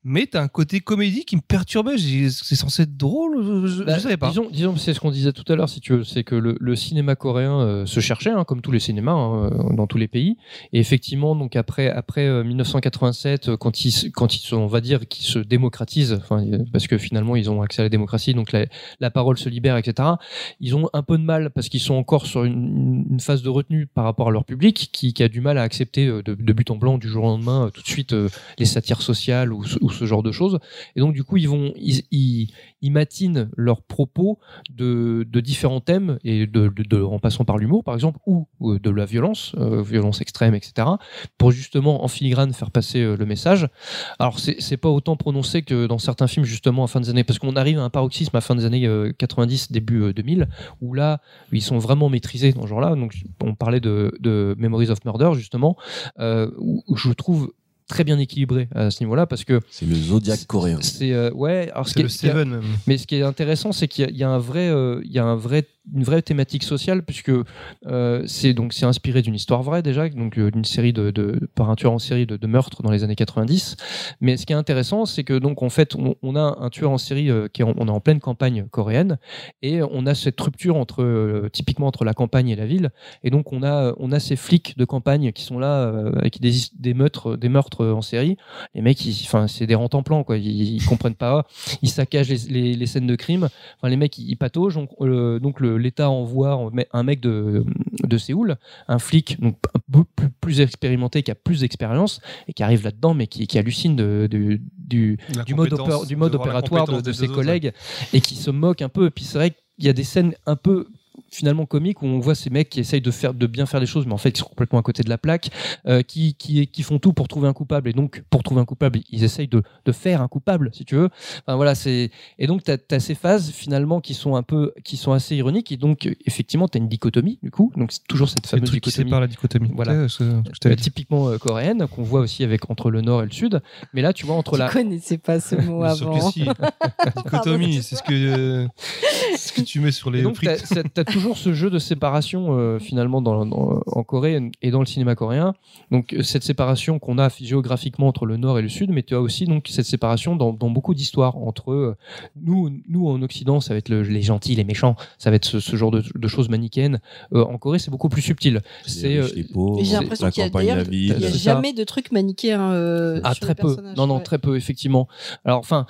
S1: Mais t'as un côté comédie qui me perturbait. C'est censé être drôle. Je,
S3: Bah,
S1: je savais pas.
S3: Disons, disons c'est ce qu'on disait tout à l'heure, si tu veux, c'est que le, le cinéma coréen euh, se cherchait, hein, comme tous les cinémas hein, euh, dans tous les pays. Et effectivement, donc après, après euh, 1987, euh, quand ils, se- quand ils sont, on va dire, qu'ils se démocratisent, parce que finalement ils ont accès à la démocratie, donc la, la parole se libère, etc. Ils ont un peu de mal parce qu'ils sont encore sur une, une phase de retenue par rapport à leur public, qui, qui a du mal à accepter de, de but en blanc du jour au lendemain tout de suite euh, les satires sociales ou ce genre de choses. Et donc du coup, ils vont, ils, matinent leurs propos de, différents thèmes et de, en passant par l'humour, par exemple, ou de la violence, euh, violence extrême, etc. Pour justement en filigrane faire passer euh, le message. Alors c'est pas autant prononcé que dans certains films justement à fin des années, parce qu'on arrive à un paroxysme à fin des années euh, 90, début euh, 2000, où là ils sont vraiment maîtrisés dans ce genre-là. Donc on parlait de, Memories of Murder justement, où je trouve très bien équilibré à ce niveau-là parce que
S4: C'est le Zodiac coréen.
S3: c'est euh, ouais alors ce qui
S1: C'est
S3: est-
S1: le
S3: est-
S1: Seven même.
S3: mais ce qui est intéressant, c'est qu'il y a- il y, a un vrai, euh, il y a un vrai, une vraie thématique sociale puisque euh, c'est donc c'est inspiré d'une histoire vraie déjà, donc euh, d'une série de, de par un tueur en série de, meurtres dans les années 90. Mais ce qui est intéressant, c'est que donc en fait on, a un tueur en série euh, qui on est en pleine campagne coréenne et on a cette rupture entre typiquement entre la campagne et la ville et donc on a on a ces flics de campagne qui sont là avec des, des meurtres des meurtres en série. Les mecs, enfin c'est des rentes en plan quoi, ils, ils comprennent pas ils saccagent les, les- scènes de crime. Enfin, les mecs, ils, ils pataugent. Donc, l'État envoie un mec de, de Séoul, un flic donc, un peu plus, plus expérimenté, qui a plus d'expérience et qui arrive là-dedans, mais qui, qui hallucine de, de- du, mode, opératoire de, ses
S1: autres.
S3: collègues et qui se moque un peu. Et puis c'est vrai qu'il y a des scènes un peu finalement comiques où on voit ces mecs qui essayent de faire de bien faire les choses mais en fait qui sont complètement à côté de la plaque euh, qui, qui qui font tout pour trouver un coupable et donc pour trouver un coupable ils essayent de, de faire un coupable si tu veux enfin voilà c'est et donc tu as, ces phases finalement qui sont un peu qui sont assez ironiques et donc effectivement tu as une dichotomie du coup donc c'est toujours cette fameuse
S1: truc qui
S3: dichotomie
S1: sépare la dichotomie.
S3: Voilà.
S1: Ce je
S3: euh, typiquement euh, coréenne qu'on voit aussi avec entre le nord et le sud mais là tu vois entre
S2: Tu
S3: la
S2: connaissais pas ce mot avant.
S1: si. [LAUGHS] Dichotomie, c'est ce que euh, ce que tu mets sur les
S3: donc,
S1: frites.
S3: tu as, toujours ce jeu de séparation euh, finalement dans, dans- en Corée et dans le cinéma coréen. Donc, euh, cette séparation qu'on a géographiquement entre le nord et le sud, mais tu as aussi donc cette séparation dans, dans beaucoup d'histoires entre euh, nous, nous en Occident, ça va être le- les gentils, les méchants, ça va être ce, ce genre de, de choses manichéennes. Euh, en Corée, c'est beaucoup plus subtil. C'est euh,
S2: j'ai l'impression qu'il y a y jamais de truc manichéen. euh,
S3: Ah,
S2: sur
S3: très
S2: les
S3: peu. Non, non, très peu, effectivement. Alors, enfin,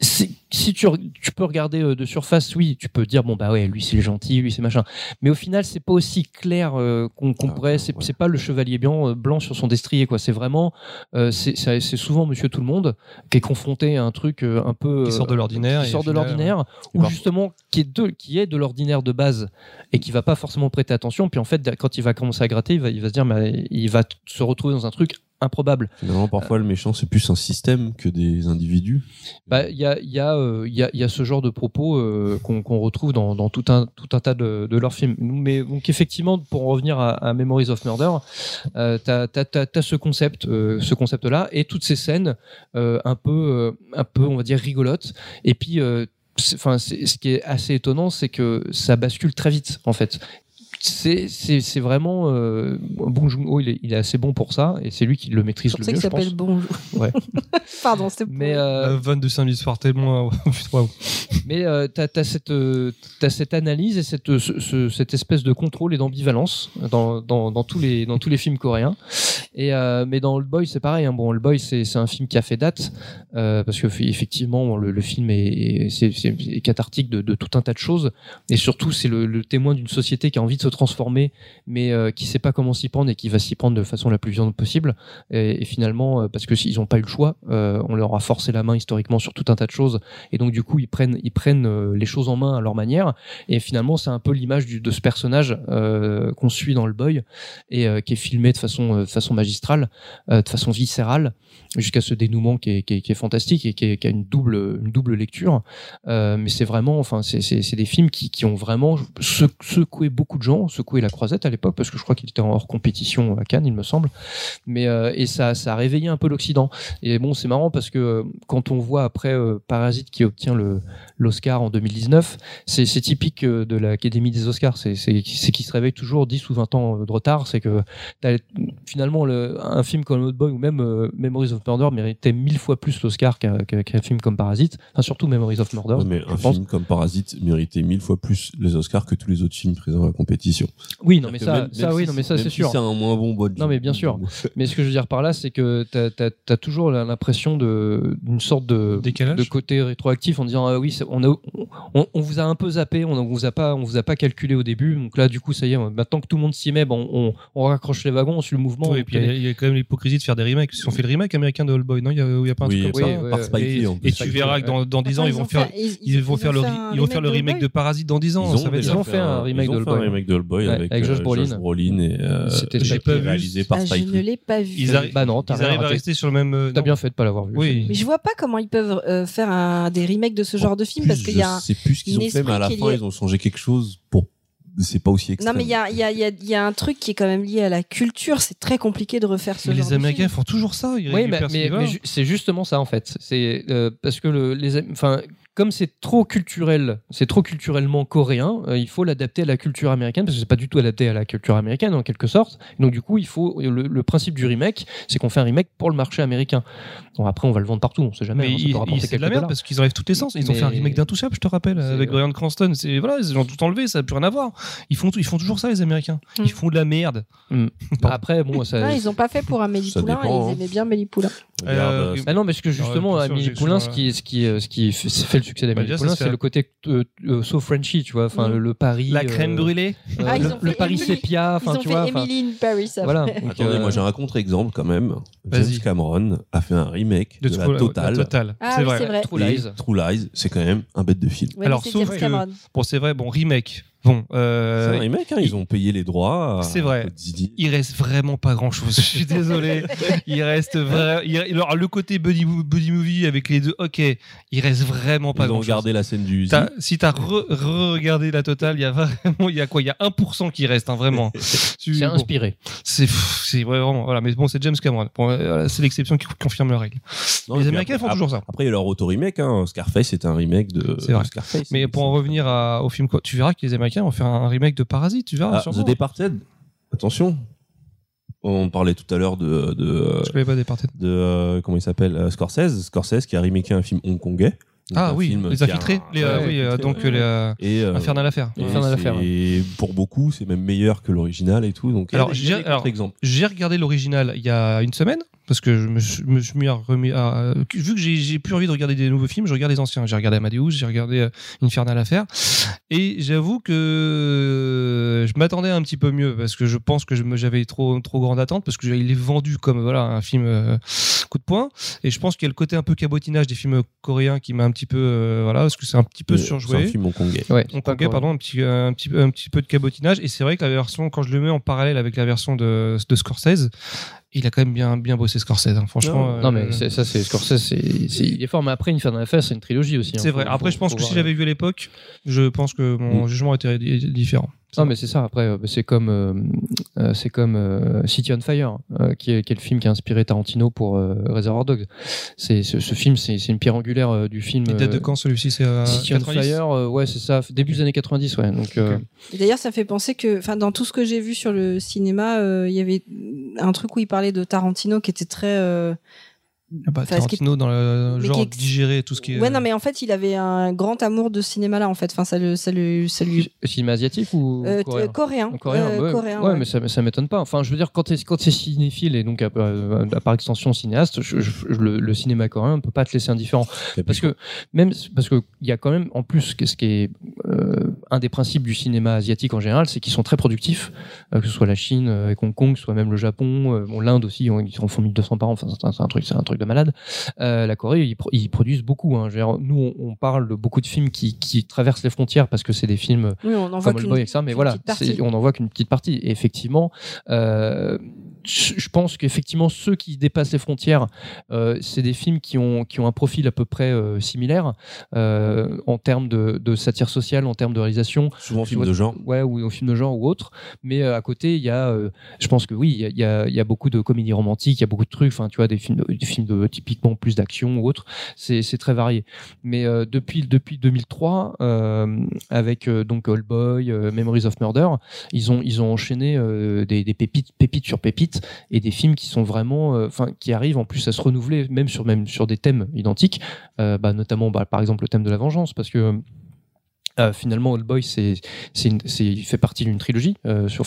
S3: si tu, peux regarder euh, de surface, oui, tu peux dire, bon, bah ouais, lui c'est le gentil, lui c'est machin. Mais au final, c'est pas aussi clair euh, qu'on
S4: Ah,
S3: pourrait. C'est
S4: ouais.
S3: pas le chevalier blanc, euh, blanc sur son destrier, quoi. C'est vraiment. euh, c'est souvent monsieur tout le monde qui est confronté à un truc euh, un peu.
S1: Qui sort de l'ordinaire
S3: qui sort de l'ordinaire, ou
S4: par-
S3: justement qui est de, qui est de l'ordinaire de base et qui va pas forcément prêter attention. Puis en fait, quand il va commencer à gratter, il va, il va se dire, mais il va se retrouver dans un truc improbable.
S4: Finalement, parfois, le méchant, c'est plus un système que des individus.
S3: Bah, il y a, y, a, euh, y, a, y a ce genre de propos euh, qu'on retrouve dans, dans tout, un, tout un tas de, de leurs films. Mais donc effectivement, pour en revenir à, à Memories of Murder, euh, t'as as, ce concept, ce concept-là, et toutes ces scènes un peu, un peu, on va dire rigolotes. Et puis, enfin, ce qui est assez étonnant, c'est que ça bascule très vite, en fait. C'est c'est- c'est vraiment euh, Bong Joon-ho, il est, il est assez bon pour ça, et c'est lui qui le maîtrise
S2: C'est
S3: le
S2: pour ça
S3: mieux,
S2: qu'il
S3: je pense.
S2: s'appelle Bonjour.
S3: Ouais. [LAUGHS]
S2: Pardon, c'était pour-
S3: Mais euh,
S1: La vanne de samedi soir tellement. Waouh.
S3: Mais euh, tu as, cette, euh, t'as cette analyse et cette, ce- ce- cette espèce de contrôle et d'ambivalence dans, dans, dans tous les, dans tous les films coréens. Et, euh, mais dans Old Boy, c'est pareil. Hein. Bon, Old Boy, c'est c'est un film qui a fait date euh, parce que effectivement, bon, le, le film est, est- c'est c'est- c'est cathartique de, de tout un tas de choses. Et surtout, c'est le, le témoin d'une société qui a envie de se transformer, mais euh, qui sait pas comment s'y prendre et qui va s'y prendre de façon la plus violente possible. Et, finalement, euh, parce que s'ils n'ont pas eu le choix, euh, on leur a forcé la main historiquement sur tout un tas de choses. Et donc, du coup, ils prennent, ils prennent euh, les choses en main à leur manière. Et finalement, c'est un peu l'image de ce personnage qu'on suit dans le boy et qui est filmé de façon, de façon magistrale, de façon viscérale, jusqu'à ce dénouement qui est, fantastique et qui, a une double, une double lecture. Mais c'est vraiment, enfin, c'est- des films qui, ont vraiment sec- secoué beaucoup de gens, secoué la croisette à l'époque, parce que je crois qu'il était en hors compétition à Cannes, il me semble. Mais euh, et ça, ça a réveillé un peu l'Occident. Et bon, c'est marrant parce que euh, quand on voit après euh, Parasite qui obtient le l'Oscar en 2019, c'est typique euh, de l'Académie des Oscars. C'est qu'ils se réveillent toujours 10 ou 20 ans euh, de retard. C'est que finalement le, un film comme Old Boy ou même euh, Memories of Murder méritait mille fois plus l'Oscar qu'un film comme Parasite. Enfin surtout Memories of Murder.
S4: Ouais, mais un
S3: pense.
S4: film comme Parasite méritait mille fois plus les Oscars que tous les autres films présents à la compétition.
S3: Oui, non mais ça,
S4: même-
S3: ça
S4: même
S3: oui,
S4: si
S3: non mais
S4: c'est-
S3: ça c'est
S4: si
S3: sûr.
S4: C'est un moins bon bon.
S3: Non, mais bien sûr. [LAUGHS] Mais ce que je veux dire par là, c'est que t'as as, toujours l'impression de- d'une sorte de,
S1: Décalage
S3: de côté rétroactif en disant ah oui, c'est- on, a, on, on vous a un peu zappé, on, on vous a pas, on vous a pas calculé au début. Donc là, du coup, ça y est, maintenant que tout le monde s'y met, bon, on, on raccroche les wagons, on suit le mouvement.
S1: Ouais, et
S3: on
S1: puis il y, y a quand même l'hypocrisie de faire des remakes. Ils ont fait le remake américain de All Boy, non? Il y a, il y a pas un
S4: Oui,
S1: truc comme
S3: oui,
S1: ça?
S3: Ouais,
S4: par
S3: ouais.
S4: Spike
S1: Et, et tu verras que dans, dans 10 ans, ils vont
S2: ont
S1: faire.
S2: ils,
S1: Ils vont faire le, ils vont faire le remake de Parasite dans 10 ans.
S4: Ils
S1: ça va être
S3: ils ont fait un remake
S4: ont
S3: de
S4: fait
S3: All
S4: un
S3: Boy.
S4: remake de All Boy
S3: Ouais,
S4: avec,
S3: avec Josh
S4: euh,
S3: Brolin.
S4: Euh,
S3: C'était
S4: réalisé par
S2: Ah, je ne l'ai pas vu.
S1: Ils arrivent-
S3: Bah non, t'as
S1: Ils
S3: rien
S1: arrivent à rester sur le même. euh,
S3: T'as bien fait de pas l'avoir vu.
S1: Oui.
S2: Mais je vois pas comment ils peuvent euh, faire un, des remakes de ce genre de film
S4: Plus,
S2: parce qu'il y a
S4: je sais plus ce qu'ils ont fait, mais à la fin
S2: lié.
S4: ils ont changé quelque chose pour. C'est pas aussi extrême.
S2: Non mais il y a, il y, a, il y, a, y a un truc qui est quand même lié à la culture. C'est très compliqué de refaire ce
S1: Mais
S2: genre
S1: les
S2: de
S1: Américains font toujours ça. Ils
S3: Oui, mais, mais- mais c'est justement ça en fait. C'est euh, parce que le, les, enfin, comme c'est trop culturel, c'est trop culturellement coréen, euh, il faut l'adapter à la culture américaine parce que c'est pas du tout adapté à la culture américaine en quelque sorte. Donc du coup, il faut le, le principe du remake, c'est qu'on fait un remake pour le marché américain. Bon, après, on va le vendre partout, on sait jamais.
S1: Mais
S3: hein, ça
S1: ils-
S3: peut rapporter
S1: ils- c'est de la merde
S3: dollars.
S1: parce qu'ils enlèvent toute l'essence. Ils ont fait un remake d'Intouchable, je te rappelle, avec Brian Cranston. C'est voilà, ils ont tout enlevé, ça n'a plus rien à voir. Ils font, ils font toujours ça, les Américains.
S2: Mm.
S1: Ils font de la merde.
S3: Après, bon, ça.
S2: Non, ils ont pas fait pour Amélie
S4: Ça
S2: Poulain.
S4: dépend,
S2: Ils
S4: hein.
S2: aimaient bien Amélie Poulain.
S1: Euh,
S4: euh,
S3: Ah non, parce que justement, Amélie Poulain, ce qui, ce qui, ce qui fait fait le succès d'Amélie
S1: Bah,
S3: c'est le côté euh, euh, so Frenchy, tu vois, enfin
S2: Mm.
S3: le, le Paris.
S1: La crème
S3: euh,
S1: brûlée.
S2: Ah, ils
S3: le, Paris
S2: Emily-
S3: sépia,
S2: Ils
S3: enfin
S2: ont
S3: tu vois.
S2: Emily in Paris.
S3: Voilà. [LAUGHS]
S4: Attendez, moi j'ai un contre-exemple quand même. James. Cameron a fait un remake de, la Totale.
S1: Totale.
S2: Ah
S1: c'est
S2: oui,
S1: vrai.
S2: c'est vrai.
S3: True Lies.
S4: True Lies, c'est quand même un bête de film.
S1: Alors, sauf que-. Bon, c'est vrai, bon, remake. Bon, euh,
S4: c'est un remake, hein, ils ont payé les droits.
S1: C'est vrai.
S4: Code Didi.
S1: il reste vraiment pas grand chose. [LAUGHS] Je suis désolé. il reste vraiment. Alors, le côté buddy, buddy movie avec les deux, ok. Il reste vraiment pas
S4: Ils ont
S1: grand chose.
S4: regardé la scène du.
S1: Si t'as re- re-regardé la totale, il y a vraiment, il y a quoi Il y a 1% qui reste, hein, vraiment. [LAUGHS]
S3: C'est
S1: bon,
S3: inspiré.
S1: C'est, vraiment, voilà. Mais bon, c'est James Cameron. Bon, euh, voilà, c'est l'exception qui confirme la règle.
S4: Non,
S1: les Américains
S4: après-
S1: font toujours ça.
S4: Après, il y a leur auto-remake. Hein. Scarface, c'est un remake de,
S1: vrai.
S4: Scarface.
S1: Mais pour en revenir à- au film, quoi, tu verras que les Américains vont faire un remake de Parasite, tu verras.
S4: Ah. The Departed, attention. On parlait tout à l'heure de. de,
S1: Je connais pas Departed.
S4: de euh, comment il s'appelle euh, Scorsese. Scorsese qui a remaké un film hongkongais. Donc
S1: Ah oui, les
S4: a
S1: infiltrés. Les, euh,
S4: ouais,
S1: oui, euh, donc
S4: ouais.
S1: les euh,
S4: Et, euh,
S1: Infernal Affair.
S4: et
S3: Infernal Affair,
S4: c'est- pour beaucoup, c'est même meilleur que l'original et tout. Donc,
S1: Alors, j'ai- regardé l'original il y a une semaine parce que je me suis, me suis mis à remis à- vu que j'ai plus envie de regarder des nouveaux films, je regarde les anciens. J'ai regardé Amadeus, j'ai regardé euh, Infernal Affair et j'avoue que je m'attendais un petit peu mieux parce que je pense que j'avais trop trop grande attente parce que il est vendu comme voilà un film coup de poing et je pense qu'il y a le côté un peu cabotinage des films coréens qui m'a petit peu euh, voilà parce que c'est un petit peu
S4: Euh, C'est un
S1: surjoué.
S4: film hongkongais.
S3: Ouais, encore-
S1: pardon, un petit, un, petit, un petit peu de cabotinage. Et c'est vrai que la version, quand je le mets en parallèle avec la version de, de Scorsese, il a quand même bien, bien bossé Scorsese. hein. Franchement,
S3: Non,
S1: euh,
S3: mais ça, c'est Scorsese, c'est, il est fort. Mais après, Infernal Affair, c'est une trilogie aussi. hein.
S1: c'est
S3: Faut-
S1: vrai. Après,
S3: faut-
S1: je pense que si j'avais vu à l'époque, je pense que mon
S4: Mm.
S1: jugement était di- différent.
S3: Non, mais c'est ça. Après, euh, c'est comme, euh, euh, c'est comme euh, City on Fire, euh, qui, est, qui est le film qui a inspiré Tarantino pour euh, Reservoir Dogs. C'est, ce, ce film, c'est, c'est une pierre angulaire euh, du film.
S1: Il date de quand celui-ci? C'est euh,
S3: City on
S1: 90?
S3: Fire, euh, ouais, c'est ça, début des années 90, ouais. Donc, euh,
S2: D'ailleurs, ça fait penser que, enfin, dans tout ce que j'ai vu sur le cinéma, euh, il y avait un truc où il parlait de Tarantino qui était très. Euh,
S1: Ah bah,
S2: Enfin,
S1: Tarantino dans le genre
S2: est-
S1: digérer tout ce qui est.
S2: Ouais, non, mais en fait, il avait un grand amour de cinéma-là, en fait. Enfin, ça le, ça lui, ça lui.
S3: cinéma asiatique ou
S2: Euh,
S3: coréen
S2: coréen.
S3: Coréen,
S2: Euh,
S3: ouais,
S2: coréen,
S3: ouais,
S2: ouais.
S3: mais ça, ça m'étonne pas. Enfin, je veux dire, quand tu es, quand cinéphile et donc à, à- par extension cinéaste, je- je- le, le cinéma coréen ne peut pas te laisser indifférent. Parce que même parce que il y a quand même en plus ce qui est euh, un des principes du cinéma asiatique en général, c'est qu'ils sont très productifs, euh, que ce soit la Chine euh, avec Hong Kong, soit même le Japon, euh, bon, l'Inde aussi, on- ils en font 1200 par an, enfin, c'est un, truc, c'est un truc de malade. Euh, la Corée, ils, pro- ils produisent beaucoup. Hein. Dire, nous, on, on parle de beaucoup de films qui, qui traversent les frontières parce que c'est des films
S2: Oui, on en voit
S3: comme
S2: qu'une
S3: Old Boy, etc. Mais voilà, on n'en voit qu'une petite partie. Et effectivement, je pense qu'effectivement, ceux qui dépassent les frontières, euh, c'est des films qui ont, qui ont un profil à peu près euh, similaire euh, en termes de, de satire sociale, en termes de réalisation.
S4: Souvent
S3: Tu
S4: film
S3: vois,
S4: de genre.
S3: Ouais, ou au film de genre ou autre. Mais à côté, il y a, je pense que oui, il y a, y, a, beaucoup de comédies romantiques, il y a beaucoup de trucs. Enfin, tu vois, des films, de, des films de typiquement plus d'action ou autre. C'est c'est très varié. Mais depuis depuis 2003, euh, avec donc Old Boy, Memories of Murder, ils ont ils ont enchaîné des, des pépites, pépites sur pépites et des films qui sont euh, arrivent en plus à se renouveler, même sur des thèmes identiques. Euh, bah, notamment, bah, par exemple, le thème de la vengeance, parce que euh, finalement, Old Boy, c'est, fait partie d'une trilogie. Sur,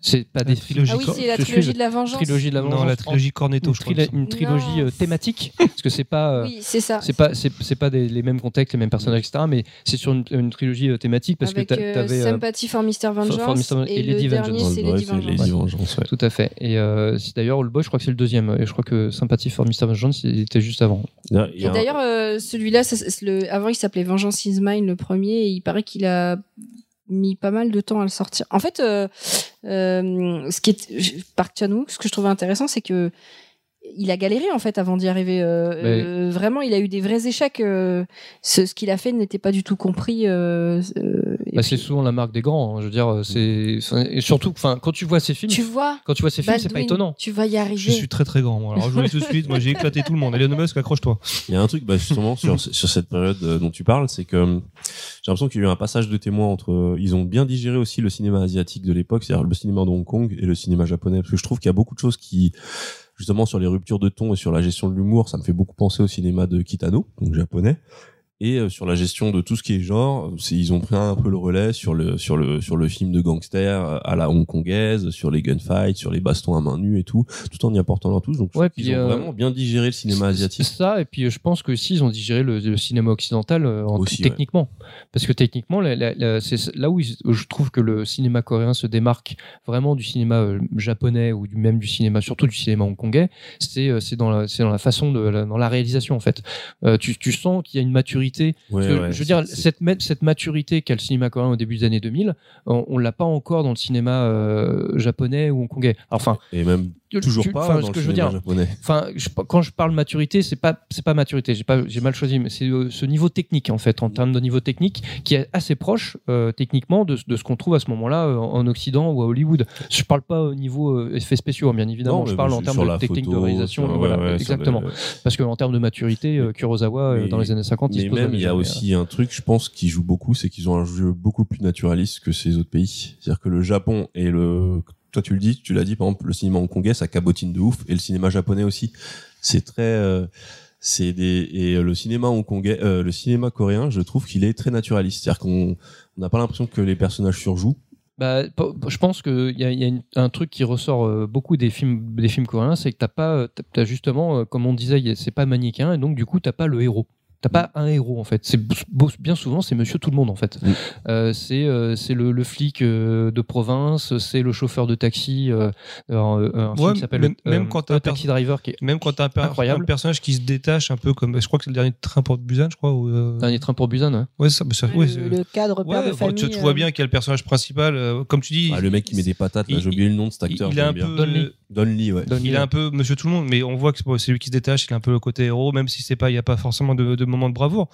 S3: c'est pas des
S1: trilogie.
S2: Ah oui, c'est la trilogie de la vengeance.
S3: trilogie de la vengeance.
S1: Non, la trilogie Cornetto,
S3: une,
S1: je crois.
S3: une trilogie
S2: Non.
S3: euh, thématique, [LAUGHS] parce que c'est pas. euh,
S2: Oui, c'est ça.
S3: C'est pas, c'est, c'est pas des- les mêmes contextes, les mêmes personnages, etc. Mais c'est sur une, une trilogie euh, thématique parce
S2: Avec
S3: que t'a- t'avais. euh,
S2: Sympathy for Mr. Vengeance et,
S3: et
S2: le
S3: Lady
S2: dernier
S3: Vengeance.
S2: c'est Lady Vengeance.
S4: Lady Vengeance, ouais.
S3: tout à fait. Et euh, c'est d'ailleurs Old Boy, je crois que c'est le deuxième. Et je crois que Sympathy for Mr. Vengeance, il était juste avant.
S2: Et d'ailleurs, euh, celui-là, ça- c'est le... avant il s'appelait Vengeance is Mine, le premier, et il paraît qu'il a mis pas mal de temps à le sortir. En fait, euh, euh, ce qui est Park Chan-wook, ce que je trouvais intéressant, c'est que il a galéré en fait avant d'y arriver. euh,
S3: Mais-
S2: euh, vraiment, il a eu des vrais échecs. euh, ce, ce qu'il a fait n'était pas du tout compris. Euh, euh,
S3: Bah, c'est souvent la marque des grands. hein. Je veux dire, c'est enfin, et surtout, enfin, quand tu vois ces films,
S2: tu vois,
S3: quand tu vois ces films, c'est pas étonnant.
S2: Tu vas y arriver.
S1: Je suis très très grand. Moi. Alors je vous le tout de suite, moi j'ai éclaté tout le monde. Elon Musk, accroche-toi.
S4: Il y a un truc, bah, justement, sur, sur cette période euh, dont tu parles, c'est que hum, j'ai l'impression qu'il y a eu un passage de témoin entre. euh, Ils ont bien digéré aussi le cinéma asiatique de l'époque, c'est-à-dire le cinéma de Hong Kong et le cinéma japonais, parce que je trouve qu'il y a beaucoup de choses qui, justement, sur les ruptures de ton et sur la gestion de l'humour, ça me fait beaucoup penser au cinéma de Kitano, donc japonais. Et euh, sur la gestion de tout ce qui est genre, ils ont pris un peu le relais sur le sur le sur le film de gangster euh, à la hongkongaise, sur les gunfights, sur les bastons à main nue et tout, tout en y apportant leur touche. Donc
S3: Ouais, puis,
S4: ont
S3: euh,
S4: vraiment bien digéré le cinéma asiatique.
S3: C'est ça, et puis je pense que aussi ils ont digéré le, le cinéma occidental en-
S4: Aussi, ouais.
S3: techniquement. Parce que techniquement, c'est là où ils- je trouve que le cinéma coréen se démarque vraiment du cinéma japonais ou du, même du cinéma, surtout du cinéma hongkongais, c'est c'est dans, la- c'est dans la façon de dans la réalisation en fait. Euh, tu, tu sens qu'il y a une maturité.
S4: Ouais,
S3: Parce que,
S4: ouais,
S3: je veux dire, cette, cette maturité qu'a le cinéma coréen au début des années 2000, on, on l'a pas encore dans le cinéma euh, japonais ou hongkongais. Enfin,
S4: et même toujours
S3: tu-
S4: pas dans
S3: ce
S4: le
S3: que je veux dire,
S4: japonais.
S3: Enfin, je- quand je parle maturité, c'est pas c'est pas maturité. J'ai pas j'ai mal choisi, mais c'est euh, ce niveau technique en fait, en termes de niveau technique, qui est assez proche euh, techniquement de, de ce qu'on trouve à ce moment-là euh, en Occident ou à Hollywood. Je parle pas au niveau effets spéciaux, hein, bien évidemment.
S4: Non,
S3: je parle en termes de technique de
S4: photo,
S3: réalisation.
S4: sur- ouais,
S3: voilà,
S4: ouais, sur
S3: exactement.
S4: le-
S3: Parce qu'en termes de maturité, Kurosawa
S4: Mais-
S3: dans les années 50, il se pose
S4: même, il y a aussi un truc, je pense, qui joue beaucoup, c'est qu'ils ont un jeu beaucoup plus naturaliste que ces autres pays. C'est-à-dire que le Japon et le, toi tu le dis, tu l'as dit, par exemple, le cinéma hongkongais, ça cabotine de ouf, et le cinéma japonais aussi. C'est très, euh, c'est des, et le cinéma hongkongais, euh, le cinéma coréen, je trouve qu'il est très naturaliste. C'est-à-dire qu'on on n'a pas l'impression que les personnages surjouent.
S3: Bah, je pense qu'il y a, y a un truc qui ressort euh, beaucoup des films, des films coréens, c'est que t'as pas, euh, t'as- justement, euh, comme on disait, c'est pas manichéen, et donc du coup t'as pas le héros. T'as pas un héros en fait. C'est beau- bien souvent c'est Monsieur Tout le Monde en fait.
S4: Mm.
S3: Euh, c'est euh, c'est le, le flic euh, de province, c'est le chauffeur de taxi. Euh, un, un film
S1: Ouais,
S3: qui s'appelle
S1: même-
S3: euh,
S1: même quand t'as un
S3: Taxi Driver qui est
S1: Même quand t'as un, per-
S3: Incroyable.
S1: un personnage qui se détache un peu comme, je crois que c'est le dernier train pour Busan, je crois. Ou, euh,
S3: Dernier train pour Busan. Ouais,
S1: ça, bah, ça- ouais,
S2: le, le cadre père de famille.
S1: tu, tu vois bien qu'il y a le personnage principal, euh, comme tu dis.
S4: Ah, le mec qui met des patates, j'ai oublié le nom de cet acteur.
S1: il est un peu,
S3: Donnie.
S4: Don Lee, ouais.
S3: Donnie,
S1: il est un peu Monsieur Tout le Monde, mais on voit que c'est lui qui se détache. Il a un peu le côté héros, même si c'est pas, il y a pas forcément de, de moment de bravoure.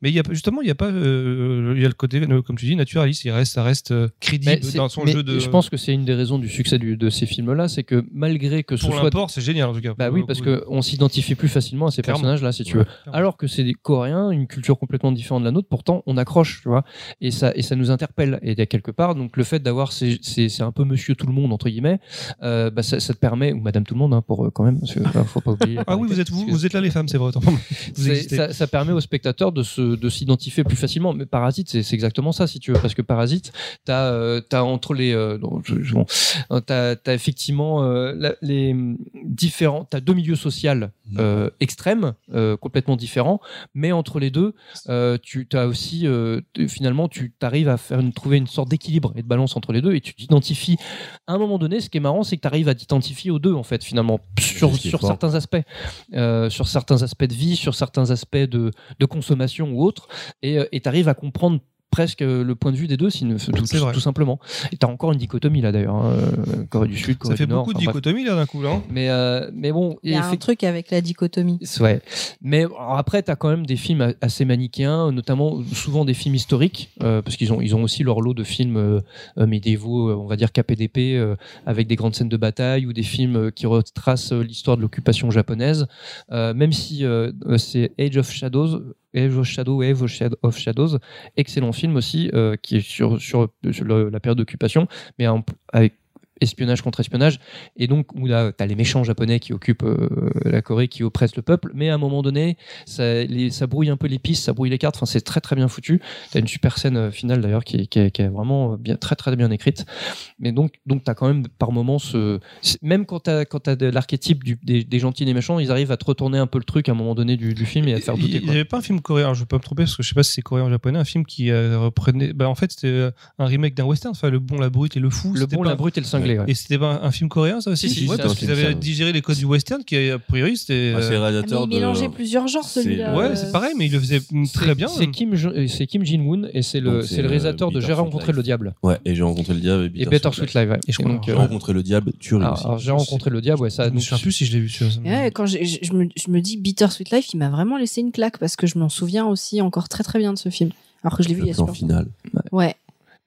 S1: Mais il y a justement, il y a pas, euh, il y a le côté, euh, comme tu dis, naturaliste. Il reste, ça reste euh, crédible dans son
S3: mais
S1: jeu de.
S3: Je pense que c'est une des raisons du succès du- de ces films-là, c'est que malgré que ce
S1: pour
S3: soit
S1: l'import, c'est génial en tout cas.
S3: Bah oui, parce que on s'identifie plus facilement à ces personnages-là, si tu veux. Alors que c'est des Coréens, une culture complètement différente de la nôtre, pourtant on accroche, tu vois. Et ça, et ça nous interpelle. Et il y a quelque part, donc le fait d'avoir, ces- ces- c'est un peu Monsieur Tout le Monde entre guillemets, euh, bah ça, ça ça te permet, ou Madame tout le monde, hein, pour euh, quand même, parce que faut pas oublier. [LAUGHS]
S1: Ah oui, vous êtes vous, vous êtes là les femmes, c'est vrai.
S3: ça, ça permet au spectateur de se de s'identifier plus facilement. Mais Parasite, c'est exactement ça, si tu veux, parce que Parasite, t'as euh, t'as entre les euh, bon, euh, t'as t'as effectivement euh, la- les différents, t'as deux milieux sociaux euh, extrêmes, complètement différents, mais entre les deux, tu as aussi finalement tu arrives à faire une, trouver une sorte d'équilibre et de balance entre les deux, et tu t'identifies. À un moment donné, ce qui est marrant, c'est que tu arrives à t'identifier aux deux en fait, finalement, sur certains aspects, euh, sur certains aspects de vie, sur certains aspects de, de consommation ou autres, et tu arrives à comprendre presque le point de vue des deux, sinon, tout, simplement. Et tu as encore une dichotomie là d'ailleurs, hein, euh, Corée du Sud, Corée
S1: Ça fait
S3: du Nord.
S1: beaucoup de dichotomies là d'un coup là. hein.
S3: Mais, euh, mais bon,
S2: Il y a un
S3: effectivement-
S2: truc avec la dichotomie.
S3: Ouais. Mais alors après, tu as quand même des films assez manichéens, notamment souvent des films historiques, euh, parce qu'ils ont, ils ont aussi leur lot de films euh, médiévaux, on va dire KPDP, euh, avec des grandes scènes de bataille, ou des films euh, qui retracent l'histoire de l'occupation japonaise. Euh, même si c'est Age of Shadows, Age of Shadows, excellent film aussi, euh, qui est sur, la période d'occupation, mais avec espionnage contre espionnage et donc où là t'as les méchants japonais qui occupent euh, la Corée qui oppressent le peuple mais à un moment donné ça, les- ça brouille un peu les pistes ça brouille les cartes enfin c'est très très bien foutu t'as une super scène euh, finale d'ailleurs qui, est- qui, est- qui est vraiment bien très très bien écrite mais donc donc t'as quand même par moments ce même quand t'as quand t'as de l'archétype des, des gentils et des méchants ils arrivent à te retourner un peu le truc à un moment donné du, du film et à te faire douter
S1: il y
S3: quoi.
S1: avait pas un film coréen, alors je vais pas me tromper parce que je sais pas si c'est coréen ou japonais, un film qui euh, reprenait. Bah, en fait, c'était euh, un remake d'un western, enfin, Le Bon, la Brute et le Fou.
S3: le bon
S1: pas-
S3: la brute et le cinglé ouais.
S1: Et c'était pas un film coréen, ça aussi
S3: Si, si,
S1: Ouais, parce qu'ils
S4: film,
S1: avaient digéré les codes du western, qui a priori c'était.
S4: Ah, c'est
S1: euh,
S2: Ah, mais il
S4: de-
S2: mélangeait plusieurs genres celui-là.
S1: Ouais, c'est pareil, mais il le faisait très bien.
S3: c'est Kim euh, c'est Kim Jin-woon et c'est le c'est le
S4: euh,
S3: réalisateur de J'ai rencontré le diable
S4: Ouais, et j'ai rencontré le diable.
S3: et Better Sweet Life ouais.
S1: Et
S4: J'ai rencontré le diable, tuerie
S3: alors, j'ai rencontré le diable ouais ça
S1: Je me
S3: donc,
S1: souviens plus si je l'ai vu.
S2: Ouais, quand je, me, dis Bittersweet Life, il m'a vraiment laissé une claque parce que je m'en souviens aussi encore très très bien de ce film. Alors que je l'ai vu il y a super
S4: final.
S2: Ouais.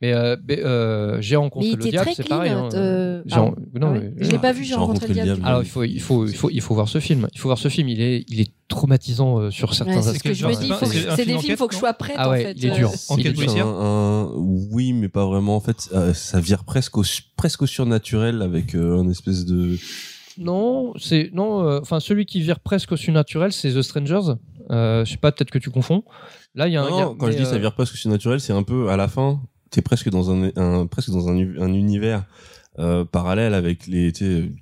S3: Mais, euh, mais, euh, j'ai rencontré
S2: Mais il
S3: le diable, c'est pareil. hein.
S2: euh, ah,
S3: non,
S2: ah
S3: mais-
S2: ouais. Je l'ai pas vu, j'ai rencontré le diable.
S3: Alors il faut, il faut, il faut, il faut voir ce film. Il faut voir ce film. Il est, il est traumatisant euh, sur certains
S2: Ouais, c'est
S3: aspects.
S2: ce que je me
S1: c'est
S2: dis.
S1: c'est
S2: des films,
S1: d'enquête,
S2: faut que je sois prête
S3: Ah
S2: en
S3: ouais,
S2: fait.
S3: il est dur.
S2: Euh,
S1: Enquête
S3: Il est dur.
S1: policière.
S4: Un- un- oui, mais pas vraiment. En fait, euh, ça vire presque au, presque au surnaturel avec euh, un espèce de.
S3: Non, c'est non. euh, Enfin, celui qui vire presque au surnaturel, c'est The Strangers. Euh, je sais pas, peut-être que tu confonds. Là, il y a un.
S4: Non,
S3: il y a-
S4: quand je
S3: mais,
S4: dis ça
S3: euh,
S4: vire presque au surnaturel, c'est un peu à la fin. T'es presque dans un, un presque dans un, univers euh, parallèle avec les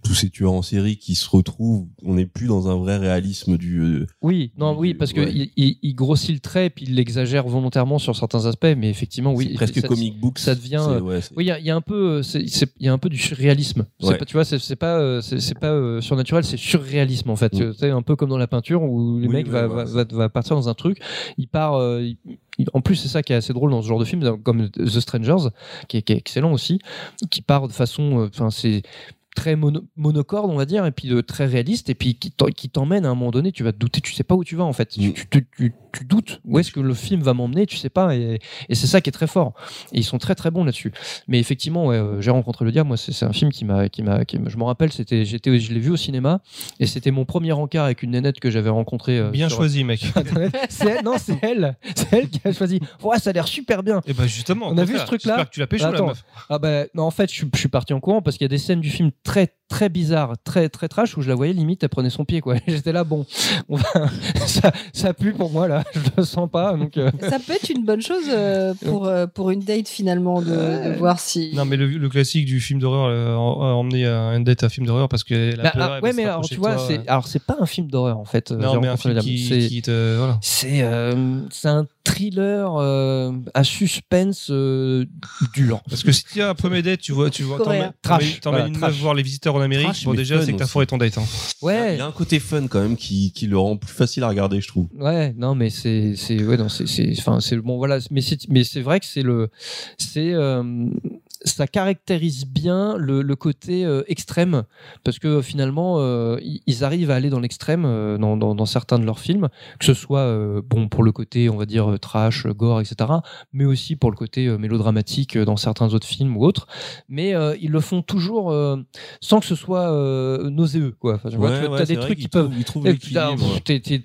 S4: tous ces tueurs en série qui se retrouvent. On n'est plus dans un vrai réalisme du. euh,
S3: Oui, non, oui,
S4: Ouais.
S3: parce que il, il- il grossit le trait puis il l'exagère volontairement sur certains aspects, mais effectivement, oui,
S4: presque
S3: ça-
S4: comic book.
S3: ça devient, euh,
S4: ouais,
S3: Oui, il y a- il y, a un peu, il y a un peu du surréalisme.
S4: Ouais.
S3: pas, tu vois, c'est pas, c'est pas euh, surnaturel, c'est surréalisme en fait.
S4: Mm.
S3: C'est un peu comme dans la peinture où le
S4: Oui,
S3: mec
S4: ouais,
S3: va,
S4: ouais,
S3: va, va, va partir dans un truc, il part. il- en plus, c'est ça qui est assez drôle dans ce genre de film, comme The Strangers, qui est, qui est excellent aussi, qui part de façon, euh, enfin, c'est très mono- monocorde on va dire et puis de très réaliste et puis qui t'emmène à un moment donné tu vas te douter tu sais pas où tu vas en fait tu,
S4: Mm.
S3: tu, tu- tu- doutes où est-ce que le film va m'emmener tu sais pas et, et c'est ça qui est très fort. Et ils sont très très bons là-dessus. Mais effectivement ouais, euh, j'ai rencontré le diable moi c'est un film qui m'a qui m'a je me rappelle c'était j'étais je l'ai vu au cinéma et c'était mon premier encart avec une nénette que j'avais rencontrée euh,
S1: Bien
S3: sur-
S1: choisi, mec. [LAUGHS]
S3: c'est elle, non c'est elle c'est elle qui a choisi. Ouais ça a l'air super bien.
S1: Et bah justement,
S3: On a vu ce truc-là
S1: J'espère que tu l'as pécho, la
S3: Attends.
S1: meuf.
S3: ah ben non en fait je, suis- je suis parti en courant parce qu'il y a des scènes du film très très bizarres très très trash où je la voyais limite elle prenait son pied quoi. [LAUGHS] J'étais là bon on va- [LAUGHS] ça ça pue pour moi là [LAUGHS] je le sens pas donc euh,
S2: Ça peut être une bonne chose euh, pour, euh, pour une date finalement de, de voir si.
S1: Non, mais le, le classique du film d'horreur, euh, en- en- emmener à un date à un film d'horreur parce qu'elle a
S3: bah,
S1: peur.
S3: ah, ouais mais alors tu vois c'est alors c'est pas un film d'horreur en fait
S1: Non, mais un film qui, te. Voilà.
S3: c'est euh, c'est un thriller euh, à suspense euh, dur
S1: Parce que si tu as un premier date, tu vois, tu vois, t'emmènes
S3: Trash.
S1: t'emmènes
S3: Voilà,
S1: une meuf voir les visiteurs en Amérique,
S4: Trash,
S1: bon déjà c'est que t'as foiré ton date. Hein.
S3: ouais
S4: Il y a un côté fun quand même qui, qui le rend plus facile à regarder, je trouve.
S3: Ouais, non, mais c'est, c'est, ouais, non, c'est, c'est, enfin, c'est bon, voilà, mais c'est, mais c'est vrai que c'est le, c'est, euh, ça caractérise bien le, le côté euh, extrême, parce que finalement, euh, ils arrivent à aller dans l'extrême euh, dans, dans, dans certains de leurs films, que ce soit euh, bon pour le côté, on va dire euh, trash, euh, gore, etc., mais aussi pour le côté euh, mélodramatique euh, dans certains autres films ou autres. Mais euh, ils le font toujours euh, sans que ce soit euh, nauséeux, quoi. Enfin, tu vois, tu vois, t'as des trucs qui peuvent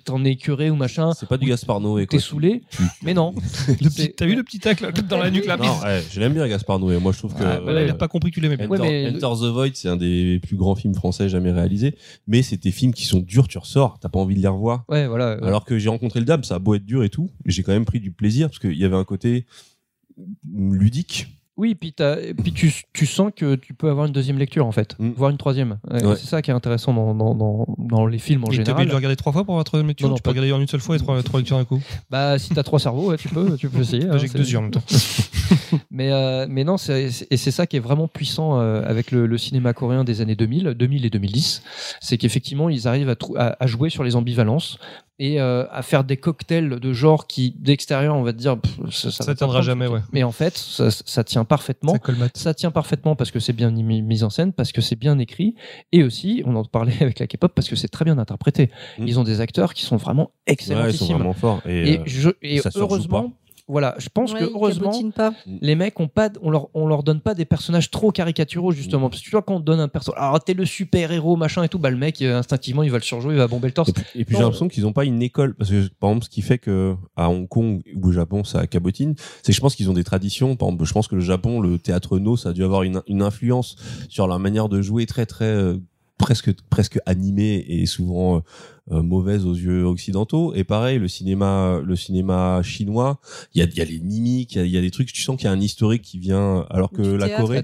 S3: t'en es écœuré ou machin,
S4: C'est pas du Gaspar Noé.
S3: t'es saoulé, mais non. [LAUGHS]
S1: T'as vu le petit tacle dans la nuque là
S4: Non, ouais, je l'aime bien Gaspard Noé. Moi, je trouve que
S1: Ah, bah il a pas compris que tu l'aimais bien.
S4: Enter,
S3: Ouais, mais-
S4: Enter the Void, c'est un des plus grands films français jamais réalisés. Mais c'est des films qui sont durs, tu ressors, t'as pas envie de les revoir.
S3: Ouais, voilà. ouais.
S4: Alors que j'ai rencontré le Dame, ça a beau être dur et tout, j'ai quand même pris du plaisir parce qu'il y avait un côté ludique.
S3: Oui, puis, t'as- et puis tu, tu sens que tu peux avoir une deuxième lecture en fait,
S4: Mm.
S3: voire une troisième. Ouais,
S4: Ouais.
S3: C'est ça qui est intéressant dans, dans, dans, dans les films en
S1: Et t'es obligé
S3: général.
S1: de le regarder trois fois pour avoir troisième lecture
S3: Non, non,
S1: Tu peux
S3: pas-
S1: regarder en une seule fois et trois, trois lectures d'un coup
S3: Bah, si t'as trois cerveaux, ouais, tu peux, tu peux essayer. hein,
S1: J'ai que
S3: c'est-
S1: deux yeux en même temps. [LAUGHS] [LAUGHS]
S3: Mais, euh, mais non, et c'est ça qui est vraiment puissant euh, avec le, le cinéma coréen des années 2000, 2000 et 2010, c'est qu'effectivement ils arrivent à, trou- à, à jouer sur les ambivalences et euh, à faire des cocktails de genre qui d'extérieur on va te dire pff, ça,
S1: tiendra jamais, ouais.
S3: Mais en fait, ça, ça tient parfaitement.
S1: Ça colmate.
S3: Ça tient parfaitement parce que c'est bien mis, mis en scène, parce que c'est bien écrit, et aussi, on en parlait [LAUGHS] avec la K-pop, parce que c'est très bien interprété.
S4: Mm.
S3: Ils ont des acteurs qui sont vraiment
S4: Ouais, ils sont vraiment forts. Et,
S3: et
S4: euh,
S3: je- et
S4: ça se rejoue
S3: heureusement, voilà, je pense
S2: Ouais,
S3: que heureusement,
S2: pas.
S3: les mecs ont pas, on leur, on leur donne pas des personnages trop caricaturaux justement. Parce que tu vois quand on donne un perso, alors t'es le super héros machin et tout, bah le mec euh, instinctivement il va le surjouer, il va bomber le torse.
S4: Et puis, j'ai l'impression qu'ils n'ont pas une école parce que par exemple ce qui fait que à Hong Kong ou au Japon ça cabotine, c'est que je pense qu'ils ont des traditions. Par exemple, je pense que le Japon, le théâtre no, ça a dû avoir une, une influence sur leur manière de jouer très très euh, presque presque animée et souvent euh, euh, mauvaise aux yeux occidentaux. Et pareil, le cinéma le cinéma chinois, il y a, il y a les mimiques, il y a, il y a des trucs. Tu sens qu'il y a un historique qui vient alors que
S2: Du
S4: la Corée,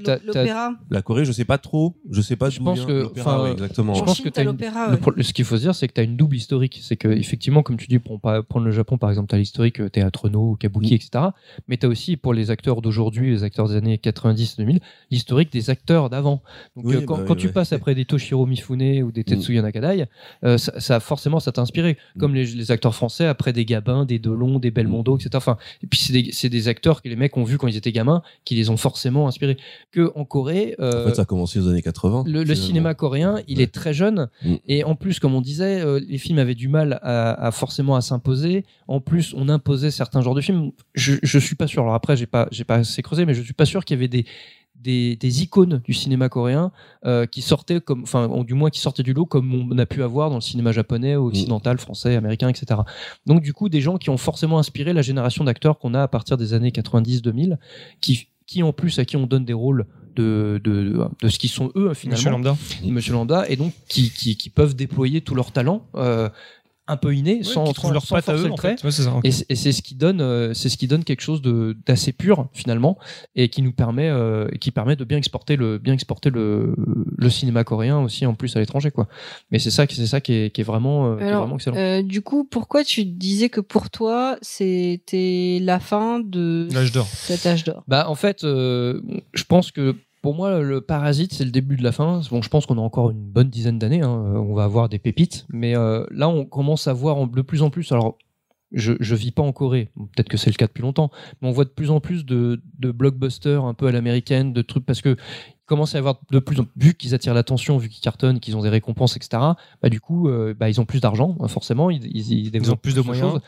S4: la Corée, je sais pas trop, je sais pas
S3: Je pense
S4: vient
S3: que- enfin,
S4: ouais, exactement.
S3: je
S2: En
S3: pense
S2: Chine,
S3: que
S2: t'as
S3: t'as une-. Le
S2: ouais.
S3: ce qu'il faut se dire, c'est que tu as une double historique. C'est que, effectivement, comme tu dis, pour prendre le Japon, par exemple, tu as l'historique euh, théâtre no, kabuki,
S4: Mm.
S3: etc. Mais tu as aussi, pour les acteurs d'aujourd'hui, les acteurs des années 90-2000, l'historique des acteurs d'avant. Donc,
S4: Oui,
S3: euh, quand,
S4: bah
S3: quand
S4: oui,
S3: tu
S4: ouais.
S3: passes après des Toshiro Mifune ou des Tetsuya Nakadai, euh, ça, ça, forcément, ça t'a inspiré. Comme les, les acteurs français après des Gabin, des Delon, des Belmondo, etc. Enfin, et puis, c'est des, des acteurs que les mecs ont vus quand ils étaient gamins, qui les ont forcément inspirés. Que en Corée, euh,
S4: En fait, ça a commencé aux années 80.
S3: le, cinéma coréen, il
S4: Ouais.
S3: est très jeune
S4: Mm.
S3: et en plus, comme on disait, euh, les films avaient du mal à, à forcément à s'imposer. En plus, on imposait certains genres de films. Je, je suis pas sûr. Alors après, j'ai pas, j'ai pas assez creusé, mais je suis pas sûr qu'il y avait des des, des icônes du cinéma coréen euh, qui sortaient comme, enfin, du moins qui sortaient du lot comme on a pu avoir dans le cinéma japonais, occidental, français, américain, etc. Donc du coup, des gens qui ont forcément inspiré la génération d'acteurs qu'on a à partir des années 90-2000, qui, qui en plus à qui on donne des rôles de, de, de ce qu'ils sont eux finalement.
S1: Monsieur Lambda.
S3: Monsieur Lambda, et donc qui, qui, qui peuvent déployer tout leur talent euh, un peu inné, sans, sans,
S1: leur
S3: sans forcer
S1: eux,
S3: le
S1: en
S3: trait.
S1: fait. Ouais, c'est ça. ok.
S3: Et c'est et c'est ce qui donne, euh, c'est ce qui donne quelque chose de d'assez pur finalement, et qui nous permet, euh, et qui permet de bien exporter le, bien exporter le, le cinéma coréen aussi en plus à l'étranger quoi. Mais c'est ça, qui- c'est ça qui est, qui est vraiment, euh, qui est
S2: Alors,
S3: vraiment excellent.
S2: euh, du coup, pourquoi tu disais que pour toi, c'était la fin de
S1: L'âge d'or.
S2: cet âge d'or?
S3: Bah en fait, euh, je pense que pour moi, le Parasite, c'est le début de la fin. Bon, je pense qu'on a encore une bonne dizaine d'années. hein. Euh, On va avoir des pépites, mais euh, là, on commence à voir de plus en plus. Alors, je, je vis pas en Corée. Peut-être que c'est le cas depuis longtemps, mais on voit de plus en plus de, de blockbusters un peu à l'américaine, de trucs parce que commence à avoir de plus en vu qu'ils attirent l'attention, vu qu'ils cartonnent, qu'ils ont des récompenses, etc. Bah du coup, euh, bah, ils ont plus d'argent, hein, forcément. Ils, ils, ils développent
S1: plus de moyens.
S3: choses.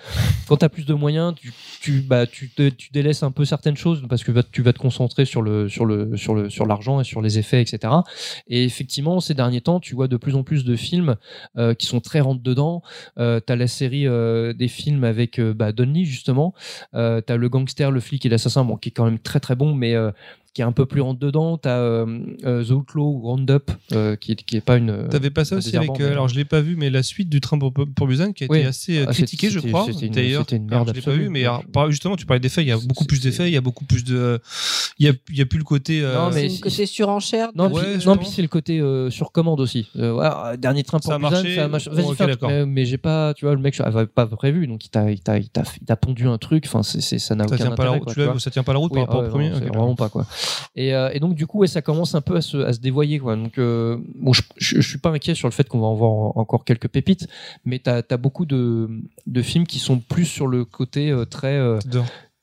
S3: Quand tu as plus de moyens, tu, tu, bah, tu, tu délaisses un peu certaines choses parce que tu vas te concentrer sur le sur le sur le sur l'argent et sur les effets, etc. Et effectivement, ces derniers temps, tu vois de plus en plus de films euh, qui sont très rentre dedans. Euh, t'as la série euh, des films avec bah, Don Lee justement. Euh, t'as le gangster, le flic et l'assassin, bon, qui est quand même très très bon, mais qui est un peu plus rentre dedans. T'as euh, euh, The Outlaw ou Roundup, euh, qui, qui est pas une.
S1: T'avais pas ça aussi avec,
S3: mais-
S1: alors je l'ai pas vu, mais la suite du train pour, pour Busan qui a
S3: Oui.
S1: été assez
S3: Ah,
S1: critiquée, je crois. D'ailleurs,
S3: c'était une
S1: Alors,
S3: merde
S1: je l'ai pas vu, mais alors, justement, tu parlais d'effets, il y a beaucoup plus d'effets, il y a beaucoup plus de, il y a, il y a plus le côté. euh,
S3: Non, mais
S2: une côté surenchère.
S3: Non,
S1: Ouais,
S3: puis, c'est le côté euh, sur commande aussi. Euh, voilà, dernier train pour
S1: Ça a
S3: Busan,
S1: marché,
S3: ça a marché. Vas-y,
S1: ok,
S3: fais un-
S1: d'accord.
S3: mais, mais j'ai pas, tu vois, le mec je- avait pas prévu, donc il t'a, il t'a, il t'a, il t'a pondu un truc. Enfin, ça n'a
S1: ça
S3: aucun
S1: tient pas la
S3: intérêt.
S1: tu ça tient pas la route
S3: Oui,
S1: par rapport
S3: ah
S1: au premier.
S3: vraiment pas quoi. Et, euh, et donc du coup, ouais, ça commence un peu à se, à se dévoyer quoi. Donc euh, bon, je, je, je suis pas inquiet sur le fait qu'on va en voir en- encore quelques pépites, mais t'as, t'as beaucoup de, de films qui sont plus sur le côté euh, très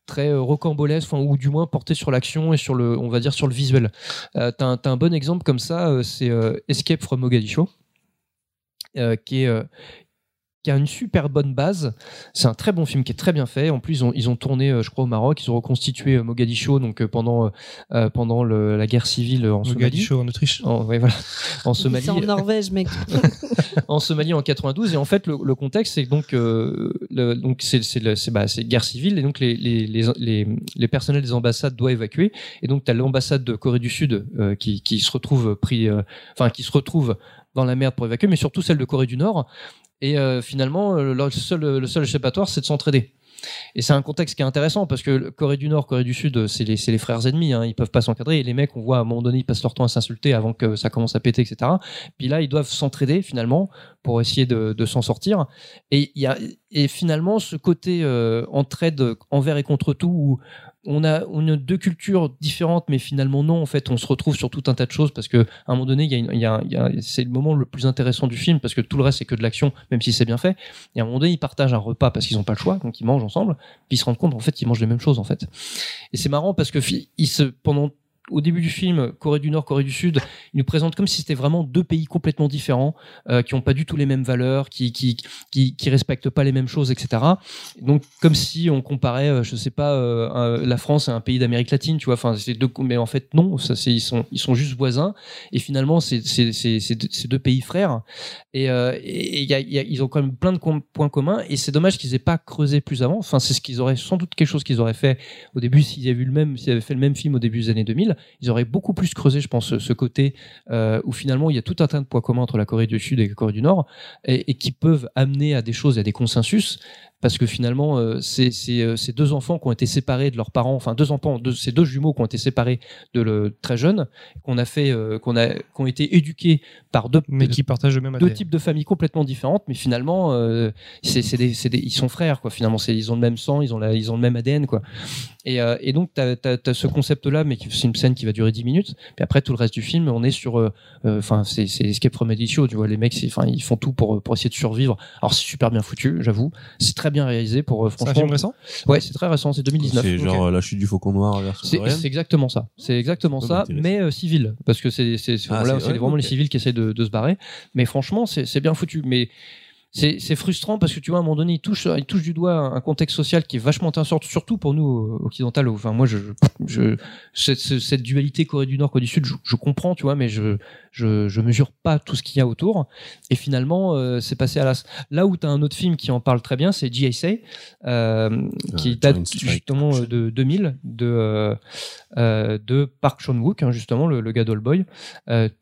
S3: très euh, rocambolesque, enfin, ou du moins porté sur l'action et sur le, on va dire sur le visuel. Euh, t'as, un, bon exemple comme ça, euh, c'est Escape from Mogadiscio, qui est qui a une super bonne base. C'est un très bon film qui est très bien fait. En plus, ils ont, ils ont tourné, euh, je crois, au Maroc. Ils ont reconstitué euh, Mogadiscio donc euh, pendant euh, pendant le- la guerre civile en Somalie.
S1: Mogadiscio en Autriche.
S3: En, ouais, voilà, en
S2: C'est
S3: Somalie.
S2: en Norvège, mec. [LAUGHS]
S3: en Somalie en 92. Et en fait, le, le contexte, c'est que donc, euh, le- donc c'est c'est c'est bah, c'est guerre civile et donc les, les, les, les, les personnels des ambassades doivent évacuer. Et donc, tu as l'ambassade de Corée du Sud euh, qui, qui se retrouve pris, euh, enfin, qui se retrouve dans la merde pour évacuer, mais surtout celle de Corée du Nord. Et euh, finalement, euh, le seul, le seul échappatoire, c'est de s'entraider. Et c'est un contexte qui est intéressant parce que Corée du Nord, Corée du Sud, euh, c'est les, les frères ennemis. Hein, ils peuvent pas s'encadrer. Et les mecs, on voit à un moment donné, ils passent leur temps à s'insulter avant que ça commence à péter, etc. Puis là, ils doivent s'entraider finalement pour essayer de, s'en sortir. Et y a et finalement ce côté entraide envers et contre tout on a, deux cultures différentes, mais finalement non. En fait, on se retrouve sur tout un tas de choses parce que à un moment donné, il y a il y a, il y a- c'est le moment le plus intéressant du film parce que tout le reste c'est que de l'action, même si c'est bien fait. Et à un moment donné, ils partagent un repas parce qu'ils n'ont pas le choix, donc ils mangent ensemble. Puis ils se rendent compte en fait qu'ils mangent les mêmes choses en fait. Et c'est marrant parce que ils se pendant au début du film, Corée du Nord, Corée du Sud, ils nous présentent comme si c'était vraiment deux pays complètement différents, euh, qui ont pas du tout les mêmes valeurs, qui qui qui, respectent pas les mêmes choses, etc. Donc comme si on comparait, euh, je sais pas, euh, la France à un pays d'Amérique latine, tu vois. Enfin, c'est deux, mais en fait non, ça c'est ils sont ils sont juste voisins et finalement c'est c'est c'est deux, pays frères et ils ont quand même plein de points communs et c'est dommage qu'ils aient pas creusé plus avant. Enfin, c'est ce qu'ils auraient sans doute quelque chose qu'ils auraient fait au début s'ils avaient vu le même, s'ils avaient fait le même film au début des années 2000, ils auraient beaucoup plus creusé, je pense, ce, côté euh, où finalement il y a tout un tas de points communs entre la Corée du Sud et la Corée du Nord et, et qui peuvent amener à des choses, à des consensus. Parce que finalement, euh, euh, ces deux enfants qui ont été séparés de leurs parents, enfin deux enfants, deux, ces deux jumeaux qui ont été séparés de le très jeunes, qu'on a fait, euh, qu'on a, qui ont été éduqués par deux,
S1: Mais qui partagent le même
S3: deux types de familles complètement différentes, mais finalement, euh, c'est c'est des, c'est des- ils sont frères, quoi. Finalement, c'est- ils ont le même sang, ils ont, la, ils ont le même ADN, quoi. Et, euh, et donc, tu as, ce concept-là, mais c'est une scène qui va durer 10 minutes. Puis après, tout le reste du film, on est sur. euh, euh, Enfin, c'est Escape from Edition, tu vois. Les mecs, ils font tout pour, pour essayer de survivre. Alors, c'est super bien foutu, j'avoue. C'est très bien réalisé pour. euh,
S1: C'est un
S3: franchement,
S1: film récent?
S3: Ouais, c'est très récent, c'est 2019.
S4: C'est genre la chute du faucon noir
S3: C'est exactement ça. C'est exactement
S4: Ça
S3: mais euh, civil, parce que c'est
S4: Ah,
S3: là,
S4: c'est-
S3: vraiment les civils qui essayent de, de se barrer. Mais franchement, c'est c'est bien foutu. Mais c'est frustrant parce que tu vois, à un moment donné, il touche, il touche du doigt un contexte social qui est vachement intéressant, surtout pour nous occidentales. Enfin, moi, je, je cette, ce- cette dualité Corée du Nord, Corée du Sud, je, je comprends, tu vois, mais je, je, je mesure pas tout ce qu'il y a autour. Et finalement, euh, c'est passé à l'as. Là où tu as un autre film qui en parle très bien, c'est GSA, euh, qui
S4: Euh,
S3: date
S4: Joint Strike
S3: justement de 2000, de, de Park Chan-wook, hein, justement, le, le gars d'Allboy,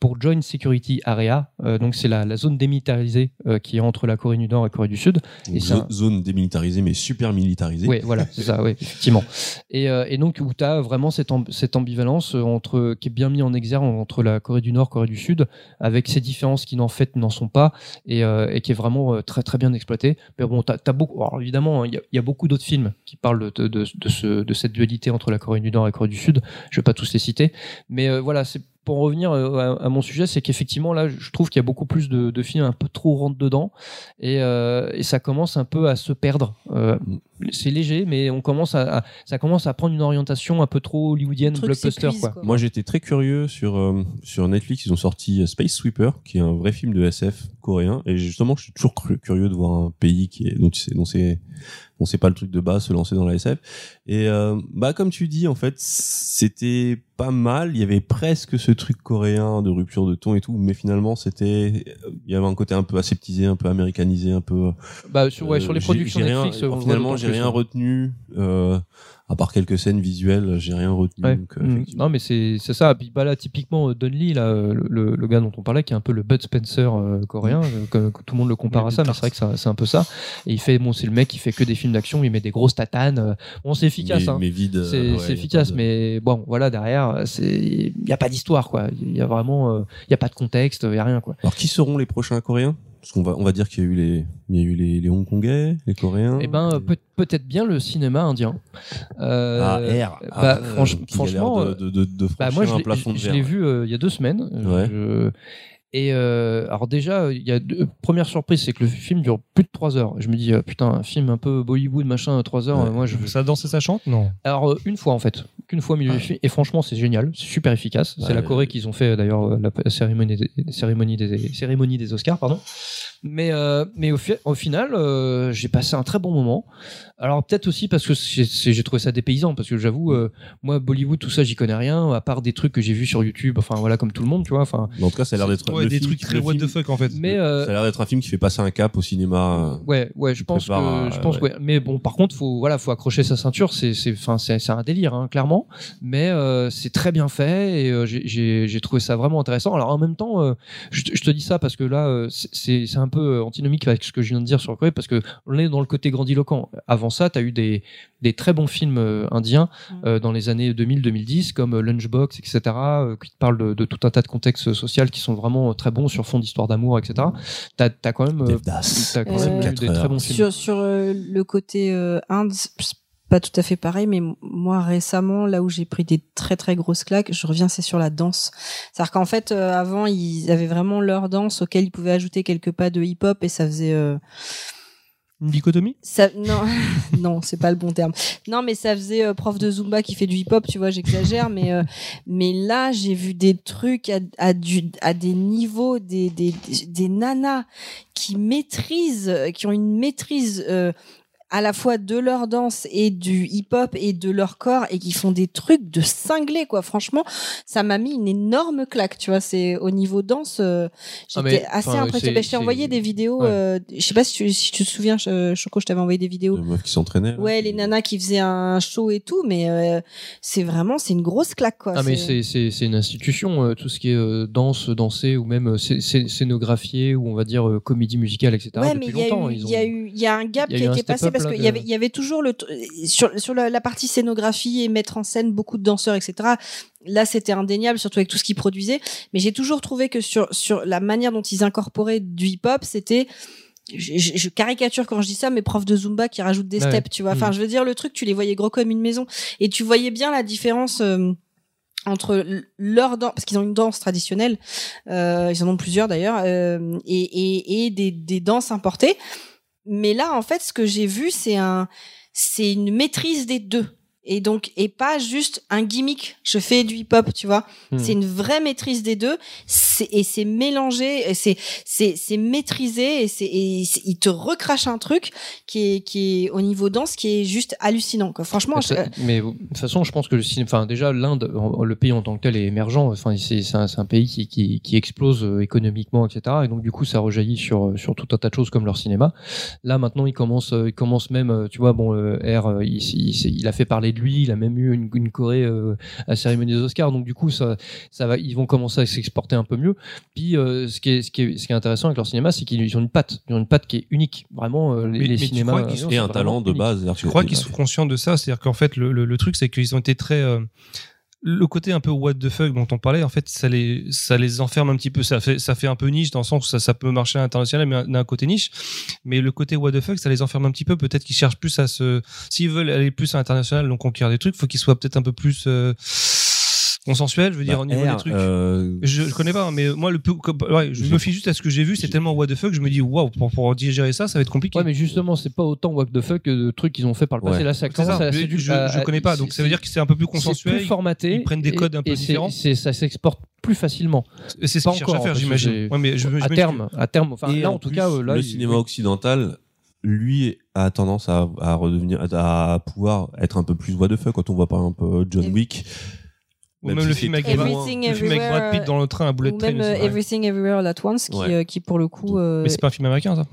S3: pour Joint Security Area. Donc, c'est la, la zone démilitarisée qui est entre la Corée du Nord et Corée du Sud.
S4: Donc,
S3: et un-
S4: Zone démilitarisée, mais super militarisée.
S3: Oui, voilà, c'est ça, oui, effectivement. Et, euh, et donc, où tu as vraiment cette, amb- cette ambivalence euh, entre, qui est bien mis en exergue entre la Corée du Nord, Corée du Sud, avec ces différences qui, en fait, n'en sont pas, et, euh, et qui est vraiment très, très bien exploité. Mais bon, tu as, beaucoup. Alors, évidemment, hein, il y, a- il y a beaucoup d'autres films qui parlent de, de, de, ce, de cette dualité entre la Corée du Nord et la Corée du Sud. Je vais pas tous les citer. Mais euh, voilà, c'est. Pour en revenir euh, à, à mon sujet, c'est qu'effectivement là, je trouve qu'il y a beaucoup plus de, de films un peu trop rentre dedans, et, euh, et ça commence un peu à se perdre. Euh, c'est léger, mais on commence à, à- ça commence à prendre une orientation un peu trop hollywoodienne, blockbuster quoi.
S2: quoi.
S4: Moi, j'étais très curieux sur euh, sur Netflix. Ils ont sorti Space Sweeper, qui est un vrai film de SF coréen. Et justement, je suis toujours curieux de voir un pays qui est dont tu sais, dont c'est dont c'est pas le truc de base se lancer dans la SF. Et euh, bah comme tu dis, en fait, c'était pas mal. Il y avait presque ce truc coréen de rupture de ton et tout, mais finalement, c'était il y avait un côté un peu aseptisé, un peu américanisé, un peu
S3: Bah sur, ouais,
S4: euh,
S3: sur les
S4: j'ai-
S3: productions
S4: rien-
S3: Netflix, on voit
S4: finalement, j'ai rien retenu. Euh, à part quelques scènes visuelles, j'ai rien retenu.
S3: Ouais.
S4: donc, euh,
S3: Mm.
S4: effectivement.
S3: Non, mais c'est ça. Puis bah là, typiquement, euh, Donnelly, là, euh, le, le gars dont on parlait, qui est un peu le Bud Spencer euh, coréen, euh, que, que tout le monde le compare
S1: Ouais,
S3: à ça, mais c'est vrai que c'est un peu ça. Et il fait, bon, c'est le mec qui fait que des films d'action, il met des grosses tatanes. euh, Bon, c'est efficace,
S4: mais,
S3: hein.
S4: mais vide.
S3: C'est
S4: euh, ouais,
S3: efficace,
S4: de-
S3: mais bon, voilà, derrière, il y a pas d'histoire, quoi. Il y a vraiment, euh, il y a pas de contexte, il y a rien, quoi.
S4: Alors, qui seront les prochains Coréens? Parce qu'on va, on va dire qu'il y a eu les, il y a eu les, les Hongkongais, les Coréens.
S3: Eh ben, euh, peut- peut-être bien le cinéma indien. Euh,
S4: Ah, R.
S3: bah,
S4: Ah,
S3: franch-
S4: l'air
S3: franchement,
S4: de, de, de, de
S3: Bah, moi, je
S4: un
S3: l'ai-
S4: plafond de
S3: je
S4: verre.
S3: l'ai vu euh, il y a deux semaines.
S4: Ouais.
S3: Je- Et euh, alors déjà, il y a deux... première surprise, c'est que le film dure plus de trois heures. Je me dis euh, putain, un film un peu Bollywood machin, trois heures.
S4: Ouais.
S3: euh, moi, je
S1: Ça danse et ça chante? Non.
S3: alors euh, une fois en fait, qu'une fois au milieu du film. Et franchement, c'est génial, c'est super efficace. C'est la Corée qu'ils ont fait d'ailleurs euh, la cérémonie des, cérémonie des, cérémonie des Oscars, pardon. Mais, euh, mais au, fi- au final, euh, j'ai passé un très bon moment. Alors peut-être aussi parce que j'ai trouvé ça dépaysant, parce que j'avoue, euh, moi, Bollywood, tout ça, j'y connais rien, à part des trucs que j'ai vus sur YouTube, enfin voilà, comme tout le monde, tu vois. Enfin,
S4: en tout cas, ça a l'air d'être
S1: Ouais,
S4: le
S1: des
S4: film-
S1: trucs très
S4: le
S1: what the fuck en fait.
S3: mais euh,
S4: Ça a l'air d'être un film qui fait passer un cap au cinéma.
S3: Ouais, ouais, je pense
S4: prépare
S3: que, je pense,
S4: ouais.
S3: ouais. Mais bon, par contre, faut, voilà, faut accrocher sa ceinture. C'est, c'est, enfin, c'est, c'est un délire, hein, clairement. Mais euh, c'est très bien fait et euh, j'ai, trouvé ça vraiment intéressant. Alors en même temps, euh, je, te- je te dis ça parce que là, c'est un peu euh, antinomique avec ce que je viens de dire sur Corée parce que on est dans le côté grandiloquent. Avant ça, tu as eu des, des très bons films euh, indiens euh, dans les années 2000-2010 comme Lunchbox, etc., euh, qui te parlent de, de tout un tas de contextes sociaux qui sont vraiment très bons sur fond d'histoire d'amour, etc. T'as, t'as quand même, quand eu des très bons films.
S2: Sur, sur euh, le côté euh, Inde, pas tout à fait pareil, mais moi récemment, là où j'ai pris des très très grosses claques, je reviens, c'est sur la danse. C'est-à-dire qu'en fait, euh, avant, ils avaient vraiment leur danse auquel ils pouvaient ajouter quelques pas de hip-hop et ça faisait... euh,
S1: Une dichotomie?
S2: ça, non, [LAUGHS] non, c'est pas le bon terme. Non, mais ça faisait euh, prof de Zumba qui fait du hip-hop, tu vois, j'exagère, mais euh, mais là, j'ai vu des trucs à, à, du, à des niveaux, des, des, des, des nanas qui maîtrisent, qui ont une maîtrise euh, à la fois de leur danse et du hip-hop et de leur corps et qui font des trucs de cinglés, quoi. Franchement, ça m'a mis une énorme claque, tu vois. C'est au niveau danse, euh,
S3: Ah,
S2: j'étais assez impressionnée. Ben, je t'ai envoyé des vidéos.
S3: Ouais.
S2: euh, je sais pas si tu, si tu te souviens, Ch- Choco, je t'avais envoyé des vidéos.
S4: De meufs qui s'entraînaient.
S2: Ouais, les nanas qui faisaient un show et tout, mais euh, c'est vraiment, c'est une grosse claque, quoi.
S3: Ah mais c'est c'est c'est une institution euh, tout ce qui est euh, danse danser ou même scé- scé- scénographié ou on va dire euh, comédie musicale etc
S2: Ouais, mais
S3: depuis
S2: il y a
S3: longtemps
S2: eu,
S3: ils ont
S2: y a eu, il y a un gap
S3: il y a
S2: qui a été passé parce qu'il
S3: de-
S2: y avait, il y avait toujours le sur sur la, la partie scénographie et mettre en scène beaucoup de danseurs, etc. Là, c'était indéniable, surtout avec tout ce qu'ils produisaient. Mais j'ai toujours trouvé que sur sur la manière dont ils incorporaient du hip-hop, c'était je, je- je caricature quand je dis ça, mais profs de Zumba qui rajoutent des
S3: Ouais.
S2: steps, tu vois. Enfin,
S3: Mm.
S2: je veux dire, le truc, tu les voyais gros comme une maison. Et tu voyais bien la différence euh, entre leur danse, parce qu'ils ont une danse traditionnelle, euh, ils en ont plusieurs d'ailleurs, euh, et, et, et des, des danses importées. Mais là, en fait, ce que j'ai vu, c'est un, c'est une maîtrise des deux. Et donc, et pas juste un gimmick. Je fais du hip-hop, tu vois.
S3: Hmm.
S2: C'est une vraie maîtrise des deux. Et c'est mélangé, c'est, c'est, c'est maîtrisé, et c'est, il te recrache un truc qui est, qui est au niveau danse, qui est juste hallucinant, quoi. Franchement,
S3: Mais
S2: je-
S3: mais de toute façon, je pense que le cinéma, enfin déjà l'Inde, le pays en tant que tel est émergent. Enfin, c'est c'est un, un pays qui, qui, qui explose euh, économiquement, etc. Et donc du coup, ça rejaillit sur euh, sur tout un tas de choses comme leur cinéma. Là maintenant, il commence, euh, il commence même, tu vois, bon, R, il, il, s'est- il a fait parler de lui. Il a même eu une, une Corée euh, à cérémonie des Oscars. Donc du coup, ça, ça va, ils vont commencer à s'exporter un peu mieux. Puis euh, ce qui est ce qui est ce qui est intéressant avec leur cinéma, c'est qu'ils ont une patte, ils ont une patte qui est unique. Vraiment, euh, les,
S1: Mais-
S3: les
S1: mais tu
S3: cinémas
S1: crois sont-
S4: Et un talent de base.
S1: Je crois qu'ils sont conscients de ça. C'est-à-dire qu'en fait, le, le, le truc, c'est qu'ils ont été très. Le côté un peu what the fuck dont on parlait, en fait, ça les, ça les enferme un petit peu. Ça fait, ça fait un peu niche dans le sens où ça, ça peut marcher à l'international, mais d'un côté niche. Mais le côté what the fuck, ça les enferme un petit peu. Peut-être qu'ils cherchent plus à se. S'ils veulent aller plus à l'international, donc conquérir des trucs, faut qu'ils soient peut-être un peu plus euh, consensuels, je veux dire, au niveau
S4: R,
S1: des trucs.
S4: euh,
S1: Je, je connais pas, mais moi, le peu, ouais, je me fie juste à ce que j'ai vu. C'est tellement what the fuck, je me dis, waouh, pour, pour digérer ça, ça va être compliqué.
S3: Ouais, mais justement, c'est pas autant what the fuck que de trucs qu'ils ont fait par le passé. Là, ça
S1: C'est
S3: commence
S1: ça.
S3: à
S1: Je, je, connais pas, donc ça veut dire que c'est un peu plus consensuel.
S3: plus formaté.
S1: ils prennent des
S3: et-
S1: codes un peu
S3: et
S1: différents.
S3: c'est- Ça s'exporte plus facilement.
S1: Et C'est ce
S3: Pas
S1: qu'ils cherchent à faire, j'imagine.
S3: j'ai-
S1: Ouais, mais je, je
S3: à terme, à terme. Enfin,
S4: Et
S3: là, en, tout cas, là,
S4: le cinéma occidental, lui, a tendance à, à redevenir, à, à pouvoir être un peu plus voix de feu quand on voit par exemple John
S2: Et-
S4: Wick.
S1: Ou même le
S4: si
S1: film avec, Brad-
S4: loin.
S2: Everything
S1: le film avec Brad Pitt
S2: Everywhere,
S1: dans le train à Bullet
S2: ou
S1: Train.
S2: même
S1: aussi,
S2: euh,
S1: ouais.
S2: Everything Everywhere All At Once, qui,
S4: Ouais.
S2: euh, qui pour le coup, euh,
S1: Mais c'est pas un film américain, ça?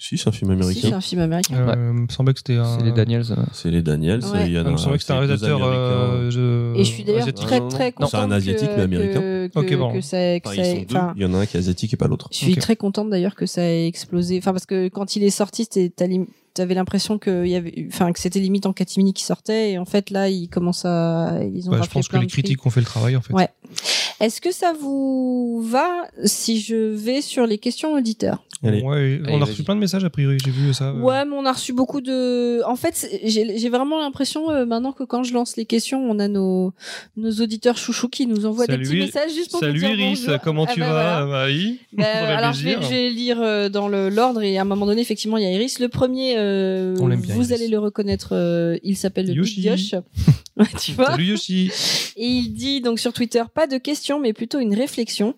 S4: Si, c'est un film
S2: si,
S4: américain.
S2: c'est un film américain.
S1: Euh, Il me semblait que c'était un.
S3: C'est les Daniels. euh.
S4: C'est les Daniels.
S2: Ouais.
S4: Il y en a
S1: Il me semblait que c'était un réalisateur. Euh, je-
S2: Et je suis d'ailleurs très très
S4: non.
S2: contente
S4: C'est un asiatique,
S2: que,
S4: mais américain.
S2: que, que,
S1: Ok, bon.
S2: que ça, que
S4: Enfin,
S2: ça
S4: ils
S2: ait-
S4: sont deux.
S2: enfin,
S4: Il y en a un qui est asiatique et pas l'autre.
S2: je suis très contente d'ailleurs que ça ait explosé. Enfin parce que quand il est sorti, c'était t'as t'avais l'impression que il y avait, enfin que c'était limite en catimini qui sortait et en fait là ils commencent à, ils ont
S1: Bah, je pense que les critiques ont fait le travail, en fait.
S2: Ouais. Est-ce que ça vous va si je vais sur les questions auditeurs?
S4: Allez.
S1: Ouais, on
S3: Allez,
S1: a reçu plein de messages, a priori, j'ai vu ça.
S2: Ouais, mais on a reçu beaucoup de. En fait, j'ai vraiment l'impression euh, maintenant que quand je lance les questions, on a nos nos auditeurs chouchous qui nous envoient
S1: Salut,
S2: des petits messages juste pour
S1: Salut
S2: dire
S1: Iris,
S2: bonjour.
S1: comment
S2: Ah
S1: tu
S2: bah
S1: vas
S2: voilà.
S1: Marie [LAUGHS]
S2: Bah,
S1: fait
S2: alors je vais,
S1: plaisir.
S2: je vais lire euh, dans l'ordre et à un moment donné effectivement il y a Iris. Le premier, euh,
S1: On l'aime bien,
S2: vous
S1: Iris.
S2: allez le reconnaître, euh, il s'appelle le Big
S1: Yoshi.
S2: Yosh. [LAUGHS] tu vois.
S1: Salut Yoshi.
S2: Et il dit donc sur Twitter pas de question, mais plutôt une réflexion.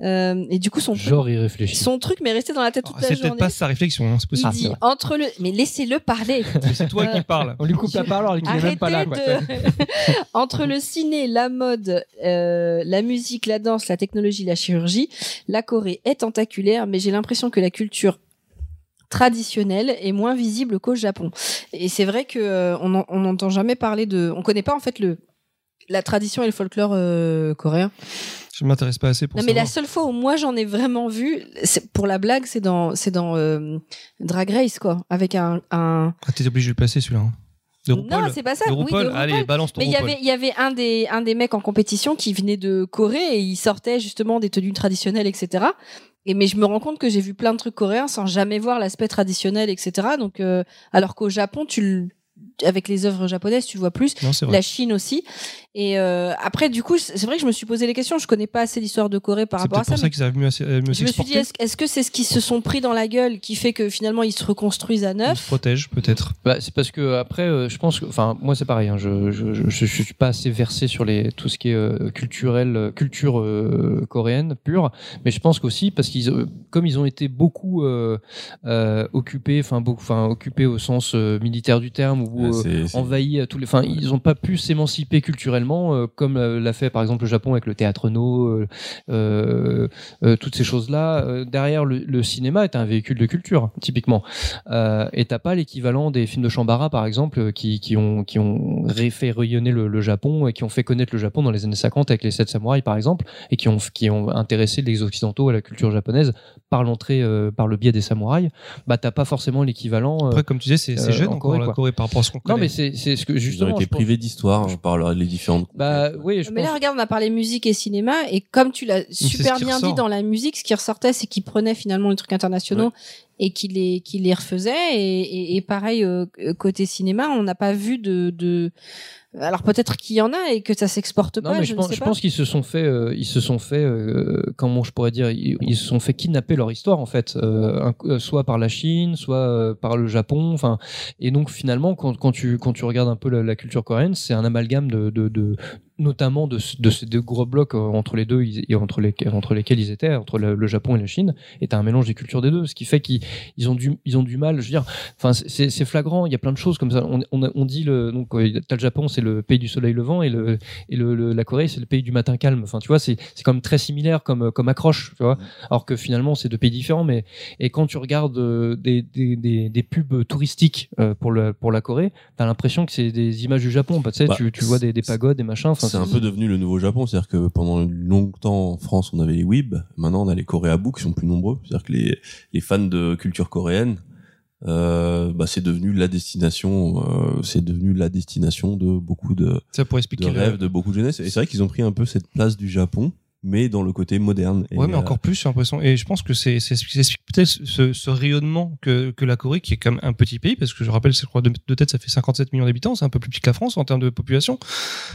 S2: Euh, et du coup, son truc,
S3: Genre, il réfléchit.
S2: son truc m'est resté dans la tête toute
S1: Oh,
S2: la
S1: C'est peut-être pas sa réflexion, hein, c'est
S2: Il
S1: possible.
S2: dit entre le, mais laissez-le parler. [LAUGHS]
S1: C'est toi qui parles.
S3: On lui coupe la parole alors qu'il est même pas là.
S2: Arrêtez
S3: quoi.
S2: de- [LAUGHS] Entre le ciné, la mode, euh, la musique, la danse, la technologie, la chirurgie, la Corée est tentaculaire, mais j'ai l'impression que la culture traditionnelle est moins visible qu'au Japon. Et c'est vrai que euh, on en- on n'entend jamais parler de, on connaît pas en fait le la tradition et le folklore euh, coréen.
S1: Je m'intéresse pas assez pour
S2: Non, mais la seule fois où moi j'en ai vraiment vu, pour la blague, c'est dans c'est dans euh, Drag Race quoi, avec un, un...
S1: Ah, t'es obligé de le passer celui-là. hein. De
S2: non c'est pas ça,
S1: De
S2: oui,
S1: RuPaul. Allez, balance ton
S2: Mais il y avait, il y avait un des, un des mecs en compétition qui venait de Corée et il sortait justement des tenues traditionnelles, etc. Et mais je me rends compte que j'ai vu plein de trucs coréens sans jamais voir l'aspect traditionnel, etc. Donc, euh, alors qu'au Japon, tu avec les œuvres japonaises, tu vois plus.
S1: Non, c'est vrai.
S2: La Chine aussi. Et euh, après, du coup, c'est vrai que je me suis posé les questions. Je connais pas assez l'histoire de Corée par
S1: C'est
S2: rapport à
S1: peut-être pour
S2: ça.
S1: ça qu'ils arrivent mieux à euh, mieux
S2: je me suis dit, est-ce est-ce que c'est ce qu'ils se sont pris dans la gueule qui fait que finalement ils se reconstruisent à
S1: Ils
S2: neuf
S1: se protègent, peut-être.
S3: Bah, c'est parce que après, euh, je pense que, enfin, moi c'est pareil. hein, je, je, je, je suis pas assez versé sur les tout ce qui est euh, culturel, culture euh, coréenne pure, mais je pense qu'aussi parce qu'ils, euh, comme ils ont été beaucoup euh, euh, occupés, enfin beaucoup, enfin occupés au sens euh, militaire du terme ou euh,
S4: c'est- c'est-
S3: envahis à tous les, enfin, ils n'ont pas pu s'émanciper culturellement euh, comme l'a fait par exemple le Japon avec le théâtre no, euh, euh, toutes ces choses-là. Euh, derrière le, le cinéma est un véhicule de culture, typiquement. Euh, et t'as pas l'équivalent des films de Shambara, par exemple, qui, qui ont, qui ont fait rayonner le, le Japon et qui ont fait connaître le Japon dans les années 50 avec les sept samouraïs, par exemple, et qui ont, qui ont intéressé les Occidentaux à la culture japonaise par l'entrée, euh, par le biais des samouraïs. Bah, t'as pas forcément l'équivalent. euh,
S1: Après, comme tu disais, c'est
S3: euh,
S1: jeune
S3: en
S1: encore
S3: Corée,
S1: la. Corée par rapport à ce qu'on
S3: non,
S1: connaît.
S3: mais c'est ce que
S4: Ils ont
S3: justement.
S4: été
S3: pense-
S4: privés d'histoire hein, par les
S3: Bah oui, je
S2: Mais
S3: pense.
S2: là, regarde, on a parlé musique et cinéma, et comme tu l'as super bien
S1: ressort.
S2: dit dans la musique, ce qui ressortait, c'est qu'ils prenaient finalement les trucs internationaux et qu'ils les, qu'ils les refaisaient. Et, et, et pareil, euh, côté cinéma, on n'a pas vu de... de... Alors peut-être qu'il y en a et que ça s'exporte
S3: Non,
S2: pas,
S3: mais
S2: je,
S3: pense, je qu'ils se sont fait, euh, ils se sont fait, euh, comment je pourrais dire, ils, ils se sont fait kidnapper leur histoire en fait, euh, un- euh, soit par la Chine, soit euh, par le Japon, enfin, et donc finalement quand, quand tu quand tu regardes un peu la, la culture coréenne, c'est un amalgame de, de, de notamment de, de ces deux gros blocs euh, entre les deux et entre lesquels entre lesquels ils étaient, entre le, le Japon et la Chine, et t'as un mélange des cultures des deux, ce qui fait qu'ils ils ont du ils ont du mal, je veux dire, enfin c'est- flagrant, il y a plein de choses comme ça. On, on, on dit le donc euh, t'as le Japon, c'est le pays du soleil levant et le et le, le- la Corée c'est le pays du matin calme. Enfin tu vois c'est c'est quand même très similaire comme comme accroche tu vois. Alors que finalement c'est deux pays différents mais et quand tu regardes euh, des, des, des, des pubs touristiques euh, pour le pour la Corée t'as l'impression que c'est des images du Japon. Bah, tu sais
S4: Bah,
S3: tu, tu vois des, des pagodes des machins
S4: C'est un peu devenu le nouveau Japon, c'est-à-dire que pendant longtemps en France on avait les Weeb, maintenant on a les Coréabou qui sont plus nombreux, c'est-à-dire que les, les fans de culture coréenne, euh, bah, c'est devenu la destination, euh, c'est devenu la destination de beaucoup de,
S1: Ça
S4: de
S1: le-
S4: rêves de beaucoup de jeunesse. Et c'est vrai qu'ils ont pris un peu cette place du Japon, mais dans le côté moderne. Et,
S1: Ouais, mais
S4: euh,
S1: encore plus, j'ai l'impression. Et je pense que c'est peut-être ce, ce rayonnement que, que la Corée, qui est quand même un petit pays, parce que je rappelle, je crois de, de tête, ça fait 57 millions d'habitants, c'est un peu plus petit que la France en termes de population.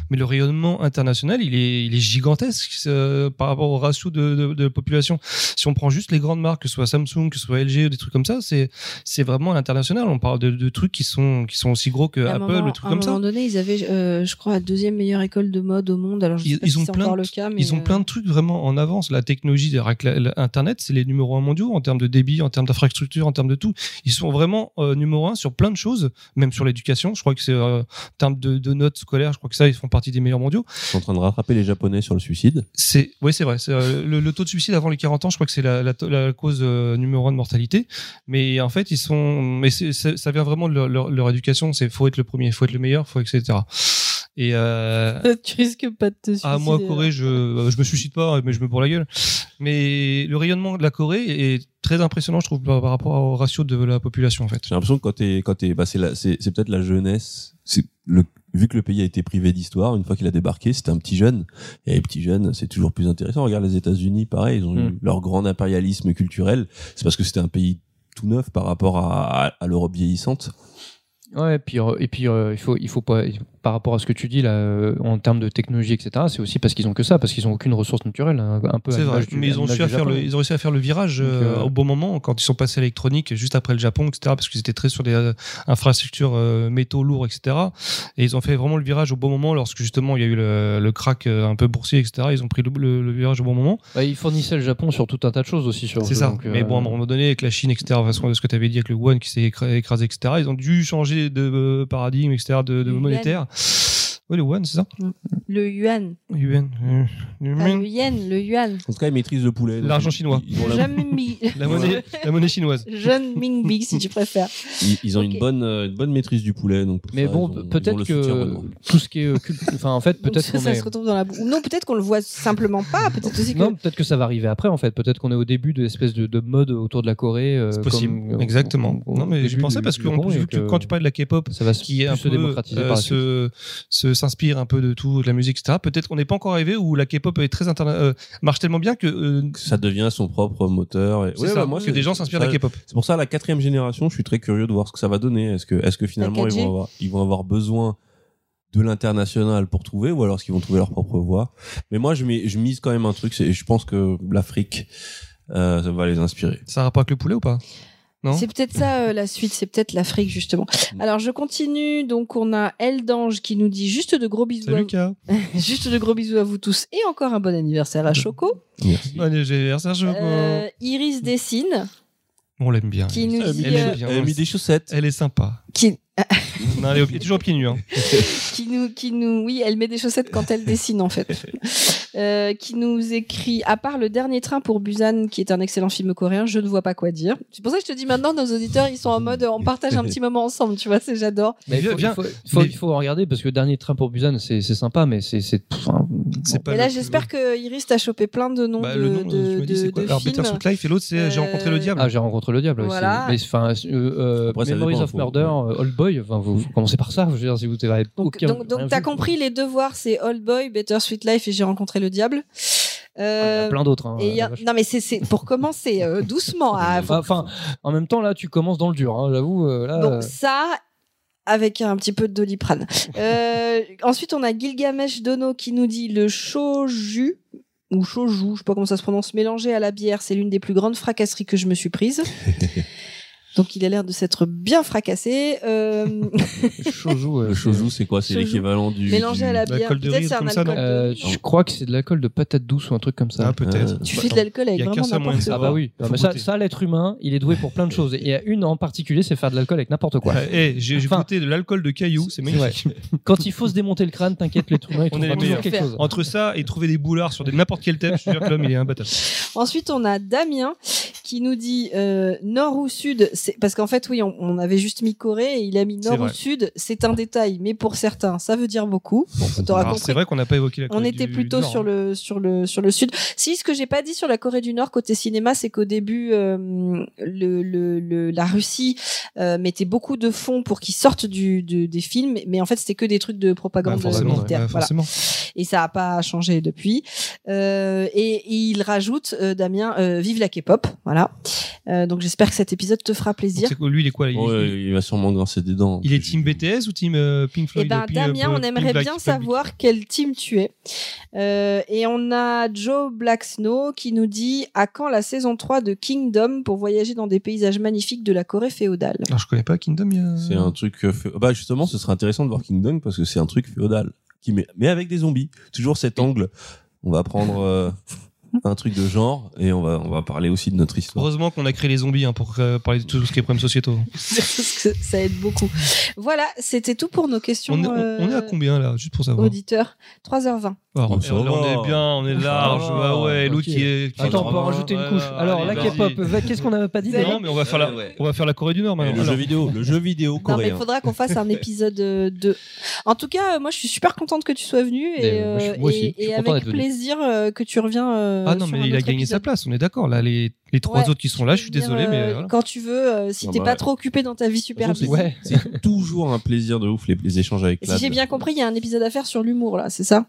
S1: Mais le rayonnement international, il est, il est gigantesque euh, par rapport au ratio de, de, de population. Si on prend juste les grandes marques, que ce soit Samsung, que ce soit LG, des trucs comme ça, c'est c'est vraiment à l'international. On parle de, de trucs qui sont qui sont aussi gros que
S2: À un
S1: Apple,
S2: moment-
S1: des trucs
S2: à un
S1: comme ça.
S2: moment donné, ils avaient, euh, je crois, la deuxième meilleure école de mode au monde. Alors, je sais
S1: Ils,
S2: pas
S1: ils
S2: si
S1: ont
S2: c'est
S1: plein
S2: encore
S1: de,
S2: le cas, mais
S1: ils ont
S2: euh,
S1: plein de trucs vraiment en avance. La technologie, avec la- la- Internet, c'est les numéros un mondiaux en termes de débit, en termes d'infrastructure, en termes de tout. Ils sont vraiment euh, numéro un sur plein de choses, même sur l'éducation. Je crois que c'est euh, en termes de, de notes scolaires, je crois que ça, ils font partie des meilleurs mondiaux.
S4: Ils sont en train de rattraper les Japonais sur le suicide.
S1: C'est, oui, c'est vrai. Euh, le, le taux de suicide avant les 40 ans, je crois que c'est la, la, la cause euh, numéro un de mortalité. Mais en fait, ils sont, mais ça vient vraiment de leur, leur, leur éducation. C'est faut être le premier, faut être le meilleur, faut etc. Et euh, [LAUGHS]
S2: tu risques pas de te suicider.
S1: ah, moi. Corée, je, euh, je me suicide pas, mais je me bourre la gueule. Mais le rayonnement de la Corée est très impressionnant, je trouve, par, par rapport au ratio de la population, en fait.
S4: J'ai l'impression que quand t'es, quand t'es, bah c'est la- c'est, c'est peut-être la jeunesse. C'est le, vu que le pays a été privé d'histoire, une fois qu'il a débarqué, c'était un petit jeune. Et les petits jeunes, c'est toujours plus intéressant. Regarde les États-Unis, pareil, ils ont eu
S3: Mm.
S4: leur grand impérialisme culturel. C'est parce que c'était un pays tout neuf par rapport à, à, à l'Europe vieillissante.
S3: Ouais, et puis, euh, et puis euh, il faut, il faut pas, par rapport à ce que tu dis là, euh, en termes de technologie, etc. C'est aussi parce qu'ils ont que ça, parce qu'ils ont aucune ressource naturelle, hein, un peu.
S1: C'est vrai,
S3: du-
S1: mais ils ont, su à faire le, ils ont réussi à faire le virage
S3: Donc,
S1: euh, au bon moment quand ils sont passés à l'électronique, juste après le Japon, etc. Parce qu'ils étaient très sur des infrastructures métaux lourds, etc. Et ils ont fait vraiment le virage au bon moment lorsque justement il y a eu le, le crack un peu boursier, etc. Ils ont pris le, virage au bon moment.
S3: Bah, ils fournissaient le Japon sur tout un tas de choses aussi. sur
S1: C'est ça.
S3: donc,
S1: Mais bon, à un moment donné, avec la Chine, etc., de ce que tu avais dit avec le One qui s'est écra- écrasé, etc., ils ont dû changer de euh, paradigme, etc., de, monétaire. Oui, le One, c'est ça
S2: Le yuan.
S1: Yuan. euh,
S2: Pas
S1: yuan.
S2: le yen, le yuan.
S4: En tout cas, ils maîtrisent le poulet. donc
S1: L'argent
S4: ils-
S1: chinois.
S4: Ils ont, la-
S2: Jeune Mingbi. [LAUGHS]
S1: La monnaie, [LAUGHS] la monnaie chinoise.
S2: Jeune Mingbi, si tu préfères.
S4: ils- ils ont
S2: Ok.
S4: une bonne, euh, une bonne maîtrise du poulet. Donc pour
S3: Mais
S4: ça,
S3: bon,
S4: ils ont- ils ont
S3: peut-être
S4: le soutien
S3: que tout ce qui est euh, culte- enfin en fait,
S2: Donc
S3: peut-être
S2: ça,
S3: qu'on
S2: ça
S3: est.
S2: se retrouve dans la boue. Non, peut-être qu'on le voit simplement pas. Peut-être aussi que.
S3: Non, peut-être que ça va arriver après en fait. Peut-être qu'on est au début de l'espèce de, de mode autour de la Corée. euh,
S1: C'est possible.
S3: comme, euh,
S1: Exactement.
S3: au- au
S1: non, mais j'y
S3: début
S1: pensais
S3: du-
S1: parce
S3: du
S1: que en
S3: Japon
S1: plus,
S3: et
S1: vu que quand tu parlais de la K-pop,
S3: ça va
S1: qui est un
S3: plus se
S1: peu
S3: démocratiser
S1: euh,
S3: par la suite.
S1: se, se s'inspire un peu de tout, de la musique, etc. Peut-être qu'on n'est pas encore arrivé où la K-pop est très interna- euh, marche tellement bien que euh,
S4: ça devient son propre moteur. Et...
S1: c'est
S4: Ouais,
S1: ça,
S4: bah, moi,
S1: que des gens s'inspirent de la K-pop.
S4: C'est pour ça, la quatrième génération, je suis très curieux de voir ce que ça va donner. Est-ce que, est-ce que finalement, ils
S2: 4G?
S4: vont, avoir, ils vont avoir besoin de l'international pour trouver, ou alors est-ce qu'ils vont trouver leur propre voie? Mais moi, je mise quand même un truc, c'est, je pense que l'Afrique, euh, ça va les inspirer.
S1: Ça a rapport avec le poulet ou pas? Non
S2: C'est peut-être ça euh, la suite, c'est peut-être l'Afrique justement. Alors je continue, donc on a Eldange qui nous dit juste de gros bisous, à
S1: Salut
S2: vous,
S1: Lucas. [LAUGHS]
S2: juste de gros bisous à vous tous et encore un bon anniversaire à Choco.
S4: Merci.
S1: Bon anniversaire, Serge.
S2: Euh, Iris Dessine
S1: On l'aime bien.
S2: qui nous
S4: Elle,
S2: dit,
S1: Elle est
S2: euh,
S1: bien.
S4: elle a mis des chaussettes.
S1: Elle est sympa.
S2: qui, [LAUGHS]
S1: Non, elle est, toujours pieds nus. Hein. [LAUGHS]
S2: qui nous, qui nous, oui, elle met des chaussettes quand elle dessine en fait. [LAUGHS] Euh, qui nous écrit, à part le dernier train pour Busan, qui est un excellent film coréen, je ne vois pas quoi dire. C'est pour ça que je te dis maintenant, nos auditeurs, ils sont en mode, on partage un petit [LAUGHS] moment ensemble, tu vois, c'est j'adore.
S3: Mais il faut,
S1: Viens,
S3: il faut, il faut,
S1: mais-
S3: il faut en regarder parce que le dernier train pour Busan, c'est sympa, mais c'est c'est enfin, bon.
S2: Mais là, j'espère que Iris t'a chopé plein de noms
S1: Bah,
S2: de,
S1: le nom,
S2: de,
S1: tu dit,
S2: de-
S1: c'est quoi
S2: de
S1: Alors,
S2: films.
S1: Life et l'autre, c'est J'ai
S2: Euh,
S1: rencontré le diable.
S3: Ah, j'ai rencontré le diable.
S2: Voilà.
S3: c'est- Mais enfin, euh, euh,
S4: Après,
S3: Memories
S4: dépend,
S3: of
S4: faut-
S3: Murder, euh, Old Boy. Enfin, vous, vous commencez par ça. Je veux dire, si vous avez
S2: Donc,
S3: aucun.
S2: donc, donc t'as compris les devoirs, c'est Old Boy, Better Sweet Life et J'ai rencontré le diable.
S3: Ah, Il y
S2: Euh,
S3: a plein d'autres. hein,
S2: a-. Non mais c'est pour commencer euh, [LAUGHS] doucement. à- faut-
S3: Enfin, en même temps, là, tu commences dans le dur. hein, J'avoue. euh, là,
S2: Donc
S3: euh,
S2: ça, avec un petit peu de doliprane. Euh, ensuite, on a Gilgamesh Dono qui nous dit le shoju ou shoju, je sais pas comment ça se prononce, mélangé à la bière, c'est l'une des plus grandes fracasseries que je me suis prise. [LAUGHS] Donc il a l'air de s'être bien fracassé. Euh, [LAUGHS]
S3: euh,
S4: shoju, c'est quoi? C'est l'équivalent du.
S2: mélangé à la bière,
S1: l'alcool de
S2: peut-être
S1: riz,
S2: c'est un
S1: comme ça, non?
S2: alcool de
S3: euh, je crois que c'est de l'alcool de patate douce ou un truc comme ça.
S1: Ah, peut-être.
S2: Tu fais de l'alcool avec
S1: Il y a qu'un
S2: vraiment n'importe quoi.
S3: Ah bah oui,
S1: Faut
S3: mais ça, ça l'être humain, il est doué pour plein de choses. Et il y a une en particulier, c'est faire de l'alcool avec n'importe quoi.
S1: Eh, j'ai goûté de l'alcool de cailloux, c'est magnifique. [LAUGHS]
S3: Quand il faut se démonter le crâne, t'inquiète, l'être humain, il
S1: On est
S3: trouvera
S1: les
S3: toujours
S1: meilleurs.
S3: quelque chose.
S1: Entre ça et trouver des boulards sur n'importe quel thème, je suis sûr que l'homme il est imbattable.
S2: Ensuite, on a Damien qui nous dit euh, nord ou sud. C'est parce qu'en fait, oui, on, on avait juste mis Corée et il a mis nord ou sud. C'est un détail, mais pour certains, ça veut dire beaucoup. Bon.
S1: C'est vrai qu'on n'a pas évoqué la
S2: On
S1: Corée
S2: était
S1: du-
S2: plutôt
S1: Nord,
S2: sur
S1: hein.
S2: le sur le sur le sud. Si ce que j'ai pas dit sur la Corée du Nord côté cinéma, c'est qu'au début euh, le, le, le- la Russie euh, mettait beaucoup de fonds pour qu'ils sortent du, des films, mais en fait c'était que des trucs de
S1: Bah,
S2: propagande
S1: forcément,
S2: militaire.
S1: ouais,
S2: Voilà.
S1: forcément.
S2: Et ça a pas changé depuis. Euh, et, et il rajoute euh, Damien, euh, vive la K-pop, voilà. Euh, donc j'espère que cet épisode te fera
S1: Donc,
S2: plaisir.
S1: c'est lui, il est quoi il,
S4: Ouais,
S1: il-
S4: il va sûrement grincer des dents.
S1: il est team BTS ou team euh, Pink
S2: Eh
S1: Floyd
S2: ben
S1: Pink-
S2: Damien,
S1: euh,
S2: on aimerait
S1: Black-
S2: bien savoir quel team tu es. Euh, et on a Joe Black Snow qui nous dit à quand la saison 3 de Kingdom pour voyager dans des paysages magnifiques de la Corée féodale?
S1: Alors, je connais pas Kingdom. a-
S4: C'est un truc. euh, fé- Bah justement, ce serait intéressant de voir Kingdom parce que c'est un truc féodal qui met, mais avec des zombies. Toujours cet angle. On va prendre euh, [LAUGHS] un truc de genre et on va on va parler aussi de notre histoire.
S1: Heureusement qu'on a créé les zombies hein, pour euh, parler de tout ce qui est problèmes sociétaux. [LAUGHS]
S2: Ça aide beaucoup. Voilà, c'était tout pour nos questions.
S1: On est, on-
S2: euh,
S1: on est à combien là, juste pour savoir
S2: Auditeurs, 3h20.
S1: Alors, on, est bien, on est large. Ah ouais, l'autre
S3: Ok.
S1: qui est. qui
S3: Attends, on peut
S1: vraiment-
S3: rajouter une
S1: ouais,
S3: couche.
S1: ouais,
S3: Alors,
S1: allez,
S3: la. K-pop, qu'est-ce qu'on n'avait pas dit
S1: Non, mais on va faire la,
S4: Ouais, ouais.
S1: on va faire la Corée du Nord maintenant.
S4: le jeu vidéo, le jeu vidéo
S2: Non, mais
S4: coréen.
S2: il faudra qu'on fasse un épisode 2. En tout cas, euh, moi, je suis super contente que tu sois venu et,
S3: Mais, euh, moi, je suis-
S2: euh,
S3: moi aussi,
S2: et- avec plaisir euh, que tu reviens. Euh,
S1: Ah non,
S2: sur
S1: mais
S2: un
S1: il a gagné sa place, on est d'accord. Là, les, les trois
S2: Ouais,
S1: autres qui sont là, je suis désolé, mais
S2: euh,
S1: voilà.
S2: quand tu veux, euh, si t'es
S4: bah
S2: pas trop occupé dans ta vie super busy.
S3: Ouais.
S4: C'est [LAUGHS] toujours un plaisir de ouf les, les échanges avec
S2: Et si j'ai bien compris, il y a un épisode à faire sur l'humour là, c'est ça?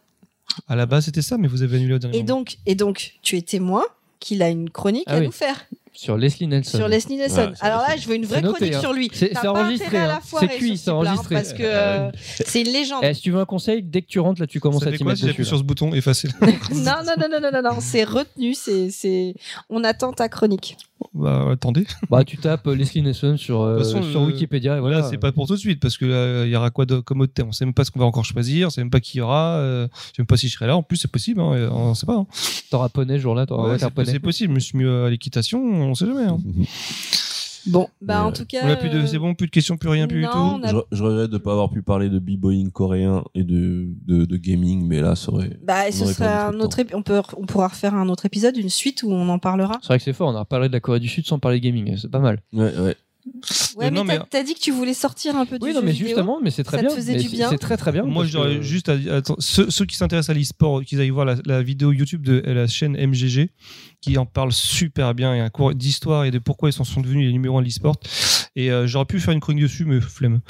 S1: À la base, c'était ça, mais vous avez annulé au dernier
S2: Et
S1: moment.
S2: donc, et donc, tu es témoin qu'il a une chronique
S3: Ah
S2: à
S3: oui.
S2: nous faire.
S3: Sur Leslie Nelson.
S2: sur Leslie Nelson.
S4: Ouais,
S2: Alors là, je veux une vraie
S3: noté,
S2: chronique
S3: hein.
S2: sur lui.
S3: C'est- enregistré,
S2: intérêt à la
S3: hein. C'est cuit,
S2: ce
S3: c'est
S2: hein,
S3: enregistré.
S2: Parce que euh, c'est une légende.
S3: Eh, si tu veux un conseil, dès que tu rentres là, tu commences
S1: Ça
S3: à t'y mettre
S1: si
S3: dessus.
S1: sur ce bouton effacer [LAUGHS]
S2: non, non, non, non, non, non, non, c'est retenu. C'est, c'est. On attend ta chronique.
S1: Bah attendez.
S3: Bah, tu tapes euh, Leslie Nelson sur, euh,
S1: façon,
S3: sur
S1: le-
S3: Wikipédia et voilà.
S1: C'est pas pour tout de suite parce que là, il y aura quoi de, comme autre thème? On sait même pas ce qu'on va encore choisir, on sait même pas qui y aura. euh, je sais même pas si je serai là. En plus, c'est possible, hein, euh, on sait pas. hein.
S3: T'auras poney ce jour-là, t'auras
S1: Ouais, c'est
S3: poney.
S1: c'est possible. Je me suis mis à l'équitation, on sait jamais. hein. [LAUGHS]
S2: Bon, bah en tout cas.
S1: On a plus de,
S2: euh,
S1: c'est bon, plus de questions, plus rien, plus du tout.
S2: a-
S4: Je, je regrette de pas avoir pu parler de b-boying coréen et de, de, de gaming, mais là, ça aurait.
S2: Bah,
S4: On
S2: ce serait un autre. épi- On peut, on pourra refaire un autre épisode, une suite où on en parlera.
S3: C'est vrai que c'est fort, on a reparlé de la Corée du Sud sans parler de gaming, c'est pas mal.
S4: Ouais, ouais.
S2: Ouais, mais
S1: non,
S2: t'as
S1: mais-
S2: t'as dit que tu voulais sortir un peu du
S3: Oui, non,
S2: jeu
S3: mais
S2: vidéo.
S3: justement, mais c'est très
S2: Ça te
S3: bien.
S2: faisait
S3: mais
S2: du
S3: c'est-
S2: bien
S3: C'est très très bien.
S1: Moi,
S3: que-
S1: juste à, attends, ceux, ceux qui s'intéressent à l'e-sport, qu'ils aillent voir la, la vidéo YouTube de la chaîne MGG, qui en parle super bien. Il y a un cours d'histoire et de pourquoi ils sont devenus les numéros 1 de l'e-sport. Et euh, j'aurais pu faire une chronique dessus, mais flemme.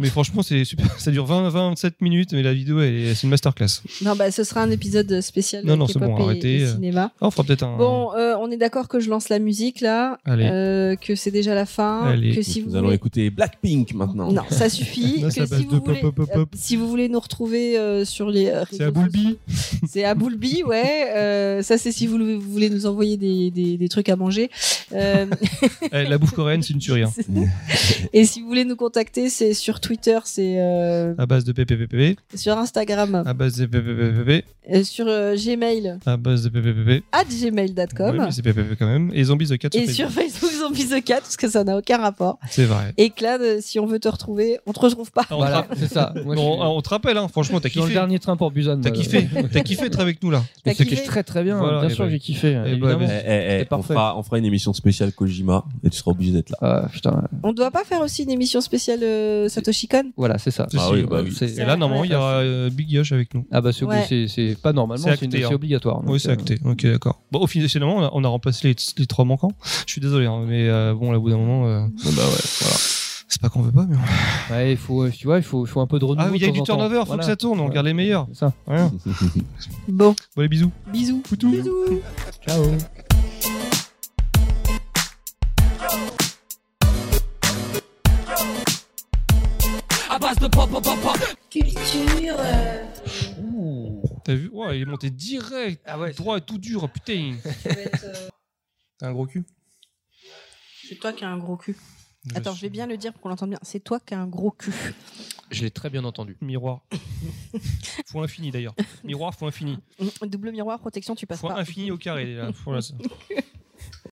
S1: Mais franchement, c'est super. [LAUGHS] Ça dure 20, 27 minutes, mais la vidéo, elle est- c'est une masterclass.
S2: Non, bah, ce sera un épisode spécial
S1: Non, non, c'est bon, arrêtez, euh.
S2: cinéma.
S1: Ah, on fera peut-être un.
S2: Bon, euh, on est d'accord que je lance la musique là,
S1: Allez.
S2: euh, que c'est déjà la fin,
S1: Allez.
S2: que si vous
S4: Nous allons
S2: voulez...
S4: écouter Blackpink maintenant.
S2: Non, ça suffit. [LAUGHS]
S1: Non,
S2: que si,
S1: base
S2: vous
S1: de
S2: voulez,
S1: pop, pop, pop, pop.
S2: euh, si vous voulez nous retrouver euh, sur les euh,
S1: C'est à Boulby. [LAUGHS]
S2: c'est à Boulby, ouais. euh, ça, c'est si vous, le- vous voulez nous envoyer des, des, des trucs à manger. Euh,
S1: Eh, la bouffe coréenne, c'est une tuerie. hein.
S2: et si vous voulez nous contacter, c'est sur Twitter, c'est euh,
S1: À base de PPPP,
S2: sur Instagram,
S1: à base de PPPP,
S2: euh, sur euh, Gmail,
S1: à base de PPPP.
S2: at gmail.com.
S1: Mais c'est PPP quand même. Et Zombies the Cat
S2: et
S1: sur
S2: sur Facebook Zombies the Cat, parce que ça n'a aucun rapport.
S1: C'est vrai.
S2: Et Clad, euh, si on veut te retrouver, on te retrouve pas.
S1: Ah, on
S3: Voilà, c'est ça. Moi, je
S1: Bon,
S3: suis-
S1: ah, on te rappelle, hein, franchement, t'as
S3: suis dans le
S1: kiffé.
S3: dernier train pour Busan.
S1: T'as kiffé. T'as kiffé être avec nous là.
S2: T'as
S3: c'est
S2: kiffé
S3: très très bien.
S1: Voilà,
S3: bien sûr,
S1: bah-
S3: j'ai kiffé.
S1: bah,
S3: évidemment.
S4: Eh, eh, eh,
S3: C'est
S4: on,
S3: parfait.
S4: fera, on fera une émission spéciale Kojima et tu seras obligé d'être là.
S3: Ah, putain.
S2: On doit pas faire aussi une émission spéciale euh, Satoshi
S3: Voilà, c'est ça.
S4: Ah oui, bah oui.
S3: C'est-
S1: Et là, normalement, il y aura euh, Big Yosh avec nous.
S3: Ah bah c'est obli-
S2: Ouais.
S3: c'est- c'est pas normalement,
S1: C'est
S3: c'est une-
S1: acté,
S3: c'est
S1: hein.
S3: obligatoire. donc,
S1: Oui, c'est
S3: euh,
S1: acté. Ok, d'accord. Bon, au final, finalement, on a, on a remplacé les, les trois manquants. Je suis désolé, hein, mais euh, bon, là, au bout d'un moment, euh,
S4: Bon, bah ouais, voilà.
S1: c'est pas qu'on veut pas, mais.
S3: Ouais, il faut, euh, tu vois, il faut, il faut un peu de renouveau.
S1: Ah oui, il y a
S3: de
S1: du
S3: temps en temps.
S1: turnover, faut
S3: Voilà.
S1: que ça tourne, on
S3: Ouais.
S1: regarde les meilleurs.
S3: C'est ça.
S1: Voilà. [LAUGHS]
S2: Bon,
S1: Bon, les bisous.
S2: bisous. Bisous.
S3: Ciao.
S1: T'as vu? Ouais, il est monté direct.
S3: Ah ouais.
S1: Droit et tout dur, putain. [LAUGHS] T'as un gros cul?
S2: C'est toi qui as un gros cul. Attends, je vais bien le dire pour qu'on l'entende bien. C'est toi qui as un gros cul.
S3: Je l'ai très bien entendu.
S1: Miroir. [LAUGHS] Faut infini d'ailleurs. Miroir, faut infini.
S2: Double miroir, protection, tu passes
S1: Faut
S2: pas.
S1: infini au carré. Là. Voilà, ça. [LAUGHS]